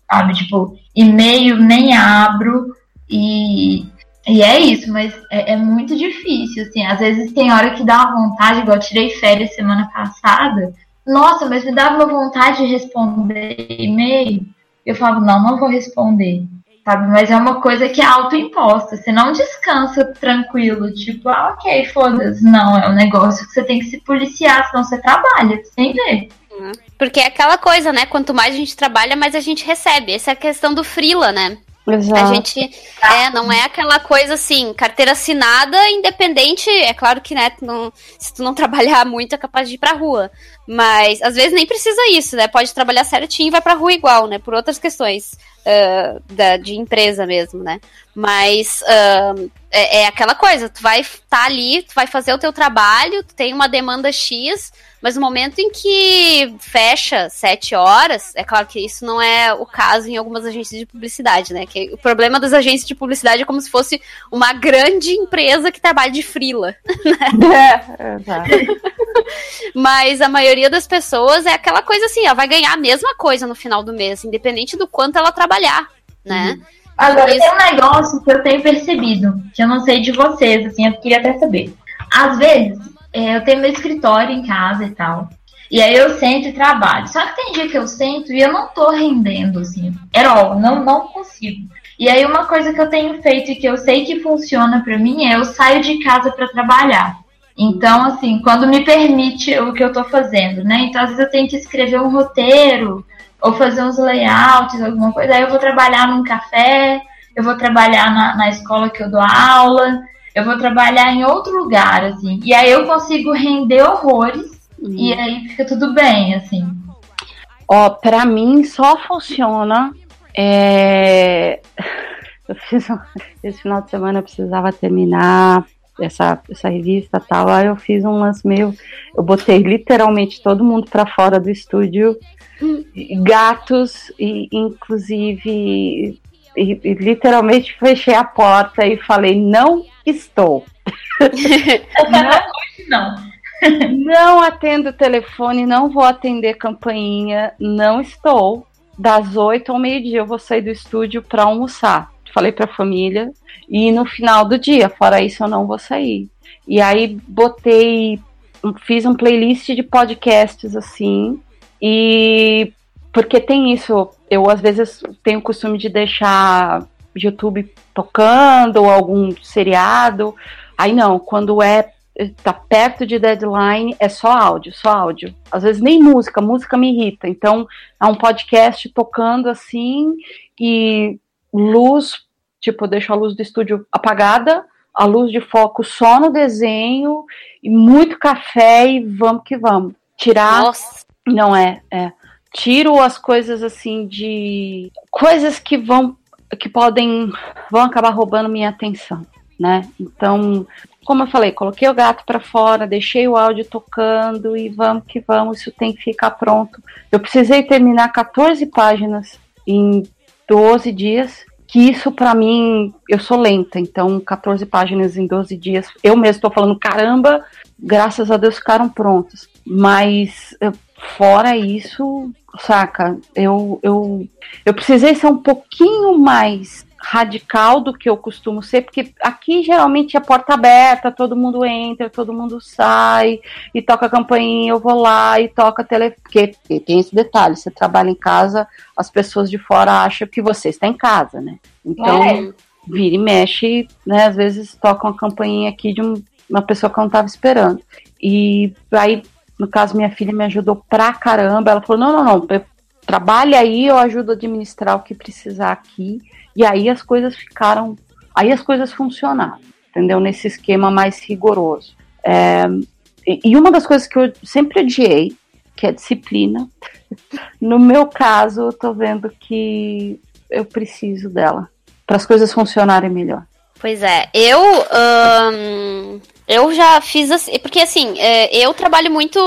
sabe? Tipo, e-mail nem abro e, e é isso, mas é, é muito difícil, assim. Às vezes tem hora que dá uma vontade, igual eu tirei férias semana passada. Nossa, mas me dava uma vontade de responder e-mail. Eu falava, não, não vou responder. Sabe? Mas é uma coisa que é autoimposta. Você não descansa tranquilo, tipo, ah, ok, foda-se. Não, é um negócio que você tem que se policiar, senão você trabalha, sem ver. Porque é aquela coisa, né? Quanto mais a gente trabalha, mais a gente recebe. Essa é a questão do frila, né? Exato. A gente é, não é aquela coisa assim, carteira assinada, independente. É claro que, né, tu não, se tu não (laughs) trabalhar muito, é capaz de ir pra rua. Mas às vezes nem precisa isso, né? Pode trabalhar certinho e vai pra rua igual, né? Por outras questões uh, da, de empresa mesmo, né? Mas uh, é, é, aquela coisa, tu vai estar tá ali, tu vai fazer o teu trabalho, tu tem uma demanda X, mas no momento em que fecha sete horas, é claro que isso não é o caso em algumas agências de publicidade, né? Que o problema das agências de publicidade é como se fosse uma grande empresa que trabalha de frila. (laughs) Né? É, (laughs) exato. Mas a maioria das pessoas é aquela coisa assim, ela vai ganhar a mesma coisa no final do mês, independente do quanto ela trabalhar, né? Uhum. Agora, tem um negócio que eu tenho percebido, que eu não sei de vocês, assim, eu queria até saber. Às vezes, é, eu tenho meu escritório em casa e tal. E aí eu sento e trabalho. Só que tem dia que eu sento e eu não tô rendendo, assim. At all, não, não consigo. E aí uma coisa que eu tenho feito e que eu sei que funciona para mim é eu saio de casa para trabalhar. Então, assim, quando me permite o que eu tô fazendo, né? Então, às vezes eu tenho que escrever um roteiro ou fazer uns layouts, alguma coisa. Aí eu vou trabalhar num café, eu vou trabalhar na, na escola que eu dou aula eu vou trabalhar em outro lugar, assim. E aí eu consigo render horrores uhum. e aí fica tudo bem, assim. Ó, pra mim só funciona. É... Eu fiz esse final de semana eu precisava terminar essa, essa revista tal. Aí eu fiz um lance meio. Eu botei literalmente todo mundo para fora do estúdio, hum. gatos, e inclusive e, e, literalmente fechei a porta e falei: não estou. não, não. Não atendo telefone, não vou atender campainha, não estou. Das oito ao meio-dia eu vou sair do estúdio para almoçar. Falei para a família. E no final do dia, fora isso, eu não vou sair. E aí botei, fiz um playlist de podcasts assim. E porque tem isso, eu às vezes tenho o costume de deixar YouTube tocando ou algum seriado. Aí não, quando é tá perto de deadline, é só áudio, só áudio. Às vezes nem música, música me irrita. Então, há um podcast tocando assim e luz, tipo, eu deixo a luz do estúdio apagada, a luz de foco só no desenho e muito café e vamos que vamos. Tirar Nossa. não é, é tiro as coisas assim de coisas que vão que podem vão acabar roubando minha atenção, né? Então, como eu falei, coloquei o gato para fora, deixei o áudio tocando e vamos que vamos, isso tem que ficar pronto. Eu precisei terminar 14 páginas em 12 dias, que isso para mim, eu sou lenta, então 14 páginas em 12 dias, eu mesmo estou falando, caramba, graças a Deus ficaram prontos. Mas fora isso, saca? Eu, eu, eu precisei ser um pouquinho mais radical do que eu costumo ser, porque aqui geralmente é porta aberta, todo mundo entra, todo mundo sai e toca a campainha, eu vou lá e toca tele, porque tem esse detalhe, você trabalha em casa, as pessoas de fora acham que você está em casa, né? Então, é. vira e mexe, né, às vezes tocam a campainha aqui de um, uma pessoa que eu não estava esperando. E aí no caso, minha filha me ajudou pra caramba. Ela falou: não, não, não, trabalha aí, eu ajudo a administrar o que precisar aqui. E aí as coisas ficaram. Aí as coisas funcionaram, entendeu? Nesse esquema mais rigoroso. É, e uma das coisas que eu sempre odiei, que é disciplina, (laughs) no meu caso, eu tô vendo que eu preciso dela para as coisas funcionarem melhor. Pois é, eu eu já fiz assim, porque assim, é, eu trabalho muito,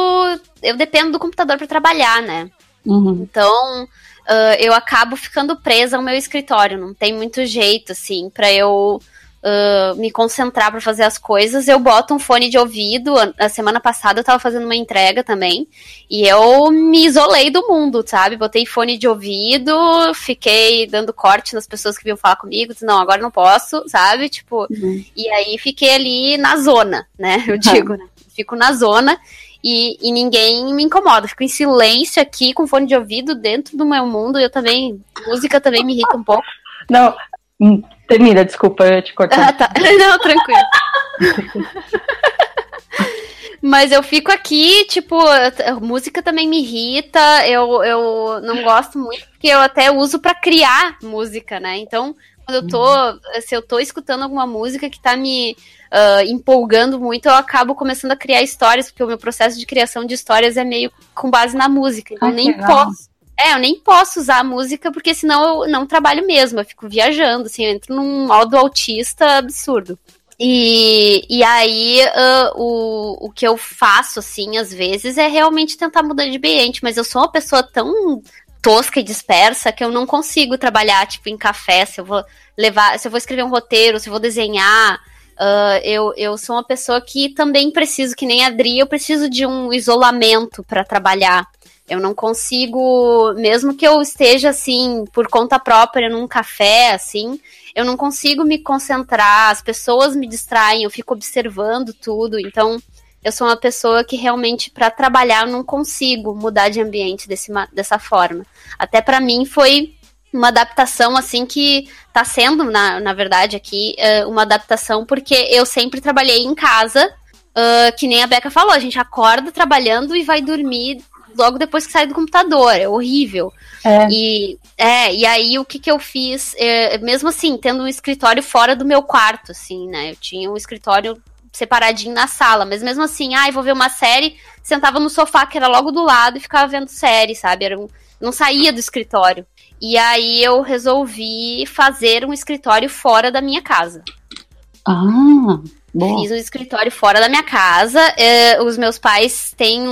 eu dependo do computador para trabalhar, né? Uhum. Então, uh, eu acabo ficando presa ao meu escritório, não tem muito jeito assim para eu uh, me concentrar para fazer as coisas, eu boto um fone de ouvido. A semana passada eu tava fazendo uma entrega também. E eu me isolei do mundo, sabe? Botei fone de ouvido, fiquei dando corte nas pessoas que vinham falar comigo. Disse, não, agora não posso, sabe? Tipo, uhum. e aí fiquei ali na zona, né? (laughs) Eu digo, né? Fico na zona. E, e, ninguém me incomoda. Fico em silêncio aqui com fone de ouvido dentro do meu mundo. Eu também. Música também me irrita um pouco. Não, Termina, desculpa, eu te cortei. Ah, tá. (laughs) Não, tranquilo. Mas eu fico aqui, tipo, música também me irrita, eu, eu não gosto muito, porque eu até uso para criar música, né? Então, quando eu tô, se eu tô escutando alguma música que tá me uh, empolgando muito, eu acabo começando a criar histórias, porque o meu processo de criação de histórias é meio com base na música. Então Ah, eu nem legal. posso. É, eu nem posso usar a música, porque senão eu não trabalho mesmo, eu fico viajando, assim, eu entro num modo autista absurdo. E, e aí, ah, o, o que eu faço, assim, às vezes, é realmente tentar mudar de ambiente, mas eu sou uma pessoa tão tosca e dispersa que eu não consigo trabalhar, tipo, em café, se eu vou levar, se eu vou escrever um roteiro, se eu vou desenhar. ah, eu, eu sou uma pessoa que também preciso, que nem a Adri, eu preciso de um isolamento para trabalhar. Eu não consigo, mesmo que eu esteja assim, por conta própria, num café, assim, eu não consigo me concentrar, as pessoas me distraem, eu fico observando tudo. Então, eu sou uma pessoa que realmente, para trabalhar, eu não consigo mudar de ambiente desse, dessa forma. Até para mim foi uma adaptação, assim, que tá sendo, na, na verdade, aqui, eh, uma adaptação, porque eu sempre trabalhei em casa, ah, que nem a Beca falou, a gente acorda trabalhando e vai dormir logo depois que sai do computador, é horrível. É. E, é, e aí o que que eu fiz, é, mesmo assim, tendo um escritório fora do meu quarto, assim, né, eu tinha um escritório separadinho na sala, mas mesmo assim, ai, vou ver uma série, sentava no sofá que era logo do lado e ficava vendo série, sabe, era um, não saía do escritório. E aí eu resolvi fazer um escritório fora da minha casa. Ah, boa. Fiz um escritório fora da minha casa. eh, os meus pais têm,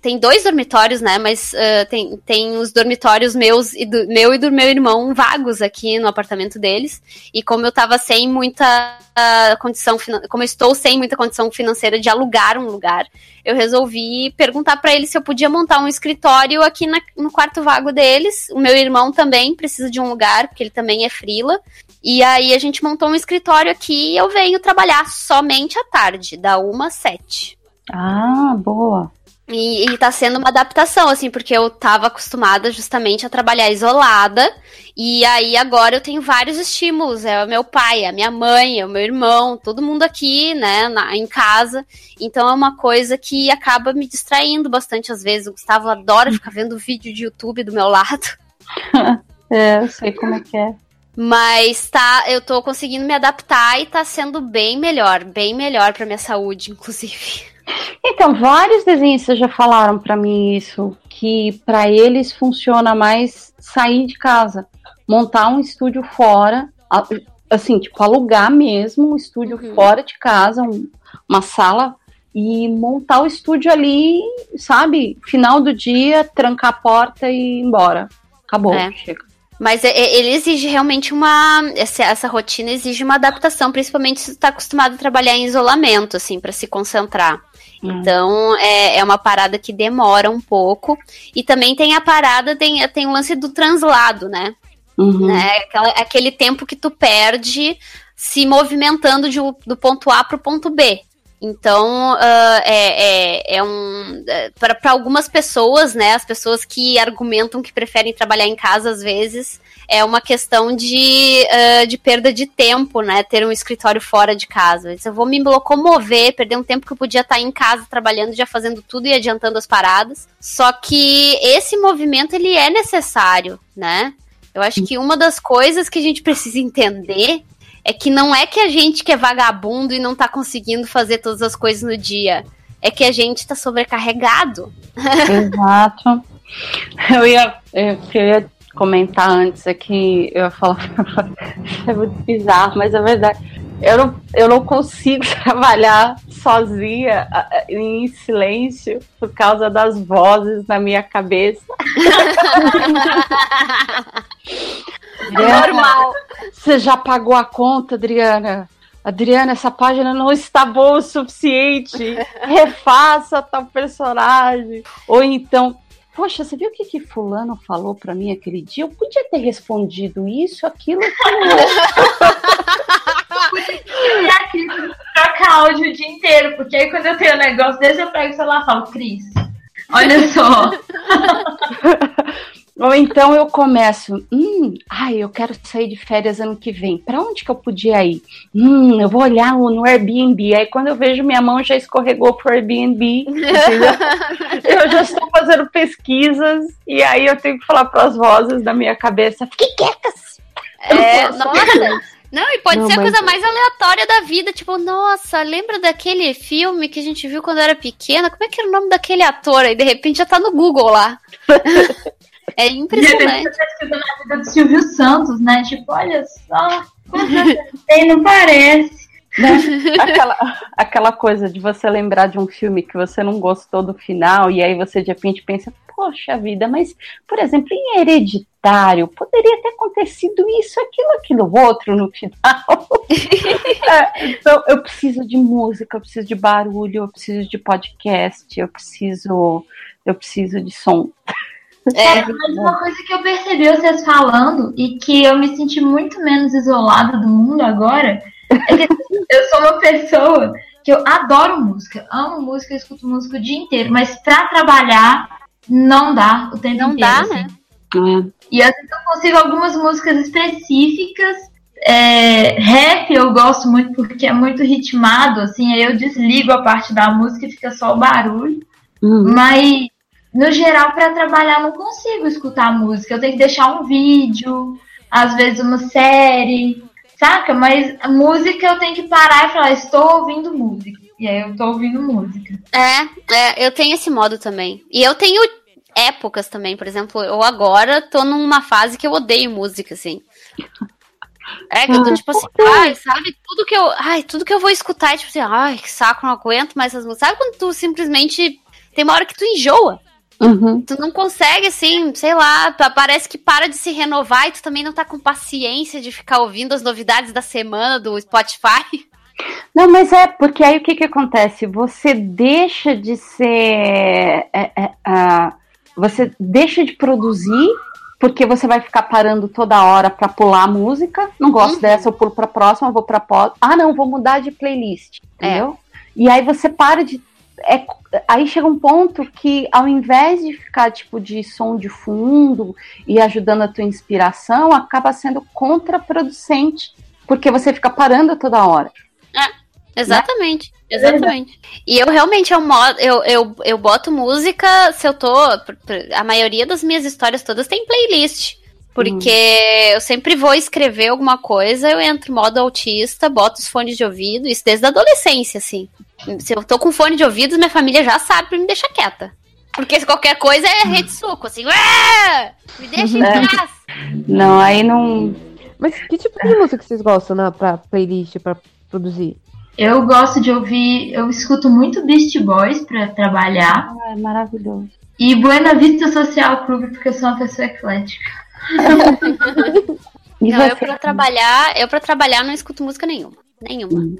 têm dois dormitórios, né? Mas eh, tem, tem os dormitórios meus e do, meu e do meu irmão vagos aqui no apartamento deles. E como eu tava sem muita ah, condição, como eu estou sem muita condição financeira de alugar um lugar, eu resolvi perguntar pra eles se eu podia montar um escritório aqui na- no quarto vago deles. O meu irmão também precisa de um lugar, porque ele também é frila. E aí a gente montou um escritório aqui e eu venho trabalhar somente à tarde, da 1 às 7. Ah, boa. E, e tá sendo uma adaptação, assim, porque eu tava acostumada justamente a trabalhar isolada. E aí agora eu tenho vários estímulos. É o meu pai, a minha mãe, é o meu irmão, todo mundo aqui, né, na- em casa. Então é uma coisa que acaba me distraindo bastante às vezes. O Gustavo adora ficar vendo vídeo de YouTube do meu lado. (laughs) É, eu sei como é que é. Mas tá, eu tô conseguindo me adaptar e tá sendo bem melhor, bem melhor pra minha saúde, (laughs) inclusive. Então, vários desenhistas já falaram pra mim isso, que pra eles funciona mais sair de casa, montar um estúdio fora, assim, tipo, alugar mesmo um estúdio fora de casa, um- uma sala, e montar o estúdio ali, sabe? Final do dia, trancar a porta e ir embora. Acabou, É. chega. Mas é- é- ele exige realmente uma. Essa, essa rotina exige uma adaptação, principalmente se tu tá acostumado a trabalhar em isolamento, assim, pra se concentrar. Então, é, é uma parada que demora um pouco. E também tem a parada, tem, tem o lance do translado, né? Uhum. né? Aquela- aquele tempo que tu perde se movimentando de do ponto A pro ponto B. Então, ah, é, é, é um. Para algumas pessoas, né? As pessoas que argumentam que preferem trabalhar em casa, às vezes, é uma questão de, ah, de perda de tempo, né? Ter um escritório fora de casa. Eu vou me locomover, perder um tempo que eu podia estar em casa trabalhando, já fazendo tudo e adiantando as paradas. Só que esse movimento, ele é necessário, né? Eu acho que uma das coisas que a gente precisa entender é que não é que a gente que é vagabundo e não tá conseguindo fazer todas as coisas no dia. É que a gente tá sobrecarregado. Exato. Eu ia, eu, eu ia comentar antes é que eu ia falar, (laughs) é muito bizarro, mas é verdade. Eu não, eu não consigo (laughs) trabalhar sozinha em silêncio por causa das vozes na minha cabeça. (laughs) Normal. Você já pagou a conta, Adriana? Adriana, essa página não está boa o suficiente. Refaça tal personagem. Ou então, poxa, você viu o que, que fulano falou pra mim aquele dia? Eu podia ter respondido isso, aquilo, aquilo. E a Cris troca áudio o dia inteiro, porque aí quando eu tenho um negócio desse, eu pego o celular e falo, Cris, olha só. (laughs) Ou então eu começo, hum, ai, eu quero sair de férias ano que vem. Pra onde que eu podia ir? Hum, eu vou olhar no Airbnb. Aí quando eu vejo minha mão já escorregou pro Airbnb. (laughs) eu já estou fazendo pesquisas e aí eu tenho que falar pras vozes da minha cabeça, fique quietas. É, nossa. Não, e pode Não, ser a coisa mais aleatória da vida. Tipo, nossa, lembra daquele filme que a gente viu quando era pequena? Como é que era o nome daquele ator? Aí de repente já tá no Google lá. (laughs) É impressionante. você tá escutando a vida do Silvio Santos, né? Tipo, olha só, tem, não parece. Né? Aquela, aquela coisa de você lembrar de um filme que você não gostou do final, e aí você de repente pensa, poxa vida, mas, por exemplo, em hereditário, poderia ter acontecido isso, aquilo, aquilo outro no final. (laughs) É, então, eu preciso de música, eu preciso de barulho, eu preciso de podcast, eu preciso. Eu preciso de som. É, Mas uma coisa que eu percebi vocês falando e que eu me senti muito menos isolada do mundo agora é que (laughs) eu sou uma pessoa que eu adoro música, amo música, escuto música o dia inteiro, mas pra trabalhar não dá o tempo Não inteiro. dá, assim. né? E às vezes eu consigo algumas músicas específicas. É, rap eu gosto muito porque é muito ritmado, assim, aí eu desligo a parte da música e fica só o barulho. Mas, no geral, para trabalhar, eu não consigo escutar música. Eu tenho que deixar um vídeo, às vezes uma série, saca? Mas a música eu tenho que parar e falar, estou ouvindo música. E aí eu tô ouvindo música. É, é, eu tenho esse modo também. E eu tenho épocas também, por exemplo, eu agora tô numa fase que eu odeio música, assim. É, que eu tô Ah, tipo assim, ai, sabe, tudo que eu. Ai, tudo que eu vou escutar é tipo assim, ai, que saco, não aguento mais essas músicas. Sabe quando tu simplesmente. Tem uma hora que tu enjoa. Uhum. Tu não consegue, assim, sei lá, pa- parece que para de se renovar e tu também não tá com paciência de ficar ouvindo as novidades da semana do Spotify. Não, mas é porque aí o que, que acontece? Você deixa de ser. é, é, ah, você deixa de produzir porque você vai ficar parando toda hora pra pular a música. Não gosto Uhum. dessa, eu pulo pra próxima, vou pra pós. Ah, não, vou mudar de playlist. É. Entendeu? E aí você para de. É- aí chega um ponto que, ao invés de ficar tipo de som de fundo e ajudando a tua inspiração, acaba sendo contraproducente. Porque você fica parando toda hora. Exatamente, exatamente. E eu realmente eu, eu, eu, eu boto música se eu tô. A maioria das minhas histórias todas tem playlist. Porque eu sempre vou escrever alguma coisa, eu entro modo autista, boto os fones de ouvido, isso desde a adolescência, assim. Se eu tô com fone de ouvido, minha família já sabe pra me deixar quieta. Porque se qualquer coisa é rede suco, assim, "Ué, me deixa em É. paz. Não, aí não. Mas que tipo de música que vocês gostam na, pra playlist, pra produzir? Eu gosto de ouvir, eu escuto muito Beast Boys pra trabalhar. É maravilhoso. E Buena Vista Social Club, porque eu sou uma pessoa eclética. (laughs) Não, eu pra trabalhar, eu pra trabalhar não escuto música nenhuma. Nenhuma. Hum.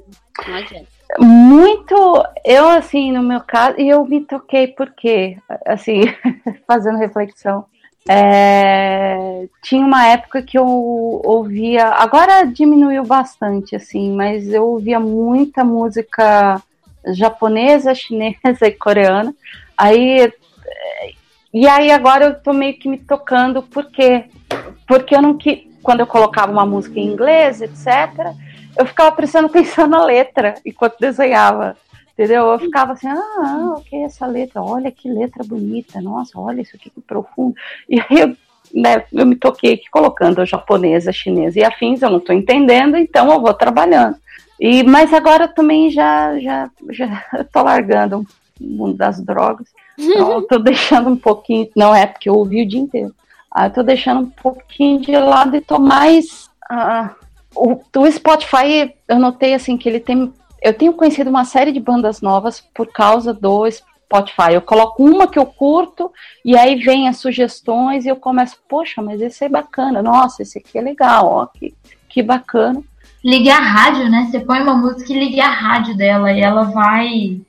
Não adianta. Muito, eu assim, no meu caso, e eu me toquei porque, assim, (laughs) fazendo reflexão, é, tinha uma época que eu ouvia, agora diminuiu bastante, assim, mas eu ouvia muita música japonesa, (laughs) chinesa e coreana, aí, e aí agora eu tô meio que me tocando, por quê? Porque eu não que quando eu colocava uma música em inglês, etc., eu ficava prestando atenção na letra enquanto desenhava. Entendeu? Eu ficava assim, ah, o que é essa letra? Olha que letra bonita, nossa, olha isso aqui que profundo. E aí eu, né, eu me toquei aqui colocando japonesa, chinesa e afins, eu não estou entendendo, então eu vou trabalhando. E, mas agora também já, já, já (laughs) tô largando o mundo das drogas. Então tô deixando um pouquinho, não é porque eu ouvi o dia inteiro. Ah, eu tô deixando um pouquinho de lado e tô mais. ah, o, o Spotify, eu notei assim que ele tem. Eu tenho conhecido uma série de bandas novas por causa do Spotify. Eu coloco uma que eu curto e aí vem as sugestões e eu começo, poxa, mas esse é bacana, nossa, esse aqui é legal, ó, que, que bacana. Ligue a rádio, né? Você põe uma música e ligue a rádio dela e ela vai. E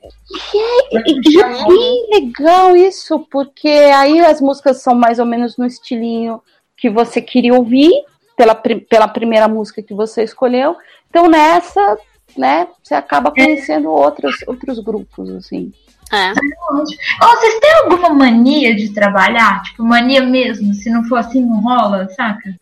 é bem legal isso, porque aí as músicas são mais ou menos no estilinho que você queria ouvir, pela, pela primeira música que você escolheu. Então nessa, né, você acaba conhecendo outros, outros grupos, assim. É. Ô, vocês têm alguma mania de trabalhar? Tipo, mania mesmo? Se não for assim, não rola, saca?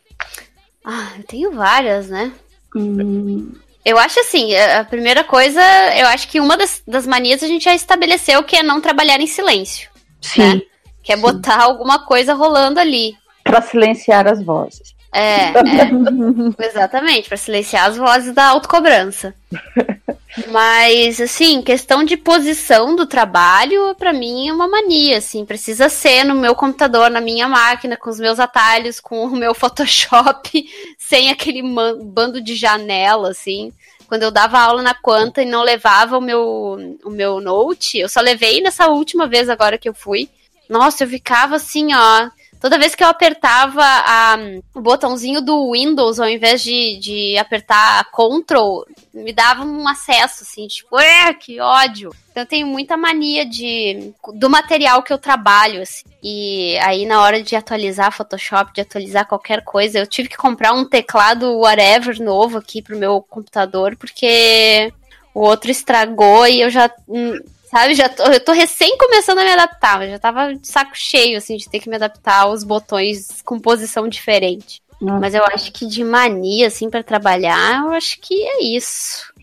Ah, eu tenho várias, né? Hum, Eu acho assim, a primeira coisa, eu acho que uma das, das manias a gente já estabeleceu que é não trabalhar em silêncio. sim, Que é botar alguma coisa rolando ali. para silenciar as vozes. É, é. (laughs) exatamente, para silenciar as vozes da autocobrança. Mas, assim, questão de posição do trabalho, para mim é uma mania, assim. Precisa ser no meu computador, na minha máquina, com os meus atalhos, com o meu (laughs) Photoshop, sem aquele bando de janela, assim. Quando eu dava aula na Quanta e não levava o meu, o meu note, eu só levei nessa última vez agora que eu fui. Nossa, eu ficava assim, ó toda vez que eu apertava a, o botãozinho do Windows, ao invés de, de apertar Ctrl, me dava um acesso, assim, tipo, é, que ódio. Então eu tenho muita mania de do material que eu trabalho, assim. E aí na hora de atualizar Photoshop, de atualizar qualquer coisa, eu tive que comprar um teclado whatever novo aqui pro meu computador, porque o outro estragou e eu já hum, Sabe, já tô, eu tô recém começando a me adaptar, mas já tava de saco cheio, assim, de ter que me adaptar aos botões com posição diferente. Nossa. Mas eu acho que de mania, assim, para trabalhar, eu acho que é isso.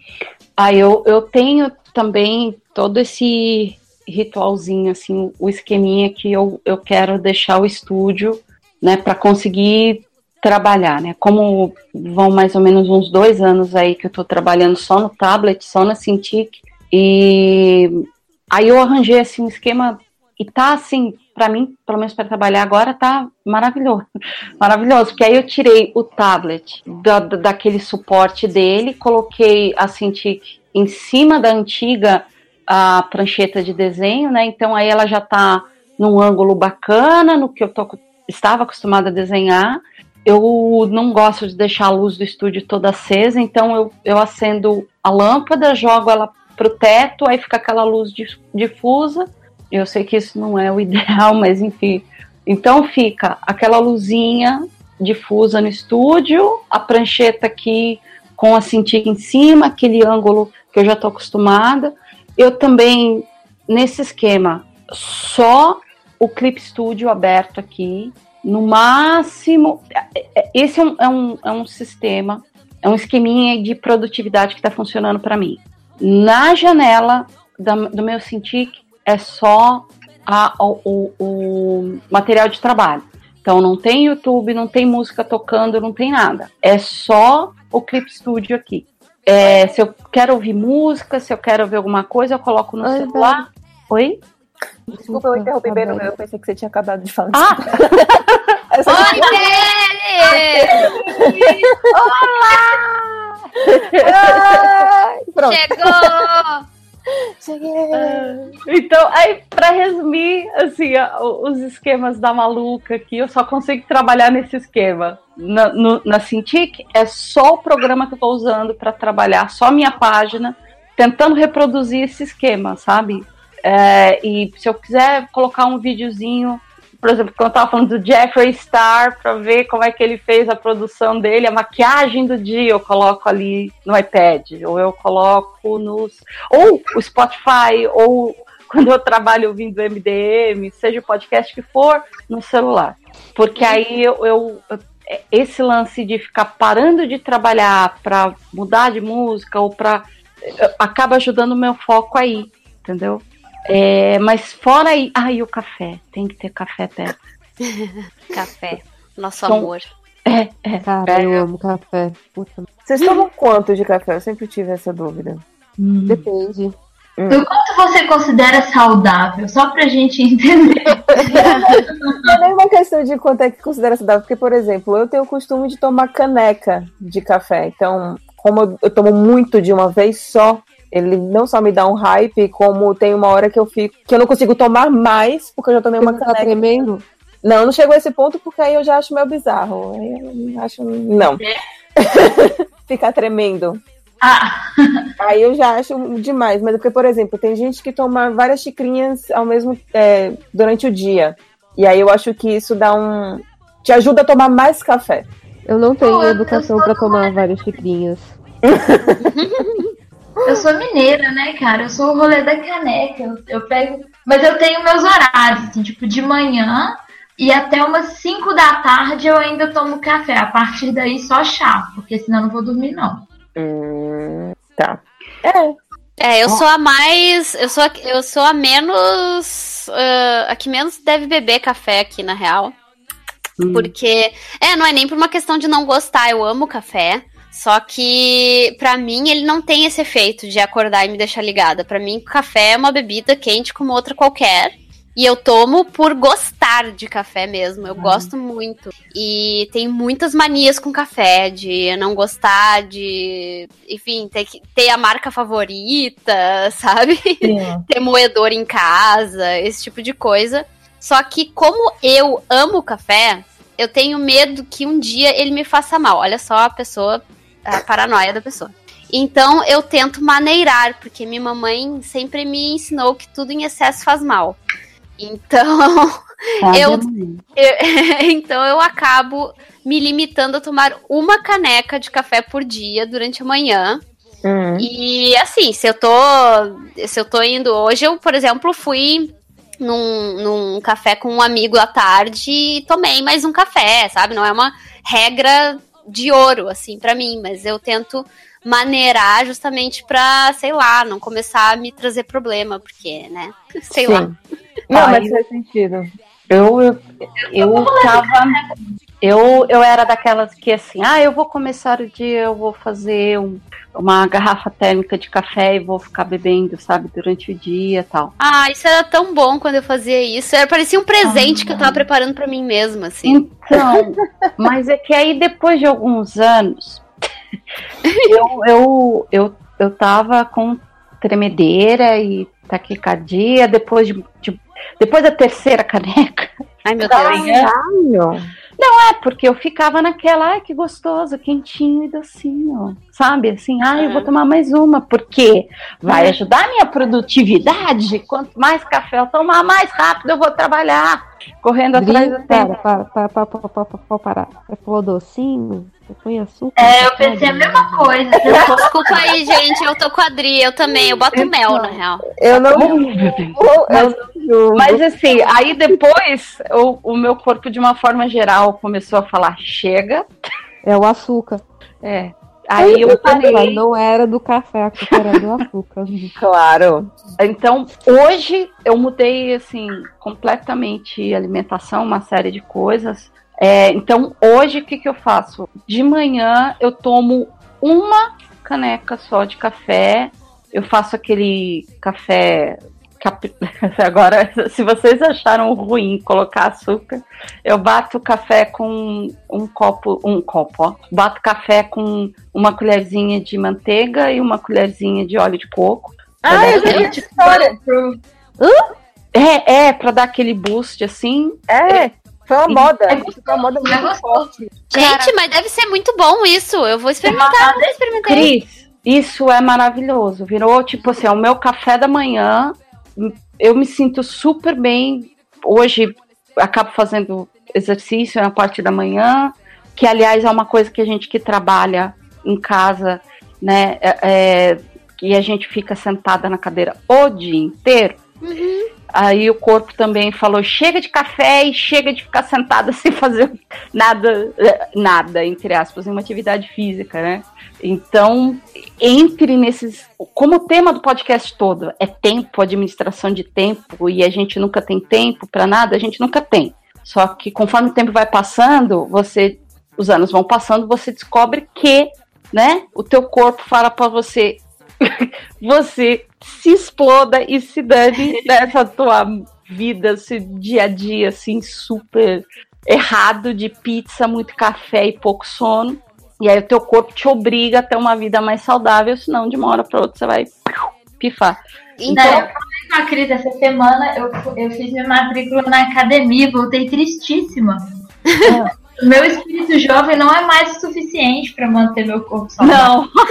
Ah, eu, eu tenho também todo esse ritualzinho, assim, o esqueminha que eu, eu quero deixar o estúdio, né, para conseguir trabalhar, né? Como vão mais ou menos uns dois anos aí que eu tô trabalhando só no tablet, só na Cintiq, e Aí eu arranjei assim um esquema e tá assim, para mim, pelo menos para trabalhar agora, tá maravilhoso. (laughs) Maravilhoso, porque aí eu tirei o tablet da, daquele suporte dele, coloquei a Cintiq em cima da antiga a prancheta de desenho, né? Então aí ela já tá num ângulo bacana, no que eu tô, estava acostumada a desenhar. Eu não gosto de deixar a luz do estúdio toda acesa, então eu, eu acendo a lâmpada, jogo ela pro teto, aí fica aquela luz difusa. Eu sei que isso não é o (laughs) ideal, mas enfim. Então fica aquela luzinha difusa no estúdio, a prancheta aqui com a cintiga em cima, aquele ângulo que eu já estou acostumada. Eu também, nesse esquema, só o Clip Studio aberto aqui. No máximo, esse é um, é um, é um sistema, é um esqueminha de produtividade que está funcionando para mim. Na janela da, do meu Cintiq é só a, o, o, material de trabalho. Então não tem YouTube, não tem música tocando, não tem nada. É só o Clip Studio aqui. É, se eu quero ouvir música, se eu quero ver alguma coisa, eu coloco no Oi, celular. Oi? Desculpa, eu interrompi bem no meu. Eu pensei que você tinha acabado de falar. Ah! (laughs) Oi, Belle! (laughs) Olá! Pronto. Chegou! Cheguei! Então, aí, para resumir, assim, os esquemas da maluca aqui, eu só consigo trabalhar nesse esquema. Na, no, na Cintiq, é só o programa que eu estou usando para trabalhar, só a minha página, tentando reproduzir esse esquema, sabe? É, e se eu quiser colocar um videozinho por exemplo, quando eu tava falando do Jeffrey Star, para ver como é que ele fez a produção dele, a maquiagem do dia eu coloco ali no iPad, ou eu coloco nos. Ou o Spotify, ou (laughs) quando eu trabalho ouvindo MDM, seja o podcast que for, no celular. Porque aí eu, eu esse lance de ficar parando de trabalhar para mudar de música ou para acaba ajudando o meu foco aí, entendeu? É, mas fora aí. Ai, o café. Tem que ter café perto. (laughs) café. Nosso Tom... amor. É, é. Cara, é. eu amo café. Puta. Vocês tomam quanto de café? Eu sempre tive essa dúvida. Hum. Depende. Hum. O quanto você considera saudável? Só pra gente entender. Não (laughs) é uma questão de quanto é que considera saudável, porque, por exemplo, eu tenho o costume de tomar caneca de café. Então, como eu tomo muito de uma vez só, ele não só me dá um hype, como tem uma hora que eu fico que eu não consigo tomar mais, porque eu já tomei uma Você Tá tremendo? Não, não chegou a esse ponto porque aí eu já acho meio bizarro. Aí eu acho não. É. (laughs) Ficar tremendo. Ah. (laughs) Aí eu já acho demais, mas é porque, por exemplo, tem gente que toma várias xicrinhas ao mesmo é, durante o dia. E aí eu acho que isso dá um. te ajuda a tomar mais café. Eu não tenho oh, educação para tomar várias xicrinhas. (laughs) Eu sou mineira, né, cara? Eu sou o rolê da caneca. Eu, eu, pego. Mas eu tenho meus horários, assim, tipo, de manhã e até umas 5 da tarde eu ainda tomo café. A partir daí só chá, porque senão eu não vou dormir, não. Hum, tá. É. É, eu sou a mais. Eu sou a, eu sou a menos. Uh, a que menos deve beber café aqui, na real. Porque, é, não é nem por uma questão de não gostar, eu amo café. Só que, pra mim, ele não tem esse efeito de acordar e me deixar ligada. Pra mim, café é uma bebida quente como outra qualquer. E eu tomo por gostar de café mesmo. Eu gosto muito. E tem muitas manias com café, de não gostar, de. Enfim, ter, que- ter a marca favorita, (laughs) sabe? ter moedor em casa, esse tipo de coisa. Só que, como eu amo café, eu tenho medo que um dia ele me faça mal. Olha só a pessoa, a paranoia da pessoa. Então eu tento maneirar, porque minha mamãe sempre me ensinou que tudo em excesso faz mal. Então, eu, (laughs) eu- então eu acabo me limitando a tomar uma caneca de café por dia durante a manhã. E assim, se eu tô. Se eu tô indo. Hoje eu, por exemplo, fui num, num café com um amigo à tarde e tomei mais um café, sabe? Não é uma regra de ouro, assim, pra mim, mas eu tento maneirar justamente pra, sei lá, não começar a me trazer problema, porque, né? (laughs) Sei Sim. lá. Não, mas faz sentido. Eu, eu, eu tava. Eu, eu era daquelas que assim, ah, eu vou começar o dia, eu vou fazer um- uma garrafa térmica de café e vou ficar bebendo, sabe, durante o dia e tal. Ah, isso era tão bom quando eu fazia isso. Era, parecia um presente que eu tava preparando pra mim mesma, assim. Então, (laughs) mas é que aí depois de alguns anos, (laughs) eu, eu, eu, eu tava com tremedeira e taquicardia depois de, de- depois da terceira caneca. Ai, meu Deus. Não é, porque eu ficava naquela, ai, que gostoso, quentinho e docinho, sabe? Assim, ai, eu vou tomar mais uma, porque vai ajudar a minha produtividade. Quanto mais café eu tomar, mais rápido eu vou trabalhar, correndo atrás do Para, tempo. para, para, para, para, para, para, parar. Você falou docinho? Põe açúcar? É, eu pensei a mesma coisa. (laughs) Desculpa aí, gente. Eu tô com a Adri, eu também. Eu boto mel, na real. Eu não. Mas, mas assim, aí depois o, o meu corpo, de uma forma geral, começou a falar: chega. É o açúcar. É. Aí eu parei. Mas não era do café, a culpa era do açúcar. (laughs) Claro. Então, hoje eu mudei assim completamente alimentação, uma série de coisas. É, então, hoje o que, que eu faço? De manhã eu tomo uma caneca só de café. Eu faço aquele café. cap- (laughs) Agora, se vocês acharam ruim colocar açúcar, eu bato o café com um copo, um copo, ó. Bato café com uma colherzinha de manteiga e uma colherzinha de óleo de coco. Ah, eu vi aquele- história. É, é, pra dar aquele boost assim. É, foi uma moda. É Foi uma moda muito forte. Gente, mas deve ser muito bom isso. Eu vou experimentar. Eu experimentei. Cris, isso é maravilhoso. Virou, tipo assim, é o meu café da manhã. Eu me sinto super bem. Hoje acabo fazendo exercício na parte da manhã, que aliás é uma coisa que a gente que trabalha em casa, né? É, é, e a gente fica sentada na cadeira o dia inteiro. Aí o corpo também falou: chega de café e chega de ficar sentada (laughs) sem fazer nada, nada, entre aspas, uma atividade física, né? Então, entre nesses. Como o tema do podcast todo é tempo, administração de tempo, e a gente nunca tem tempo para nada, a gente nunca tem. Só que conforme o tempo vai passando, você. Os anos vão passando, você descobre que, né? O teu corpo fala para você (laughs) você se exploda e se dane (laughs) nessa tua vida, esse dia a dia, assim, super errado de pizza, muito café e pouco sono. E aí o teu corpo te obriga a ter uma vida mais saudável, senão de uma hora para outra você vai pifar. Então, eu falei com a Cris essa semana, eu, eu fiz minha matrícula na academia, voltei tristíssima. O (laughs) meu espírito jovem não é mais o suficiente para manter meu corpo saudável. Não. (laughs)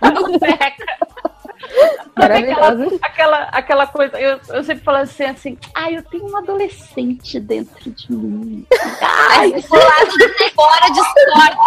Não peca. Sabe aquela, aquela, aquela coisa, eu, eu sempre falo assim, assim, ai, eu tenho um adolescente dentro de mim. Ai, fora discorda.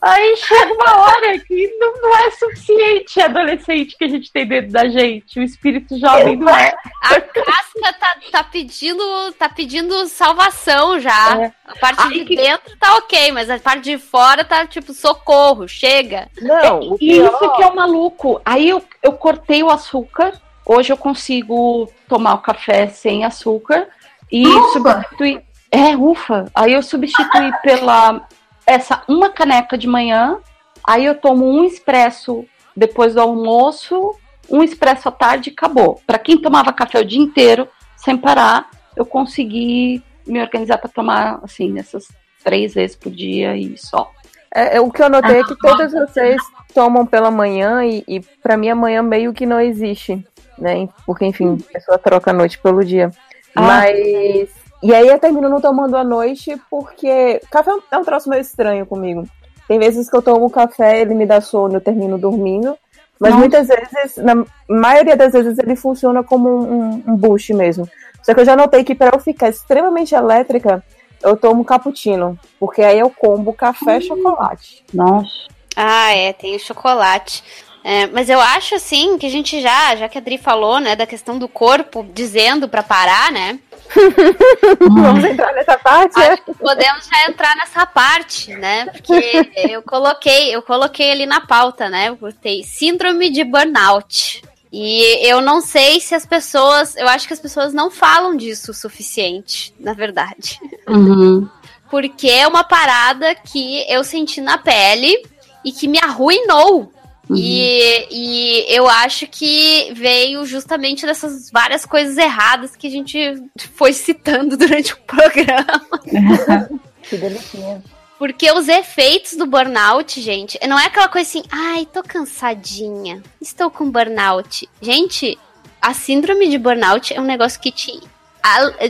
Aí chega uma hora que não, não é suficiente adolescente que a gente tem dentro da gente. O espírito jovem não é. A casca tá, tá pedindo tá pedindo salvação já. É. A parte de dentro tá ok, mas a parte de fora tá tipo socorro, chega. Não, E isso que é o maluco. Aí eu, eu cortei o açúcar. Hoje eu consigo tomar o café sem açúcar e substituir. É, ufa. Aí eu substituí (laughs) pela essa uma caneca de manhã, aí eu tomo um expresso depois do almoço, um expresso à tarde e acabou. Para quem tomava café o dia inteiro, sem parar, eu consegui me organizar para tomar assim essas três vezes por dia e só. É, é, o que eu notei é que todas vocês tomam pela manhã e, e para mim amanhã meio que não existe, né? Porque, enfim, a pessoa troca a noite pelo dia. Ah. Mas. E aí eu termino não tomando à noite porque. Café é um- é troço meio estranho comigo. Tem vezes que eu tomo café, ele me dá sono, eu termino dormindo. Mas Nossa. muitas vezes, na maioria das vezes, ele funciona como um, um boost mesmo. Só que eu já notei que para eu ficar extremamente elétrica, eu tomo cappuccino. Porque aí eu combo café e chocolate. Nossa. Ah, é, tem o chocolate. É, mas eu acho assim que a gente já, já que a Adri falou, né, da questão do corpo dizendo pra parar, né? (laughs) Vamos entrar nessa parte? Acho que podemos já entrar nessa parte, né? Porque eu coloquei, eu coloquei ali na pauta, né? Eu botei síndrome de burnout. E eu não sei se as pessoas, eu acho que as pessoas não falam disso o suficiente, na verdade. Uhum. Porque é uma parada que eu senti na pele e que me arruinou. E, e eu acho que veio justamente dessas várias coisas erradas que a gente foi citando (laughs) durante o programa. (laughs) Que delícia. Porque os efeitos do burnout, gente, não é aquela coisa assim, ai, tô cansadinha, estou com burnout. Gente, a síndrome de burnout é um negócio que te,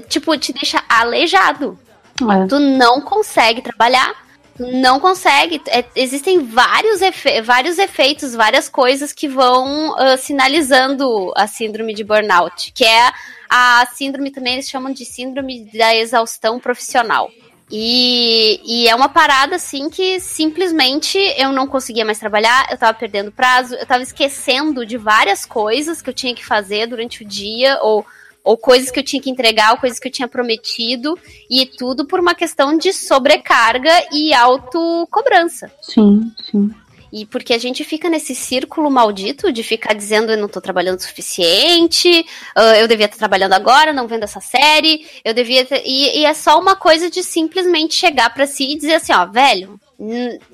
tipo, te deixa aleijado. É. Tu não consegue trabalhar, não consegue. É, existem vários, efe- vários efeitos, várias coisas que vão ah, sinalizando a síndrome de burnout, que é a síndrome também eles chamam de síndrome da exaustão profissional. E, e é uma parada assim que simplesmente eu não conseguia mais trabalhar, eu tava perdendo prazo, eu tava esquecendo de várias coisas que eu tinha que fazer durante o dia, ou, ou coisas que eu tinha que entregar, ou coisas que eu tinha prometido, e tudo por uma questão de sobrecarga e autocobrança. Sim, sim. E porque a gente fica nesse círculo maldito de ficar dizendo eu não tô trabalhando o suficiente, ah, eu devia estar trabalhando agora, não vendo essa série, eu devia ter... e, e é só uma coisa de simplesmente chegar pra si e dizer assim, ó, velho,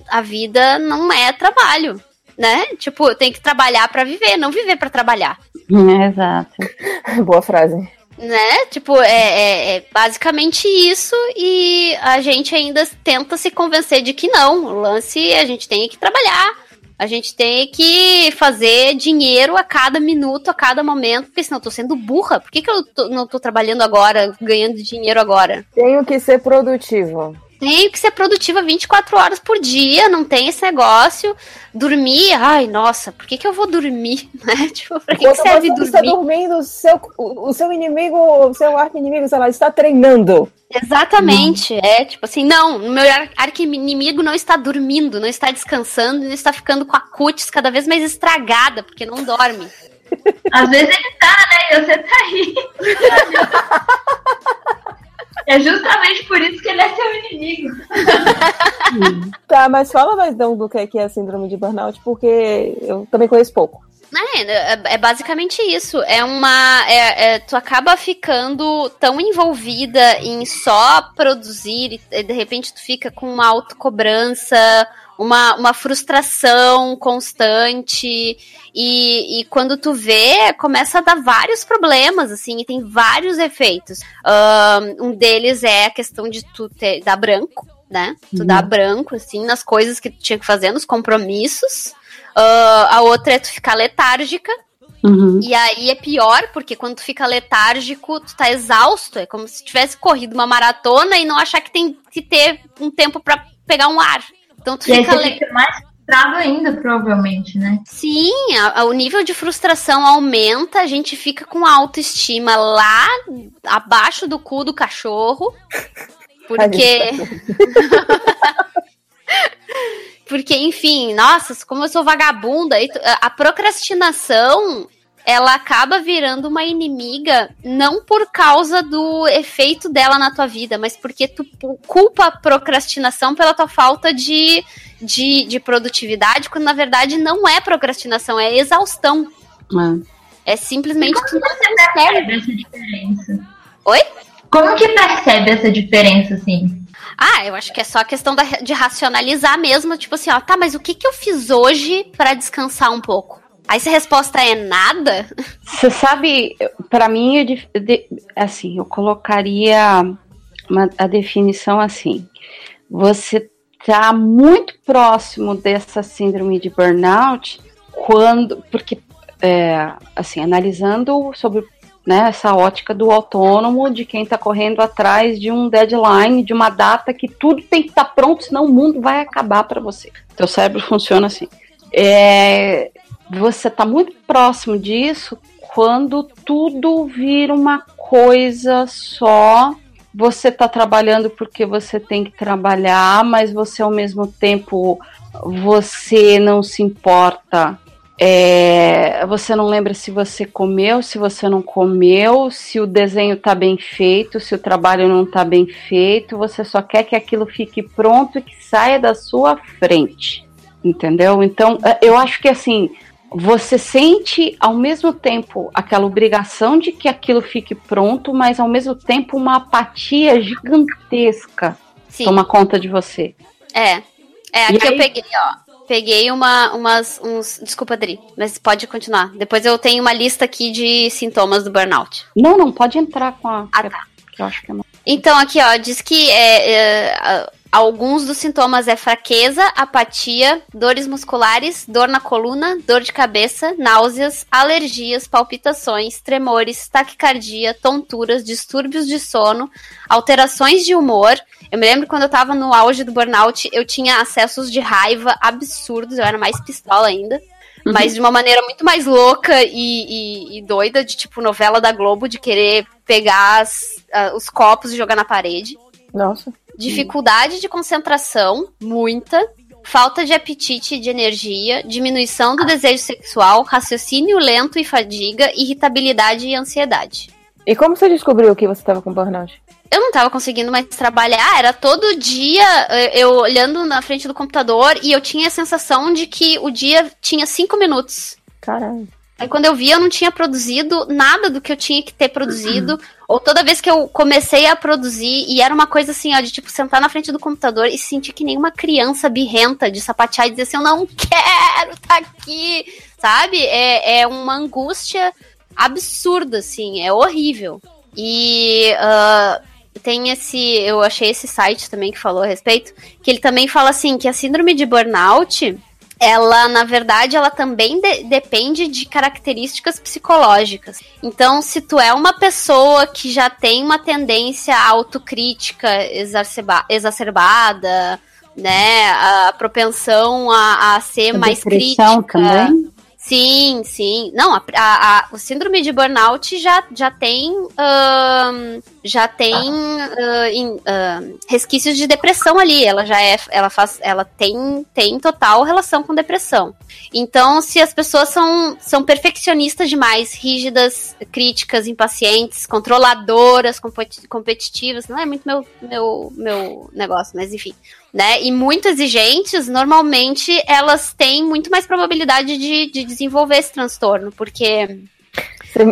a vida não é trabalho, né? Tipo, tem que trabalhar pra viver, não viver pra trabalhar. É, exato. (laughs) Boa frase. Né? Tipo, é, é- é basicamente isso e a gente ainda tenta se convencer de que não. O lance a gente tem que trabalhar. A gente tem que fazer dinheiro a cada minuto, a cada momento, porque senão eu tô sendo burra. Por que, que eu tô- não tô trabalhando agora, ganhando dinheiro agora? Tenho que ser produtivo. Tenho que ser produtiva 24 horas por dia, não tem esse negócio. Dormir, ai, nossa, por que, que eu vou dormir? (laughs) Né? Tipo, pra que, que serve você está dormir? dormindo, o seu, o, o seu inimigo, o seu arco-inimigo, sei lá, está treinando. Exatamente, é tipo assim, não, o meu ar- arqui-inimigo não está dormindo, não está descansando, não está ficando com a cutis cada vez mais estragada, porque não dorme. Às vezes ele tá, né? E você tá aí. (laughs) É justamente por isso que ele é seu inimigo. (laughs) Tá, mas fala mais então do que é que é a síndrome de burnout, porque eu também conheço pouco. É, é, é basicamente isso. É uma. é- é, tu acaba ficando tão envolvida em só produzir, e de repente tu fica com uma autocobrança, uma, uma frustração constante. E, e quando tu vê, começa a dar vários problemas, assim, e tem vários efeitos. Um deles é a questão de tu ter, dar branco, né? Tu Uhum. dar branco, assim, nas coisas que tu tinha que fazer, nos compromissos. Ah, a outra é tu ficar letárgica. Uhum. E aí é pior, porque quando tu fica letárgico, tu tá exausto. É como se tivesse corrido uma maratona e não achar que tem que ter um tempo pra pegar um ar. Então tu E fica. le- fica mais frustrado ainda, provavelmente, né? Sim, a- a- o nível de frustração aumenta, a gente fica com a autoestima lá abaixo do cu do cachorro. (laughs) Porque. (laughs) Porque, enfim, nossa, como eu sou vagabunda, a procrastinação ela acaba virando uma inimiga não por causa do efeito dela na tua vida, mas porque tu culpa a procrastinação pela tua falta de, de, de produtividade, quando na verdade não é procrastinação, é exaustão. É simplesmente tu não Percebe essa diferença? Oi? Como que percebe essa diferença, assim? Ah, eu acho que é só a questão da- de racionalizar mesmo, tipo assim, ó, tá, mas o que que eu fiz hoje pra descansar um pouco? Aí se a resposta é nada, Você sabe, pra mim, eu assim, eu colocaria uma- a definição assim: você tá muito próximo dessa síndrome de burnout quando, porque, é, assim, analisando sobre né, essa ótica do autônomo, de quem está correndo atrás de um deadline, de uma data que tudo tem que estar pronto, senão o mundo vai acabar para você. Teu cérebro funciona assim. É, você está muito próximo disso quando tudo vira uma coisa só. Você está trabalhando porque você tem que trabalhar, mas você ao mesmo tempo você não se importa. É, você não lembra se você comeu, se você não comeu, se o desenho está bem feito, se o trabalho não está bem feito. Você só quer que aquilo fique pronto e que saia da sua frente. Entendeu? Então, é, eu acho que assim, você sente ao mesmo tempo aquela obrigação de que aquilo fique pronto, mas ao mesmo tempo uma apatia gigantesca Sim. toma conta de você. É. É, aqui aí- eu peguei, ó. Peguei uma, umas, uns. Desculpa, Adri, mas pode continuar. Depois eu tenho uma lista aqui de sintomas do burnout. Não, não, pode entrar com a. Ah, tá. que eu acho que é mais- Então, aqui, ó, diz que é, é, alguns dos sintomas é fraqueza, apatia, dores musculares, dor na coluna, dor de cabeça, náuseas, alergias, palpitações, tremores, taquicardia, tonturas, distúrbios de sono, alterações de humor. Eu me lembro quando eu tava no auge do burnout, eu tinha acessos de raiva absurdos, eu era mais pistola ainda. Mas de uma maneira muito mais louca e, e- e doida, de tipo novela da Globo, de querer pegar as- ah, os copos e jogar na parede. Nossa. Dificuldade de concentração, muita. Falta de apetite e de energia, diminuição do desejo sexual, raciocínio lento e fadiga, irritabilidade e ansiedade. E como você descobriu que você estava com burnout? Eu não tava conseguindo mais trabalhar, era todo dia eh, eu olhando na frente do computador e eu tinha a sensação de que o dia tinha cinco minutos. Caralho. Aí quando eu vi, eu não tinha produzido nada do que eu tinha que ter produzido. Ou toda vez que eu comecei a produzir, e era uma coisa assim, ó, de tipo, sentar na frente do computador e sentir que nem uma criança birrenta de sapatear e dizer assim, eu não quero tá aqui, sabe? É, é uma angústia absurda, assim, é horrível. E ah, tem esse, eu achei esse site também que falou a respeito, que ele também fala assim, que a síndrome de burnout, ela, na verdade, ela também de- depende de características psicológicas. Então, se tu é uma pessoa que já tem uma tendência à autocrítica exacerba- exacerbada, né, a propensão a, a ser A mais crítica. também? Sim, sim. Não, a, a- o síndrome de burnout já, já tem ahn, já tem ah, em- ahn, resquícios de depressão ali. Ela já é, ela faz, ela tem, tem total relação com depressão. Então, se as pessoas são, são perfeccionistas demais, rígidas, críticas, impacientes, controladoras, competi- competitivas, não é muito meu, meu, meu negócio, mas enfim né? E muito exigentes, normalmente elas têm muito mais probabilidade de, de desenvolver esse transtorno, porque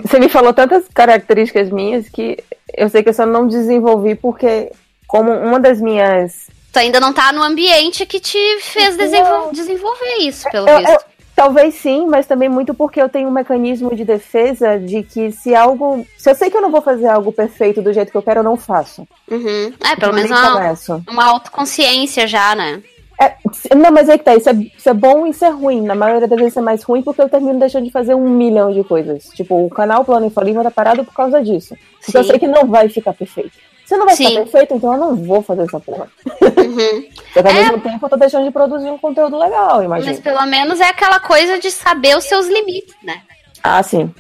você me falou tantas características minhas que eu sei que eu só não desenvolvi porque, como uma das minhas. tu ainda não tá no ambiente que te fez desenvol- desenvolver isso, pelo Eu- visto. eu- talvez sim, mas também muito porque eu tenho um mecanismo de defesa de que se algo. Se eu sei que eu não vou fazer algo perfeito do jeito que eu quero, eu não faço. Uhum. É, pelo Eu menos uma, começo. uma autoconsciência já, né? É, não, mas é que tá, isso é, isso é bom e isso é ruim. Na maioria das vezes é mais ruim porque eu termino deixando de fazer um milhão de coisas. Tipo, o canal Plano Infalível tá parado por causa disso. Porque eu Sim. sei que não vai ficar perfeito. Se não vai Sim. ficar perfeito, então eu não vou fazer essa porra. Uhum. Porque ao mesmo tempo eu tô deixando de produzir um conteúdo legal, imagina. Mas pelo menos é aquela coisa de saber os seus limites, né? Ah, sim.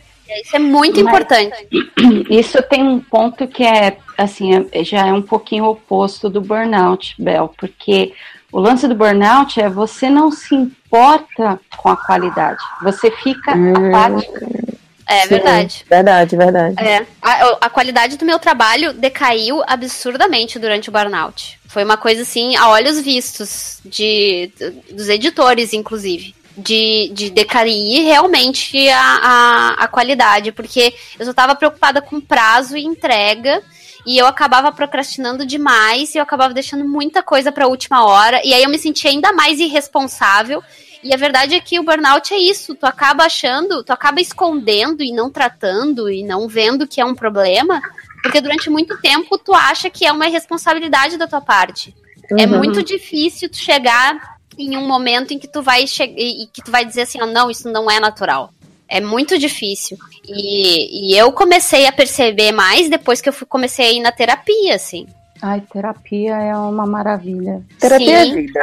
Isso é muito Mas- importante. (clears throat) Isso tem um ponto que é, assim, é- já é um pouquinho oposto do burnout, Bel, porque o lance do burnout é você não se importa com a qualidade, você fica apático. É Sim, verdade. Verdade, verdade. É, a, a qualidade do meu trabalho decaiu absurdamente durante o burnout. Foi uma coisa assim, a olhos vistos, de, dos editores, inclusive. De, de decair realmente a, a, a qualidade, porque eu só tava preocupada com prazo e entrega. E eu acabava procrastinando demais e eu acabava deixando muita coisa pra última hora. E aí eu me sentia ainda mais irresponsável. E a verdade é que o burnout é isso, tu acaba achando, tu acaba escondendo e não tratando e não vendo que é um problema, porque durante muito tempo tu acha que é uma irresponsabilidade da tua parte. É Uhum. muito difícil tu chegar em um momento em que tu vai che- e que tu vai dizer assim, ó, não, isso não é natural. É muito difícil. E, e eu comecei a perceber mais depois que eu fui- comecei a ir na terapia, assim. Ai, terapia é uma maravilha. Terapia é Sim. vida.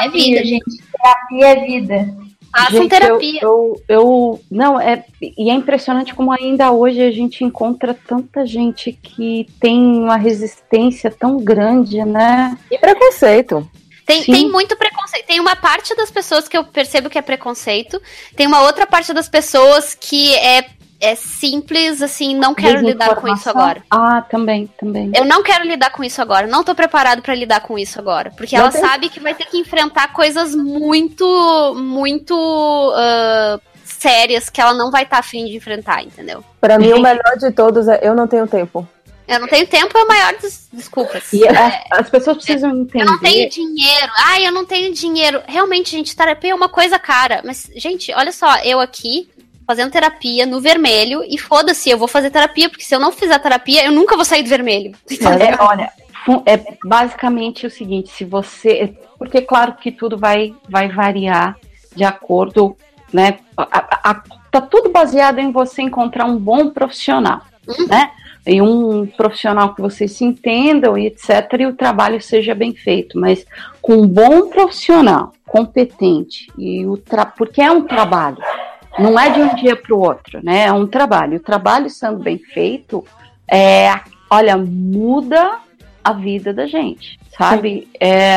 É vida, gente. Terapia é vida. Façam Gente, terapia. Eu, eu, eu- não, é, e é impressionante como ainda hoje a gente encontra tanta gente que tem uma resistência tão grande, né? E preconceito. Tem, Sim. tem muito preconceito. Tem uma parte das pessoas que eu percebo que é preconceito. Tem uma outra parte das pessoas que é, é simples, assim, não quero lidar com isso agora. Ah, também, também. Eu não quero lidar com isso agora. Não tô preparado pra lidar com isso agora. Porque Não ela tem- sabe que vai ter que enfrentar coisas muito, muito ah, sérias que ela não vai estar afim de enfrentar, entendeu? Pra mim, o melhor de todos é eu não tenho tempo. Eu não tenho tempo, é a maior das desculpas. E a- as pessoas precisam entender. Eu não tenho dinheiro. Ai, eu não tenho dinheiro. Realmente, gente, terapia é uma coisa cara. Mas, gente, olha só, eu aqui fazendo terapia no vermelho e foda-se, eu vou fazer terapia, porque se eu não fizer terapia, eu nunca vou sair do vermelho. (laughs) É, olha, é basicamente o seguinte, se você. Porque claro que tudo vai, vai variar de acordo, né? a- a- tá tudo baseado em você encontrar um bom profissional, né? E um profissional que vocês se entendam e etc. e o trabalho seja bem feito. Mas com um bom profissional, competente, e o porque é um trabalho. Não é de um dia para o outro, né? É um trabalho. O trabalho sendo bem feito, é, olha, muda a vida da gente, sabe? É,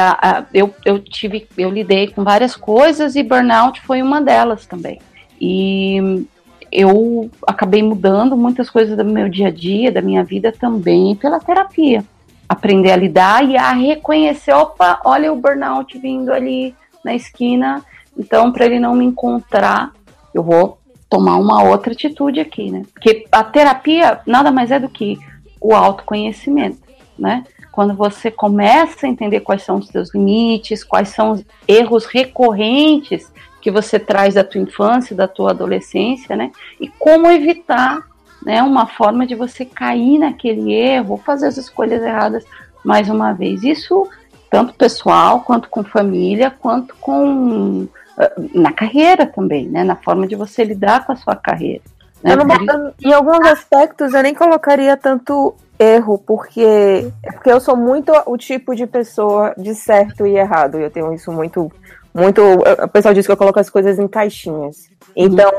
eu, eu tive, eu lidei com várias coisas e burnout foi uma delas também. E eu acabei mudando muitas coisas do meu dia a dia, da minha vida também pela terapia. Aprender a lidar e a reconhecer, opa, olha o burnout vindo ali na esquina, então para ele não me encontrar, eu vou tomar uma outra atitude aqui, né? Porque a terapia nada mais é do que o autoconhecimento, né? Quando você começa a entender quais são os seus limites, quais são os erros recorrentes que você traz da tua infância, da tua adolescência, né? E como evitar, né, uma forma de você cair naquele erro, fazer as escolhas erradas mais uma vez. Isso tanto pessoal, quanto com família, quanto com eh, na carreira também, né? Na forma de você lidar com a sua carreira. Né? Não em alguns aspectos eu nem colocaria tanto erro, porque porque eu sou muito o tipo de pessoa de certo e errado. Eu tenho isso muito muito, o pessoal diz que eu coloco as coisas em caixinhas. Então,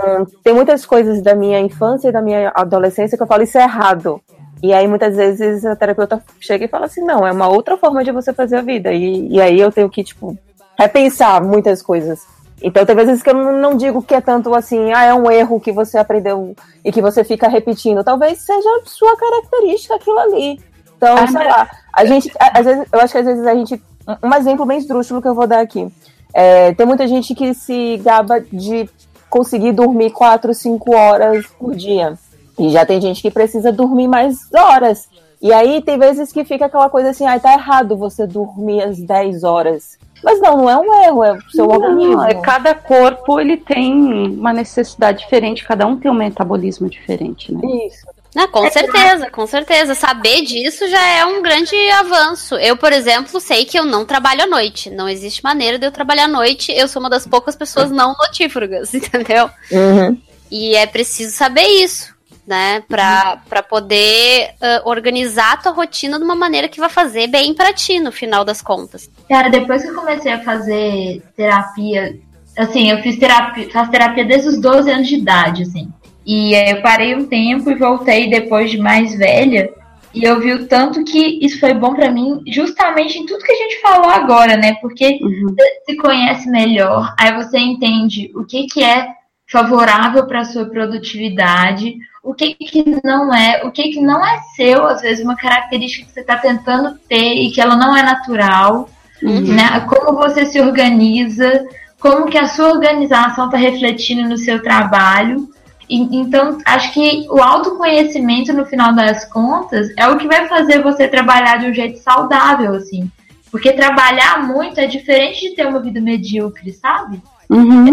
tem muitas coisas da minha infância e da minha adolescência que eu falo isso é errado. E aí muitas vezes a terapeuta chega e fala assim, não, é uma outra forma de você fazer a vida. E, e aí eu tenho que, tipo, repensar muitas coisas. Então tem vezes que eu não digo que é tanto assim, ah, é um erro que você aprendeu e que você fica repetindo. Talvez seja sua característica aquilo ali. Então, Ah, sei mas- lá, a gente, às vezes, eu acho que às vezes a gente, um- um exemplo bem esdrúxulo que eu vou dar aqui. É, tem muita gente que se gaba de conseguir dormir 4, 5 horas por dia. E já tem gente que precisa dormir mais horas. E aí tem vezes que fica aquela coisa assim, ah, tá errado você dormir as 10 horas. Mas não, não é um erro, é o seu Não, organismo. é, cada corpo ele tem uma necessidade diferente, cada um tem um metabolismo diferente, né? Isso. Não, com certeza, com certeza. Saber disso já é um grande avanço. Eu, por exemplo, sei que eu não trabalho à noite. Não existe maneira de eu trabalhar à noite. Eu sou uma das poucas pessoas não notífragas, (laughs) entendeu? Uhum. E é preciso saber isso, né? Pra, pra poder ah, organizar a tua rotina de uma maneira que vai fazer bem pra ti, no final das contas. Cara, depois que eu comecei a fazer terapia, assim, eu fiz terapia, faço terapia desde os 12 anos de idade, assim. E aí eu parei um tempo e voltei depois de mais velha. E eu vi o tanto que isso foi bom pra mim, justamente em tudo que a gente falou agora, né? Porque você se conhece melhor, aí você entende o que, que é favorável para sua produtividade, o que, que não é, o que, que não é seu, às vezes uma característica que você está tentando ter e que ela não é natural, né? Como você se organiza, como que a sua organização está refletindo no seu trabalho, Então, acho que o autoconhecimento, no final das contas, é o que vai fazer você trabalhar de um jeito saudável, assim. Porque trabalhar muito é diferente de ter uma vida medíocre, sabe?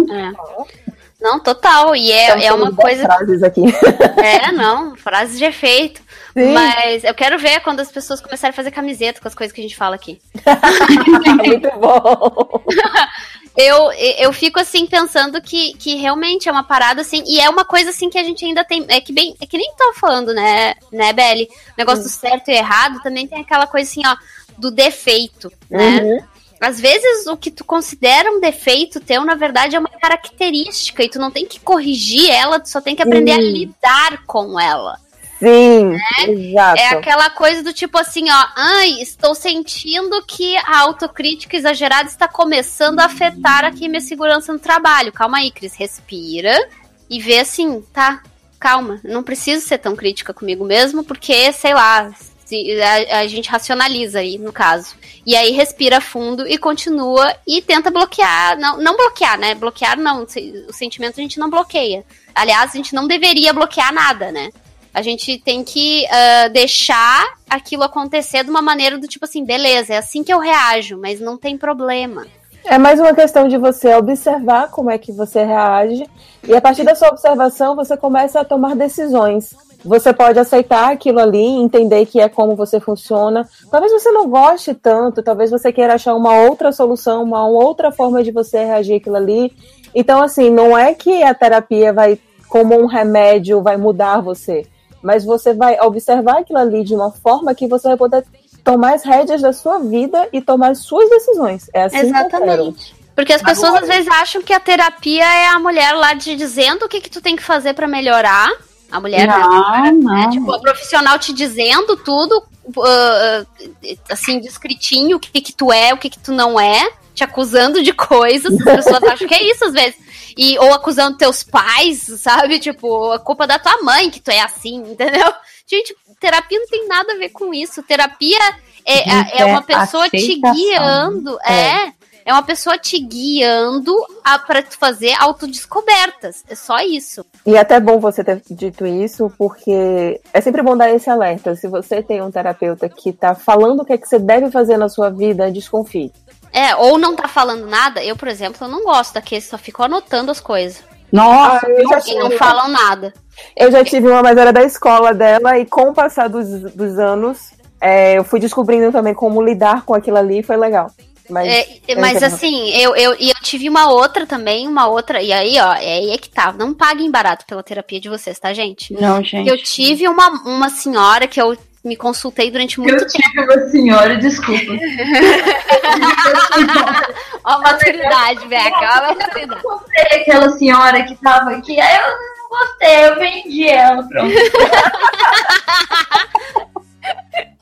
É. Não, total. E é, é uma coisa. frases aqui. É, não, frases de efeito. Sim. Mas eu quero ver quando as pessoas começarem a fazer camiseta com as coisas que a gente fala aqui. (laughs) Muito bom. (laughs) Eu, eu fico assim pensando que, que realmente é uma parada assim, e é uma coisa assim que a gente ainda tem. É que bem, é que nem tava falando, né, né, Belly? O negócio do certo e errado também tem aquela coisa assim, ó, do defeito, né? Uhum. Às vezes o que tu considera um defeito teu, na verdade, é uma característica, e tu não tem que corrigir ela, tu só tem que aprender a Sim. lidar com ela. Sim, exato. É aquela coisa do tipo assim, ó, ai, estou sentindo que a autocrítica exagerada está começando a afetar aqui minha segurança no trabalho. Calma aí, Cris, respira e vê assim, tá, calma, não preciso ser tão crítica comigo mesmo, porque, sei lá, se- a, a gente racionaliza aí, no caso. E aí respira fundo e continua e tenta bloquear, não, não bloquear, né? Bloquear não, o sentimento a gente não bloqueia. Aliás, a gente não deveria bloquear nada, né? A gente tem que ah, deixar aquilo acontecer de uma maneira do tipo assim, beleza, é assim que eu reajo, mas não tem problema. É mais uma questão de você observar como é que você reage e a partir da sua observação você começa a tomar decisões. Você pode aceitar aquilo ali, entender que é como você funciona. Talvez você não goste tanto, talvez você queira achar uma outra solução, uma outra forma de você reagir aquilo ali. Então, assim, não é que a terapia vai, como um remédio, vai mudar você, mas você vai observar aquilo ali de uma forma que você vai poder tomar as rédeas da sua vida e tomar as suas decisões. É assim que. Exatamente. Porque as pessoas às vezes acham que a terapia é a mulher lá te dizendo o que, que tu tem que fazer pra melhorar. A mulher, né? Não, não. Tipo, a profissional te dizendo tudo, ah, assim, descritinho, o que que tu é, o que que tu não é, te acusando de coisas, as pessoas acham que é isso às vezes. E, ou acusando teus pais, sabe? Tipo, a culpa da tua mãe que tu é assim, entendeu? (laughs) Gente, terapia não tem nada a ver com isso. Terapia é, Gente, é, é uma é pessoa te aceitação. guiando, é. É uma pessoa te guiando a, pra tu fazer autodescobertas. É só isso. E é até bom você ter dito isso, porque é sempre bom dar esse alerta. Se você tem um terapeuta que tá falando o que, é que você deve fazer na sua vida, desconfie. É, ou não tá falando nada. Eu, por exemplo, eu não gosto daqueles que só ficam anotando as coisas. Nossa, Ah, eu já E não tive- falam nada. Eu já tive uma, mas era da escola dela, e com o passar dos, dos anos, é, eu fui descobrindo também como lidar com aquilo ali, e foi legal. Mas, É, eu mas assim, eu, eu, e eu tive uma outra também, uma outra. E aí, ó, é aí é que tá. Não paguem barato pela terapia de vocês, tá, gente? não, gente. Eu tive uma, uma senhora que eu me consultei durante muito Eu tive uma senhora, desculpa. (laughs) Ó, a maturidade, Beca, ó, a maturidade. Eu comprei aquela senhora que tava aqui, aí eu não gostei, eu vendi ela, pronto. (laughs)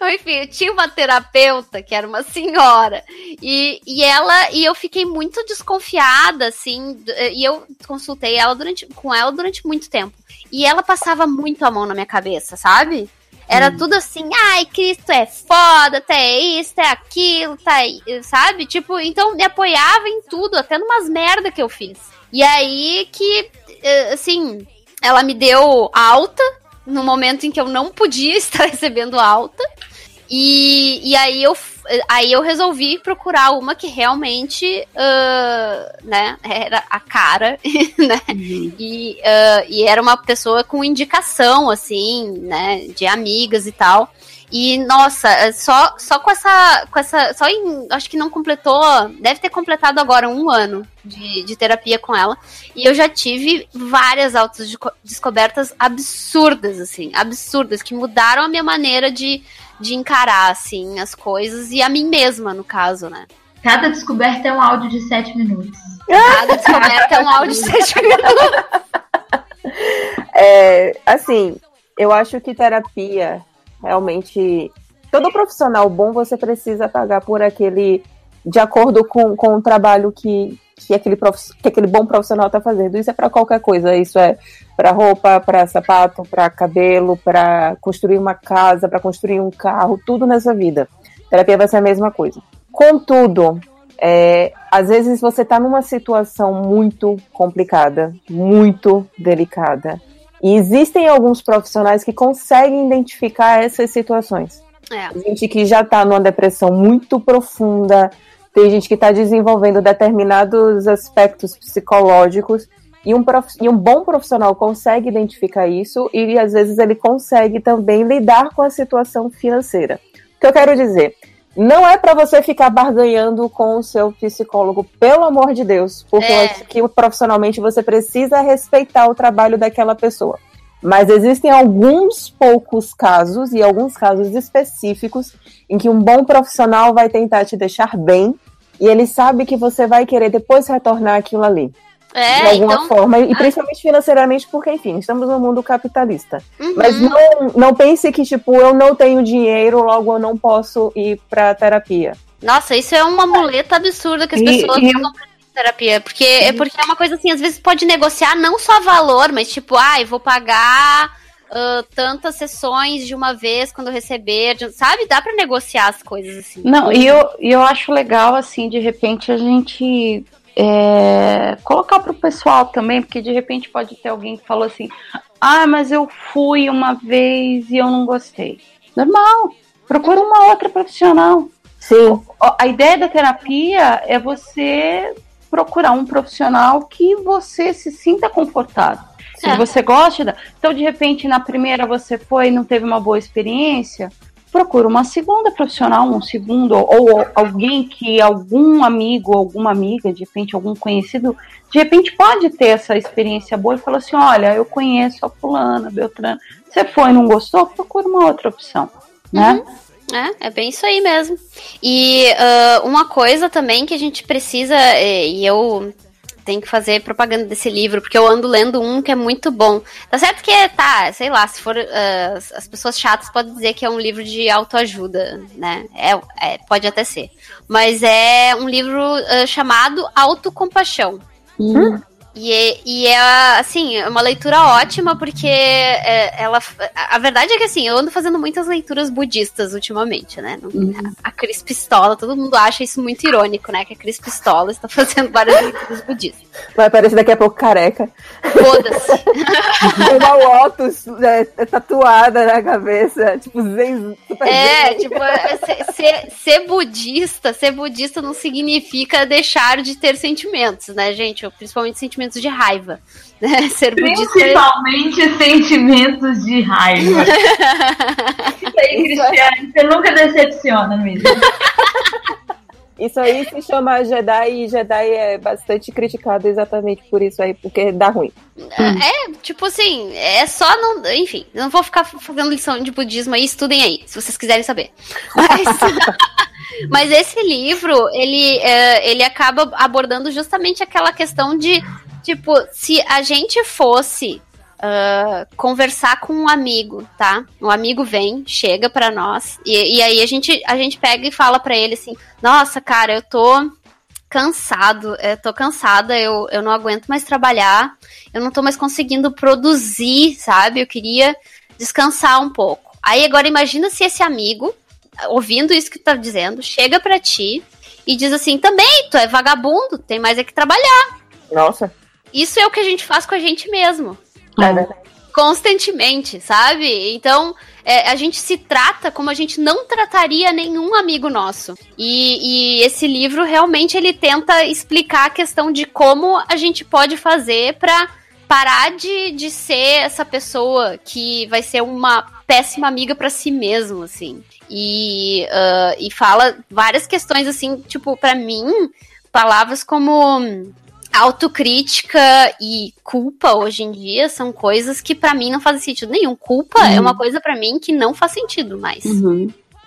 Enfim, eu tinha uma terapeuta que era uma senhora. E, e ela e eu fiquei muito desconfiada, assim. E eu consultei ela durante, com ela durante muito tempo. E ela passava muito a mão na minha cabeça, sabe? Era tudo assim, ai, Cristo é foda, tu é isso, é aquilo, tá sabe? Tipo, então me apoiava em tudo, até numas merda que eu fiz. E aí que, eh, assim, ela me deu alta no momento em que eu não podia (laughs) estar recebendo alta. E, e aí, eu, aí eu resolvi procurar uma que realmente, ah, né, era a cara, (laughs) né? E, ah, e era uma pessoa com indicação, assim, né, de amigas e tal. E, nossa, é só, só com essa. Com essa. Só em. Acho que não completou. Deve ter completado agora um ano de, de terapia com ela. E eu já tive várias autodescobertas absurdas, assim. Absurdas, que mudaram a minha maneira de, de encarar, assim, as coisas. E a mim mesma, no caso, né? Cada descoberta é um áudio de 7 minutos. Cada descoberta é um áudio de sete (laughs) minutos. É, assim, eu acho que terapia realmente. Todo profissional bom você precisa pagar por aquele. De acordo com, com o trabalho que, que, aquele prof, que aquele bom profissional está fazendo. Isso é para qualquer coisa. Isso é para roupa, para sapato, para cabelo, para construir uma casa, para construir um carro, tudo nessa vida. Terapia vai ser a mesma coisa. Contudo, É, às vezes você está numa situação muito complicada, muito delicada. E existem alguns profissionais que conseguem identificar essas situações. É. Gente que já está numa depressão muito profunda, tem gente que está desenvolvendo determinados aspectos psicológicos e um, prof... e um bom profissional consegue identificar isso e às vezes ele consegue também lidar com a situação financeira. O que eu quero dizer? Não é para você ficar barganhando com o seu psicólogo, pelo amor de Deus, porque É. eu acho que profissionalmente você precisa respeitar o trabalho daquela pessoa. Mas existem alguns poucos casos e alguns casos específicos em que um bom profissional vai tentar te deixar bem e ele sabe que você vai querer depois retornar aquilo ali. É, de alguma então- forma, e principalmente financeiramente, porque, enfim, estamos num mundo capitalista. Uhum. Mas não, não pense que, tipo, eu não tenho dinheiro, logo eu não posso ir pra terapia. Nossa, isso é uma muleta absurda que as E- pessoas e pra terapia. Porque é, porque é uma coisa assim, às vezes pode negociar não só valor, mas tipo, ah, eu vou pagar ah, tantas sessões de uma vez quando eu receber, de- sabe? Dá pra negociar as coisas assim. Não, e eu, e eu acho legal, assim, de repente a gente é, colocar pro pessoal também, porque de repente pode ter alguém que falou assim: ah, mas eu fui uma vez e eu não gostei. Normal, procura uma outra profissional. Sim. A ideia da terapia é você procurar um profissional que você se sinta confortável. Se você gosta da... Então, de repente, na primeira você foi e não teve uma boa experiência, procura uma segunda profissional, um segundo, ou alguém que algum amigo, alguma amiga, de repente, algum conhecido, de repente pode ter essa experiência boa e falar assim: olha, eu conheço a fulana, Beltrana. Você foi e não gostou? Procura uma outra opção. Né? É, é bem isso aí mesmo. E ah, uma coisa também que a gente precisa, eh, e eu tenho que fazer propaganda desse livro, porque eu ando lendo um que é muito bom. Tá certo que, tá, sei lá, se for. ah, as- as pessoas chatas podem dizer que é um livro de autoajuda, né? É, é, pode até ser. Mas é um livro ah, chamado Autocompaixão. E é, e é, assim, é uma leitura ótima, porque é, ela. A verdade é que assim, eu ando fazendo muitas leituras budistas ultimamente, né? Não- A Cris Pistola, todo mundo acha isso muito irônico, né? Que a Cris Pistola está (laughs) fazendo várias leituras budistas. Vai aparecer daqui a pouco careca. Foda-se. (laughs) Uma Lotus é, é tatuada na cabeça. Tipo, zen, É, zen. tipo, ser, ser- ser budista, ser budista não significa deixar de ter sentimentos, né, gente? Principalmente sentimentos de raiva. (laughs) Né? Ser budista é- Principalmente sentimentos de raiva. (laughs) Isso aí, Cristiane, você nunca decepciona mesmo. (laughs) Isso aí se chama Jedi e Jedi é bastante criticado exatamente por isso aí, porque dá ruim. É, tipo assim, é só não. Enfim, não vou ficar fazendo lição de budismo aí, estudem aí, se vocês quiserem saber. Mas, mas esse livro, ele, é, ele acaba abordando justamente aquela questão de, tipo, se a gente fosse. ah, conversar com um amigo, tá? Um amigo vem, chega pra nós e, e aí a gente, a gente pega e fala pra ele assim: Nossa, cara, eu tô cansado, eu tô cansada, eu, eu não aguento mais trabalhar, eu não tô mais conseguindo produzir, sabe? Eu queria descansar um pouco. Aí agora imagina se esse amigo, ouvindo isso que tu tá dizendo, chega pra ti e diz assim: também, tu é vagabundo, tem mais é que trabalhar. Nossa. Isso é o que a gente faz com a gente mesmo. É. Constantemente, sabe? Então, é, a gente se trata como a gente não trataria nenhum amigo nosso. E, e esse livro realmente ele tenta explicar a questão de como a gente pode fazer pra parar de, de ser essa pessoa que vai ser uma péssima amiga pra si mesmo, assim. E, ah, e fala várias questões, assim, tipo, pra mim, palavras como autocrítica e culpa hoje em dia são coisas que pra mim não fazem sentido nenhum. Culpa é uma coisa pra mim que não faz sentido mais.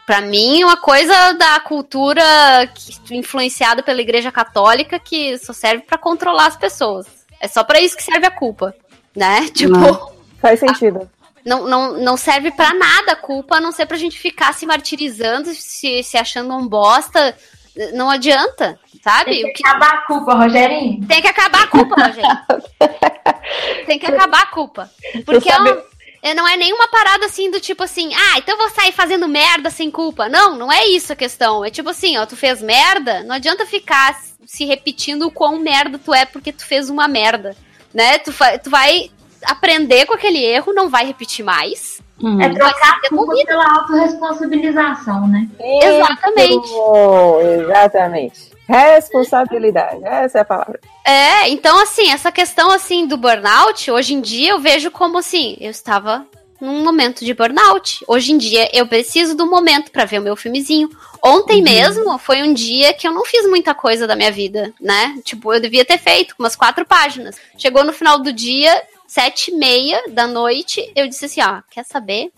Pra mim, é uma coisa da cultura que- influenciada pela Igreja Católica que só serve pra controlar as pessoas. É só pra isso que serve a culpa, né? (laughs) Tipo, Faz sentido. não, não, não serve pra nada a culpa, a não ser pra gente ficar se martirizando, se, se achando um bosta. Não adianta, sabe? Tem O que acabar a culpa, Rogerinho. Tem que acabar a culpa, Rogério. (laughs) Tem que acabar a culpa. Porque é um- é, não é nenhuma parada assim do tipo assim, ah, então eu vou sair fazendo merda sem culpa. Não, não é isso a questão. É tipo assim, ó, tu fez merda, não adianta ficar se repetindo o quão merda tu é porque tu fez uma merda, né? Tu, tu vai aprender com aquele erro, não vai repetir mais. Uhum. É trocar a culpa pela autorresponsabilização, né? Exatamente. Exatamente. Responsabilidade, essa é a palavra. É, então assim, essa questão assim do burnout, hoje em dia eu vejo como assim, eu estava num momento de burnout. Hoje em dia eu preciso do momento para ver o meu filmezinho. Ontem uhum. mesmo foi um dia que eu não fiz muita coisa da minha vida, né? Tipo, eu devia ter feito umas quatro páginas. Chegou no final do dia, sete e meia da noite, eu disse assim, ó, quer saber?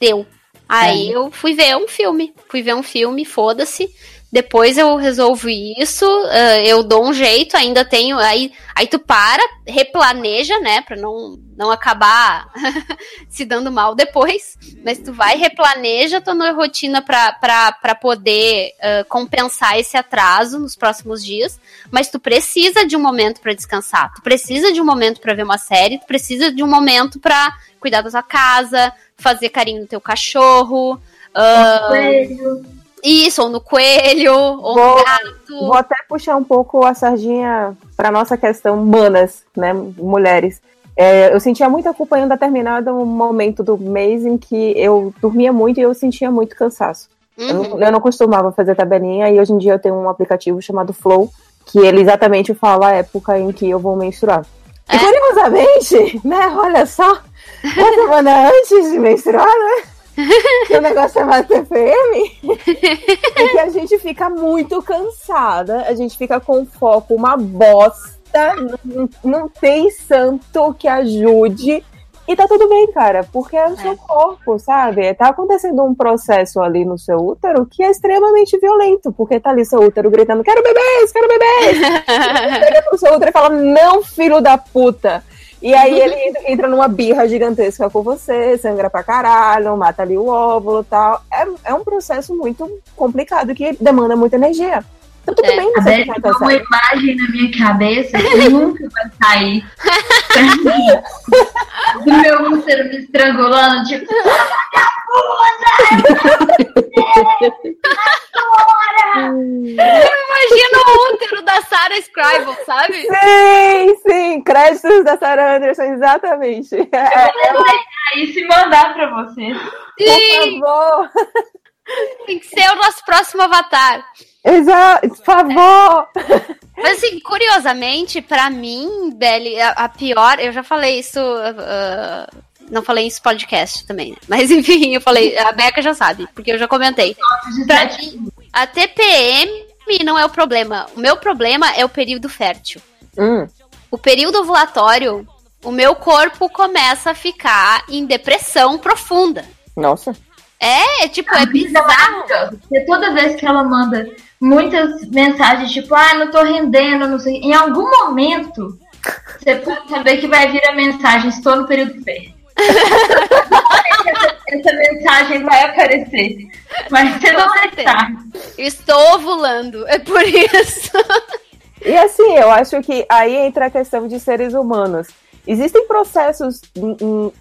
Deu. Aí é. eu fui ver um filme. Fui ver um filme, foda-se. Depois eu resolvo isso, uh, eu dou um jeito, ainda tenho. Aí, aí tu para, replaneja, né? Pra não, não acabar (laughs) se dando mal depois. Mas tu vai, replaneja tua rotina pra, pra, pra poder uh, compensar esse atraso nos próximos dias. Mas tu precisa de um momento para descansar. Tu precisa de um momento para ver uma série, tu precisa de um momento para cuidar da tua casa, fazer carinho no teu cachorro. Uh, isso, ou no coelho, ou vou, no gato. Vou até puxar um pouco a sardinha para nossa questão humanas, né, mulheres. É, eu sentia muita culpa em um determinado momento do mês em que eu dormia muito e eu sentia muito cansaço. Uhum. Eu, não, eu, não, costumava fazer tabelinha e hoje em dia eu tenho um aplicativo chamado Flow, que ele exatamente fala a época em que eu vou menstruar. É? E curiosamente, né, olha só, uma semana antes de menstruar, né? O negócio é mais TPM, é que a gente fica muito cansada, a gente fica com foco uma bosta, não, não tem santo que ajude. E tá tudo bem, cara, porque é o seu é. corpo, sabe? Tá acontecendo um processo ali no seu útero que é extremamente violento, porque tá ali seu útero gritando: quero bebês, quero bebês! (laughs) Você chega pro seu útero e fala: não, filho da puta! E aí ele entra numa birra gigantesca com você, sangra pra caralho, mata ali o óvulo e tal. É, é um processo muito complicado que demanda muita energia. Então tudo é, bem você ficar cansado. uma imagem na minha cabeça que (laughs) nunca vai sair. (laughs) Do meu útero me estrangulando, tipo, Eu imagino o útero da Sarah Scribble, sabe? Sim, sim, créditos da Sarah Anderson, exatamente. Eu vou é, isso e mandar pra você. Sim. Por favor. Tem que ser o nosso próximo avatar. Exato, por favor! Mas assim, curiosamente, para mim, Belly, a, a, pior, eu já falei isso. Uh, não falei isso podcast também, né? Mas (laughs) enfim, eu falei, a Beca já sabe, porque eu já comentei. Pra mim, a TPM não é o problema. O meu problema é o período fértil. Hum. O período ovulatório, o meu corpo começa a ficar em depressão profunda. Nossa. É, tipo, é bizarro. Porque toda vez que ela manda muitas mensagens, tipo, ah, não tô rendendo, não sei. Em algum momento, você pode saber que vai vir a mensagem, estou no período fértil. (laughs) essa, essa, mensagem vai aparecer. Mas você não vai estar. Estou ovulando, é por isso. E assim, eu acho que aí entra a questão de seres humanos. Existem processos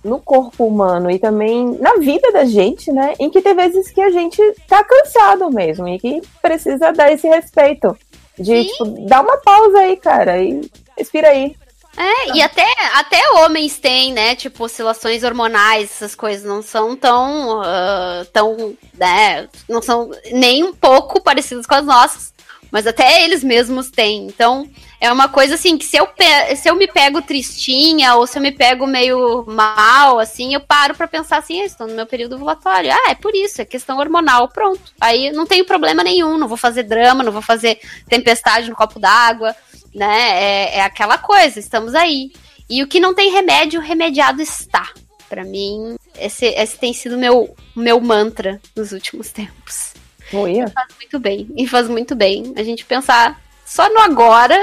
no corpo humano e também na vida da gente, né? Em que tem vezes que a gente tá cansado mesmo e que precisa dar esse respeito. De, tipo, dar uma pausa aí, cara, e respira aí. É, e até, até homens têm, né, tipo, oscilações hormonais, essas coisas não são tão, uh, tão, né, não são nem um pouco parecidas com as nossas, mas até eles mesmos têm. Então, é uma coisa assim que se eu, se eu me pego tristinha ou se eu me pego meio mal, assim, eu paro para pensar assim, ah, estou no meu período ovulatório. Ah, é por isso, é questão hormonal, pronto. Aí não tenho problema nenhum, não vou fazer drama, não vou fazer tempestade no copo d'água né? É, é aquela coisa, estamos aí. E o que não tem remédio, remediado está. Para mim, esse, esse tem sido meu meu mantra nos últimos tempos. Oi. Faz muito bem. E faz muito bem a gente pensar só no agora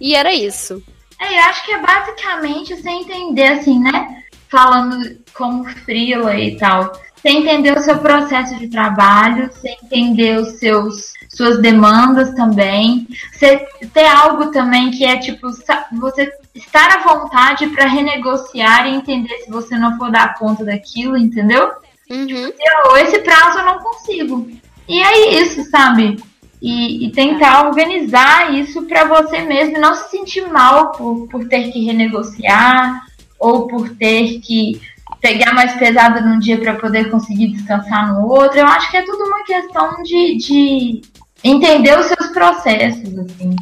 e era isso. É, eu acho que é basicamente você entender assim, né? Falando como frila e tal. Você entender o seu processo de trabalho, você entender os seus suas demandas também, você ter algo também que é tipo você estar à vontade para renegociar e entender se você não for dar conta daquilo, entendeu? Uhum. Eu, esse prazo eu não consigo. E é isso, sabe? E, e tentar organizar isso para você mesmo e não se sentir mal por, por ter que renegociar ou por ter que pegar mais pesado num dia para poder conseguir descansar no outro. Eu acho que é tudo uma questão de, de entender os seus processos, assim.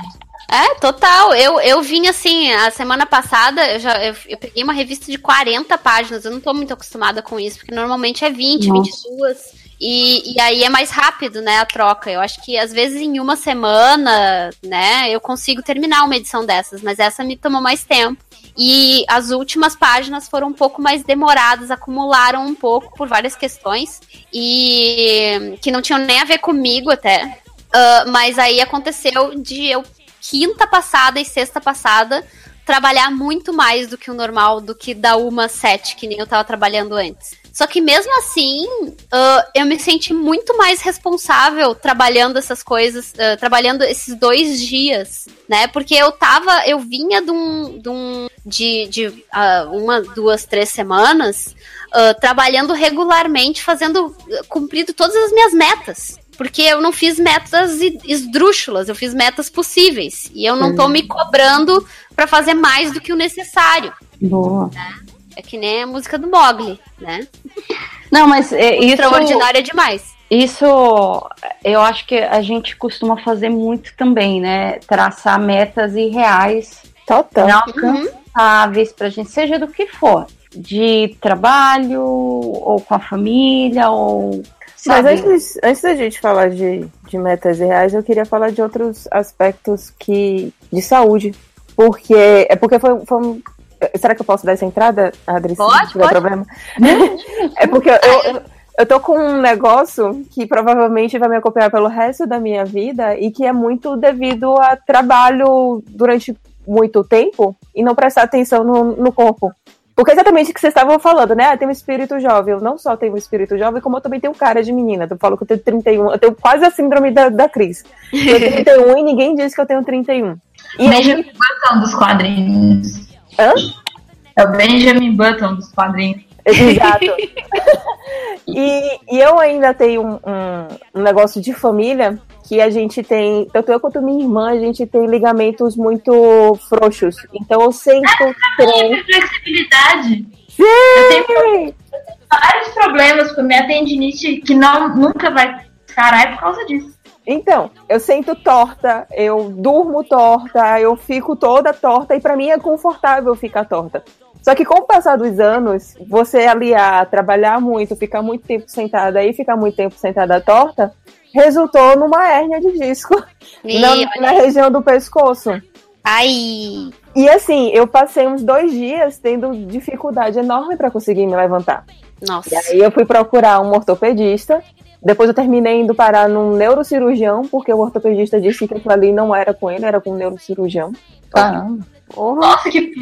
É, total. Eu, eu vim assim, a semana passada, eu já eu, eu peguei uma revista de 40 páginas. Eu não tô muito acostumada com isso, porque normalmente é 20, Nossa. 22. E, e aí é mais rápido, né, a troca. Eu acho que às vezes em uma semana, né, eu consigo terminar uma edição dessas, mas essa me tomou mais tempo. E as últimas páginas foram um pouco mais demoradas, acumularam um pouco por várias questões e que não tinham nem a ver comigo até. Ah, mas aí aconteceu de eu quinta passada e sexta passada trabalhar muito mais do que o normal, do que da uma sete, que nem eu tava trabalhando antes. Só que mesmo assim, ah, eu me senti muito mais responsável trabalhando essas coisas, ah, trabalhando esses dois dias, né? Porque eu tava, eu vinha de um, de, um, de, de ah, uma, duas, três semanas trabalhando regularmente, fazendo, cumprido todas as minhas metas. Porque eu não fiz metas esdrúxulas, eu fiz metas possíveis. E eu não tô Uhum. me cobrando pra fazer mais do que o necessário. Boa. É que nem a música do Mogli, né? Não, mas é, isso. Extraordinário é demais. Isso eu acho que a gente costuma fazer muito também, né? Traçar metas irreais, Total. inalcançáveis pra gente, seja do que for. De trabalho, ou com a família, ou. Mas sabe? antes, antes da gente falar de, de metas reais, eu queria falar de outros aspectos que de saúde. Porque é porque foi, foi um- Será que eu posso dar essa entrada, Adri? se Pode, não pode. problema? (laughs) é porque eu, eu, eu tô com um negócio que provavelmente vai me acompanhar pelo resto da minha vida e que é muito devido a trabalho durante muito tempo e não prestar atenção no, no corpo. Porque é exatamente o que vocês estavam falando, né? Ah, tem um espírito jovem. Eu não só tenho um espírito jovem, como eu também tenho cara de menina. Eu falo que eu tenho 31. Eu tenho quase a síndrome da, da Cris. Eu tenho (laughs) 31 e ninguém diz que eu tenho 31. E Benjamin Button dos quadrinhos. Hã? É o Benjamin Button dos quadrinhos. Exato. (laughs) e, e eu ainda tenho um, um, um negócio de família que a gente tem, tanto eu quanto minha irmã, a gente tem ligamentos muito frouxos. Então eu sempre treino. Flexibilidade. Sim! Eu tenho vários problemas com minha tendinite que não, nunca vai parar é por causa disso. Então, eu sento torta, eu durmo torta, eu fico toda torta e pra mim é confortável ficar torta. Só que com o passar dos anos, você aliar, trabalhar muito, ficar muito tempo sentada e ficar muito tempo sentada torta, resultou numa hérnia de disco (laughs) na, na região do pescoço. Ai. E assim, eu passei uns dois dias tendo dificuldade enorme pra conseguir me levantar. Nossa. E aí eu fui procurar um ortopedista. Depois eu terminei indo parar num neurocirurgião, porque o ortopedista disse que aquilo ali não era com ele, era com um neurocirurgião. Caramba. Nossa, que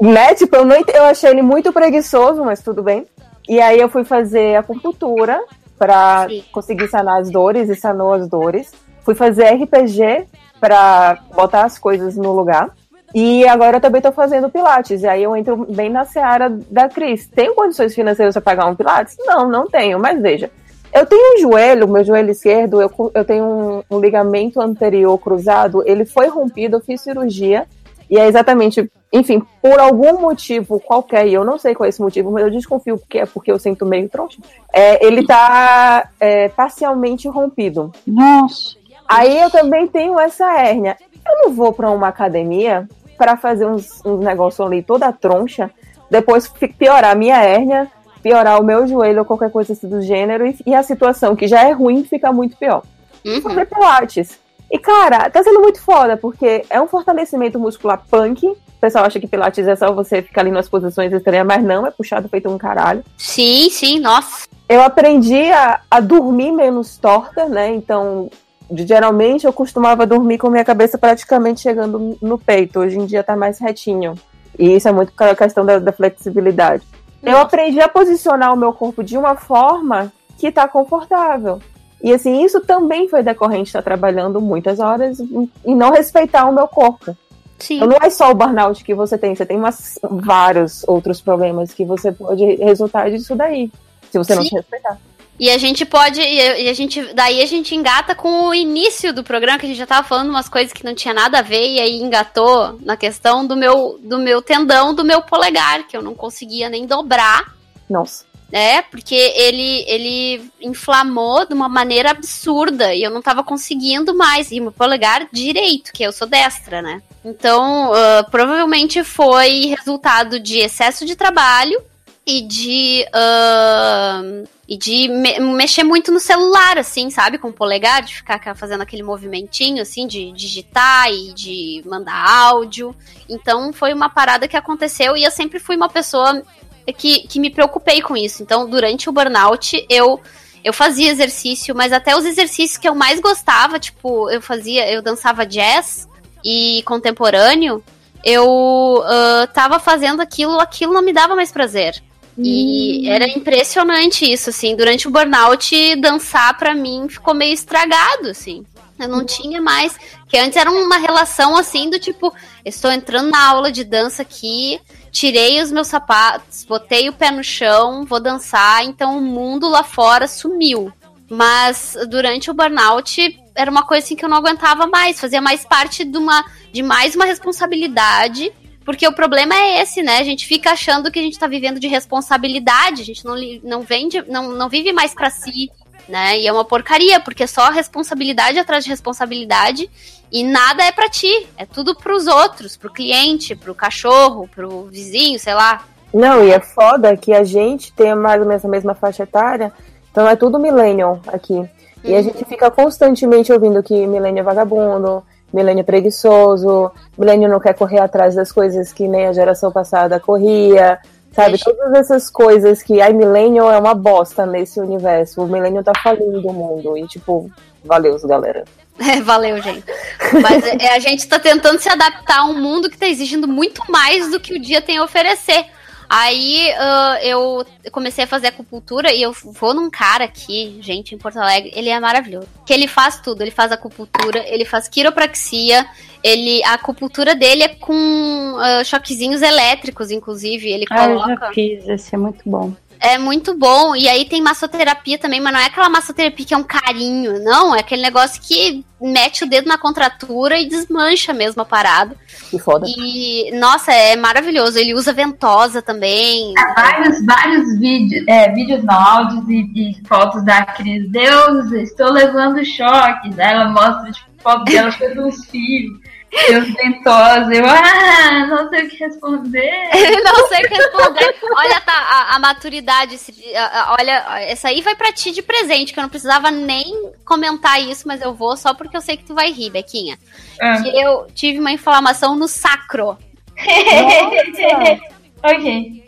Né? Tipo, eu, não, ent- eu achei ele muito preguiçoso, mas tudo bem. E aí eu fui fazer acupuntura pra Sim. conseguir sanar as dores e sanou as dores. Fui fazer RPG pra botar as coisas no lugar. E agora eu também tô fazendo Pilates. E aí eu entro bem na seara da Cris. Tenho condições financeiras para pagar um Pilates? Não, não tenho, mas veja. Eu tenho um joelho, meu joelho esquerdo, eu, eu tenho um, um ligamento anterior cruzado, ele foi rompido, eu fiz cirurgia. E é exatamente, enfim, por algum motivo qualquer, e eu não sei qual é esse motivo, mas eu desconfio que é porque eu sinto meio troncho, é, ele tá é, parcialmente rompido. Nossa. Aí eu também tenho essa hérnia. Eu não vou pra uma academia para fazer uns, uns negócios ali toda troncha, depois piorar a minha hérnia, piorar o meu joelho ou qualquer coisa assim do gênero, e, e a situação que já é ruim fica muito pior. Uhum. Sobre Pilates. E, cara, tá sendo muito foda, porque é um fortalecimento muscular punk. O pessoal acha que Pilates é só você ficar ali nas posições estranhas, mas não, é puxado feito um caralho. Sim, sim, nossa. Eu aprendi a, a dormir menos torta, né? Então, geralmente eu costumava dormir com minha cabeça praticamente chegando no peito. Hoje em dia tá mais retinho. E isso é muito a questão da, da flexibilidade. Eu aprendi a posicionar o meu corpo de uma forma que tá confortável. E assim, isso também foi decorrente de estar trabalhando muitas horas e não respeitar o meu corpo. Sim. Então não é só o burnout que você tem, você tem umas, vários outros problemas que você pode resultar disso daí, se você não Sim. se respeitar. E a gente pode. E a gente. Daí a gente engata com o início do programa, que a gente já tava falando umas coisas que não tinha nada a ver, e aí engatou na questão do meu, do meu tendão do meu polegar, que eu não conseguia nem dobrar. Nossa. né? Porque ele, ele inflamou de uma maneira absurda e eu não tava conseguindo mais. E meu polegar direito, que eu sou destra, né? Então, ah, provavelmente foi resultado de excesso de trabalho e de. ah, e de me- mexer muito no celular, assim, sabe? Com o polegar, de ficar ca- fazendo aquele movimentinho, assim, de digitar e de mandar áudio. Então, foi uma parada que aconteceu e eu sempre fui uma pessoa que, que me preocupei com isso. Então, durante o burnout, eu eu fazia exercício, mas até os exercícios que eu mais gostava, tipo, eu fazia, eu dançava jazz e contemporâneo, eu ah, tava fazendo aquilo, aquilo não me dava mais prazer. E era impressionante isso, assim. Durante o burnout, dançar pra mim ficou meio estragado, assim. Eu não tinha mais. Que antes era uma relação assim do tipo, estou entrando na aula de dança aqui, tirei os meus sapatos, botei o pé no chão, vou dançar, então o mundo lá fora sumiu. Mas durante o burnout era uma coisa assim que eu não aguentava mais, fazia mais parte de uma de mais uma responsabilidade, porque o problema é esse, né? A gente fica achando que a gente tá vivendo de responsabilidade, a gente não, não vende, não, não vive mais pra si, né? E é uma porcaria, porque é só responsabilidade atrás de responsabilidade e nada é pra ti, é tudo pros outros, pro cliente, pro cachorro, pro vizinho, sei lá. Não, e é foda que a gente tem mais ou menos a mesma faixa etária, então é tudo millennial aqui. E a gente fica constantemente ouvindo que millennial é vagabundo, é preguiçoso, millennial não quer correr atrás das coisas que nem a geração passada corria, sabe? Todas essas coisas que, ai, millennial é uma bosta nesse universo, o millennial tá falindo o mundo, e tipo, valeu, galera. (laughs) É, valeu, gente. Mas é, a gente tá tentando se adaptar a um mundo que tá exigindo muito mais do que o dia tem a oferecer. Aí ah, eu comecei a fazer acupuntura e eu vou num cara aqui, gente, em Porto Alegre, ele é maravilhoso. Que ele faz tudo, ele faz acupuntura, ele faz quiropraxia, ele a acupuntura dele é com ah, choquezinhos elétricos, inclusive, ele Ah, eu coloca já fiz, esse é muito bom. É muito bom. E aí tem massoterapia também, mas não é aquela massoterapia que é um carinho, não. É aquele negócio que mete o dedo na contratura e desmancha mesmo a parada. Que foda. E, nossa, é maravilhoso. Ele usa ventosa também. vários, vários vídeos, é, vídeos não, áudios e, e fotos da Cris. Deus, estou levando choques. Aí ela mostra tipo, foto dela com uns fios. Deus ventosa. Eu, ah, não sei o que responder. (laughs) não sei o que responder. Olha, tá, a, a maturidade. esse- a- a- olha, essa aí vai pra ti de presente, que eu não precisava nem comentar isso, mas eu vou só porque eu sei que tu vai rir, Bequinha. Ah. Que eu tive uma inflamação no sacro. (laughs) ok.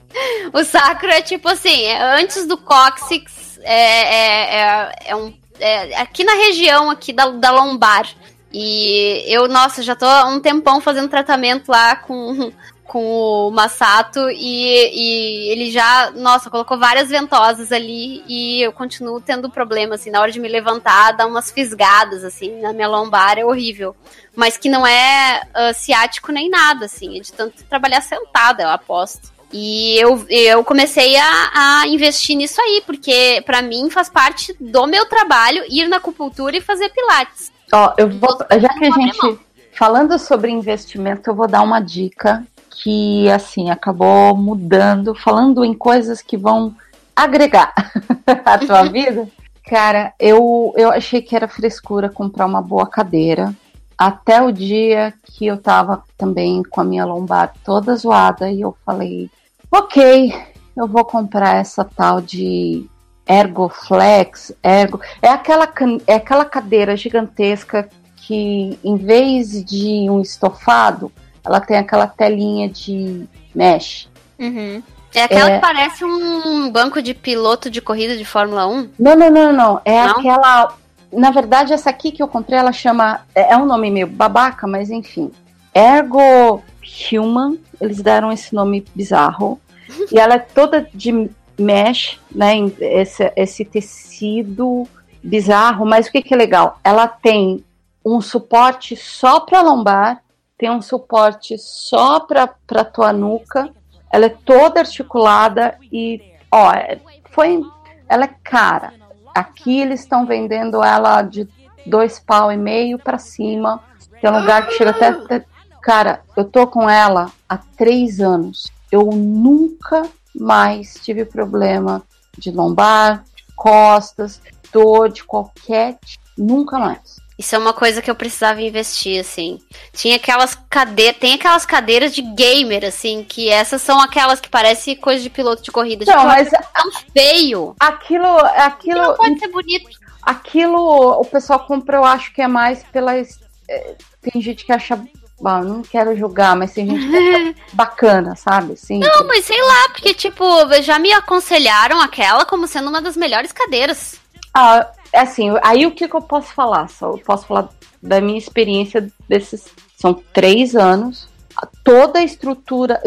O sacro é tipo assim, é antes do cóccix, é, é, é, é um, é aqui na região aqui da, da lombar. E eu, nossa, já tô há um tempão fazendo tratamento lá com, (laughs) com o Massato e, e ele já, nossa, colocou várias ventosas ali e eu continuo tendo problema, assim, na hora de me levantar, dá umas fisgadas, assim, na minha lombar, é horrível. Mas que não é ah, ciático nem nada, assim, é de tanto trabalhar sentada, eu aposto. E eu, eu comecei a, a investir nisso aí, porque pra mim faz parte do meu trabalho ir na acupuntura e fazer pilates. Ó, eu vou, já que a gente falando sobre investimento, eu vou dar uma dica que assim acabou mudando, falando em coisas que vão agregar (laughs) a tua (laughs) vida. Cara, eu, eu achei que era frescura comprar uma boa cadeira. Até o dia que eu tava também com a minha lombar toda zoada e eu falei, ok, eu vou comprar essa tal de Ergoflex, Ergo. É aquela, é aquela cadeira gigantesca que, em vez de um estofado, ela tem aquela telinha de mesh. Uhum. É aquela É. que parece um banco de piloto de corrida de Fórmula 1? Não, não, não, não. É Não? aquela. Na verdade, essa aqui que eu comprei, ela chama. É é um nome meio babaca, mas enfim. Ergo Human. Eles deram esse nome bizarro. (laughs) E ela é toda de mesh, né? Esse, esse tecido bizarro, mas o que, que é legal? Ela tem um suporte só para lombar, tem um suporte só para tua nuca, ela é toda articulada e, ó, foi, ela é cara. Aqui eles estão vendendo ela de dois pau e meio para cima. Tem um lugar que chega até, até- Cara, eu tô com ela há três anos. Eu nunca mais tive problema de lombar, de costas, dor de qualquer tipo. Nunca mais. Isso é uma coisa que eu precisava investir, assim. Tinha aquelas cadeiras, tem aquelas cadeiras de gamer, assim, que essas são aquelas que parecem coisa de piloto de corrida. Não, tipo, mas é tão feio. Aquilo, aquilo. Não pode ser bonito. Aquilo o pessoal compra, eu acho que é mais pela. eh, Tem gente que acha. Bom, não quero julgar, mas tem gente (laughs) bacana, sabe? Assim, Não, mas sei lá, porque, tipo, já me aconselharam aquela como sendo uma das melhores cadeiras. Ah, assim, aí o que, que eu posso falar? Só eu posso falar da minha experiência desses. São três anos. Toda a estrutura.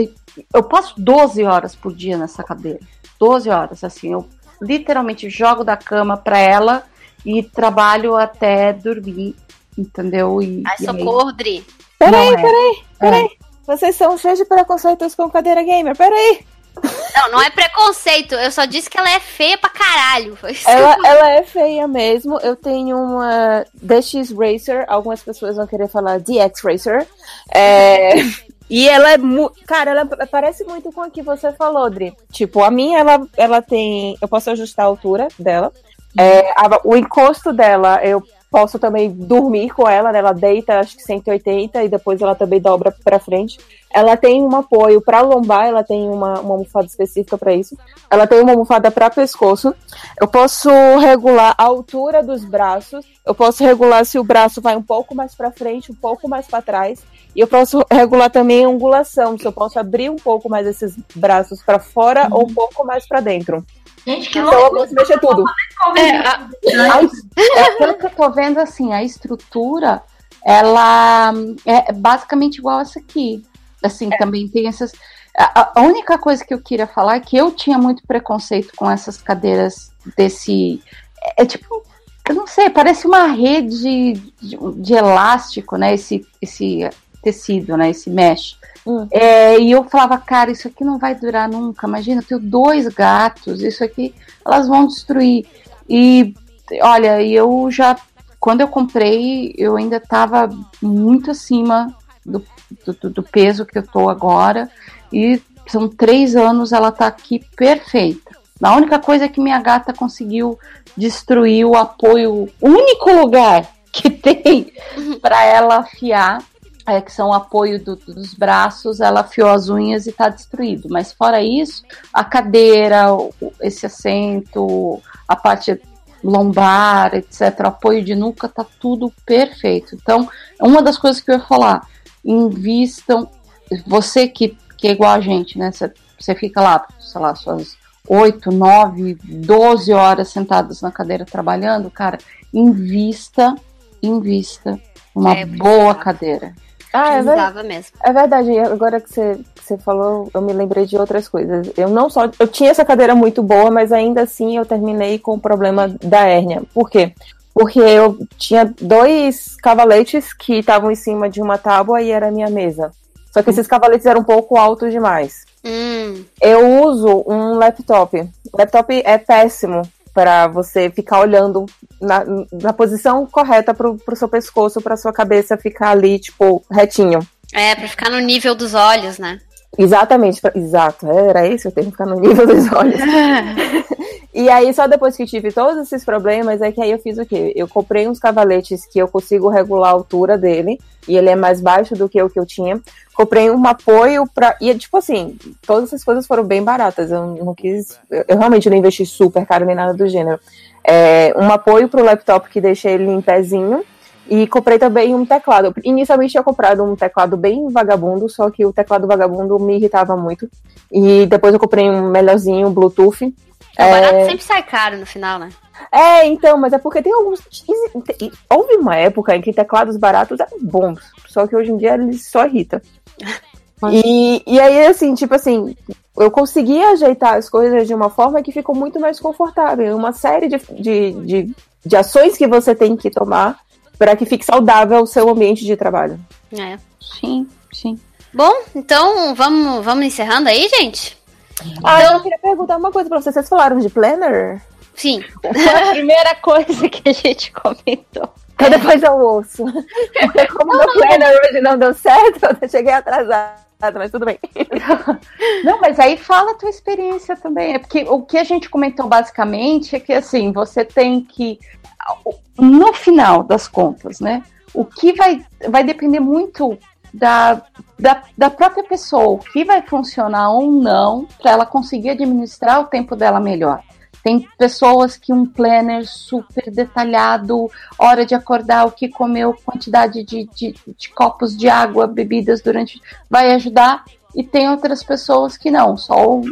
Eu passo 12 horas por dia nessa cadeira. 12 horas, assim. Eu literalmente jogo da cama pra ela e trabalho até dormir, entendeu? E, Ai, e aí- socorro, Dri. Peraí, é. peraí, peraí. Vocês são cheios de preconceitos com cadeira gamer, peraí. Não, não é preconceito. Eu só disse que ela é feia pra caralho. Ela, ela é feia mesmo. Eu tenho uma DX Racer. Algumas pessoas vão querer falar DX Racer. É, (laughs) e ela é. mu- Cara, ela parece muito com a que você falou, Dri. Tipo, a minha, ela, ela tem. Eu posso ajustar a altura dela. É, a- o encosto dela, eu posso também dormir com ela, né? Ela deita, acho que 180, e depois ela também dobra pra frente. Ela tem um apoio pra lombar, ela tem uma, uma almofada específica pra isso. Ela tem uma almofada para pescoço. Eu posso regular a altura dos braços. Eu posso regular se o braço vai um pouco mais para frente, um pouco mais para trás. E eu posso regular também a angulação, se eu posso abrir um pouco mais esses braços para fora ou um pouco mais para dentro. Gente, que Então loucura. posso mexer tudo. É, a- a é, pelo que eu tô vendo, assim, a estrutura, ela é basicamente igual essa aqui. Assim, também tem essas. A, a única coisa que eu queria falar é que eu tinha muito preconceito com essas cadeiras desse. É, é tipo. Eu não sei, parece uma rede de, de elástico, né? Esse, esse tecido, né? Esse mesh. É, e eu falava, cara, isso aqui não vai durar nunca. Imagina, eu tenho dois gatos, isso aqui, elas vão destruir. E olha, eu já, quando eu comprei, eu ainda estava muito acima do, do, do peso que eu tô agora. E são três anos, ela tá aqui perfeita. A única coisa é que minha gata conseguiu destruir o apoio, o único lugar que tem para ela afiar é, que são o apoio do- dos braços, ela afiou as unhas e tá destruído. Mas fora isso, a cadeira, esse assento, a parte lombar, etc., o apoio de nuca, tá tudo perfeito. Então, uma das coisas que eu ia falar, invistam, você que, que é igual a gente, né? Você, fica lá, sei lá, suas 8, 9, 12 horas sentadas na cadeira trabalhando, cara, invista, invista numa É, boa cadeira. Ah, é verdade. Mesmo. É verdade, agora que você, que você falou, eu me lembrei de outras coisas. Eu não só. Eu tinha essa cadeira muito boa, mas ainda assim eu terminei com o problema da hérnia. Por quê? Porque eu tinha dois cavaletes que estavam em cima de uma tábua e era a minha mesa. Só que esses cavaletes eram um pouco altos demais. Hum, Eu uso um laptop. O laptop é péssimo para você ficar olhando na, na posição correta pro, pro seu pescoço, pra sua cabeça ficar ali, tipo, retinho. é, pra ficar no nível dos olhos, né? Exatamente, pra- exato, era isso, eu tenho que ficar no nível dos olhos. (laughs) e aí, só depois que tive todos esses problemas, é que aí eu fiz o quê? Eu comprei uns cavaletes que eu consigo regular a altura dele, e ele é mais baixo do que o que eu tinha. Comprei um apoio pra. E, tipo assim, todas essas coisas foram bem baratas. Eu não quis. Eu, realmente não investi super caro nem nada do gênero. É, um apoio pro laptop que deixa ele em pezinho. E comprei também um teclado. Inicialmente tinha comprado um teclado bem vagabundo, só que o teclado vagabundo me irritava muito. E depois eu comprei um melhorzinho, um Bluetooth. O É, barato sempre sai caro no final, né? é, então, mas é porque tem alguns. Houve uma época em que teclados baratos eram bons, só que hoje em dia eles só irritam. (laughs) E, e aí, assim, tipo assim, eu consegui ajeitar as coisas de uma forma que ficou muito mais confortável. Uma série de, de, de, de ações que você tem que tomar para que fique saudável o seu ambiente de trabalho. É. Sim, sim. Bom, então vamos, vamos encerrando aí, gente? Ah, eu queria perguntar uma coisa pra vocês. Vocês falaram de planner? Sim. a (laughs) primeira coisa que a gente comentou. Então depois eu ouço. Porque (laughs) como meu planner hoje não deu certo, (laughs) eu cheguei atrasada, mas tudo bem. (laughs) Não, mas aí fala a tua experiência também. É porque o que a gente comentou basicamente é que assim, você tem que. No final das contas, né? O que vai, vai depender muito da, da, da própria pessoa, o que vai funcionar ou não para ela conseguir administrar o tempo dela melhor. Tem pessoas que um planner super detalhado, hora de acordar, o que comeu, quantidade de, de, de copos de água, bebidas durante. vai ajudar. E tem outras pessoas que não, só o,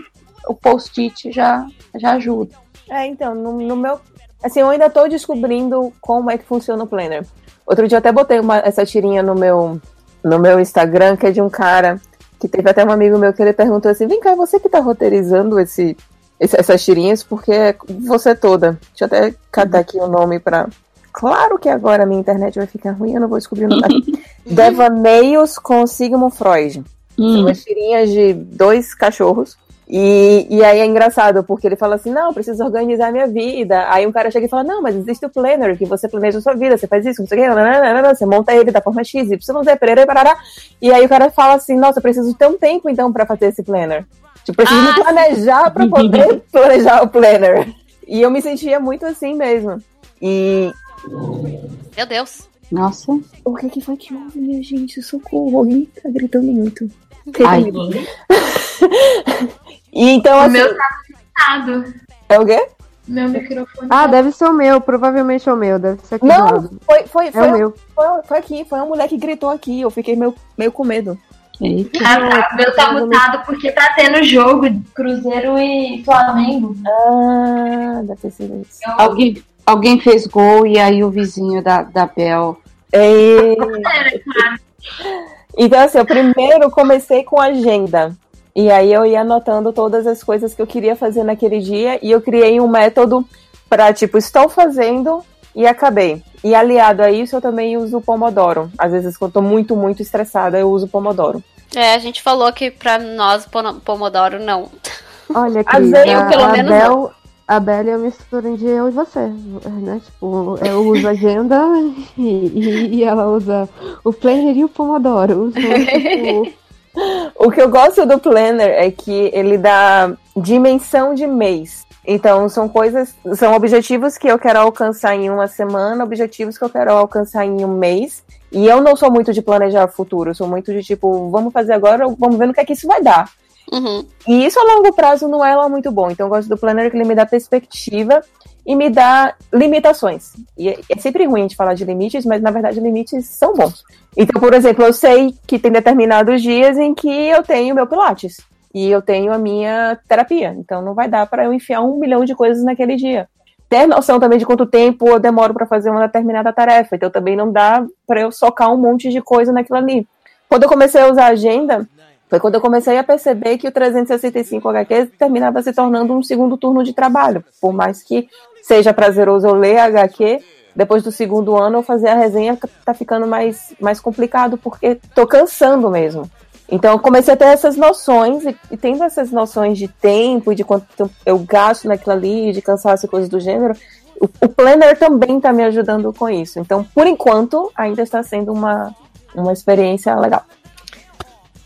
o post-it já, já ajuda. É, então, no, no, meu. Assim, eu ainda tô descobrindo como é que funciona o planner. Outro dia eu até botei uma, essa tirinha no meu, no meu Instagram, que é de um cara que teve até um amigo meu que ele perguntou assim: vem cá, você que tá roteirizando esse, essas tirinhas, porque é você toda. Deixa eu até catar aqui o nome pra. Claro que agora a minha internet vai ficar ruim, eu não vou descobrir o nome. (laughs) Devaneios com Sigmund Freud. São umas tirinhas de dois cachorros. E, e aí é engraçado, porque ele fala assim, não, eu preciso organizar minha vida. Aí um cara chega e fala, não, mas existe o planner, que você planeja a sua vida, você faz isso, não sei o nananana, você monta ele da forma X, Y, Z, perere, parará. E aí o cara fala assim, nossa, eu preciso ter um tempo então para fazer esse planner. Tipo, preciso me planejar para poder (laughs) planejar o planner. E eu me sentia muito assim mesmo. E... Meu Deus. Nossa. O que, que foi que houve, minha gente? Socorro, alguém tá gritando muito. Ai. (laughs) E então, O assim. meu tá conectado. É o quê? Meu microfone. Ah, deve ser o meu, provavelmente é o meu, deve ser aqui do Não, lado. foi, foi, É foi, o meu. foi, foi aqui, foi uma mulher que gritou aqui. Eu fiquei meio, meio com medo. Ah, tá. O meu tá mutado porque tá tendo jogo Cruzeiro e Flamengo. Ah, deve ter sido isso. Alguém, alguém fez gol e aí o vizinho da, da Bel. É... Então, assim, eu primeiro comecei com agenda. E aí eu ia anotando todas as coisas que eu queria fazer naquele dia. E eu criei um método para, tipo, estou fazendo e acabei. E aliado a isso, eu também uso o Pomodoro. Às vezes, quando eu tô muito, muito estressada, eu uso o Pomodoro. É, a gente falou que pra nós, Pomodoro, não. Olha, Às querida, vezes, eu, pelo a menos, Bel, não. a Bel é a mistura de eu e você, né? Tipo, eu uso agenda (laughs) e, e- e ela usa o planner e o Pomodoro. Uso, tipo, (laughs) O que eu gosto do planner é que ele dá dimensão de mês. Então, são coisas, são objetivos que eu quero alcançar em uma semana, objetivos que eu quero alcançar em um mês. E eu não sou muito de planejar futuro, sou muito de tipo, vamos fazer agora, vamos ver no que é que isso vai dar. Uhum. E isso a longo prazo não é lá muito bom. Então, eu gosto do planner que ele me dá perspectiva e me dá limitações. E é é sempre ruim a gente falar de limites, mas na verdade limites são bons. Então, por exemplo, eu sei que tem determinados dias em que eu tenho meu Pilates e eu tenho a minha terapia. Então, não vai dar para eu enfiar um milhão de coisas naquele dia. Ter noção também de quanto tempo eu demoro para fazer uma determinada tarefa. Então, também não dá para eu socar um monte de coisa naquilo ali. Quando eu comecei a usar a agenda, foi quando eu comecei a perceber que o 365 HQ terminava se tornando um segundo turno de trabalho. Por mais que seja prazeroso eu ler HQ, depois do segundo ano eu fazer a resenha tá ficando mais, mais complicado, porque tô cansando mesmo. Então eu comecei a ter essas noções, e, e tendo essas noções de tempo, e de quanto tempo eu gasto naquilo ali, de cansaço e coisas do gênero, o, o Planner também tá me ajudando com isso. Então, por enquanto, ainda está sendo uma, uma experiência legal.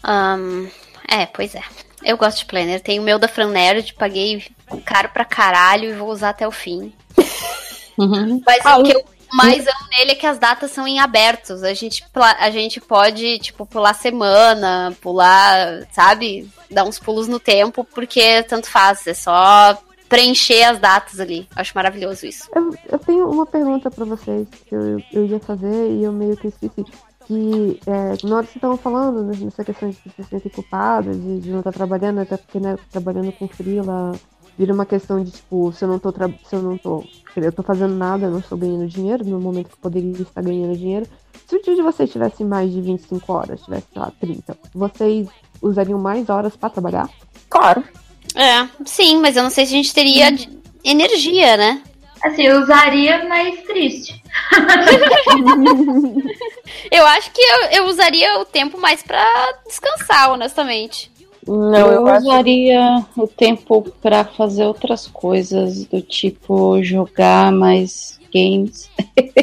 Ahn, é, pois é. Eu gosto de planner. Tenho o meu da Fran Nerd, paguei caro pra caralho e vou usar até o fim. (laughs) Mas o que eu mais amo nele é que as datas são em abertos. A gente, a gente pode, tipo, pular semana, pular, sabe? Dar uns pulos no tempo, porque tanto faz. É só preencher as datas ali. Acho maravilhoso isso. eu, eu tenho uma pergunta pra vocês que eu, eu ia fazer e eu meio que esqueci. Que é, na hora que vocês estavam falando né, nessa questão de se sentir culpado, de, de não estar trabalhando, até porque né, trabalhando com freela vira uma questão de tipo, se eu não tô se eu não tô. Eu tô fazendo nada, eu não estou ganhando dinheiro, no momento que eu poderia estar ganhando dinheiro. Se o dia de vocês tivesse mais de 25 horas, tivesse, sei lá, 30, vocês usariam mais horas pra trabalhar? Claro. É, sim, mas eu não sei se a gente teria de- energia, né? Assim, eu usaria, mas triste. (laughs) Eu acho que eu, eu usaria o tempo mais pra descansar, honestamente. Não, eu, eu acho- usaria o tempo pra fazer outras coisas, do tipo jogar mais games, (laughs)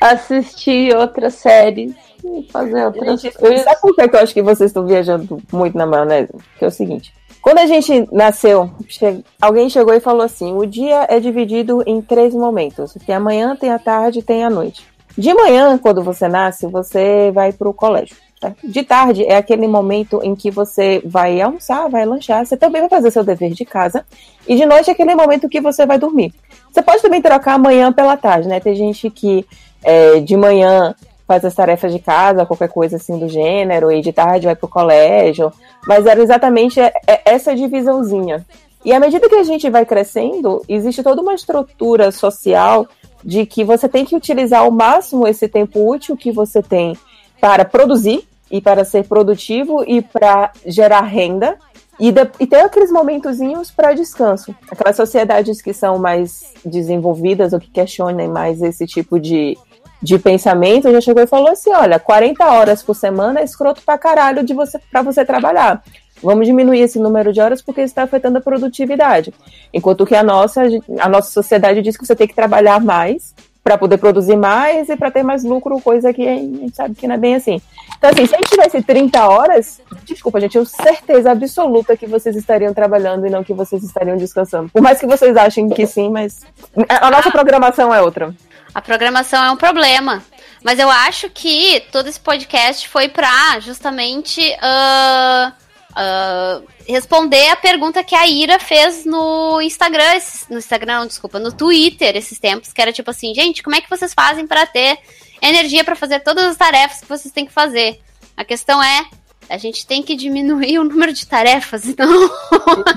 assistir outras séries e fazer outras Gente, coisas. sabe por que eu acho que vocês estão viajando muito na maionese? Que é o seguinte. Quando a gente nasceu, che- alguém chegou e falou assim: o dia é dividido em três momentos. Tem a manhã, tem a tarde e tem a noite. De manhã, quando você nasce, você vai para o colégio. Tá? De tarde é aquele momento em que você vai almoçar, vai lanchar, você também vai fazer seu dever de casa. E de noite é aquele momento que você vai dormir. Você pode também trocar a manhã pela tarde, né? Tem gente que é, de manhã faz as tarefas de casa, qualquer coisa assim do gênero, e de tarde vai pro colégio. Mas era exatamente é- é essa divisãozinha. E à medida que a gente vai crescendo, existe toda uma estrutura social de que você tem que utilizar ao máximo esse tempo útil que você tem para produzir e para ser produtivo e para gerar renda e, de- e ter aqueles momentozinhos para descanso. Aquelas sociedades que são mais desenvolvidas ou que questionem mais esse tipo de, de pensamento já chegou e falou assim: olha, 40 horas por semana é escroto pra caralho de você, para você trabalhar. Vamos diminuir esse número de horas porque está afetando a produtividade. Enquanto que a nossa, a nossa sociedade diz que você tem que trabalhar mais para poder produzir mais e para ter mais lucro, coisa que a gente sabe que não é bem assim. Então, assim, se a gente tivesse 30 horas, desculpa, gente, eu tenho certeza absoluta que vocês estariam trabalhando e não que vocês estariam descansando. Por mais que vocês achem que sim, mas a nossa programação é outra. A programação é um problema. Mas eu acho que todo esse podcast foi pra justamente ah, ah, responder a pergunta que a Ira fez no Instagram, no Instagram, não, desculpa, no Twitter esses tempos, que era tipo assim, gente, como é que vocês fazem pra ter energia pra fazer todas as tarefas que vocês têm que fazer? A questão é, a gente tem que diminuir (laughs) o número de tarefas e não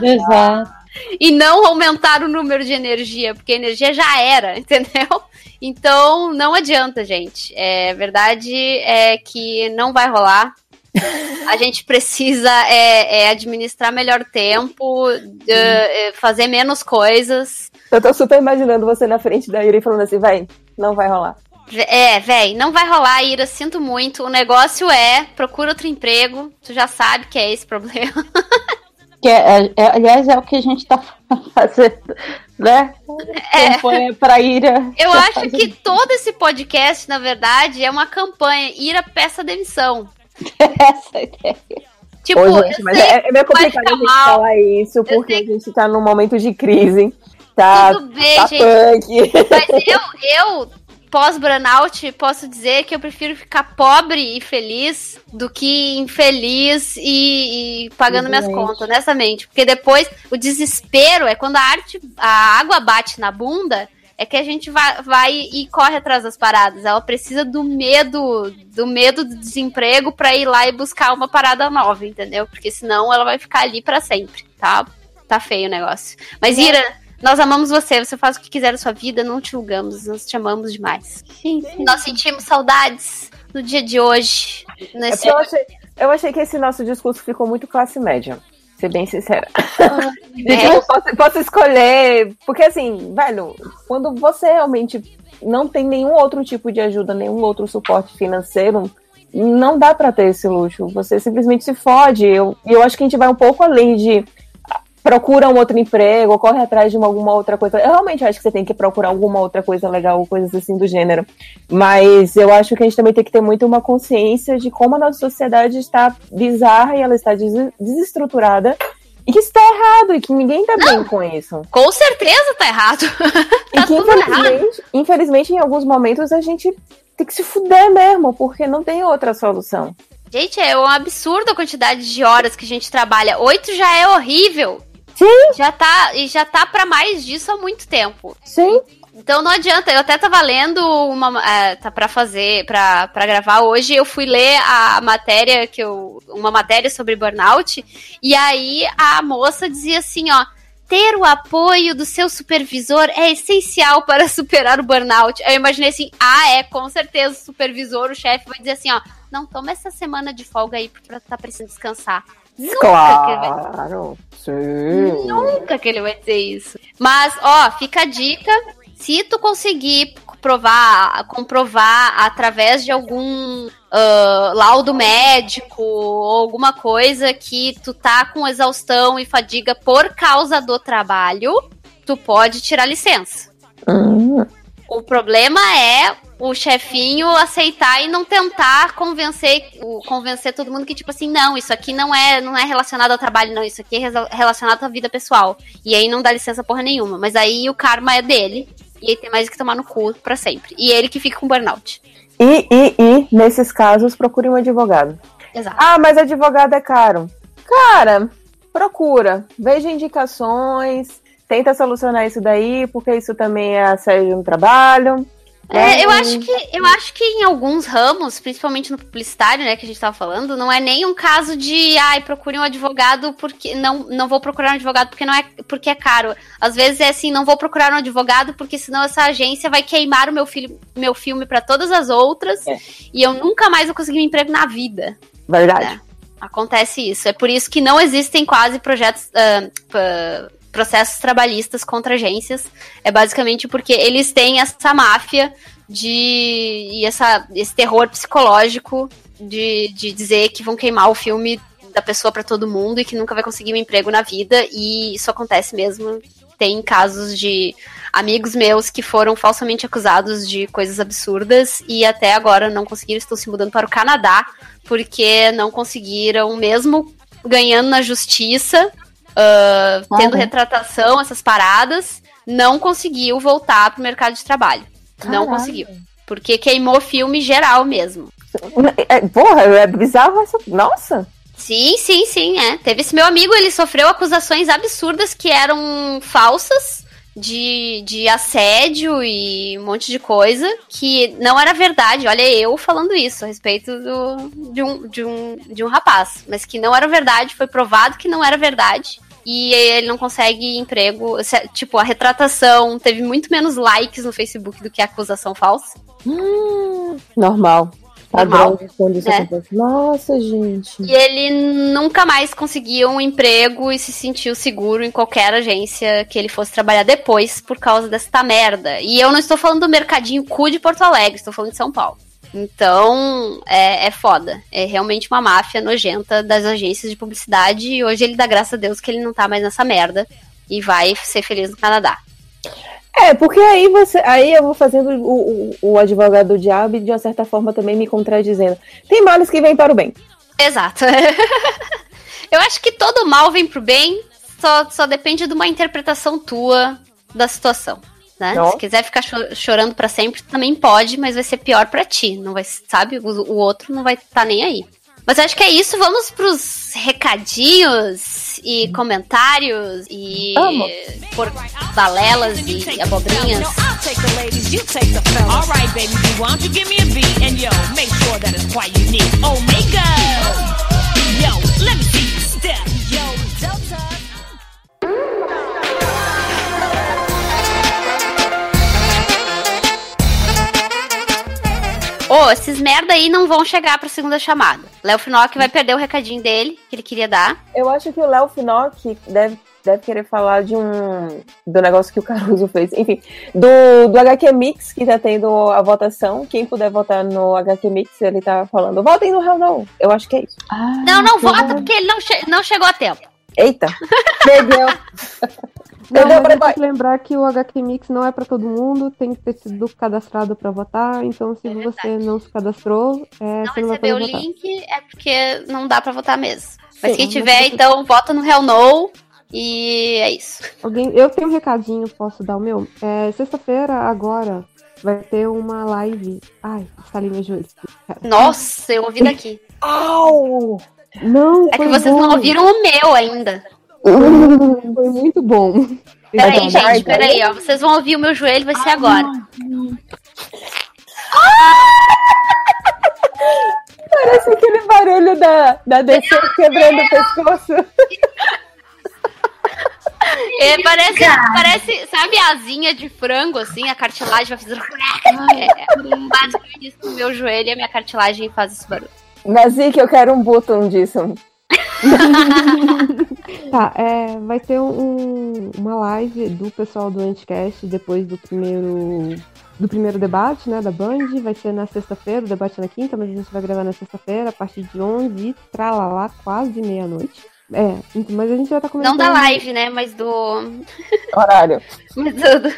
Exato. e não aumentar o número de energia, porque a energia já era, (laughs) entendeu? Então não adianta, gente. É verdade é que não vai rolar. A gente precisa é, é, administrar melhor tempo, é, é, fazer menos coisas. Eu tô super imaginando você na frente da Ira e falando assim, vai, não vai rolar. É, véi, não vai rolar, Ira, sinto muito. O negócio é, procura outro emprego. Tu já sabe que é esse problema. (laughs) Que é- é- aliás, é o que a gente tá (laughs) fazendo, né? É. Campanha pra Ira. Eu acho fazendo- que todo esse podcast, na verdade, é uma campanha. Ira peça demissão. Essa ideia. Tipo, Ô, gente, mas é, é meio complicado a gente mal. falar isso, porque a gente tá num momento de crise. Tá, Tudo bem, tá gente. punk. Mas eu, eu pós-burnout, posso dizer que eu prefiro ficar pobre e feliz do que infeliz e, e pagando minhas Exatamente. contas, honestamente. Porque depois o desespero é quando a arte, a água bate na bunda, é que a gente vai, vai e corre atrás das paradas. Ela precisa do medo, do medo do desemprego pra ir lá e buscar uma parada nova, entendeu? Porque senão ela vai ficar ali pra sempre, tá? Tá feio o negócio. Mas Ira, nós amamos você, você faz o que quiser da sua vida, não te julgamos, nós te amamos demais. Sim, Nós sentimos saudades no dia de hoje. É Nesse... eu, achei, eu achei que esse nosso discurso ficou muito classe média. Ser bem sincera. (laughs) É. Eu posso, posso escolher. Porque assim, velho, quando você realmente não tem nenhum outro tipo de ajuda, nenhum outro suporte financeiro, não dá pra ter esse luxo. Você simplesmente se fode. Eu, e eu acho que a gente vai um pouco além de procura um outro emprego, ou corre atrás de uma, alguma outra coisa. Eu realmente acho que você tem que procurar alguma outra coisa legal, coisas assim do gênero. Mas eu acho que a gente também tem que ter muito uma consciência de como a nossa sociedade está bizarra e ela está des- desestruturada. E que isso tá errado, e que ninguém tá bem com isso. Com certeza tá errado. (laughs) E que, infelizmente, infelizmente, em alguns momentos, a gente tem que se fuder mesmo, porque não tem outra solução. Gente, é um absurdo a quantidade de horas que a gente trabalha. Oito já é horrível. Sim. Já tá, e já tá pra mais disso há muito tempo. Sim. Então não adianta, eu até tava lendo uma. É, tá pra fazer, pra, pra gravar hoje, eu fui ler a matéria que eu. Uma matéria sobre burnout, e aí a moça dizia assim, ó. Ter o apoio do seu supervisor é essencial para superar o burnout. Eu imaginei assim, ah, é, com certeza o supervisor, o chefe vai dizer assim, ó, não, toma essa semana de folga aí porque tu tá precisando descansar. Nunca Claro. Sim. Nunca que ele vai dizer isso. Mas, ó, fica a dica. Se tu conseguir provar, comprovar através de algum ah, laudo médico ou alguma coisa que tu tá com exaustão e fadiga por causa do trabalho, tu pode tirar licença. Hum. O problema é o chefinho aceitar e não tentar convencer, o- convencer todo mundo que, tipo assim, não, isso aqui não é, não é relacionado ao trabalho, não, isso aqui é relacionado à vida pessoal. E aí não dá licença porra nenhuma. Mas aí o karma é dele. E ele tem mais que tomar no cu pra sempre. E ele que fica com burnout. E, e, e, nesses casos, procure um advogado. Exato. Ah, mas advogado é caro. Cara, procura. Veja indicações. Tenta solucionar isso daí, porque isso também é assédio no trabalho. É, eu Né? acho que eu acho que em alguns ramos, principalmente no publicitário, né, que a gente tava falando, não é nem um caso de, ai, procure um advogado porque não não vou procurar um advogado porque não é porque é caro. Às vezes é assim, não vou procurar um advogado porque senão essa agência vai queimar o meu filho, meu filme para todas as outras É. e eu nunca mais vou conseguir um emprego na vida. Verdade. né? Acontece isso. É por isso que não existem quase projetos, pa- processos trabalhistas contra agências. É basicamente porque eles têm essa máfia de e essa, esse terror psicológico de, de dizer que vão queimar o filme da pessoa para todo mundo e que nunca vai conseguir um emprego na vida. E isso acontece mesmo. Tem casos de amigos meus que foram falsamente acusados de coisas absurdas e até agora não conseguiram, estão se mudando para o Canadá porque não conseguiram, mesmo ganhando na justiça, ah, tendo retratação, essas paradas, não conseguiu voltar pro mercado de trabalho. Não Caralho. conseguiu. Porque queimou filme geral mesmo. É, porra, é bizarro essa. Nossa! Sim, sim, sim, é. Teve esse meu amigo, ele sofreu acusações absurdas que eram falsas de, de assédio e um monte de coisa que não era verdade. Olha, eu falando isso a respeito do, de, um, de, um, de um rapaz, mas que não era verdade, foi provado que não era verdade. E ele não consegue emprego. Se- Tipo, a retratação teve muito menos likes no Facebook do que a acusação falsa. Normal. Padrão Normal. de quando isso É. acontece. Nossa, gente. E ele nunca mais conseguiu um emprego e se sentiu seguro em qualquer agência que ele fosse trabalhar depois por causa desta merda. E eu não estou falando do mercadinho cu de Porto Alegre, estou falando de São Paulo. Então, é, é foda. É realmente uma máfia nojenta das agências de publicidade. E hoje ele dá graças a Deus que ele não tá mais nessa merda. E vai ser feliz no Canadá. É, porque aí você. Aí eu vou fazendo o, o, o advogado do diabo e de uma certa forma também me contradizendo. Tem males que vêm para o bem. Exato. (laughs) eu acho que todo mal vem pro bem, só, só depende de uma interpretação tua da situação. Né? Se quiser ficar cho- chorando pra sempre, também pode, mas vai ser pior pra ti. Não vai, sabe? O, o outro não vai estar nem aí. Mas acho que é isso. Vamos pros recadinhos e comentários e Vamos. por balelas e abobrinhas. Baby, why don't you give me a beat? And yo, make sure that it's quite unique. Mika! Yo, let me see you step. Yo, Delta. Ô, esses merda aí não vão chegar pra segunda chamada. Léo Finock vai perder o recadinho dele, que ele queria dar. Eu acho que o Léo Finock deve, deve querer falar de um. do negócio que o Caruso fez. Enfim, do, do HQ Mix, que tá tendo a votação. Quem puder votar no HQ Mix, ele tá falando. Votem no Real não. Eu acho que é isso. Não, não vota porque ele não, che- não chegou a tempo. Eita! Perdeu! (laughs) Não, mas pra tem que lembrar que o HQ Mix não é pra todo mundo, tem que ter sido cadastrado pra votar, então se você não se cadastrou, é, Não você não vai poder o votar. link é porque não dá pra votar mesmo. Mas Sim, quem mas tiver, você- então, vota no Hell No. E é isso. Alguém, eu tenho um recadinho, posso dar o meu? É, Sexta-feira, agora, vai ter uma live. Ai, estalei meus joelhos. Nossa, eu ouvi daqui. Au! Não, É que vocês bom. não ouviram o meu ainda. Foi muito bom. Peraí, gente, peraí, ó. Vocês vão ouvir o meu joelho, vai ser agora. Parece aquele barulho da, da DC quebrando o pescoço. É, parece, parece, sabe a asinha de frango, assim, a cartilagem vai fazer. (laughs) É, basicamente isso meu joelho e a minha cartilagem faz esse barulho. Nazik, eu quero um botão disso. (laughs) Tá, é, vai ter um- uma live do pessoal do Anticast depois do primeiro do primeiro debate, né, da Band. Vai ser na sexta-feira, o debate é na quinta, mas a gente vai gravar na sexta-feira, a partir de 11 tralalá, quase meia-noite. É, então, mas a gente já tá começando. Não da live, né? Mas do. Horário. (laughs) Mas do.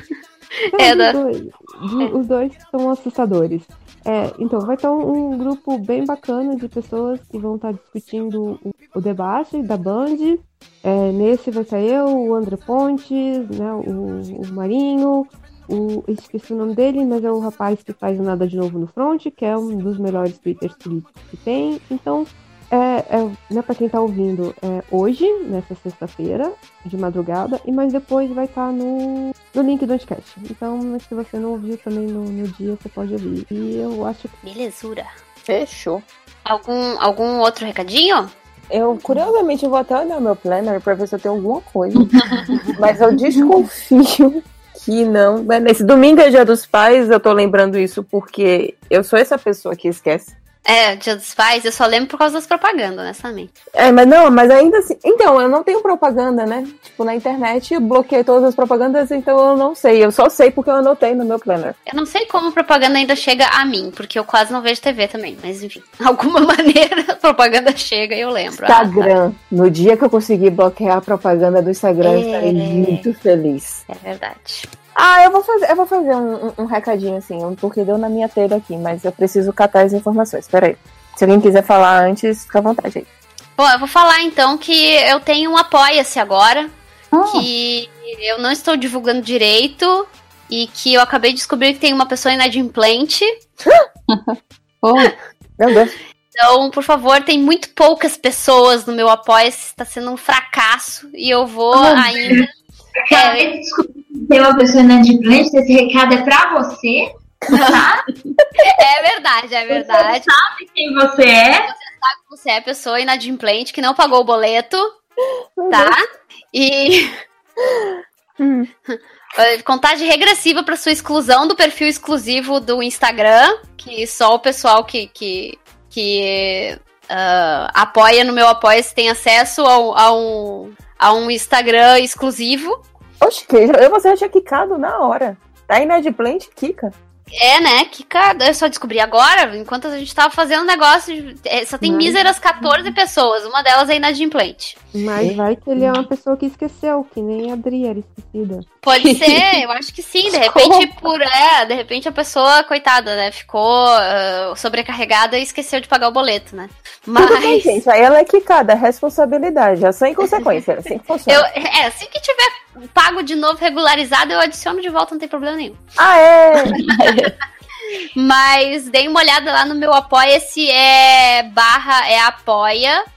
Não, É, os da- dois. De- Os dois são assustadores. É, então, vai estar um, grupo bem bacana de pessoas que vão estar discutindo o, debate da Band. É, nesse vai estar eu, o André Pontes, né, o, o Marinho, o, esqueci o nome dele, mas é o rapaz que faz o Nada de Novo no Front, que é um dos melhores twitters políticos que tem. Então, é, é, né, para quem tá ouvindo, é hoje, nessa sexta-feira, de madrugada, e mas depois vai estar no, no link do Anticast. Então, se você não ouviu também no, no dia, você pode ouvir. E eu acho que. Belezura. Fechou. Algum, algum outro recadinho? Eu, curiosamente, eu vou até olhar meu planner pra ver se eu tenho alguma coisa. (laughs) Mas eu desconfio que não. Mas Nesse domingo é dia dos pais, eu tô lembrando isso porque eu sou essa pessoa que esquece. É, Dia dos Pais, eu só lembro por causa das propagandas, honestamente. É, mas não, mas ainda assim. Então, eu não tenho propaganda, né? Tipo, na internet eu bloqueei todas as propagandas, então eu não sei. Eu só sei porque eu anotei no meu planner. Eu não sei como propaganda ainda chega a mim, porque eu quase não vejo TV também. Mas enfim, (laughs) alguma maneira a propaganda chega e eu lembro. Ah, Instagram. No dia que eu conseguir bloquear a propaganda do Instagram, eu estarei É. muito feliz. É verdade. Ah, eu vou fazer, eu vou fazer um, um- um recadinho assim, um- porque deu na minha telha aqui, mas eu preciso catar as informações. Peraí. Se alguém quiser falar antes, fica à vontade aí. Bom, eu vou falar então que eu tenho um Apoia-se agora, que eu não estou divulgando direito e que eu acabei de descobrir que tem uma pessoa inadimplente. (laughs) Meu Deus. Então, por favor, tem muito poucas pessoas no meu Apoia-se, está sendo um fracasso e eu vou Oh, ainda. De descobrir que tem uma pessoa inadimplente, esse recado é pra você. Tá? (laughs) É verdade, é verdade. Você sabe quem você é. Você sabe que você é a pessoa inadimplente que não pagou o boleto, tá? E. Contagem regressiva para sua exclusão do perfil exclusivo do Instagram, que só o pessoal que, que, que ah, apoia no meu apoia tem acesso ao- a, um, a um Instagram exclusivo. Oxe, eu você já tinha quicado na hora. Tá inadimplente, Kika. É, né? Que cara, eu só descobri agora, enquanto a gente tava fazendo o negócio. de- é, só tem Mas- míseras 14 pessoas, uma delas é inadimplente. Mas vai que ele é uma pessoa que esqueceu, que nem a Adri era esquecida. Pode (laughs) ser, eu acho que sim. De repente, por. É, de repente a pessoa, coitada, né? Ficou ah, sobrecarregada e esqueceu de pagar o boleto, né? Tudo bem, Mas. gente. Aí ela é quicada, é responsabilidade. Ação em consequência. é Assim que funciona. Eu, é, assim que tiver pago de novo regularizado, eu adiciono de volta, não tem problema nenhum. Ah, é! (laughs) Mas dei uma olhada lá no meu apoia-se, é barra, é apoia.se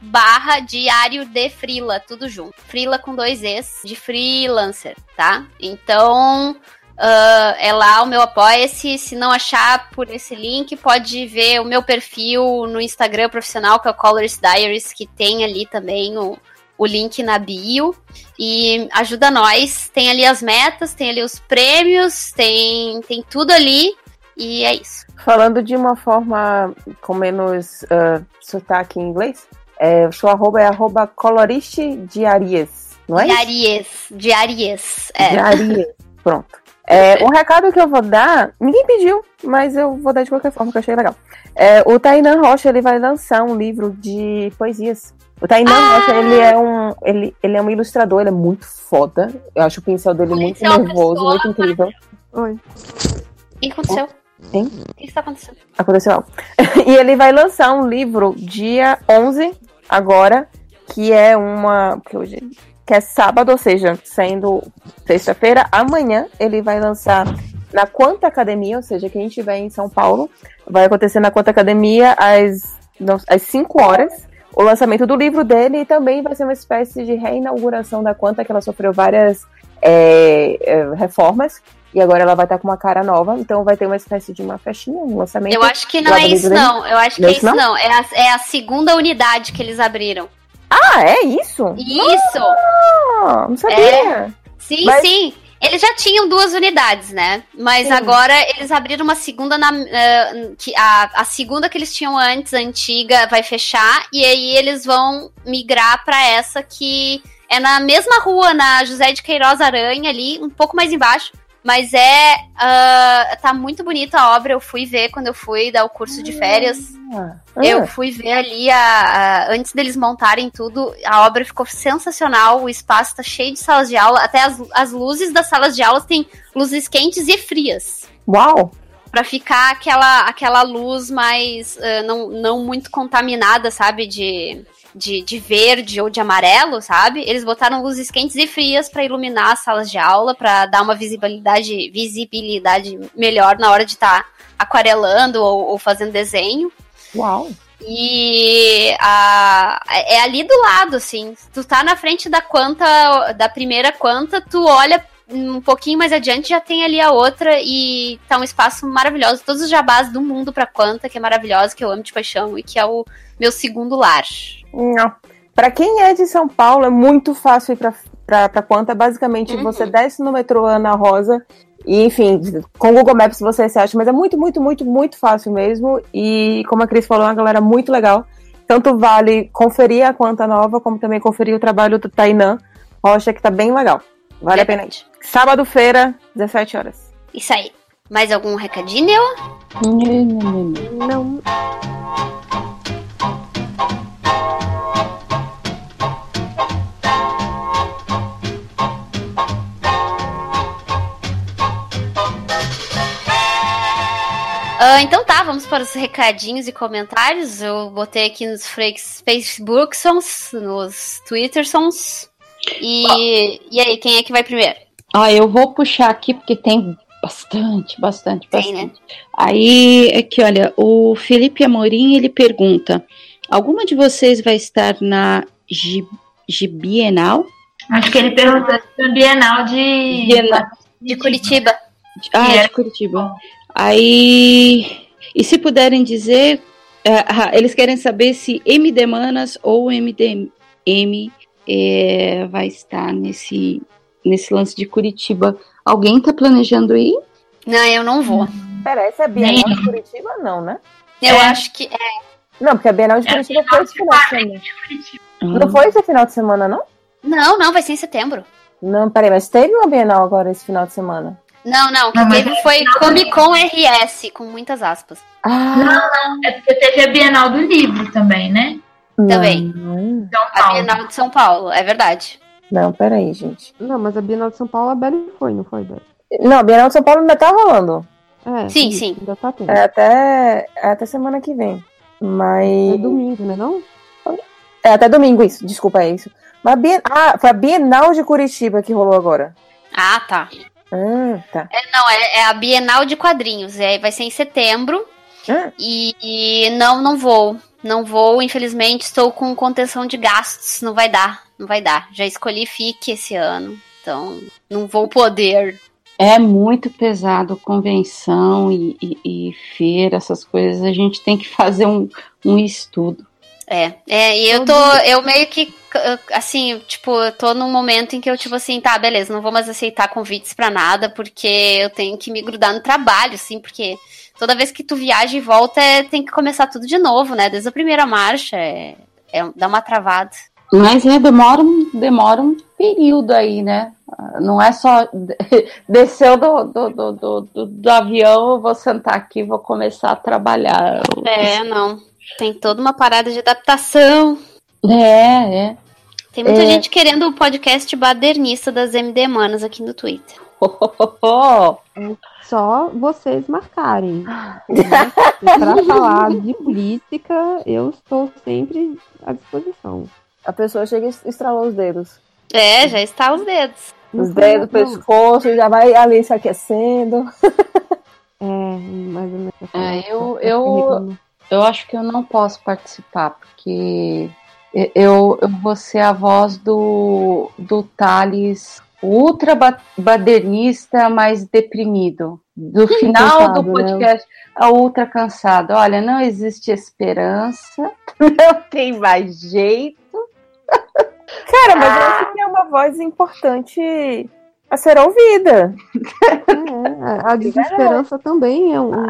barra diário de frila, tudo junto. Frila com dois Es, de freelancer, tá? Então, ah, é lá o meu apoia-se. Se não achar por esse link, pode ver o meu perfil no Instagram profissional, que é o Colors Diaries, que tem ali também o, o link na bio. E ajuda nós. Tem ali as metas, tem ali os prêmios, tem, tem tudo ali. E é isso. Falando de uma forma com menos ah, sotaque em inglês, é, o seu arroba é arroba coloriste diarias, não é? isso? Diarias. Diarias. É. Diarias. (laughs) Pronto. É, um recado que eu vou dar, ninguém pediu, mas eu vou dar de qualquer forma, que eu achei legal. É, o Tainan Rocha ele vai lançar um livro de poesias. O Tainan Ah! Rocha ele é um ele, ele é um ilustrador, ele é muito foda. Eu acho o pincel dele muito é nervoso, pessoa, muito incrível. Oi. O que aconteceu? Hein? O que está acontecendo? Aconteceu algo. (laughs) e ele vai lançar um livro dia 11, agora, que é uma. Que, hoje, que é sábado, ou seja, sendo sexta-feira, amanhã ele vai lançar na Quanta Academia, ou seja, quem estiver em São Paulo, vai acontecer na Quanta Academia às, não, às 5 horas. O lançamento do livro dele e também vai ser uma espécie de reinauguração da Quanta, que ela sofreu várias é, é, reformas. E agora ela vai estar com uma cara nova, então vai ter uma espécie de uma festinha, um lançamento. Eu acho que não é isso, dele. não. Eu acho que Não é é isso, isso, não. É a, é a segunda unidade que eles abriram. Ah, é isso? Isso! Ah, não sabia. É. Sim, Mas- sim. Eles já tinham duas unidades, né? Mas Sim. agora eles abriram uma segunda na. eh, que a, a segunda que eles tinham antes, a antiga, vai fechar. E aí eles vão migrar pra essa que é na mesma rua, na José de Queiroz Aranha, ali, um pouco mais embaixo. Mas é. ah, tá muito bonita a obra. Eu fui ver quando eu fui dar o curso de férias. Ah, Eu fui ver ali, a, a- antes deles montarem tudo, a obra ficou sensacional, o espaço tá cheio de salas de aula, até as, as luzes das salas de aulas têm luzes quentes e frias. Uau! Pra ficar aquela, aquela luz mais, ah, não, não muito contaminada, sabe, de, de, de verde ou de amarelo, sabe? Eles botaram luzes quentes e frias pra iluminar as salas de aula, pra dar uma visibilidade, visibilidade melhor na hora de estar aquarelando ou- ou fazendo desenho. Uau! E a, é ali do lado, assim. Tu tá na frente da quanta, da primeira quanta, tu olha um pouquinho mais adiante, já tem ali a outra e tá um espaço maravilhoso. Todos os jabás do mundo pra quanta, que é maravilhosa, que eu amo de paixão e que é o meu segundo lar. Não. Pra quem é de São Paulo, é muito fácil ir pra, pra, pra Quanta. Basicamente, Uhum. você desce no metrô Ana Rosa. E, enfim, com o Google Maps você se acha, mas é muito, muito, muito, muito fácil mesmo. E, como a Cris falou, é uma galera muito legal. Tanto vale conferir a Quanta Nova, como também conferir o trabalho do Tainan Rocha, que tá bem legal. Vale a pena. Sábado-feira, 17 horas. Isso aí. Mais algum recadinho? Não. Ah, então tá, vamos para os recadinhos e comentários. Eu botei aqui nos Freaks Facebooksons, nos Twittersons. E, e aí, quem é que vai primeiro? Ah, eu vou puxar aqui porque tem bastante, bastante, Tem, né? bastante. Aí, aqui, olha, o Felipe Amorim, ele pergunta, alguma de vocês vai estar na Gi- Gibienal? Acho que ele perguntou se foi Bienal de. Bienal. De Curitiba. Ah, É. de Curitiba. Aí, e se puderem dizer, é, ah, eles querem saber se MD Manas ou MDM é, vai estar nesse, nesse lance de Curitiba. Alguém tá planejando ir? Não, eu não vou. Pera, essa é a Bienal de Curitiba? Não, né? Eu É. acho que é. Não, porque a Bienal de Curitiba foi esse final de semana. Hum. Não foi esse final de semana, não? Não, não, vai ser em setembro. Não, peraí, mas teve uma Bienal agora esse final de semana. Não, não, o que Não, teve é foi Comic Con RS, com muitas aspas. Ah, Não, não, é porque teve a Bienal do Livro também, né? Também. Não, São A Paulo. Bienal de São Paulo, é verdade. Não, peraí, gente. Não, mas a Bienal de São Paulo, a Belly foi, não foi, Belly? Não, a Bienal de São Paulo ainda tá rolando. É, Sim, sim. Ainda tá tendo. É até, é até semana que vem. Mas. É domingo, né não? É até domingo isso, desculpa, é isso. Mas a Bien... Ah, foi a Bienal de Curitiba que rolou agora. Ah, tá. Ah, tá. É, não, é, é a Bienal de Quadrinhos. É, vai ser em setembro. Ah, E, e não, não vou. Não vou, infelizmente, estou com contenção de gastos. Não vai dar, não vai dar. Já escolhi FIC esse ano. Então, não vou poder. É muito pesado convenção e, e- e feira, essas coisas. A gente tem que fazer um, um estudo. É, é, e eu tô, eu meio que, assim, tipo, eu tô num momento em que eu, tipo assim, tá, beleza, não vou mais aceitar convites pra nada, porque eu tenho que me grudar no trabalho, assim, porque toda vez que tu viaja e volta, é, tem que começar tudo de novo, né, desde a primeira marcha, é, é, dá uma travada. Mas é, demora, um- demora um período aí, né? Não é só (laughs) desceu do, do, do, do, do- do avião, eu vou sentar aqui e vou começar a trabalhar. É, não, tem toda uma parada de adaptação. É, é. Tem muita É. gente querendo o podcast badernista das MD Manas aqui no Twitter. Só vocês marcarem. (laughs) né? Pra falar de política, eu estou sempre à disposição. A pessoa chega e estralou os dedos. É, já está os dedos. Os dedos, o pescoço, já vai ali se aquecendo. (laughs) É, mais ou menos. É, eu, eu, eu acho que eu não posso participar, porque eu, eu vou ser a voz do, do Thales ultra ba- badernista, mais deprimido. Do final Coitado, do né? podcast, a ultra cansado. Olha, não existe esperança, (laughs) não tem mais jeito. Cara, mas eu acho que é uma voz importante a ser ouvida. É, a desesperança também é um, um,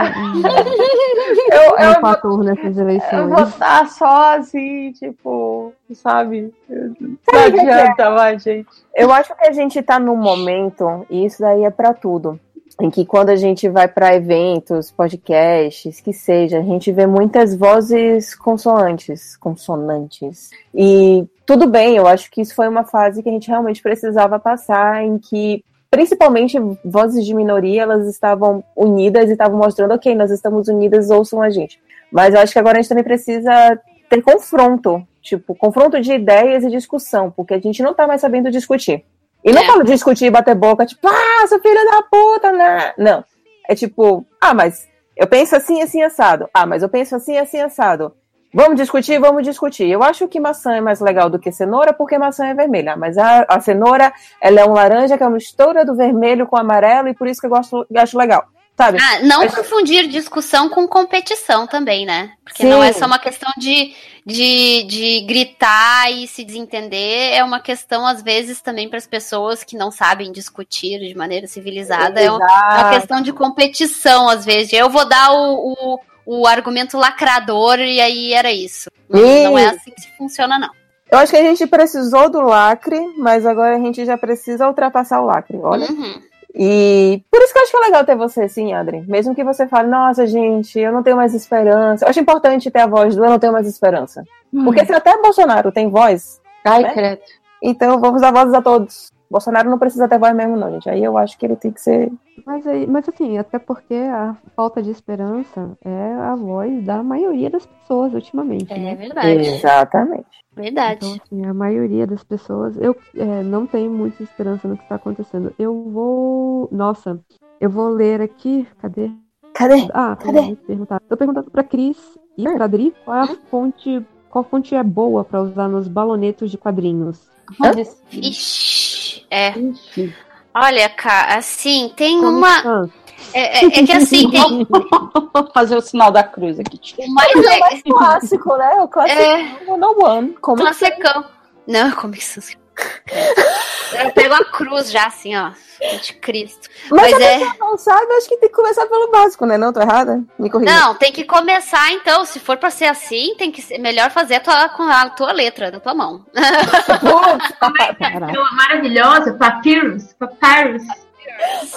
Eu, um eu, fator nessas eu vou eleições. estar só assim, tipo, sabe? Não adianta mais, gente. Eu acho que a gente tá num momento, e isso daí é pra tudo, em que quando a gente vai pra eventos, podcasts, que seja, a gente vê muitas vozes consoantes, consonantes. E tudo bem, eu acho que isso foi uma fase que a gente realmente precisava passar, em que principalmente vozes de minoria, elas estavam unidas e estavam mostrando, ok, nós estamos unidas, ouçam a gente. Mas eu acho que agora a gente também precisa ter confronto, tipo, confronto de ideias e discussão, porque a gente não tá mais sabendo discutir. E não É. falo discutir e bater boca, tipo, ah, seu filho da puta, né? Não. É tipo, ah, mas eu penso assim, assim, assado. Ah, mas eu penso assim, assim, assado. Vamos discutir, vamos discutir. Eu acho que maçã é mais legal do que cenoura, porque maçã é vermelha. Mas a, a cenoura, ela é um laranja que é uma mistura do vermelho com amarelo, e por isso que eu gosto, eu acho legal. Sabe? Ah, não Mas- confundir discussão com competição também, né? Porque Sim. não é só uma questão de, de, de gritar e se desentender, é uma questão, às vezes, também para as pessoas que não sabem discutir de maneira civilizada. É uma, é uma Exato. questão de competição, às vezes. Eu vou dar o, o, o argumento lacrador e aí era isso. Não, Ih. não é assim que se funciona, não. Eu acho que a gente precisou do lacre, mas agora a gente já precisa ultrapassar o lacre, olha. Uhum. E por isso que eu acho que é legal ter você, sim, Adri. Mesmo que você fale, nossa, gente, eu não tenho mais esperança. Eu acho importante ter a voz do eu não tenho mais esperança. Porque se até Bolsonaro tem voz, Ai, né? credo. então vamos dar vozes a todos. Bolsonaro não precisa ter voz mesmo, não, gente. Aí eu acho que ele tem que ser. Mas, aí, mas assim, até porque a falta de esperança é a voz da maioria das pessoas ultimamente, É né? verdade. Exatamente. Verdade. Então, assim, a maioria das pessoas, eu é, não tenho muita esperança no que está acontecendo. Eu vou. Nossa, eu vou ler aqui. Cadê? Cadê? Ah, Cadê? Perguntar. Tô perguntando pra Cris e pra Adri qual é a fonte. Qual fonte é boa pra usar nos balonetos de quadrinhos? Ixi, é. Olha, cara, assim, tem uma. Ah, É, é- é que assim, (laughs) tem. Vou fazer o sinal da cruz aqui. O mais É legal. mais clássico, né? O clássico É, no one. Como classicão. Não, como isso? Eu pego a cruz já, assim, ó. De Cristo. Mas Mas se a é. não sabe, acho que tem que começar pelo básico, né? Não, tô errada? Me corrija. Não, tem que começar então. Se for pra ser assim, tem que ser melhor fazer a tua, com a tua letra, da tua mão. Aquela maravilhosa, Papyrus, Papyrus,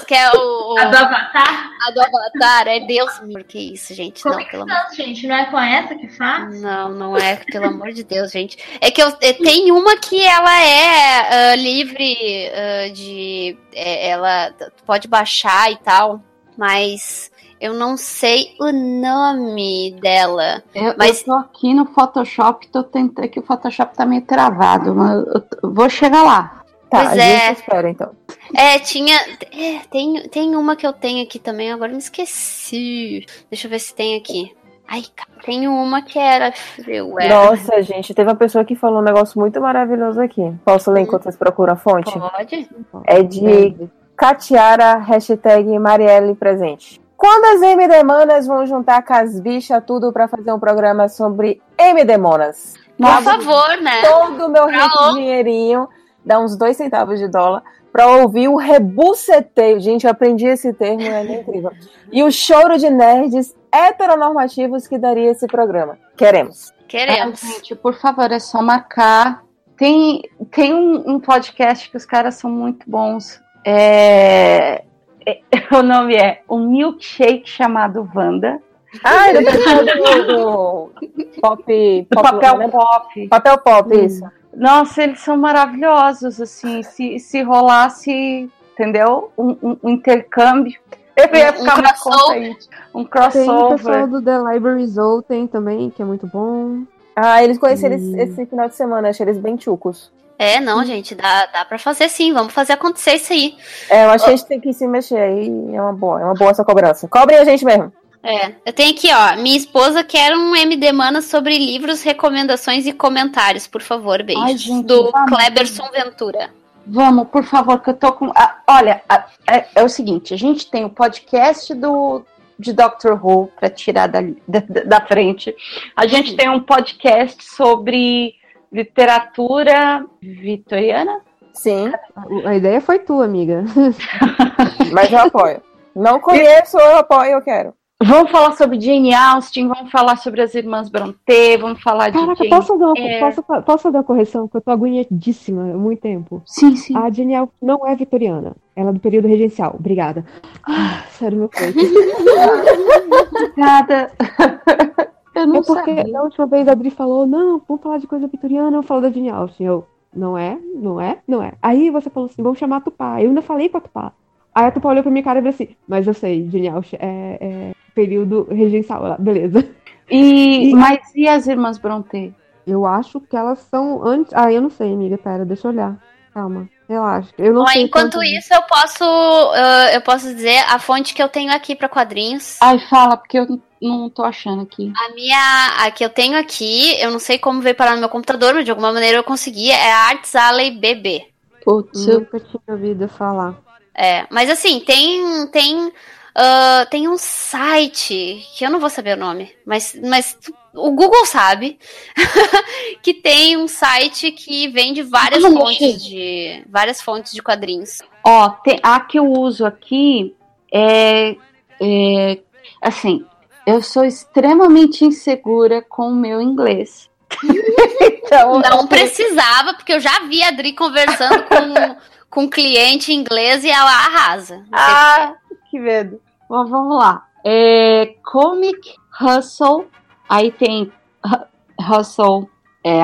Que é o. a do Avatar. a do Avatar. É Deus. Por que isso, gente? Como Não, é pelo amor gente? Não é com essa que faz? Não, não é, pelo amor de Deus, gente. É que eu, é, tem uma que ela é ah, livre ah, de. é, ela pode baixar e tal, mas eu não sei o nome dela. Eu, Mas- eu tô aqui no Photoshop, tô tentando que o Photoshop tá meio travado, mas eu, eu vou chegar lá. Tá, Pois é. espera então. É, tinha. é, tem, tem uma que eu tenho aqui também, agora me esqueci. Deixa eu ver se tem aqui. Ai, tem uma que era. Eu era. Nossa, gente, teve uma pessoa que falou um negócio muito maravilhoso aqui. Posso ler enquanto vocês procuram a fonte? Pode? É de Catiara, hashtag Marielle presente. Quando as MD Manas vão juntar com as bichas tudo pra fazer um programa sobre MD Monas? Por favor, né? Todo o meu rico dinheirinho, dá uns dois centavos de dólar, pra ouvir o rebuceteio. Gente, eu aprendi esse termo, é incrível. E o choro de nerds heteronormativos que daria esse programa. Queremos. Queremos. Ah, gente, por favor, é só marcar. Tem, tem um, um podcast que os caras são muito bons. É, é- (laughs) o nome é Um Milkshake chamado Wanda. Ah, ele tá do, do pop, Do pop papel né? pop. Papel pop, isso. Nossa, eles são maravilhosos, assim, se, se rolasse, entendeu? Um, um- um intercâmbio, eu ia Um- um ficar mais crossover. contente. Um Tem o pessoal crossover. do The Library tem também, que é muito bom. Ah, eles conheceram Hum. esse final de semana, achei eles bem chucos. É, não, gente, dá, dá pra fazer sim. Vamos fazer acontecer isso aí. É, eu acho que a gente tem que se mexer aí, é uma boa, é uma boa essa cobrança. Cobrem a gente mesmo. É, eu tenho aqui, ó. Minha esposa quer um MD Mana sobre livros, recomendações e comentários, por favor, beijos. Ai, gente, do vamos. Kleberson Ventura. Vamos, por favor, que eu tô com. ah, olha, ah, é, é o seguinte: a gente tem o podcast do de Doctor Who para tirar da, da, da frente. A gente Uhum. tem um podcast sobre literatura vitoriana. Sim. A, a ideia foi tua, amiga. (laughs) Mas eu apoio. Não conheço, eu apoio, eu quero. Vamos falar sobre Jane Austen, vamos falar sobre as irmãs Brontë, vamos falar de Caraca, posso fazer, uma, Eyre. posso, posso fazer uma correção? Porque eu tô agoniadíssima há muito tempo. Sim, sim. A Jane Austen não é vitoriana. Ela é do período regencial. Obrigada. Ah, sério, meu peito. Obrigada. Eu não é porque sabia. da última vez a Adri falou, não, vamos falar de coisa vitoriana, eu falo da Jane Austen. Eu, não é, não é, não é. Aí você falou assim, vamos chamar a Tupá. Eu ainda falei com a Tupá. Aí a Tupá olhou pra minha cara e falou assim, mas eu sei, Austen é, é período regencial. Ela, beleza. (laughs) E, mas e as irmãs Brontë? Eu acho que elas são antes. Ah, eu não sei, amiga, pera, deixa eu olhar. Calma, relaxa. Eu não Ó, sei enquanto quanto- isso, eu posso, eu, eu posso dizer a fonte que eu tenho aqui pra quadrinhos. Ai, fala, porque eu não tô achando aqui. A minha, a que eu tenho aqui, eu não sei como veio parar no meu computador, mas de alguma maneira eu consegui, é a Arts Alley BB. Putz, eu- Nunca tinha ouvido falar. É, mas assim, tem tem ah, tem um site que eu não vou saber o nome, mas mas o Google sabe (laughs) que tem um site que vende várias fontes de várias fontes de quadrinhos. Ó, tem- a que eu uso aqui é, é, assim, eu sou extremamente insegura com o meu inglês. (laughs) então, Não precisava, porque eu já vi a Adri conversando com com cliente inglês e ela arrasa. Ah, que medo. Mas vamos lá. É, Comic Hustle. Aí tem Hu- Hustle é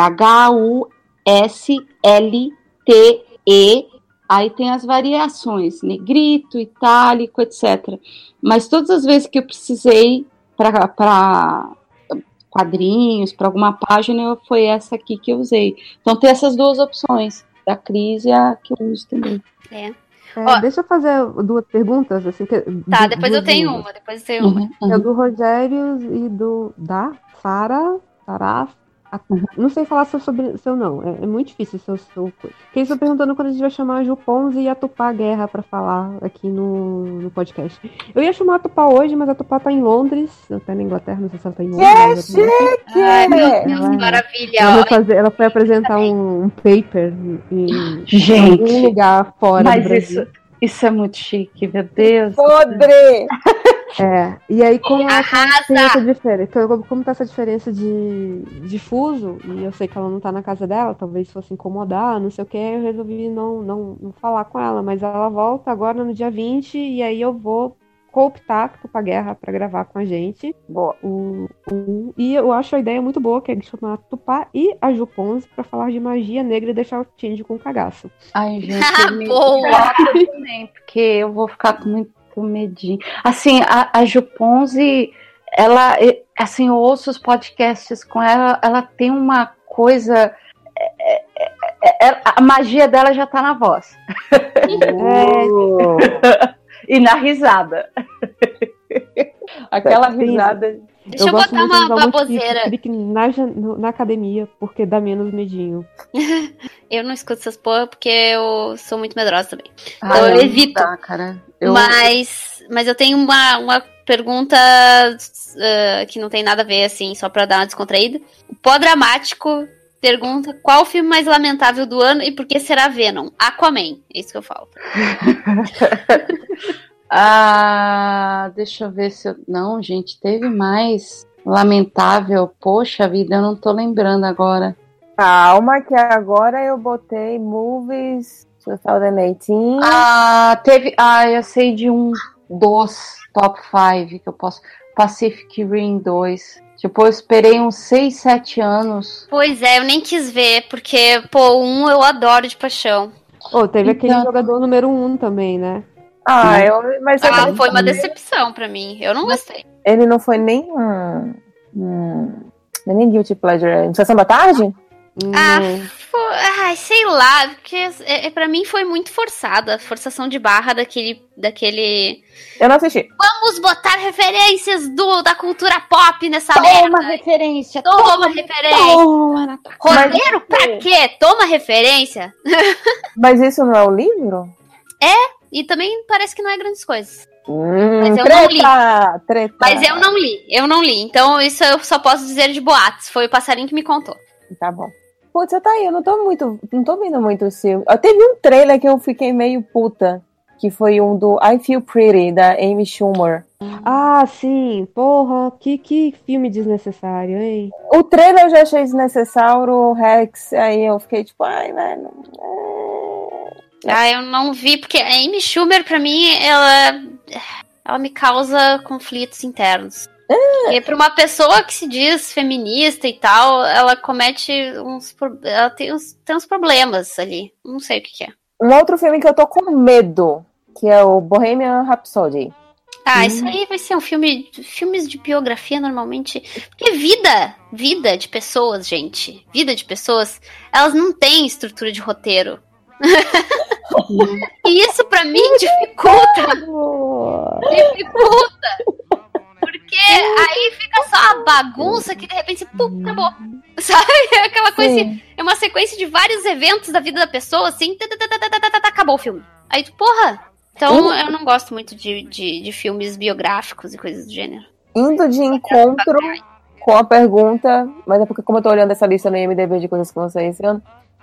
H-U-S-L-T-E. Aí tem as variações, negrito, itálico, etc. Mas todas as vezes que eu precisei para quadrinhos, para alguma página, foi essa aqui que eu usei. Então tem essas duas opções, da Cris e a que eu uso também. É. É, Ó. deixa eu fazer duas perguntas, assim. Que, Tá, du- depois eu duas tenho uma, depois eu tenho uma. Uhum, É do Rogério e do. Da? Sara? Saraf? Não sei falar seu, sobre, seu não, é, é muito difícil seu, eles estão perguntando quando a gente vai chamar a Ju Ponzi e a Tupá Guerra pra falar aqui no, no podcast. Eu ia chamar a Tupá hoje, mas a Tupá tá em Londres, tá na Inglaterra, não sei se ela tá em Londres. Que chique! Ai, meu Deus, Ela- que maravilha. Ela, vai Olha, fazer, ela foi apresentar um, um paper em, em Gente, algum lugar fora do Mas Brasil. isso, isso é muito chique, meu Deus. Podre! (laughs) É, e aí como ela tá- Arrasa! tem essa diferença, como, como tá essa diferença de, de fuso, e eu sei que ela não tá na casa dela, talvez fosse incomodar, não sei o que, eu resolvi não, não, não falar com ela, mas ela volta agora no dia 20, e aí eu vou cooptar pra guerra pra gravar com a gente. Boa. O, o- e eu acho a ideia muito boa, que é chamar a Tupá e a Ju pra falar de magia negra e deixar o Tindy com cagaço. Ai, (laughs) gente, eu me Boa! também, porque eu vou ficar com muito medinho. Assim, a, a Juponze, ela, assim, eu ouço os podcasts com ela, ela tem uma coisa. é, é, é, é, a magia dela já tá na voz. (laughs) (laughs) e na risada. (laughs) (laughs) Aquela Sim. risada. Deixa eu, gosto botar uma baboseira. clique- na, na academia, porque dá menos medinho. (laughs) Eu não escuto essas porra porque eu sou muito medrosa também. Ai, eu não evito. dá, cara. Eu, Mas, mas eu tenho uma, uma pergunta ah, que não tem nada a ver, assim, só pra dar uma descontraída. O pó dramático pergunta qual o filme mais lamentável do ano e por que será Venom? Aquaman, é isso que eu falo. (laughs) Ah, deixa eu ver se eu. Não, gente, teve mais. Lamentável. Poxa vida, eu não tô lembrando agora. Calma, que agora eu botei movies 2018. Ah, teve. Ah, eu sei de um dos top 5 que eu posso. Pacific Rim 2. Tipo, eu esperei uns 6, 7 anos. Pois é, eu nem quis ver, porque, pô, um eu adoro de paixão. Ô, teve aquele Então- jogador número um também, né? Ah, eu, mas eu Ah, foi uma decepção pra mim. Eu não gostei. Ele não foi nem um. um não é nem Guilty Pleasure. Sessão da tarde? Ah, ai, sei lá, porque é, é, pra mim foi muito forçada, a forçação de barra daquele, daquele. Eu não assisti. Vamos botar referências do, da cultura pop nessa Toma merda. referência! Toma referência. Toma. Roteiro pra quê? Toma referência. (laughs) Mas isso não é o livro? E também parece que não é grandes coisas. Hum, Mas eu treta, não li. Treta. Mas eu não li, eu não li. Então isso eu só posso dizer de boatos. Foi o passarinho que me contou. Tá bom. Putz, tá aí, eu não tô muito. Não tô vendo muito filme. Eu teve um trailer que eu fiquei meio puta. Que foi um do I Feel Pretty, da Amy Schumer. Ah, sim. Porra, que, que filme desnecessário, hein? O trailer eu já achei desnecessário, o Rex, aí eu fiquei tipo, ai, velho. Ah, eu não vi, porque a Amy Schumer, pra mim, ela. Ela me causa conflitos internos. E pra uma pessoa que se diz feminista e tal, ela comete uns. Ela tem uns, tem uns problemas ali. Não sei o que, que é. Um outro filme que eu tô com medo, que é o Bohemian Rhapsody. Ah, isso aí vai ser um filme. Filmes de biografia normalmente. Porque vida, vida de pessoas, gente. Vida de pessoas, elas não têm estrutura de roteiro e isso para mim dificulta. Dificulta. Porque aí fica só a bagunça que de repente, pum, acabou. (laughs) Sabe? Aquela coisa. Assim, é uma sequência de vários eventos da vida da pessoa, assim, tá, tá, tá, acabou o filme. Aí tu, porra. Então eu não gosto muito de, de, de filmes biográficos e coisas do gênero. Indo de encontro com a pergunta, mas é porque como eu tô olhando essa lista no IMDB de coisas que vocês estão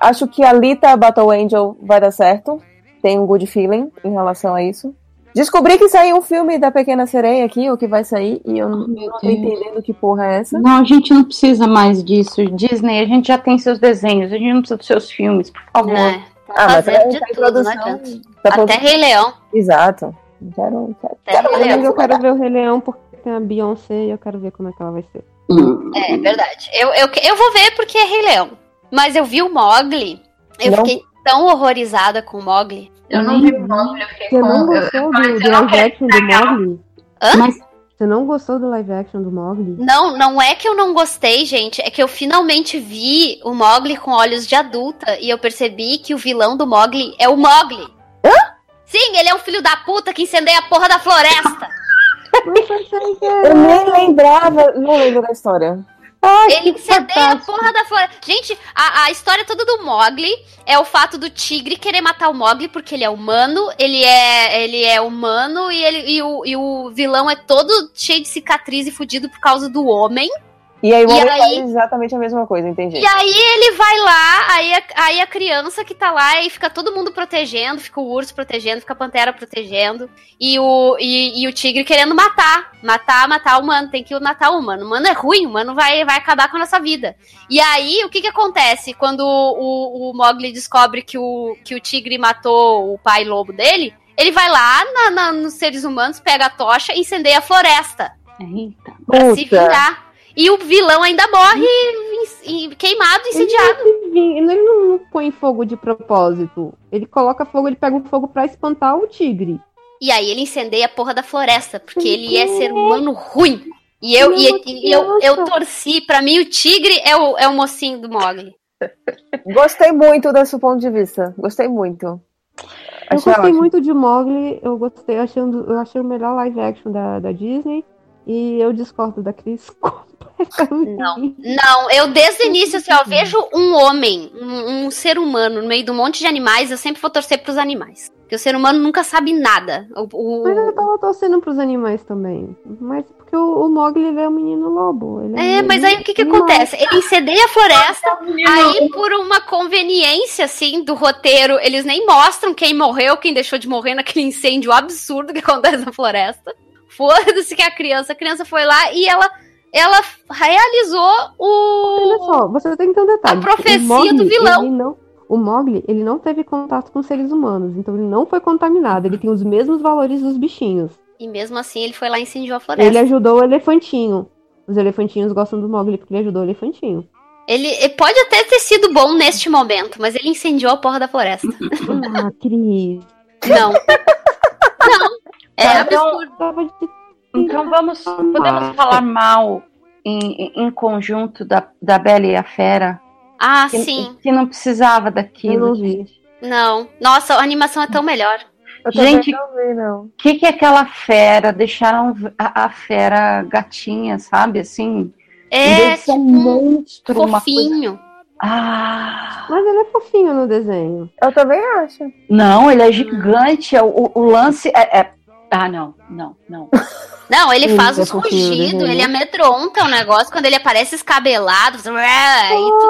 acho que a Lita Battle Angel vai dar certo. Tem um good feeling em relação a isso. Descobri que saiu um filme da Pequena Sereia aqui, o que vai sair, e eu não, não tô Deus. entendendo que porra é essa. Não, a gente não precisa mais disso. Disney, a gente já tem seus desenhos, a gente não precisa dos seus filmes, por favor. É, Ah, mas tá- de tá tudo, não produção. adianta. Tá Até produção. Rei Leão. Exato. Quero, quero, quero Rei ver. Leão. Eu quero ver o Rei Leão porque tem a Beyoncé e eu quero ver como é que ela vai ser. É verdade. Eu, eu, eu vou ver porque é Rei Leão. Mas eu vi o Mogli. Eu Não. fiquei tão horrorizada com o Mogli. Eu não vi o Mogli, eu fiquei Você não com. eu- gostou eu do, do "Você não live action do Mogli? Hã? Você não gostou do live action do Mogli? Não, não é que eu não gostei, gente. É que eu finalmente vi o Mogli com olhos de adulta e eu percebi que o vilão do Mogli é o Mogli. Hã? Sim, ele é um filho da puta que incendeia a porra da floresta. Eu nem lembrava, não lembro da história. Ele incendeia a porra da floresta. Gente, a, a história toda do Mogli é o fato do tigre querer matar o Mogli porque ele é humano, ele é, ele é humano e, ele, e, o, e o vilão é todo cheio de cicatriz e fudido por causa do homem. E aí o E homem aí- faz exatamente a mesma coisa, entendi. E aí ele vai lá, aí a, aí a criança que tá lá, e fica todo mundo protegendo, fica o urso protegendo, fica a pantera protegendo, e o, e, e o tigre querendo matar. Matar, matar o humano, tem que matar o humano. O humano é ruim, o humano vai, vai acabar com a nossa vida. E aí, o que que acontece quando o, o Mogli descobre que o, que o tigre matou o pai lobo dele? Ele vai lá na- na- nos seres humanos, pega a tocha e incendeia a floresta. Eita. Pra se Puta. vingar. E o vilão ainda morre em- em- queimado, incendiado. Ele, ele não, põe fogo de propósito. Ele coloca fogo, ele pega o fogo pra espantar o tigre. E aí ele incendeia a porra da floresta, porque ele é ser humano ruim. E eu, e, e eu, eu torci, pra mim o tigre é o, é o mocinho do Mogli. Gostei muito desse ponto de vista. Gostei muito. Eu Achei gostei ótimo. muito de Mogli, eu gostei, achando, eu achei o melhor live action da, da Disney. E eu discordo da Cris. (laughs) Não, não, eu desde o início, assim, ó, eu vejo um homem, um, um ser humano no meio de um monte de animais, eu sempre vou torcer pros animais. Porque o ser humano nunca sabe nada. O, o- Mas eu tava torcendo pros animais também. Mas porque o, o Mogli ele é um menino lobo. Ele É, um mas aí o que que animal. acontece? Ele incendeia a floresta, aí por uma conveniência, assim, do roteiro, eles nem mostram quem morreu, quem deixou de morrer naquele incêndio absurdo que acontece na floresta. Foda-se que a criança, a criança foi lá e ela, ela realizou Olha o... só, você tem que ter um detalhe. A profecia O Mogli, do vilão. ele não- o Mogli, ele não teve contato com seres humanos, então ele não foi contaminado. Ele tem os mesmos valores dos bichinhos. E mesmo assim ele foi lá e incendiou a floresta. Ele ajudou o elefantinho. Os elefantinhos gostam do Mogli porque ele ajudou o elefantinho. Ele, ele pode até ter sido bom neste momento, mas ele incendiou a porra da floresta. Ah, Cris. Não. (laughs) Não. É Tá, então- absurdo. Então vamos, podemos falar mal em, em conjunto da, da Bela e a Fera? Ah, que, sim. Que não precisava daquilo. Eu não vi. Não. Nossa, a animação é tão melhor. Eu também Gente, o que, que é aquela fera? Deixaram a, a fera gatinha, sabe? Assim. É, tipo, um monstro, uma coisa. fofinho. Ah! Mas ele é fofinho no desenho. Eu também acho. Não, ele é gigante. é O, o lance é, é- Ah, não, não, não. (laughs) Não, ele faz é os rugidos, né? ele amedronta o negócio quando ele aparece escabelado. Só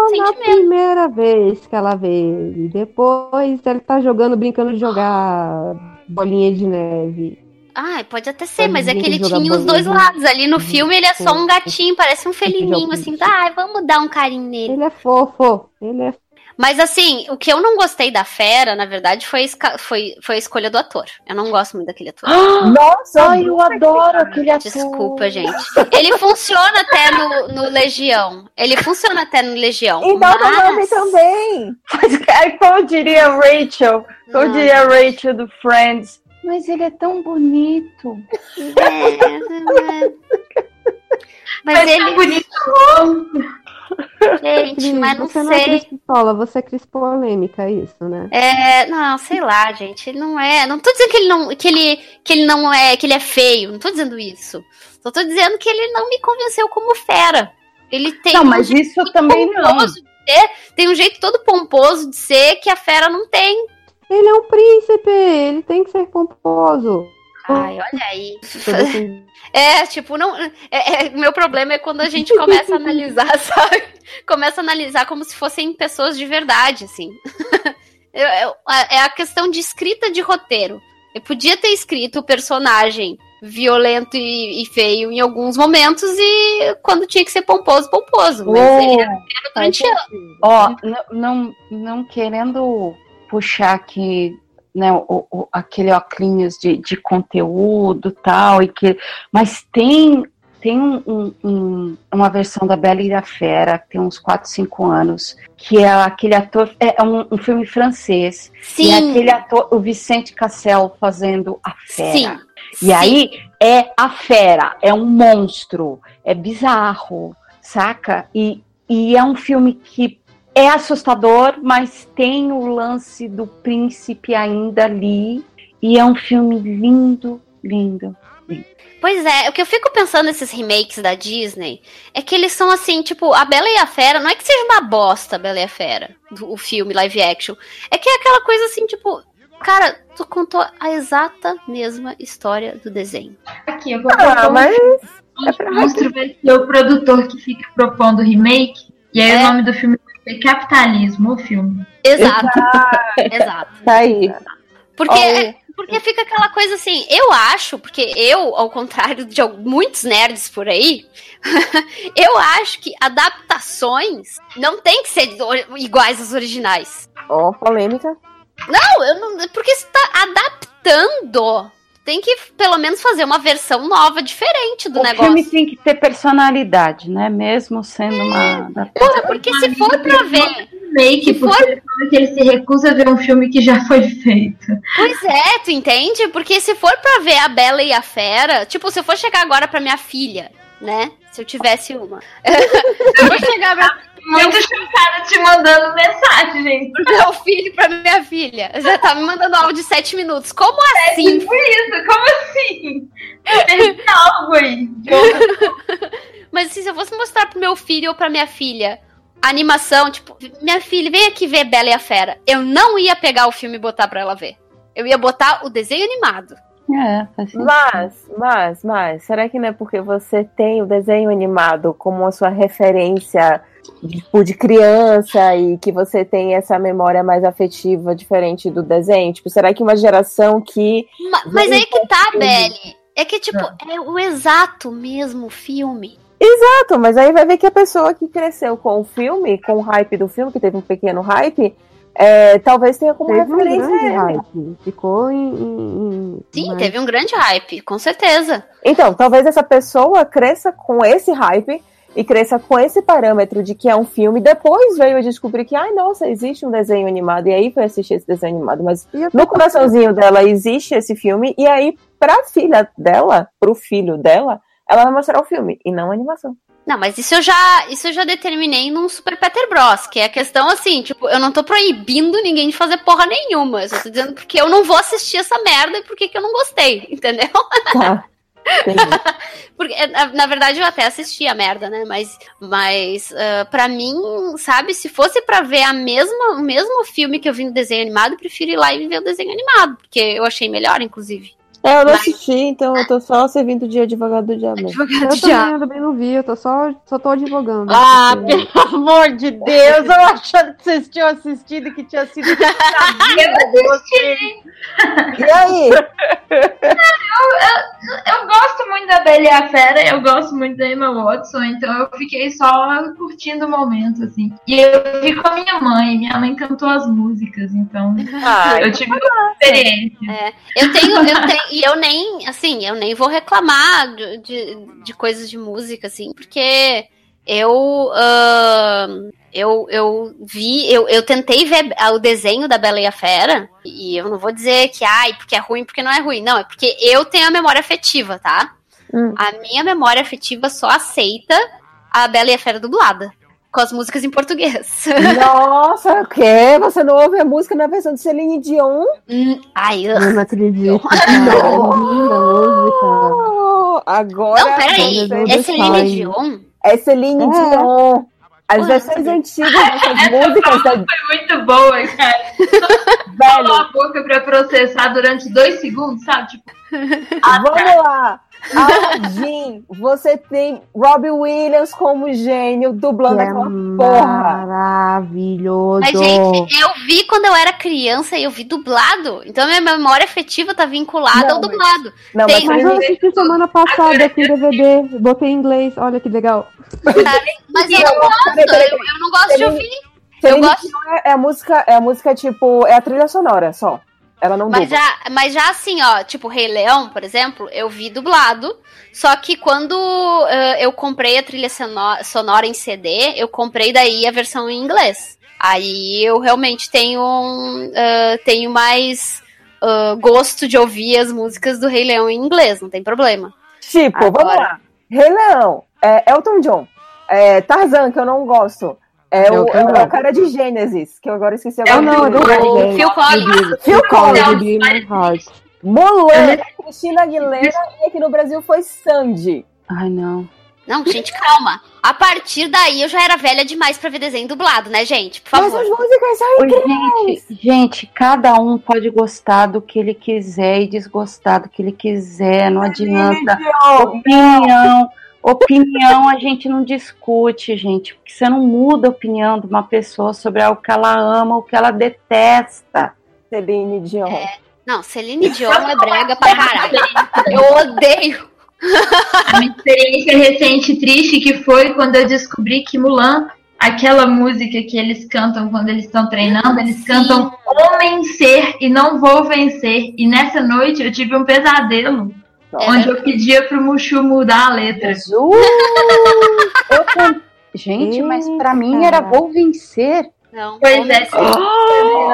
sente na primeira vez que ela vê ele. Depois ele tá jogando, brincando de jogar bolinha de neve. Ai, pode até ser, mas é que ele tinha os dois lados. Ali no filme ele é só um gatinho, parece um felininho, jogar assim. Ai, vamos dar um carinho nele. Ele é fofo. Ele é Mas assim, o que eu não gostei da fera, na verdade, foi, foi, foi a escolha do ator. Eu não gosto muito daquele ator. (gasps) Nossa, ai, eu adoro aquele ator. Desculpa, gente. Ele funciona até no, no Legião. Ele funciona até no Legião. E mas... Nome também. Aí (laughs) como diria Rachel, como diria Rachel do Friends. Mas ele é tão bonito. É, (laughs) Mas, Mas ele. é bonito. (laughs) Gente, mas não você não é sei. Cris Pistola, você é Cris Polêmica, é isso, né? É, não, sei lá, gente. Ele não é. Não tô dizendo que ele não, que ele, que ele não é, que ele é feio. Não tô dizendo isso. Só tô dizendo que ele não me convenceu como fera. Ele tem Não, um mas jeito isso também não. ser, tem um jeito todo pomposo de ser que a fera não tem. Ele é um príncipe, ele tem que ser pomposo. Ai, olha aí. É, tipo, não. É, é, o meu problema é quando a gente começa a analisar, (laughs) sabe? Começa a analisar como se fossem pessoas de verdade, assim. (laughs) Eu- eu- é a questão de escrita de roteiro. Eu podia ter escrito o personagem violento e, e feio em alguns momentos e quando tinha que ser pomposo, pomposo. Mas Oh, ele era fera durante anos. Ó, n- não, não querendo puxar aqui, né, o, o- aquele óculos de, de conteúdo tal, e que, mas tem, tem um- um- um- uma versão da Bela e a Fera, que tem uns 4, 5 anos, que é aquele ator, é um, um filme francês, e é Sim. aquele ator, o Vicente Cassel fazendo a Fera. Sim. E aí é a fera, é um monstro, é bizarro, saca? E, e é um filme que é assustador, mas tem o lance do príncipe ainda ali. E é um filme lindo, lindo. Pois é, o que eu fico pensando nesses remakes da Disney é que eles são assim, tipo, a Bela e a Fera, não é que seja uma bosta a Bela e a Fera, do- o filme live action. É que é aquela coisa assim, tipo, cara, tu contou a exata mesma história do desenho. Aqui, eu vou Ah, propor um mas filme. O monstro vai ser o produtor que fica propondo o remake. E aí É. o nome do filme ser Capitalismo, o filme. Exato. Exato. (laughs) Tá aí. Porque, é- porque fica aquela coisa assim, eu acho, porque eu, ao contrário de muitos nerds por aí, (laughs) eu acho que adaptações não tem que ser iguais às originais. Ó, polêmica. Não, eu não. Porque você tá adaptando. Tem que, pelo menos, fazer uma versão nova, diferente do o negócio. filme tem que ter personalidade, né? Mesmo sendo uma. Porra, porque se for pra ver. Remake, Se porque for- ele fala que ele se recusa a ver um filme que já foi feito. Pois é, tu entende? Porque se for pra ver a Bela e a Fera, tipo, se eu for chegar agora pra minha filha, né? Se eu tivesse uma. (laughs) eu vou chegar pra Muito chocada te mandando mensagem. (laughs) pro meu filho, pra minha filha. Já tá me mandando áudio de 7 minutos. Como assim? Tipo isso, como assim? Eu perdi algo aí. (laughs) Mas assim, se eu fosse mostrar pro meu filho ou pra minha filha a animação, tipo, minha filha, vem aqui ver Bela e a Fera. Eu não ia pegar o filme e botar pra ela ver. Eu ia botar o desenho animado. É, faz sentido. Mas, mas, mas, será que não é porque você tem o desenho animado como a sua referência tipo, de criança e que você tem essa memória mais afetiva diferente do desenho? Tipo, será que uma geração que. Ma- Mas aí que tá, filme. Belly. É que, tipo, é o exato mesmo filme. Exato, mas aí vai ver que a pessoa que cresceu com o filme, com o hype do filme, que teve um pequeno hype, é, talvez tenha como Teve um referência grande ele. hype. Ficou em. em- em- Sim, mas- teve um grande hype, com certeza. Então, talvez essa pessoa cresça com esse hype e cresça com esse parâmetro de que é um filme. Depois veio a descobrir que, ai, nossa, existe um desenho animado. E aí foi assistir esse desenho animado. Mas no coraçãozinho dela existe esse filme. E aí, pra filha dela, pro filho dela, ela vai mostrar o filme e não a animação. Não, mas isso eu já, isso eu já determinei num Super Peter Bros, que é a questão assim, tipo, eu não tô proibindo ninguém de fazer porra nenhuma. Eu só tô dizendo porque eu não vou assistir essa merda e porque que eu não gostei, entendeu? Tá. (laughs) (laughs) Porque, na, na verdade, eu até assisti a merda, né? Mas, mas uh, para mim, sabe, se fosse pra ver a mesma, o mesmo filme que eu vi no desenho animado, eu prefiro ir lá e ver o desenho animado, porque eu achei melhor, inclusive. É, eu não assisti, então eu tô só servindo de advogado do diabo. Advogado eu do também, diabo. eu também não vi, eu tô só, só tô advogando. Ah, Porque- pelo amor de Deus, eu achando que vocês tinham assistido e que tinha sido. (laughs) E aí? Eu gosto muito da Bela e a Fera, eu gosto muito da Emma Watson, então eu fiquei só curtindo o momento, assim. E eu vi com a minha mãe, minha mãe cantou as músicas, então Ah, eu tive uma experiência. É, eu tenho, eu tenho, e eu nem, assim, eu nem vou reclamar de, de, de coisas de música, assim, porque eu, ahn, eu, eu vi, eu, eu tentei ver o desenho da Bela e a Fera, e eu não vou dizer que, ai, porque é ruim, porque não é ruim, não, é porque eu tenho a memória afetiva, tá? Hum. A minha memória afetiva só aceita a Bela e a Fera dublada, com as músicas em português. (laughs) Nossa, o quê? Você não ouve a música na versão de Celine Dion? Hum, ai, Eu não (laughs) acredito. (laughs) Oh, agora. Não, peraí, é Celine. Dion? É Celine É. Dion. As versões antigas dessas músicas da Foi muito boa, cara. Calou a boca pra processar durante dois segundos, sabe? Tipo, Vamos lá. Aladdin, você tem Robbie Williams como gênio dublando É aquela porra. maravilhoso. Mas, gente, eu vi quando eu era criança e eu vi dublado. Então, minha memória afetiva tá vinculada Não, ao dublado. Não, Tem- Mas eu assisti semana passada aqui no DVD, botei em inglês, olha que legal. Mas eu não gosto, eu, eu não gosto de ouvir. Celine gosto- é, é a música, é a música tipo, é a trilha sonora só. Ela não Mas dubla. já, mas já assim, ó, tipo, Rei Leão, por exemplo, eu vi dublado. Só que quando eh, eu comprei a trilha sono- sonora em CD, eu comprei daí a versão em inglês. Aí eu realmente tenho, um, eh, tenho mais eh, gosto de ouvir as músicas do Rei Leão em inglês, não tem problema. Tipo, vamos Agora- lá. Rei Leão, é, Elton John, é, Tarzan, que eu não gosto. É o, é o- é cara de Gênesis, que eu agora esqueci Eu agora. não, eu não Phil gosto. Phil Collins. Phil Collins. Mulan, Cristina Aguilera e aqui no Brasil foi Sandy. Ai, não. Não, gente, calma. A partir daí eu já era velha demais pra ver desenho dublado, né, gente? Por Mas favor. as músicas são Oi, incríveis. gente, gente, cada um pode gostar do que ele quiser e desgostar do que ele quiser, não adianta. Opinião, opinião a gente não discute, gente, porque você não muda a opinião de uma pessoa sobre algo que ela ama ou que ela detesta. Celine Dion. Não, Celine Dion é brega pra caralho. (laughs) Eu odeio. a minha experiência recente triste que foi quando eu descobri que Mulan, aquela música que eles cantam quando eles estão treinando, eles cantam Homem Ser e Não Vou Vencer. E nessa noite eu tive um pesadelo. Onde eu pedia pro Mushu mudar a letra. (laughs) Eu can- Gente, mas pra mim era vou vencer. Não. Pois é.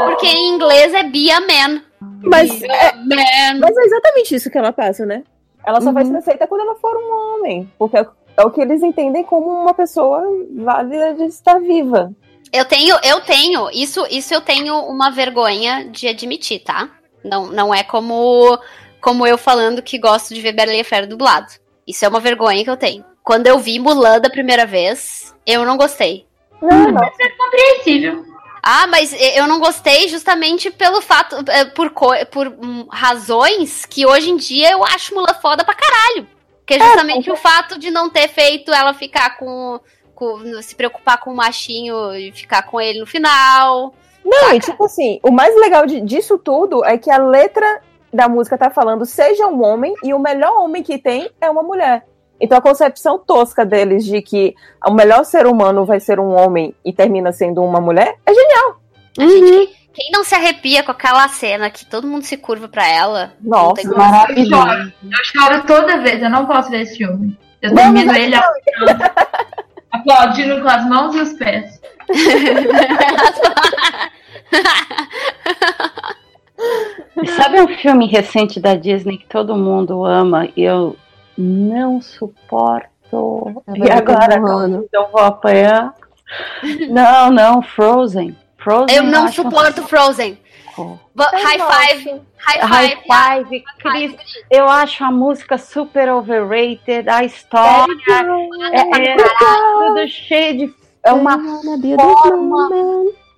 Porque em inglês é be a man. Mas Be é, man. mas é exatamente isso que ela passa, né? Ela só vai Uhum. ser aceita quando ela for um homem. Porque é é o que eles entendem como uma pessoa válida de estar viva. Eu tenho, eu tenho, isso, isso eu tenho uma vergonha de admitir, tá? Não, não é como, como eu falando que gosto de ver Bela e Fera dublado. Isso é uma vergonha que eu tenho. Quando eu vi Mulan da primeira vez, eu não gostei. Não, não. É compreensível. Ah, mas eu não gostei justamente pelo fato, eh, por, por hum, razões que hoje em dia eu acho Mulan foda pra caralho. Que é justamente o fato de não ter feito ela ficar com, com- se preocupar com o machinho e ficar com ele no final. Não, e tipo assim, o mais legal de- disso tudo é que a letra da música tá falando seja um homem e o melhor homem que tem é uma mulher. Então a concepção tosca deles de que o melhor ser humano vai ser um homem e termina sendo uma mulher é genial. Gente, quem não se arrepia com aquela cena que todo mundo se curva pra ela? Nossa, tem Eu Maravilhoso. choro. Eu choro toda vez. Eu não posso ver esse filme. Eu termino ele aplaudindo com as mãos e os pés. (laughs) Sabe um filme recente da Disney que todo mundo ama e eu não suporto? É E agora? Eu vou apanhar? Não, não, Frozen. Frozen Eu não suporto Frozen. High five, high High five. Five, Cris. Eu acho a música super overrated, a história é, é tudo cheio de. É uma forma.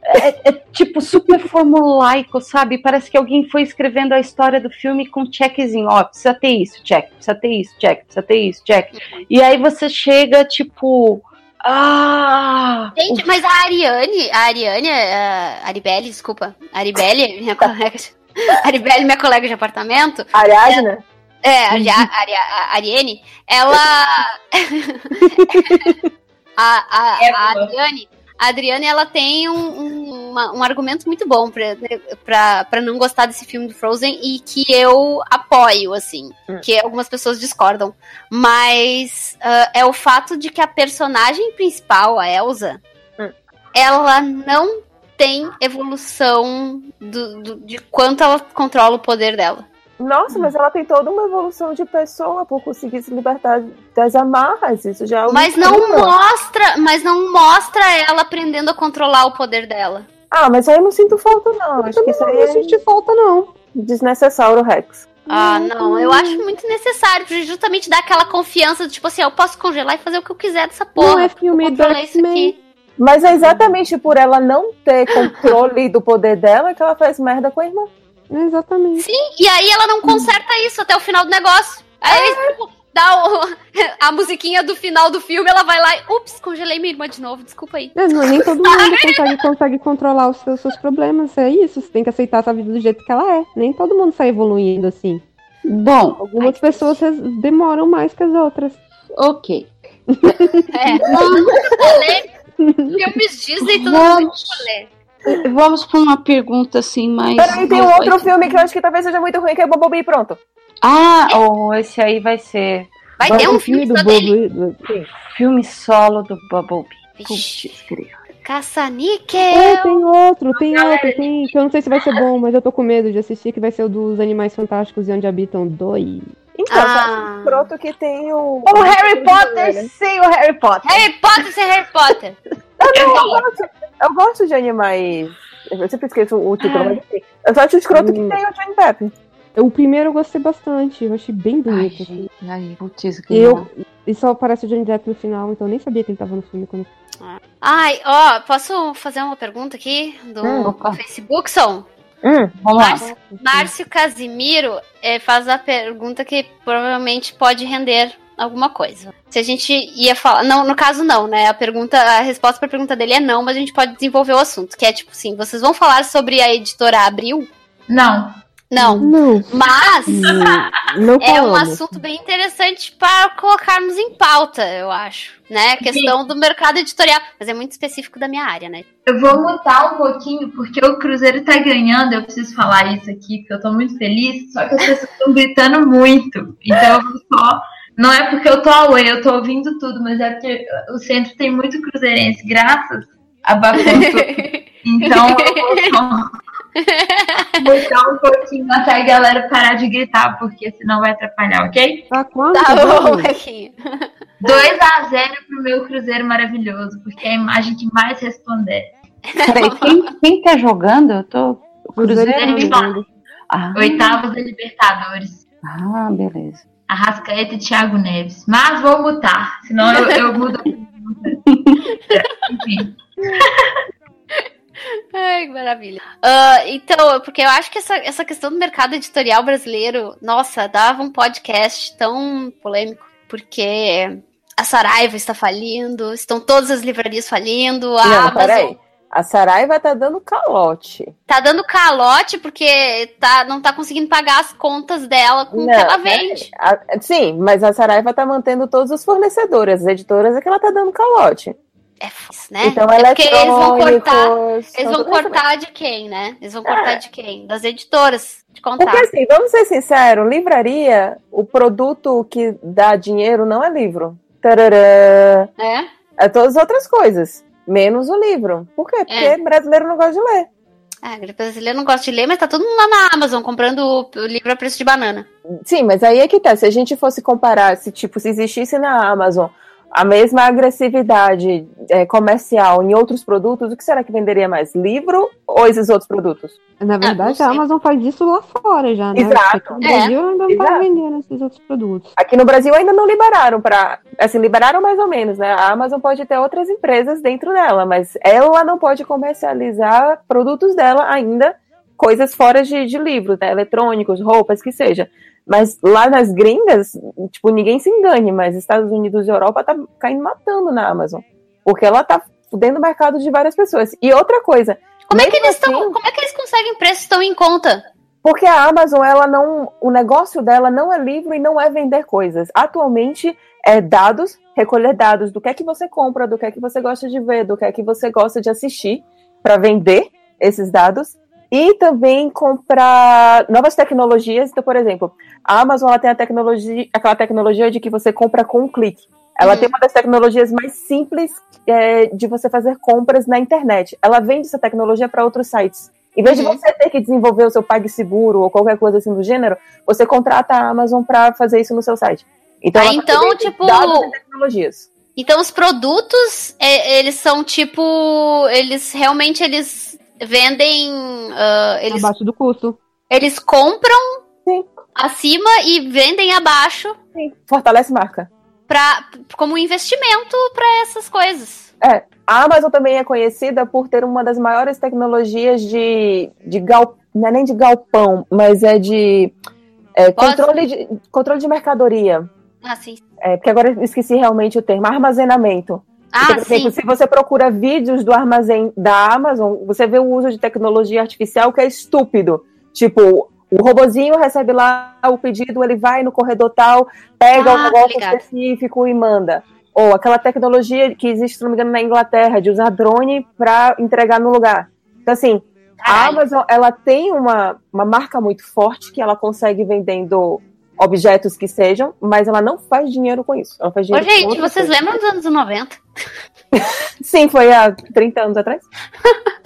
É, é, tipo super formulaico, sabe? Parece que alguém foi escrevendo a história do filme com checkzinho. Ó, precisa ter isso, check, precisa ter isso, check, precisa ter isso, check. E aí você chega, tipo. Ah! Gente, mas a Ariane, a Ariane, a Aribelle, desculpa, a Aribelle, minha colega, a (laughs) Aribelle, minha colega de apartamento. Ariadne? É, a, Ari- a Ariane, ela. (laughs) a, a, a Adriane, a Adriane, ela tem um, um, uma- um argumento muito bom pra, pra, pra não gostar desse filme do Frozen e que eu apoio, assim. Que algumas pessoas discordam. Mas ah, é o fato de que a personagem principal, a Elsa, ela não tem evolução do, do- de quanto ela controla o poder dela. Nossa, mas ela tem toda uma evolução de pessoa por conseguir se libertar das amarras. Isso já é um Mas não mostra, mas não mostra ela aprendendo a controlar o poder dela. Ah, mas aí eu não sinto falta, não. Acho que isso aí não senti falta, não. Desnecessário, Rex. Ah, não, eu acho muito necessário, pra justamente dar aquela confiança, tipo assim, eu posso congelar e fazer o que eu quiser dessa porra. Não é filme eu do isso aqui. Mas é exatamente por ela não ter controle do poder dela que ela faz merda com a irmã. Exatamente. Sim, e aí ela não conserta isso até o final do negócio. Aí, tipo, dá o- (laughs) a musiquinha do final do filme, ela vai lá e, ups, congelei minha irmã de novo, desculpa aí. É, não, nem todo mundo (laughs) consegue, consegue controlar os seus, seus problemas. É isso, você tem que aceitar essa vida do jeito que ela é. Nem todo mundo sai evoluindo assim. Bom, algumas pessoas res- demoram mais que as outras. Ok. (laughs) É. Filmes Disney, todo mundo. Vamos para uma pergunta assim mais. Peraí, tem um outro filme que eu acho que talvez seja muito ruim, que é Bumblebee, pronto. Ah, oh, esse aí vai ser. Vai ter um filme do só Bobo. do- Filme solo do Bumblebee. Putz. Caça-níquel! É, tem outro, tem outro, tem. Que eu não sei se vai ser bom, mas eu tô com medo de assistir, que vai ser o dos Animais Fantásticos e Onde Habitam dois. Então, Ah. escroto que tem o. O Harry Potter sem o Harry Potter. Harry Potter sem Harry Potter. Eu, não, eu, gosto, eu gosto de animais. Eu sempre esqueço o título, mas enfim. Eu só acho escroto que Hum. tem o Johnny Depp. O primeiro eu gostei bastante, eu achei bem bonito. assim. Ai, putz, E, eu, e só aparece o Johnny Depp no final, então eu nem sabia que ele tava no filme quando. Ai, ó, posso fazer uma pergunta aqui do Hum. Facebook, Som? Hum, vamos Márcio, Márcio Casimiro eh, faz a pergunta que provavelmente pode render alguma coisa. Se a gente ia falar. Não, no caso, não, né? A pergunta, a resposta pra pergunta dele é não, mas a gente pode desenvolver o assunto. Que é tipo assim, vocês vão falar sobre a editora Abril? Não. Não. Não. Mas (laughs) Não é um assunto bem interessante para colocarmos em pauta, eu acho. Né? A questão do mercado editorial. Mas é muito específico da minha área, né? Eu vou mutar um pouquinho, porque o Cruzeiro tá ganhando, eu preciso falar isso aqui, porque eu tô muito feliz, só que as pessoas estão gritando muito. Então eu vou só. Não é porque eu tô away, eu tô ouvindo tudo, mas é porque o centro tem muito cruzeirense, graças a Baconto. (laughs) Então eu vou só mutar um pouquinho até a galera parar de gritar, porque senão vai atrapalhar, ok? Tá quanto? Tá bom, Vamos? Marquinhos. 2x0 pro meu Cruzeiro maravilhoso, porque é a imagem que mais responder. Peraí, quem, quem tá jogando? Eu tô. Cruzeiro Cruzeiro. Ah, Oitavos da Libertadores. ah, beleza. Arrascaeta e Thiago Neves. Mas vou mutar, senão eu, eu mudo. Enfim. (laughs) Ai, que maravilha. Ah, então, porque eu acho que essa, essa questão do mercado editorial brasileiro, nossa, dava um podcast tão polêmico, porque a Saraiva está falindo, estão todas as livrarias falindo, a Não, Amazon peraí. A Saraiva tá dando calote. tá dando calote porque tá, não tá conseguindo pagar as contas dela com o que ela peraí. vende. A- sim, mas a Saraiva tá mantendo todos os fornecedores. As editoras é que ela tá dando calote. É isso, né? Então, é porque eles vão cortar. Eles vão cortar de quem, né? Eles vão cortar de quem? Das editoras de contato. Porque assim, vamos ser sinceros, livraria, o produto que dá dinheiro não é livro. Tarará. É? É todas as outras coisas, menos o livro. Por quê? Porque É. brasileiro não gosta de ler. O brasileiro não gosta de ler, mas tá todo mundo lá na Amazon comprando o o livro a preço de banana. Sim, mas aí é que tá. Se a gente fosse comparar, se tipo, se existisse na Amazon a mesma agressividade é, comercial em outros produtos, o que será que venderia mais? Livro ou esses outros produtos? Na verdade, a Amazon faz isso lá fora já, né? Exato. Aqui no Brasil ainda não tá Exato. vendendo esses outros produtos. Aqui no Brasil ainda não liberaram para, assim, liberaram mais ou menos, né? A Amazon pode ter outras empresas dentro dela, mas ela não pode comercializar produtos dela ainda, coisas fora de, de livros, né? eletrônicos, roupas, que seja. Mas lá nas gringas, tipo, ninguém se engane, mas Estados Unidos e Europa tá caindo matando na Amazon. Porque ela tá fudendo o mercado de várias pessoas. E outra coisa. Como é que eles assim- Como é que eles conseguem preços tão em conta? Porque a Amazon, ela não. O negócio dela não é livro e não é vender coisas. Atualmente é dados, recolher dados do que é que você compra, do que é que você gosta de ver, do que é que você gosta de assistir, para vender esses dados. E também comprar novas tecnologias. Então, por exemplo, a Amazon ela tem a tecnologia, aquela tecnologia de que você compra com um clique. Ela tem uma das tecnologias mais simples é, de você fazer compras na internet. Ela vende essa tecnologia para outros sites. Em vez de você ter que desenvolver o seu PagSeguro ou qualquer coisa assim do gênero, você contrata a Amazon para fazer isso no seu site. Então, Ah, então, tipo- tecnologias. Então os produtos, é, eles são tipo. Eles realmente eles vendem. ah, eles, Abaixo do custo. eles compram acima e vendem abaixo Sim. Fortalece marca. pra, como investimento para essas coisas. É, a Amazon também é conhecida por ter uma das maiores tecnologias de, de gal, não é nem de galpão, mas é de, é, controle, de controle de mercadoria. Ah, sim. É, porque agora eu esqueci realmente o termo, armazenamento. Ah, por exemplo, sim. se você procura vídeos do armazém da Amazon, você vê o uso de tecnologia artificial que é estúpido. Tipo, o robozinho recebe lá o pedido, ele vai no corredor tal, pega Ah, um negócio específico e manda. Ou aquela tecnologia que existe, se não me engano, na Inglaterra, de usar drone para entregar no lugar. Então, assim, a Amazon, ela tem uma, uma marca muito forte que ela consegue vendendo objetos que sejam, mas ela não faz dinheiro com isso. Ela faz Ô, dinheiro com gente, vocês coisa. lembram dos anos 90? (laughs) Sim, foi há 30 anos atrás. (laughs)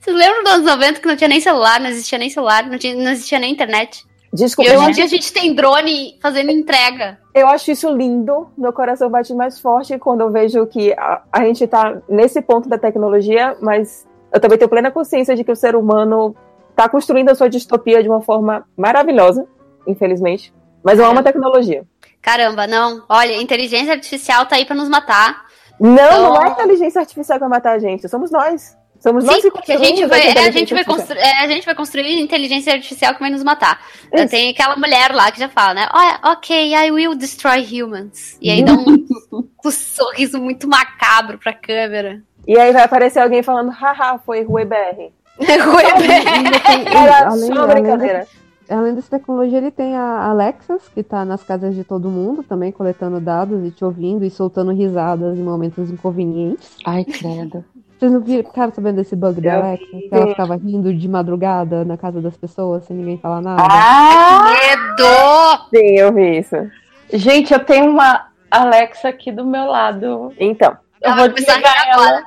Vocês lembram dos anos 90 que não tinha nem celular, não existia nem celular, não, tinha, não existia nem internet? Desculpa, e hoje em dia a gente tem drone fazendo entrega. Eu acho isso lindo. Meu coração bate mais forte quando eu vejo que a, a gente tá nesse ponto da tecnologia, mas eu também tenho plena consciência de que o ser humano tá construindo a sua distopia de uma forma maravilhosa, infelizmente. Mas eu amo a tecnologia. Caramba, não. Olha, inteligência artificial tá aí pra nos matar. Não, Então- não é a inteligência artificial que vai matar a gente. Somos nós. Somos nós Sim, que porque a gente construímos vai, é, a gente vai construir, é, a gente vai construir inteligência artificial que vai nos matar. Isso. tenho aquela mulher lá que já fala, né? Olha, ok, I will destroy humans. E aí dá um, (laughs) um sorriso muito macabro pra câmera. E aí vai aparecer alguém falando, haha, foi Rui BR. (laughs) Tem- Era além, só brincadeira. Além dessa tecnologia, ele tem a Alexas, que tá nas casas de todo mundo, também coletando dados e te ouvindo e soltando risadas em momentos inconvenientes. Ai, credo. Vocês não viram, ficaram sabendo desse bug da Alexa? Que ela ficava rindo de madrugada na casa das pessoas sem ninguém falar nada? Ah! Medo! Sim, eu vi isso. Gente, eu tenho uma Alexa aqui do meu lado. Então, Eu Ela vou desligar ela. agora.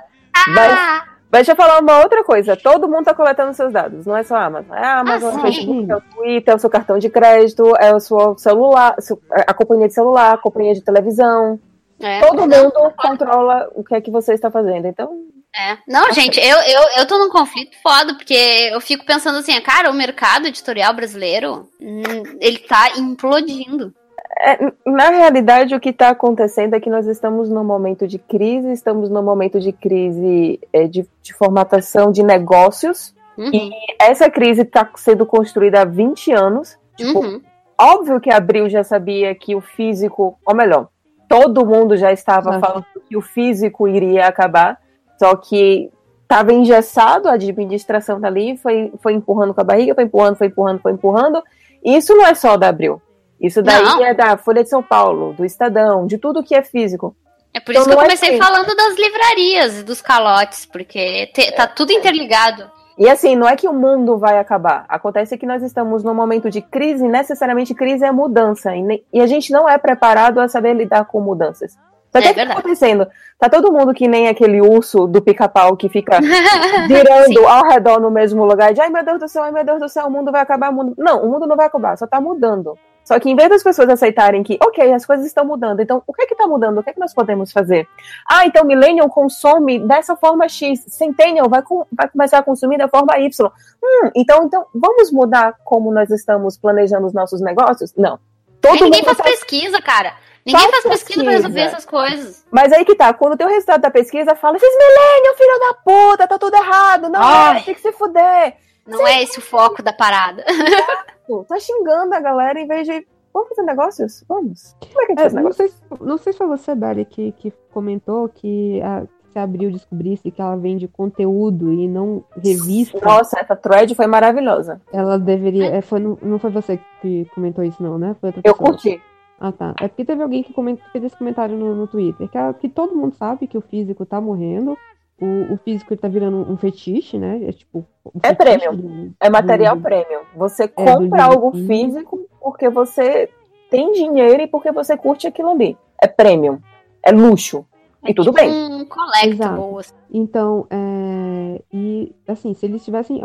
Mas, Ah, mas deixa eu falar uma outra coisa. Todo mundo tá coletando seus dados, não é só a Amazon. É a Amazon, Ah, é o sim. Facebook, é o Twitter, é o seu cartão de crédito, é o seu celular, seu- a companhia de celular, a companhia de televisão. é. Todo mundo controla o que é que você está fazendo. Então, É. Não, gente, eu, eu, eu tô num conflito foda, porque eu fico pensando assim, cara, o mercado editorial brasileiro, hum, ele tá implodindo. É, na realidade, o que está acontecendo é que nós estamos num momento de crise, estamos num momento de crise é, de, de formatação de negócios. Uhum, E essa crise está sendo construída há 20 anos. Tipo, uhum. Óbvio que Abril já sabia que o físico, ou melhor, todo mundo já estava Ah. falando que o físico iria acabar, só que estava engessado, a administração dali foi, foi empurrando com a barriga, foi empurrando, foi empurrando, foi empurrando. E isso não é só da Abril. Isso daí Não. é da Folha de São Paulo, do Estadão, de tudo que é físico. É por Então isso que eu é comecei assim. falando das livrarias e dos calotes, porque te- tá tudo interligado. E assim, não é que o mundo vai acabar. Acontece que nós estamos num momento de crise, e necessariamente crise é mudança. E, e a gente não é preparado a saber lidar com mudanças. Só que É o que tá acontecendo? Tá todo mundo que nem aquele urso do pica-pau que fica (laughs) virando ao redor no mesmo lugar. De ai meu Deus do céu, ai meu Deus do céu, o mundo vai acabar. O mundo... Não, o mundo não vai acabar, só tá mudando. Só que em vez das pessoas aceitarem que, ok, as coisas estão mudando, então o que é que está mudando? O que é que nós podemos fazer? Ah, então Millennium consome dessa forma X, Centennial vai, com, vai começar a consumir da forma Y. Hum, então, então vamos mudar como nós estamos planejando os nossos negócios? Não. Todo Ninguém faz tá... pesquisa, cara. Ninguém faz, faz pesquisa, pra resolver essas coisas. Mas aí que tá, quando tem o resultado da pesquisa, fala, esses millennium, filho da puta, tá tudo errado. Não, é, tem que se fuder. Não Sim. é esse o foco da parada. (laughs) Exato. Tá xingando a galera em vez de. Vamos fazer negócios? Vamos. Como é que a gente é, faz não, sei, não sei se foi você, Belly, que, que comentou que a, se abriu descobrisse que ela vende conteúdo e não revista. Nossa, essa thread foi maravilhosa. Ela deveria. É, foi, não, não foi você que comentou isso, não, né? Foi outra Eu curti. Ah, tá. É porque teve alguém que comentou, fez esse comentário no, no Twitter, que, é, que todo mundo sabe que o físico tá morrendo, o, o físico ele tá virando um fetiche, né? É tipo. É prêmio. Do, é material do, premium. Você é, compra algo físico porque você tem dinheiro e porque você curte aquilo ali. É premium. É luxo. É e tudo tipo bem. Um collectible. Assim. Então, é, e assim, se eles tivessem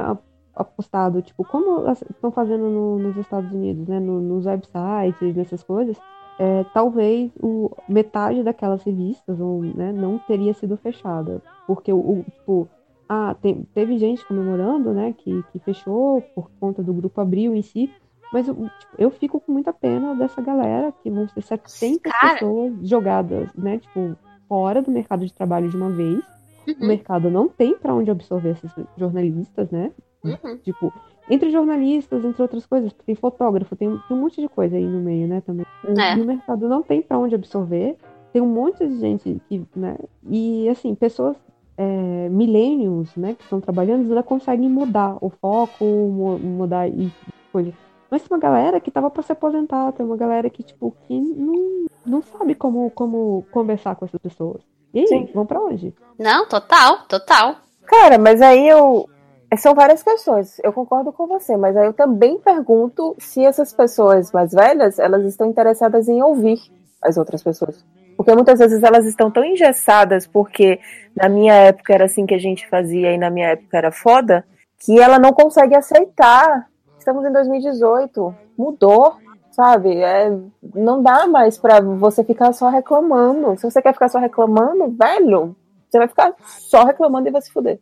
apostado, tipo, como estão fazendo no, nos Estados Unidos, né? No, nos websites, nessas coisas, é, talvez o, metade daquelas revistas ou, né, não teria sido fechada. Porque o, o tipo, ah, tem, teve gente comemorando, né, que, que fechou por conta do grupo Abril em si, mas eu, tipo, eu fico com muita pena dessa galera, que vão ser 700 Cara. pessoas jogadas, né, tipo, fora do mercado de trabalho de uma vez. Uhum. O mercado não tem para onde absorver esses jornalistas, né? Uhum. Tipo, entre jornalistas, entre outras coisas, tem fotógrafo, tem, tem um monte de coisa aí no meio, né, também. É. No mercado não tem para onde absorver, tem um monte de gente que, né, e assim, pessoas é, milênios, né, que estão trabalhando, ainda conseguem mudar o foco, mudar e coisa. Mas tem uma galera que tava para se aposentar, tem uma galera que, tipo, que não, não sabe como, como conversar com essas pessoas. E aí, Sim. vão para onde? Não, total, total. Cara, mas aí eu, são várias questões. Eu concordo com você, mas aí eu também pergunto se essas pessoas mais velhas, elas estão interessadas em ouvir as outras pessoas. Porque muitas vezes elas estão tão engessadas, porque na minha época era assim que a gente fazia e na minha época era foda, que ela não consegue aceitar. Estamos em 2018, mudou, sabe? É, não dá mais para você ficar só reclamando. Se você quer ficar só reclamando, velho, você vai ficar só reclamando e vai se fuder.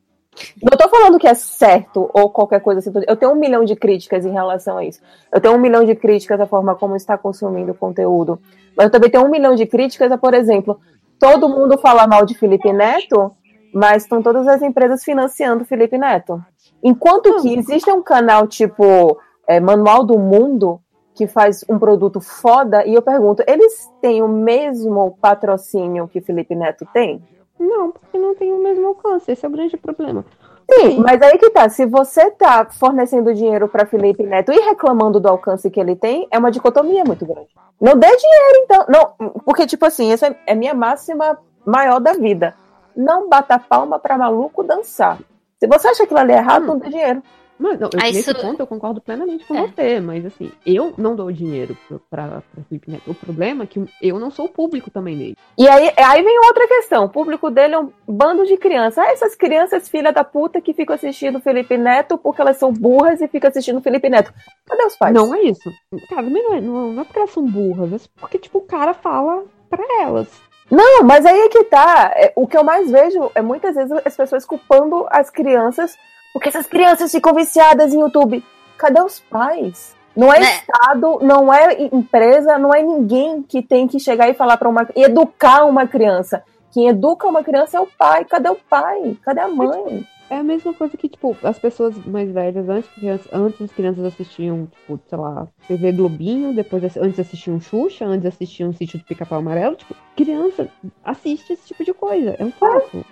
Não tô falando que é certo ou qualquer coisa assim. Eu tenho um milhão de críticas em relação a isso. Eu tenho um milhão de críticas à forma como está consumindo conteúdo. Mas eu também tenho um milhão de críticas a, por exemplo, todo mundo fala mal de Felipe Neto, mas estão todas as empresas financiando Felipe Neto. Enquanto que existe um canal tipo é, Manual do Mundo, que faz um produto foda, e eu pergunto, eles têm o mesmo patrocínio que Felipe Neto tem? Não, porque não tem o mesmo alcance. Esse é o grande problema. Sim, mas aí que tá. Se você tá fornecendo dinheiro para Felipe Neto e reclamando do alcance que ele tem, é uma dicotomia muito grande. Não dê dinheiro, então. Não, porque, tipo assim, essa é minha máxima maior da vida. Não bata palma para maluco dançar. Se você acha que aquilo ali é errado, hum. não dê dinheiro. Mas, não, nesse isso... ponto eu concordo plenamente com é. você, mas assim, eu não dou dinheiro pra, pra Felipe Neto. O problema é que eu não sou o público também dele. E aí, aí vem outra questão. O público dele é um bando de crianças. Ah, essas crianças, filha da puta, que ficam assistindo Felipe Neto porque elas são burras e ficam assistindo Felipe Neto. Cadê os pais? Não é isso. Cara, não é, não, não é porque elas são burras, é porque, tipo, o cara fala pra elas. Não, mas aí é que tá. É, o que eu mais vejo é muitas vezes as pessoas culpando as crianças porque essas crianças ficam viciadas em YouTube. Cadê os pais? Não é né? Estado, não é empresa, não é ninguém que tem que chegar e falar para uma. educar uma criança. Quem educa uma criança é o pai. Cadê o pai? Cadê a mãe? É a mesma coisa que, tipo, as pessoas mais velhas, antes, antes as crianças assistiam, tipo, sei lá, TV Globinho, depois antes assistiam Xuxa, antes assistiam Sítio do Pica-Pau Amarelo, tipo, criança assiste esse tipo de coisa, é um fato.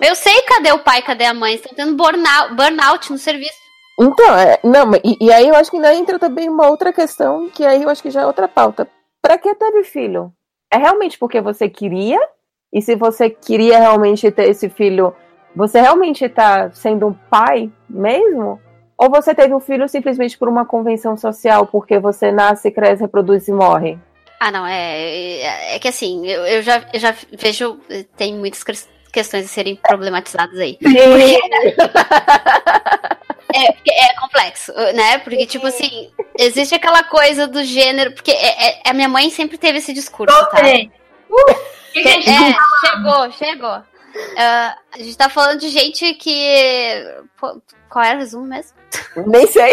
Eu sei cadê o pai, cadê a mãe. Estão tendo burnout, burnout no serviço. Então, é, não, e, e, aí eu acho que ainda entra também uma outra questão, que aí eu acho que já é outra pauta. Pra que teve filho? É realmente porque você queria? E se você queria realmente ter esse filho, você realmente tá sendo um pai mesmo? Ou você teve um filho simplesmente por uma convenção social, porque você nasce, cresce, reproduz e morre? Ah, não, é. É, é que assim, eu, eu, já, eu já vejo. Tem muitas questões a serem problematizadas aí. Porque... (laughs) É, porque é complexo, né? Porque, tipo assim, existe aquela coisa do gênero. Porque é, é- a minha mãe sempre teve esse discurso, tá? Uh, que que a gente É, tá falando? chegou, chegou. Ah, a gente tá falando de gente que. pô, qual era o resumo mesmo? Nem sei.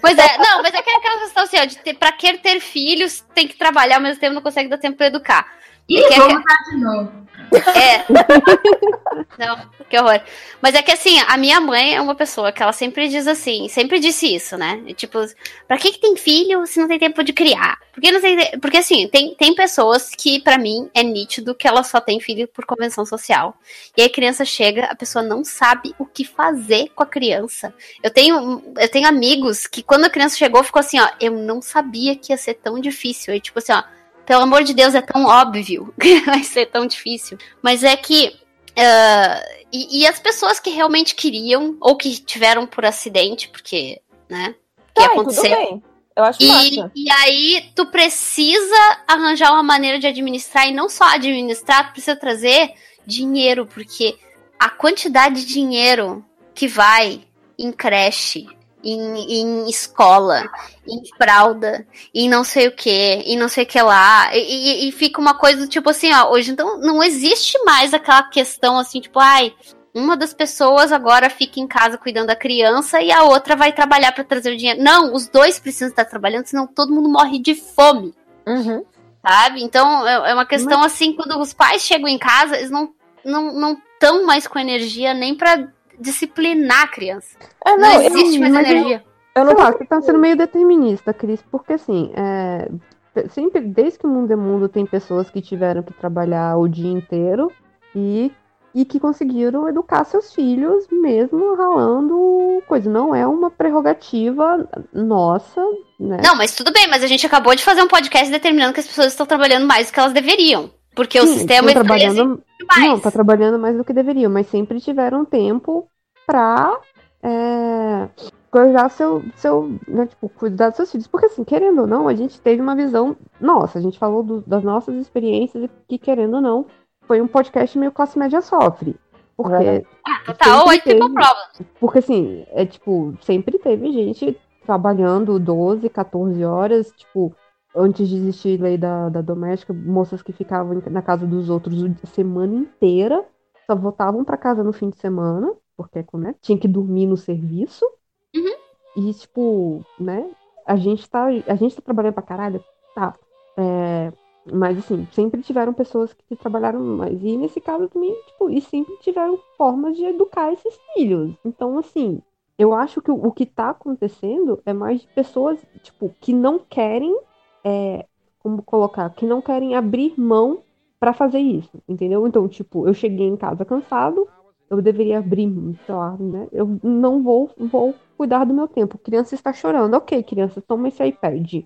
Pois é, não, mas é é aquela questão assim, ó, de ter, pra querer ter filhos, tem que trabalhar ao mesmo tempo, não consegue dar tempo pra educar. Ih, É que- vamos dar de novo. É. (laughs) Não, que horror. Mas é que assim, a minha mãe é uma pessoa que ela sempre diz assim, sempre disse isso, né? Tipo, pra que, que tem filho se não tem tempo de criar? Porque não tem, porque assim, tem, tem pessoas que pra mim é nítido que ela só tem filho por convenção social. E aí a criança chega, a pessoa não sabe o que fazer com a criança. Eu tenho, eu tenho amigos que quando a criança chegou ficou assim, ó, eu não sabia que ia ser tão difícil. E tipo assim, ó, pelo amor de Deus, é tão óbvio (laughs) que vai ser tão difícil. Mas é que. ah, e, e as pessoas que realmente queriam, ou que tiveram por acidente, porque, né? Que Tá, e tudo aconteceu. bem. Eu acho E, e aí, tu precisa arranjar uma maneira de administrar, e não só administrar, tu precisa trazer dinheiro, porque a quantidade de dinheiro que vai em creche, em, em escola, em fralda, em não sei o que, em não sei o que lá, e, e- e fica uma coisa tipo assim, ó, hoje então não existe mais aquela questão assim, tipo, ai, uma das pessoas agora fica em casa cuidando da criança e a outra vai trabalhar pra trazer o dinheiro. Não, os dois precisam estar trabalhando, senão todo mundo morre de fome. Uhum. Sabe? Então é é uma questão assim, quando os pais chegam em casa, eles não não não estão mais com energia nem pra disciplinar a criança. É, não, não, eu- existe mais mas eu- energia. Eu não lá, você tá sendo meio determinista, Cris, porque assim, é, sempre, desde que o mundo é mundo, tem pessoas que tiveram que trabalhar o dia inteiro e, e que conseguiram educar seus filhos mesmo ralando coisa. Não é uma prerrogativa nossa, né? Não, mas tudo bem, mas a gente acabou de fazer um podcast determinando que as pessoas estão trabalhando mais do que elas deveriam. Porque o Sim, sistema estão está trabalhando, Não, tá trabalhando mais do que deveriam, mas sempre tiveram tempo pra é, cuidar seu, seu né, tipo, cuidar dos seus filhos. Porque assim, querendo ou não, a gente teve uma visão nossa, a gente falou do- das nossas experiências e que, querendo ou não, foi um podcast meio classe média sofre. Porque Total, sempre white people teve- problem. Porque assim, é tipo, sempre teve gente trabalhando 12, 14 horas, tipo, antes de existir lei da, da doméstica, moças que ficavam na casa dos outros a semana inteira, só voltavam pra casa no fim de semana, porque né, tinha que dormir no serviço. E, tipo, né, a gente tá, a gente tá trabalhando pra caralho, tá. É, mas, assim, sempre tiveram pessoas que trabalharam mais. E nesse caso também, tipo, e sempre tiveram formas de educar esses filhos. Então, assim, eu acho que o, o que tá acontecendo é mais de pessoas, tipo, que não querem, é, como colocar, que não querem abrir mão pra fazer isso, entendeu? Então, tipo, eu cheguei em casa cansado, eu deveria abrir, sei lá, né? Eu não vou, vou cuidar do meu tempo. Criança está chorando. Ok, criança, toma esse iPad.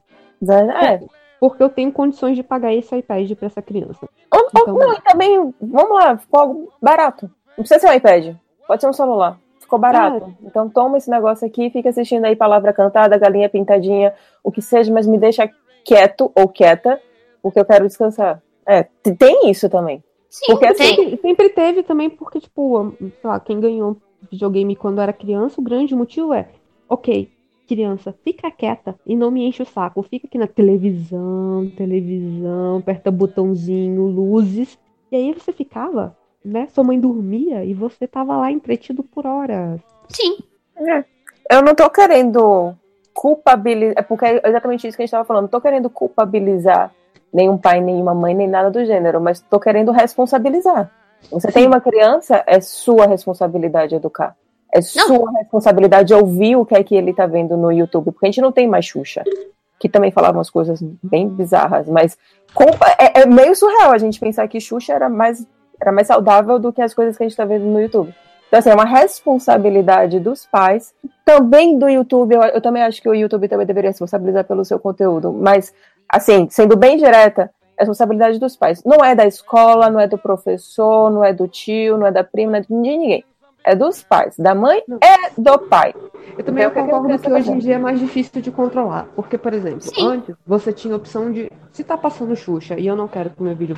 É. Porque eu tenho condições de pagar esse iPad pra essa criança. Ou- Então- não, e também, vamos lá, ficou algo barato. Não precisa ser um iPad, pode ser um celular. Ficou barato. Então toma esse negócio aqui, fica assistindo aí palavra cantada, galinha pintadinha, o que seja, mas me deixa quieto ou quieta, porque eu quero descansar. É, tem isso também. Sim, Porque assim, Sempre, sempre teve também, porque, tipo, sei lá, quem ganhou videogame quando era criança, o grande motivo é, ok, criança, fica quieta e não me enche o saco. Fica aqui na televisão, televisão, aperta botãozinho, luzes. E aí você ficava, né? Sua mãe dormia e você tava lá entretido por horas. Sim. É. Eu não tô querendo culpabilizar. É porque é exatamente isso que a gente tava falando. Não tô querendo culpabilizar nenhum pai, nenhuma mãe, nem nada do gênero, mas tô querendo responsabilizar. Você tem uma criança, é sua responsabilidade educar. É sua responsabilidade ouvir o que é que ele tá vendo no YouTube, porque a gente não tem mais Xuxa, que também falava umas coisas bem bizarras, mas é, é meio surreal a gente pensar que Xuxa era mais, era mais saudável do que as coisas que a gente tá vendo no YouTube. Então, assim, é uma responsabilidade dos pais, também do YouTube. Eu, eu também acho que o YouTube também deveria responsabilizar pelo seu conteúdo, mas, assim, sendo bem direta, é responsabilidade dos pais. Não é da escola, não é do professor, não é do tio, não é da prima, não é de ninguém. É dos pais. Da mãe é do pai. Eu também Então, é que concordo que hoje em dia é mais difícil de controlar. Porque, por exemplo, Sim. antes você tinha a opção de. Se tá passando Xuxa e eu não quero que o meu vídeo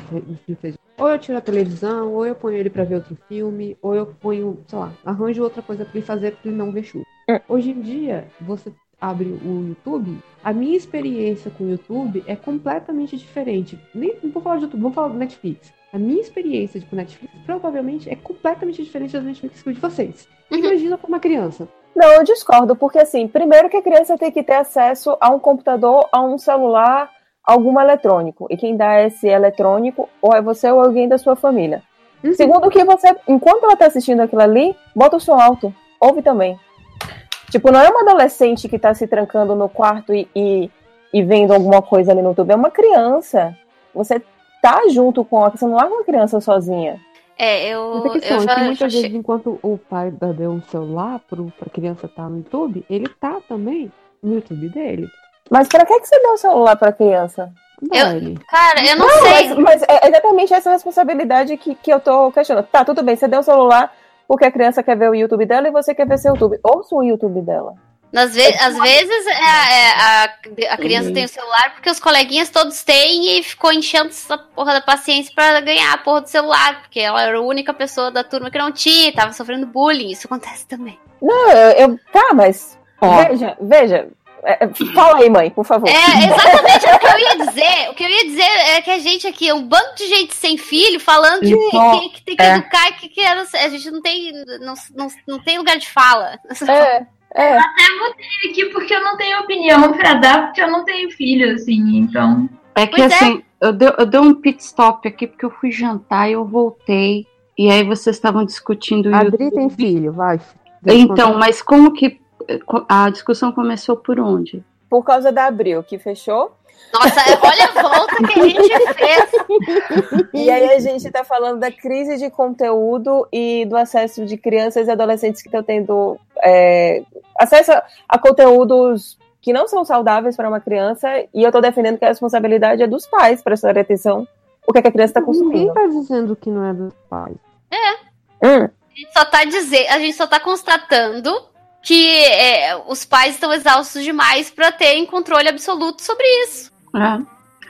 seja. Ou eu tiro a televisão, ou eu ponho ele pra ver outro filme, ou eu ponho, sei lá, arranjo outra coisa pra ele fazer pra ele não ver Xuxa. Hoje em dia, você abre o YouTube, a minha experiência com o YouTube é completamente diferente. Nem não vou falar de YouTube, vou falar do Netflix. A minha experiência com Netflix provavelmente é completamente diferente da Netflix que de vocês. Imagina para uma criança. Não, eu discordo, porque assim, primeiro que a criança tem que ter acesso a um computador, a um celular, algum eletrônico. E quem dá esse eletrônico, ou é você ou alguém da sua família. Segundo que você, enquanto ela tá assistindo aquilo ali, bota o som alto. Ouve também. Tipo, não é uma adolescente que tá se trancando no quarto e, e, e vendo alguma coisa ali no YouTube. É uma criança. Você tá junto com ela, você não larga uma criança sozinha. É, eu, Outra questão eu é já, que muitas já vezes, enquanto o pai dá deu um celular pro, pra criança estar no YouTube, ele tá também no YouTube dele. Mas pra que, que você deu o celular pra criança? Dá ele. Cara, eu não, Não, sei. Mas, mas é exatamente essa responsabilidade que, que eu tô questionando. Tá, tudo bem, você deu o celular porque a criança quer ver o YouTube dela e você quer ver seu YouTube. Ouça o YouTube dela. Às, ve às vezes é, é, a, a criança tem o celular porque os coleguinhas todos têm e ficou enchendo essa porra da paciência pra ganhar a porra do celular, porque ela era a única pessoa da turma que não tinha, tava sofrendo bullying. Isso acontece também. Não, eu. eu- tá, mas. Veja, veja. É, é, fala aí, mãe, por favor. É exatamente o que eu ia dizer. O que eu ia dizer é que a gente aqui é um bando de gente sem filho falando de Então, que, que tem que é. educar e que, que era- a gente não tem, não, não, não tem lugar de fala. É, é. Até botei ele aqui porque eu não tenho opinião pra dar, porque eu não tenho filho, assim, então. É que Pois é. assim, eu, dei, eu dei um pit stop aqui porque eu fui jantar e eu voltei. E aí vocês estavam discutindo o Adri YouTube. tem filho, vai. Então, mas como que a discussão começou por onde? Por causa da Abril, que fechou. Nossa, olha a volta que a gente fez. E aí a gente tá falando da crise de conteúdo e do acesso de crianças e adolescentes que estão tendo é, acesso a, conteúdos que não são saudáveis para uma criança. E eu tô defendendo que a responsabilidade é dos pais prestarem atenção o que, é que a criança está Ninguém consumindo. tá dizendo que não é dos pais. Hum. A gente só tá dizer, a gente só tá constatando que é, os pais estão exaustos demais pra terem controle absoluto sobre isso. É.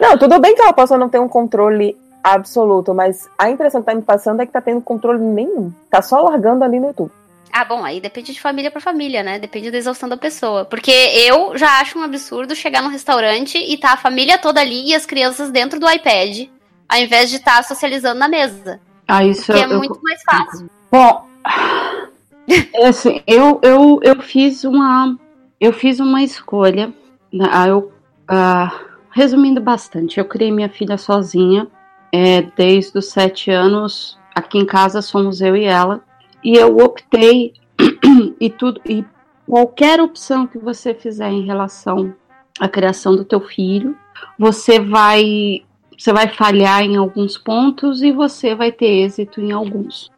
Não, tudo bem que ela possa não ter um controle absoluto, mas a impressão que tá me passando é que tá tendo controle nenhum. Tá só largando ali no YouTube. Ah, bom, aí depende de família pra família, né? Depende da exaustão da pessoa. Porque eu já acho um absurdo chegar num restaurante e tá a família toda ali e as crianças dentro do iPad, ao invés de estar socializando na mesa. Ah, isso Que é eu- eu- muito mais fácil. Bom, (laughs) é assim, eu, eu, eu fiz uma eu fiz uma escolha. né, ah, Eu, ah, resumindo bastante, eu criei minha filha sozinha é, desde os sete anos. Aqui em casa somos eu e ela. E eu optei (clears throat) e tudo e qualquer opção que você fizer em relação à criação do teu filho, você vai você vai falhar em alguns pontos e você vai ter êxito em alguns.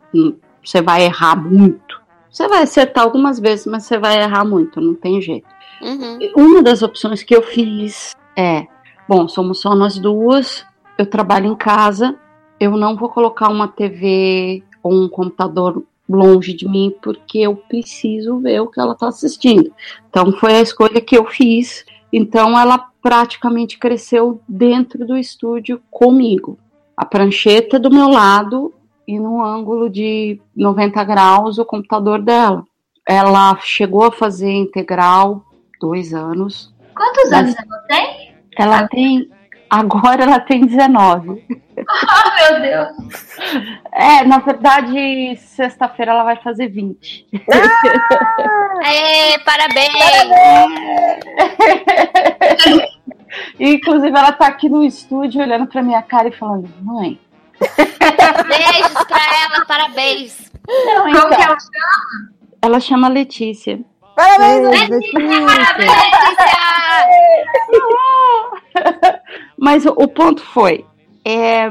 Você vai errar muito. Você vai acertar algumas vezes, mas você vai errar muito, não tem jeito. Uhum. Uma das opções que eu fiz é: bom, somos só nós duas, eu trabalho em casa, eu não vou colocar uma TV ou um computador longe de mim porque eu preciso ver o que ela está assistindo. Então foi a escolha que eu fiz. Então ela praticamente cresceu dentro do estúdio comigo. A prancheta do meu lado e no ângulo de 90 graus o computador dela. Ela chegou a fazer integral dois anos. Quantos anos ela tem? Ela tem. Agora ela tem 19. Oh, (laughs) meu Deus. É, na verdade, sexta-feira ela vai fazer 20. Aê, parabéns! (laughs) Inclusive, ela tá aqui no estúdio olhando pra minha cara e falando: Mãe. Beijos pra ela, parabéns! Não, Como então, que ela chama? ela chama Letícia. Parabéns, Letícia! Mas o, o ponto foi: é,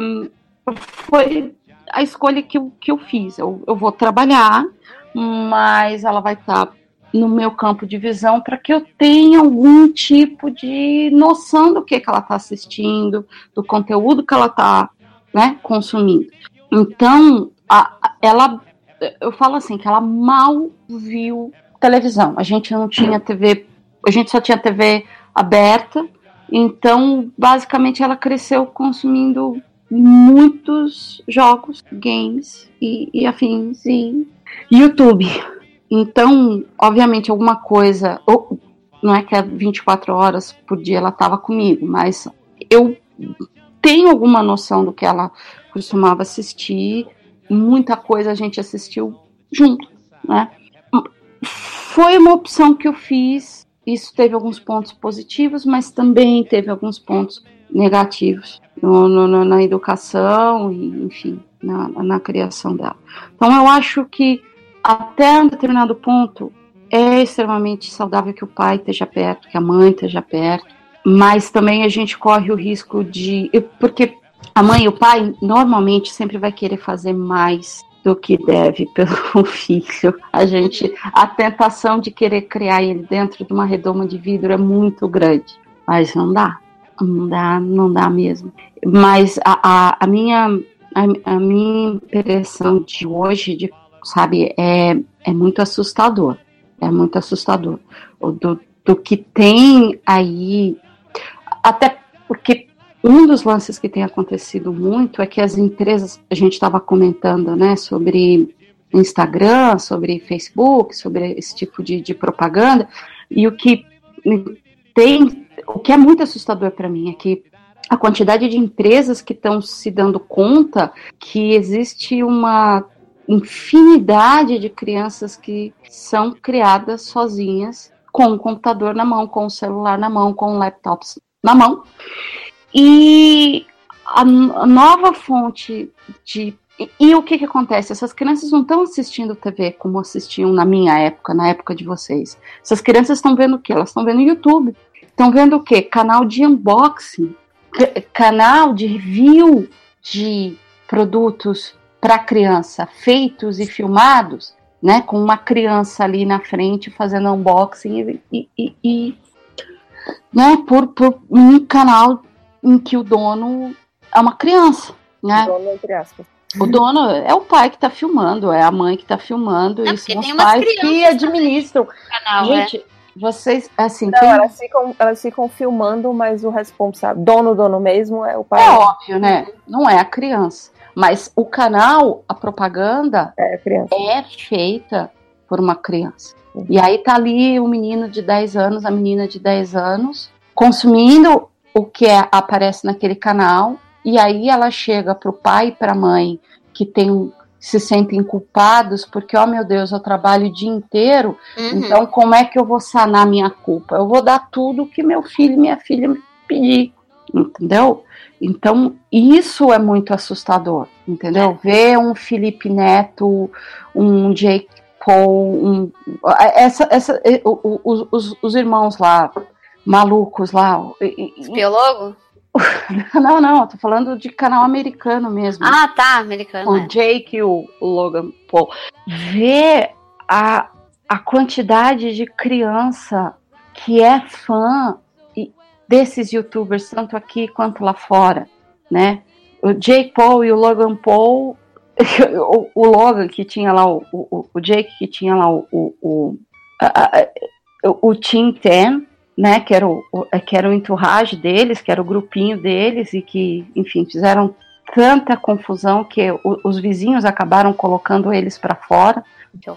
foi a escolha que eu, que eu fiz. Eu, eu vou trabalhar, mas ela vai estar no meu campo de visão para que eu tenha algum tipo de noção do que, que ela está assistindo, do conteúdo que ela está né, consumindo. Então, a- ela, eu falo assim, que ela mal viu televisão. A gente não tinha TV, a gente só tinha TV aberta, então, basicamente, ela cresceu consumindo muitos jogos, games e, e afins e YouTube. então, obviamente, alguma coisa. Ou, não é que é 24 horas por dia ela estava comigo, mas eu tenho alguma noção do que ela costumava assistir. Muita coisa a gente assistiu junto, né? Foi uma opção que eu fiz. Isso teve alguns pontos positivos, mas também teve alguns pontos negativos no, no, na educação e, enfim, na, na criação dela. Então, eu acho que até um determinado ponto é extremamente saudável que o pai esteja perto, que a mãe esteja perto, mas também a gente corre o risco de. Porque a mãe e o pai normalmente sempre vai querer fazer mais do que deve pelo (laughs) filho. A gente, a tentação de querer criar ele dentro de uma redoma de vidro é muito grande, mas não dá, não dá, não dá mesmo. Mas a, a, a minha a, a minha impressão de hoje, de sabe? É, é muito assustador. É muito assustador. Do, do que tem aí. Até porque um dos lances que tem acontecido muito é que as empresas, a gente estava comentando, né, sobre Instagram, sobre Facebook, sobre esse tipo de, de propaganda, e o que tem, o que é muito assustador para mim é que a quantidade de empresas que estão se dando conta que existe uma infinidade de crianças que são criadas sozinhas, com o computador na mão, com o celular na mão, com o laptop na mão. E a, nova fonte de. E, e o que, que acontece? Essas crianças não estão assistindo TV como assistiam na minha época, na época de vocês. Essas crianças estão vendo o quê? Elas estão vendo YouTube. Estão vendo o quê? Canal de unboxing, canal de review de produtos para criança feitos e filmados, né, com uma criança ali na frente fazendo unboxing e, e, e né, por, por, um canal em que o dono é uma criança, né? O dono, entre aspas. O dono é o pai que está filmando, é a mãe que está filmando, Não, e são os pais que administram. Canal, Gente, é. vocês, assim. Não, tem... elas, ficam, elas ficam filmando, mas o responsável, dono, dono mesmo, é o pai. É óbvio, né? Não é a criança. Mas o canal, a propaganda, é, é feita por uma criança. E aí tá ali o menino de 10 anos, a menina de 10 anos, consumindo o que é, aparece naquele canal, e aí ela chega pro pai e pra mãe que tem se sentem culpados porque, oh meu Deus, eu trabalho o dia inteiro, uhum. então como é que eu vou sanar minha culpa? Eu vou dar tudo que meu filho e minha filha me pedir, entendeu? Então, isso é muito assustador, entendeu? É. Ver um Felipe Neto, um Jake Paul, um, essa, essa, os, os, os irmãos lá, malucos lá. Espiologo? (laughs) Não, não, tô falando de canal americano mesmo. Ah, tá, americano. O é. Jake e o Logan Paul. Ver a, a quantidade de criança que é fã desses youtubers, tanto aqui quanto lá fora, né? O Jake Paul e o Logan Paul, (laughs) o, o Logan que tinha lá, o, o, o Jake que tinha lá o, o, o, a, a, o Team Ten, né, que era o, que era o entourage deles, que era o grupinho deles e que, enfim, fizeram tanta confusão que os vizinhos acabaram colocando eles para fora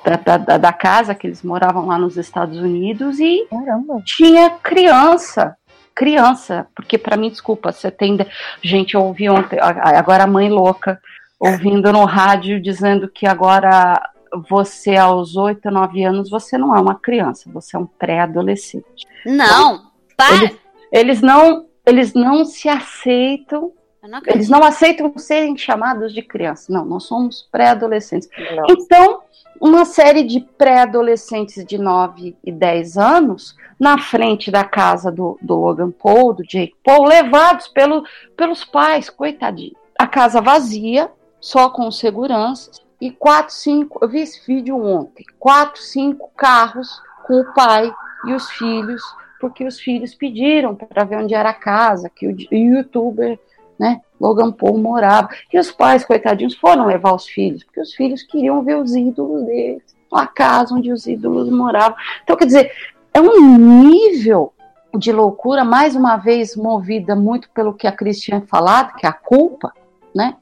da, da, da, casa que eles moravam lá nos Estados Unidos e Caramba. tinha criança criança, porque para mim, desculpa, você tem. Gente, eu ouvi ontem, agora a mãe louca, ouvindo no rádio dizendo que agora você, aos 8, 9 anos, você não é uma criança, você é um pré-adolescente. Não, para! Eles, eles, não, eles não se aceitam. Não eles não aceitam serem chamados de criança. Não, nós somos pré-adolescentes. Então, uma série de pré-adolescentes de 9 e 10 anos na frente da casa do, do Logan Paul, do Jake Paul, levados pelo, pelos pais, coitadinho. A casa vazia, só com seguranças, e quatro, cinco, eu vi esse vídeo ontem, quatro, cinco carros com o pai e os filhos, porque os filhos pediram para ver onde era a casa, que o, youtuber né? Logan Paul morava. E os pais, coitadinhos, foram levar os filhos, porque os filhos queriam ver os ídolos deles, a casa onde os ídolos moravam. Então, quer dizer, é um nível de loucura, mais uma vez movida muito pelo que a Cristiane falado, que é a culpa, né?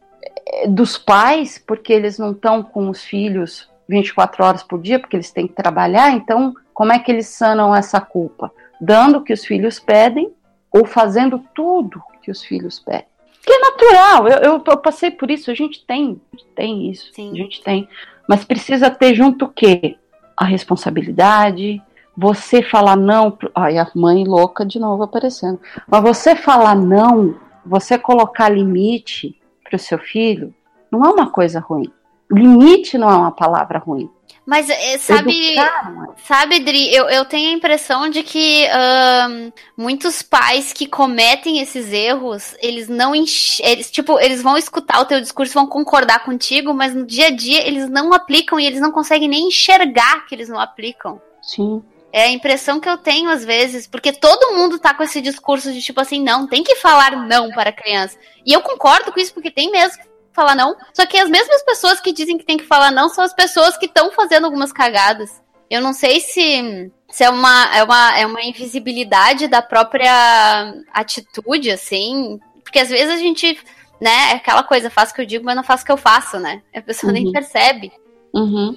Dos pais, porque eles não estão com os filhos 24 horas por dia, porque eles têm que trabalhar, então como é que eles sanam essa culpa? Dando o que os filhos pedem ou fazendo tudo que os filhos pedem. Que é natural, eu, eu, eu passei por isso, a gente tem, a gente tem isso, Sim. a gente tem. Mas precisa ter junto o quê? A responsabilidade, você falar não. Ai, a mãe louca de novo aparecendo. Mas você falar não, você colocar limite para o seu filho, não é uma coisa ruim. Limite não é uma palavra ruim. Mas é, sabe, é. sabe, Dri, eu, eu tenho a impressão de que ahn, muitos pais que cometem esses erros, eles não enx... eles tipo, eles vão escutar o teu discurso, vão concordar contigo, mas no dia a dia eles não aplicam e eles não conseguem nem enxergar que eles não aplicam. Sim. É a impressão que eu tenho às vezes, porque todo mundo tá com esse discurso de tipo assim, não, tem que falar não para a criança. E eu concordo com isso porque tem mesmo que falar não, só que as mesmas pessoas que dizem que tem que falar não são as pessoas que estão fazendo algumas cagadas. Eu não sei se, se é, uma, é, uma, é uma invisibilidade da própria atitude, assim, porque às vezes a gente, né, é aquela coisa, faço o que eu digo, mas não faço o que eu faço, né? A pessoa nem Uhum. percebe. Uhum.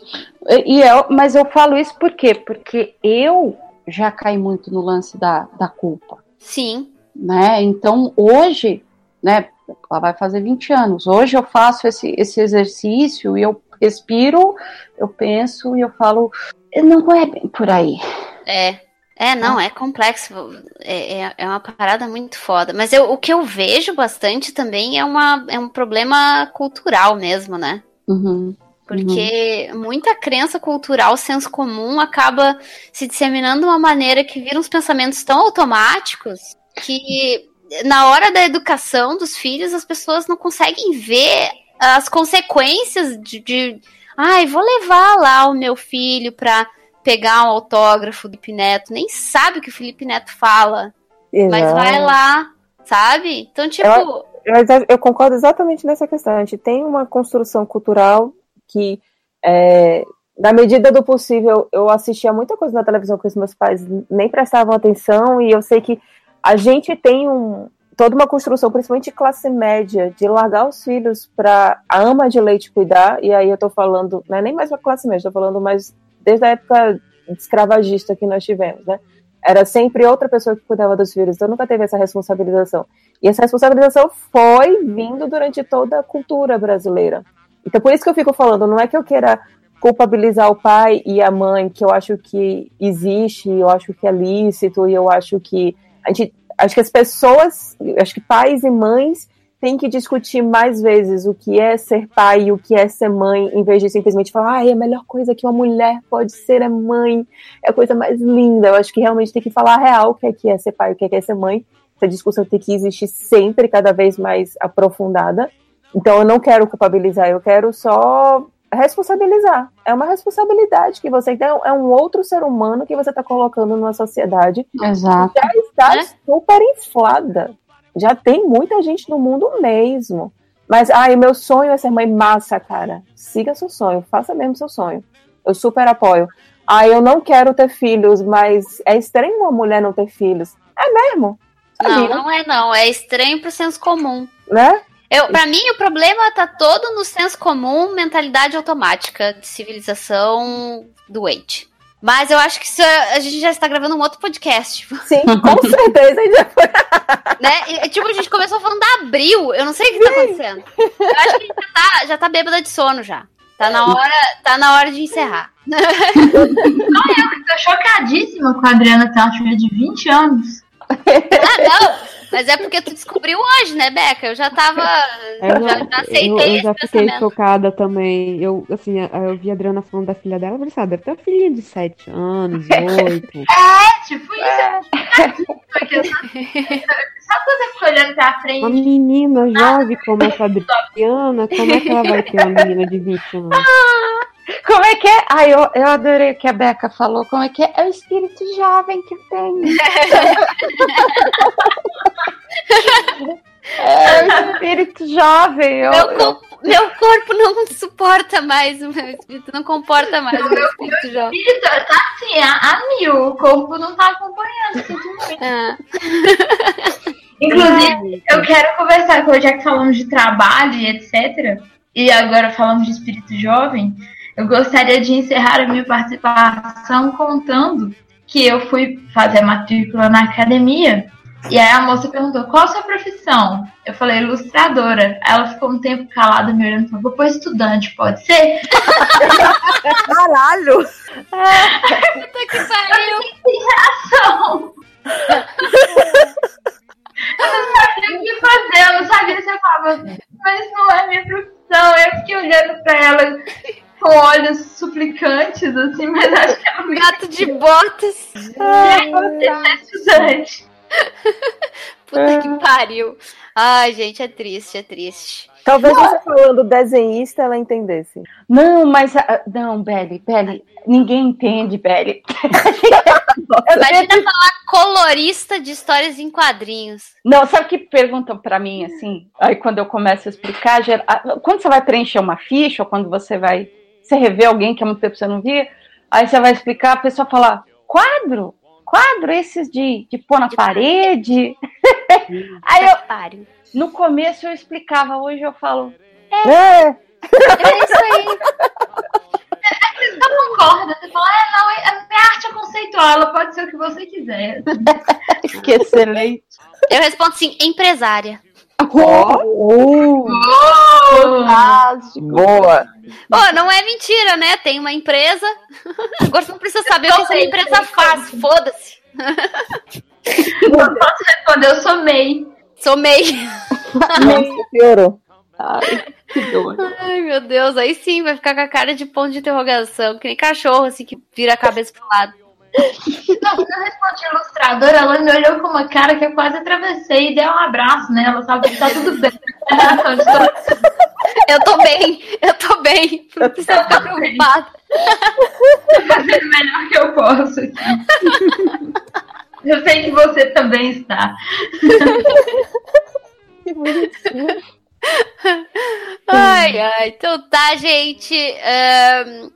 E eu, mas eu falo isso por quê? Porque eu já caí muito no lance da, da culpa. Sim. Né? Então hoje, né, ela vai fazer 20 anos. Hoje eu faço esse, esse exercício e eu respiro, eu penso e eu falo, não é bem por aí. É. É, não, é complexo. É, é, é uma parada muito foda. Mas eu, o que eu vejo bastante também é, uma, é um problema cultural mesmo, né? Uhum. Porque muita crença cultural, senso comum, acaba se disseminando de uma maneira que vira uns pensamentos tão automáticos que na hora da educação dos filhos as pessoas não conseguem ver as consequências de, de ai, vou levar lá o meu filho pra pegar um autógrafo do Felipe Neto, nem sabe o que o Felipe Neto fala, mas Exato. vai lá, sabe? Então, tipo, Eu, eu, eu concordo exatamente nessa questão. A gente tem uma construção cultural que, é, na medida do possível, eu assistia muita coisa na televisão que os meus pais nem prestavam atenção, e eu sei que a gente tem um, toda uma construção, principalmente classe média, de largar os filhos para a ama de leite cuidar, e aí eu tô falando, não é nem mais para classe média, tô falando mais desde a época escravagista que nós tivemos, né? Era sempre outra pessoa que cuidava dos filhos, então nunca teve essa responsabilização. E essa responsabilização foi vindo durante toda a cultura brasileira. Então por isso que eu fico falando, não é que eu queira culpabilizar o pai e a mãe, que eu acho que existe, eu acho que é lícito, e eu acho que a gente, acho que as pessoas, acho que pais e mães têm que discutir mais vezes o que é ser pai e o que é ser mãe, em vez de simplesmente falar, ah, a melhor coisa que uma mulher pode ser é mãe, é a coisa mais linda. Eu acho que realmente tem que falar real o que é, que é ser pai o que é, que é ser mãe. Essa discussão tem que existir sempre, cada vez mais aprofundada. Então eu não quero culpabilizar, eu quero só responsabilizar. É uma responsabilidade que você tem, é um outro ser humano que você está colocando numa sociedade Exato. já está super inflada. Já tem muita gente no mundo mesmo. Mas, ai, meu sonho é ser mãe massa, cara. Siga seu sonho, faça mesmo seu sonho. Eu super apoio. Ah, eu não quero ter filhos, mas é estranho uma mulher não ter filhos. É mesmo? não, não é não, é estranho pro senso comum. Né? Eu, pra mim, o problema tá todo no senso comum, mentalidade automática de civilização doente. Mas eu acho que isso é- a gente já está gravando um outro podcast. (laughs) Sim, com certeza. Já foi. né? E, tipo, a gente começou falando da Abril. Eu não sei o que tá acontecendo. Eu acho que a gente já tá, já tá bêbada de sono já. Tá na hora, tá na hora de encerrar. (laughs) Eu tô chocadíssima com a Adriana ter uma filha de 20 anos. Ah, não. Mas é porque tu descobriu hoje, né, Beca? Eu já tava. Eu, já, já aceitei eu já esse fiquei chocada também. Eu, assim, eu vi a Adriana falando da filha dela, eu falei, assim, ah, deve ter uma filhinha de 7 anos, (laughs) 8. É, tipo isso. Eu só, só quando eu fico olhando pra Uma frente. menina jovem como essa Adriana, como é que ela vai ter uma menina de 20 anos? (laughs) Como é que é? Ai, eu, eu adorei o que a Beca falou. Como é que é? É o espírito jovem que tem. (laughs) é o espírito jovem. Eu, Meu, eu- corpo, meu corpo não suporta mais, o meu espírito não comporta mais o meu espírito jovem. Espírito tá assim, a, a mil. O corpo não tá acompanhando. muito. Ah, (laughs) Inclusive, eu quero conversar com já que falamos de trabalho e etc. E agora falamos de espírito jovem. eu gostaria de encerrar a minha participação contando que eu fui fazer matrícula na academia e aí a moça perguntou, qual a sua profissão? Eu falei, ilustradora. Ela ficou um tempo calada me olhando e falou, vou pôr estudante, pode ser? Caralho! Puta que pariu! Reação! Eu não sabia o que fazer, eu não sabia se eu falava, mas não é minha profissão. Eu fiquei olhando pra ela com olhos suplicantes, assim, mas acho que ela Um gato de botas. Ai, você é estudante. (laughs) Puta que pariu. Ai, gente, é triste, é triste. Talvez você falando desenhista ela entendesse. Não, mas. ah, Não, Belly, Belly. Ninguém entende, Belly. (laughs) Imagina falar colorista de histórias em quadrinhos. Não, sabe o que perguntam pra mim assim? Aí quando eu começo a explicar, ah, quando você vai preencher uma ficha, ou quando você vai. Você rever alguém que há muito tempo você não via, aí você vai explicar, a pessoa fala: quadro? Quadro, esses de, de pôr na parede. (laughs) aí eu, no começo eu explicava, hoje eu falo. É, É isso aí. (laughs) Você só concorda, você fala, ah, não, a minha arte é conceitual, ela pode ser o que você quiser. Que (laughs) excelente. Eu respondo assim, empresária. Uh, Fantástico. boa. Pô, não é mentira, né? Tem uma empresa. Agora você não precisa saber o que essa empresa faz. Foda-se. Eu posso responder, eu sou MEI. Sou MEI. Nossa, piorou. Ai, que dor. Ai, meu Deus. Aí sim vai ficar com a cara de ponto de interrogação. Que nem cachorro, assim, que vira a cabeça pro lado. Não, quando eu respondi ilustradora, ela me olhou com uma cara que eu quase atravessei e dei um abraço nela, sabe? Tá tudo bem. Eu tô bem. Eu tô bem. Não precisa ficar preocupada. Tô fazendo o melhor que eu posso. Eu sei que você também está. Que bonitinho. Ai, ai. Então tá, gente. Ahn,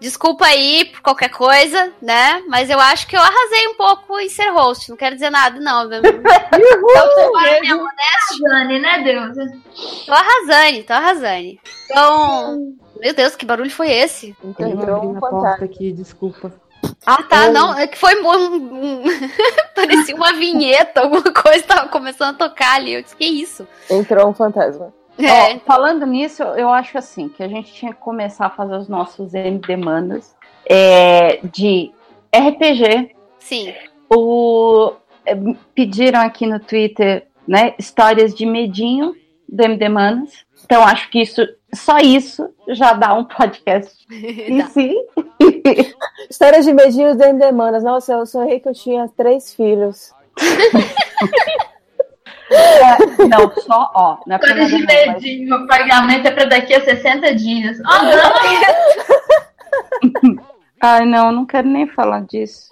desculpa aí por qualquer coisa, né? Mas eu acho que eu arrasei um pouco em ser host. Não quero dizer nada, não. (laughs) Então, bora minha modéstia. Jane, né, Deusa? Tô arrasando, tô arrasando. Então. Meu Deus, que barulho foi esse? Então Eu entrou abri um na porta aqui, desculpa. Ah, tá. Não, é que foi um. um- (laughs) Parecia uma vinheta, alguma coisa tava começando a tocar ali. Eu disse, que isso? Entrou um fantasma. É, Ó, falando nisso, eu acho assim que a gente tinha que começar a fazer os nossos demandas é, de RPG. sim. O, é, pediram aqui no Twitter, né, histórias de medinho do M demandas. Então acho que isso, só isso já dá um podcast em Tá. si. Histórias de medinhos de demandas. Nossa, eu sonhei que eu tinha três filhos. (laughs) É, não, só, ó, não é História de medinho, o pagamento é pra daqui a 60 dias. Ah, (laughs) não! Ai, não, não quero nem falar disso.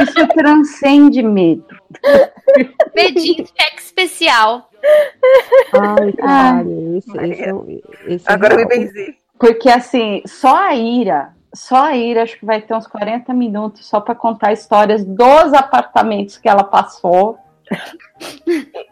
Isso transcende medo. Medinho cheque especial. Ai, cara, esse, esse, é esse é Agora eu me benzi. Porque assim, só a Ira, só a Ira acho que vai ter uns 40 minutos só para contar histórias dos apartamentos que ela passou.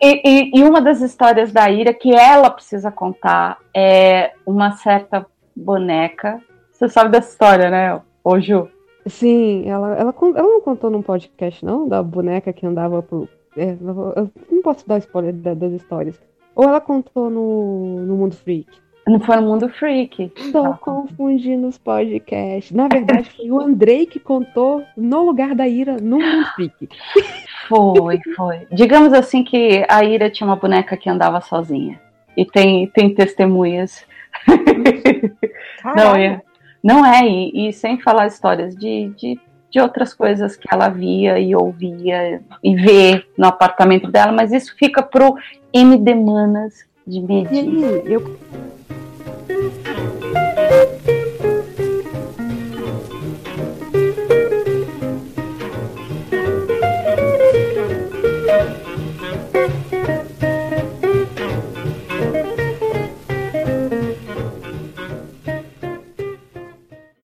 E, e- e uma das histórias da Ira que ela precisa contar é uma certa boneca. Você sabe dessa história, né, ô Ju? Sim, ela, ela, ela não contou num podcast, não? Da boneca que andava por. é, eu não posso dar spoiler da- das histórias. Ou ela contou no, no Mundo Freak? Não foi no Mundo Freak. Estou confundindo os podcasts. Na verdade, foi o Andrei que contou no lugar da Ira no Mundo (laughs) Freak. Foi, foi. Digamos assim que a Ira tinha uma boneca que andava sozinha. E tem, tem testemunhas. Não, é, não é, e, e sem falar histórias de, de, de outras coisas que ela via e ouvia e vê no apartamento dela, mas isso fica pro MD Manas de aí, eu.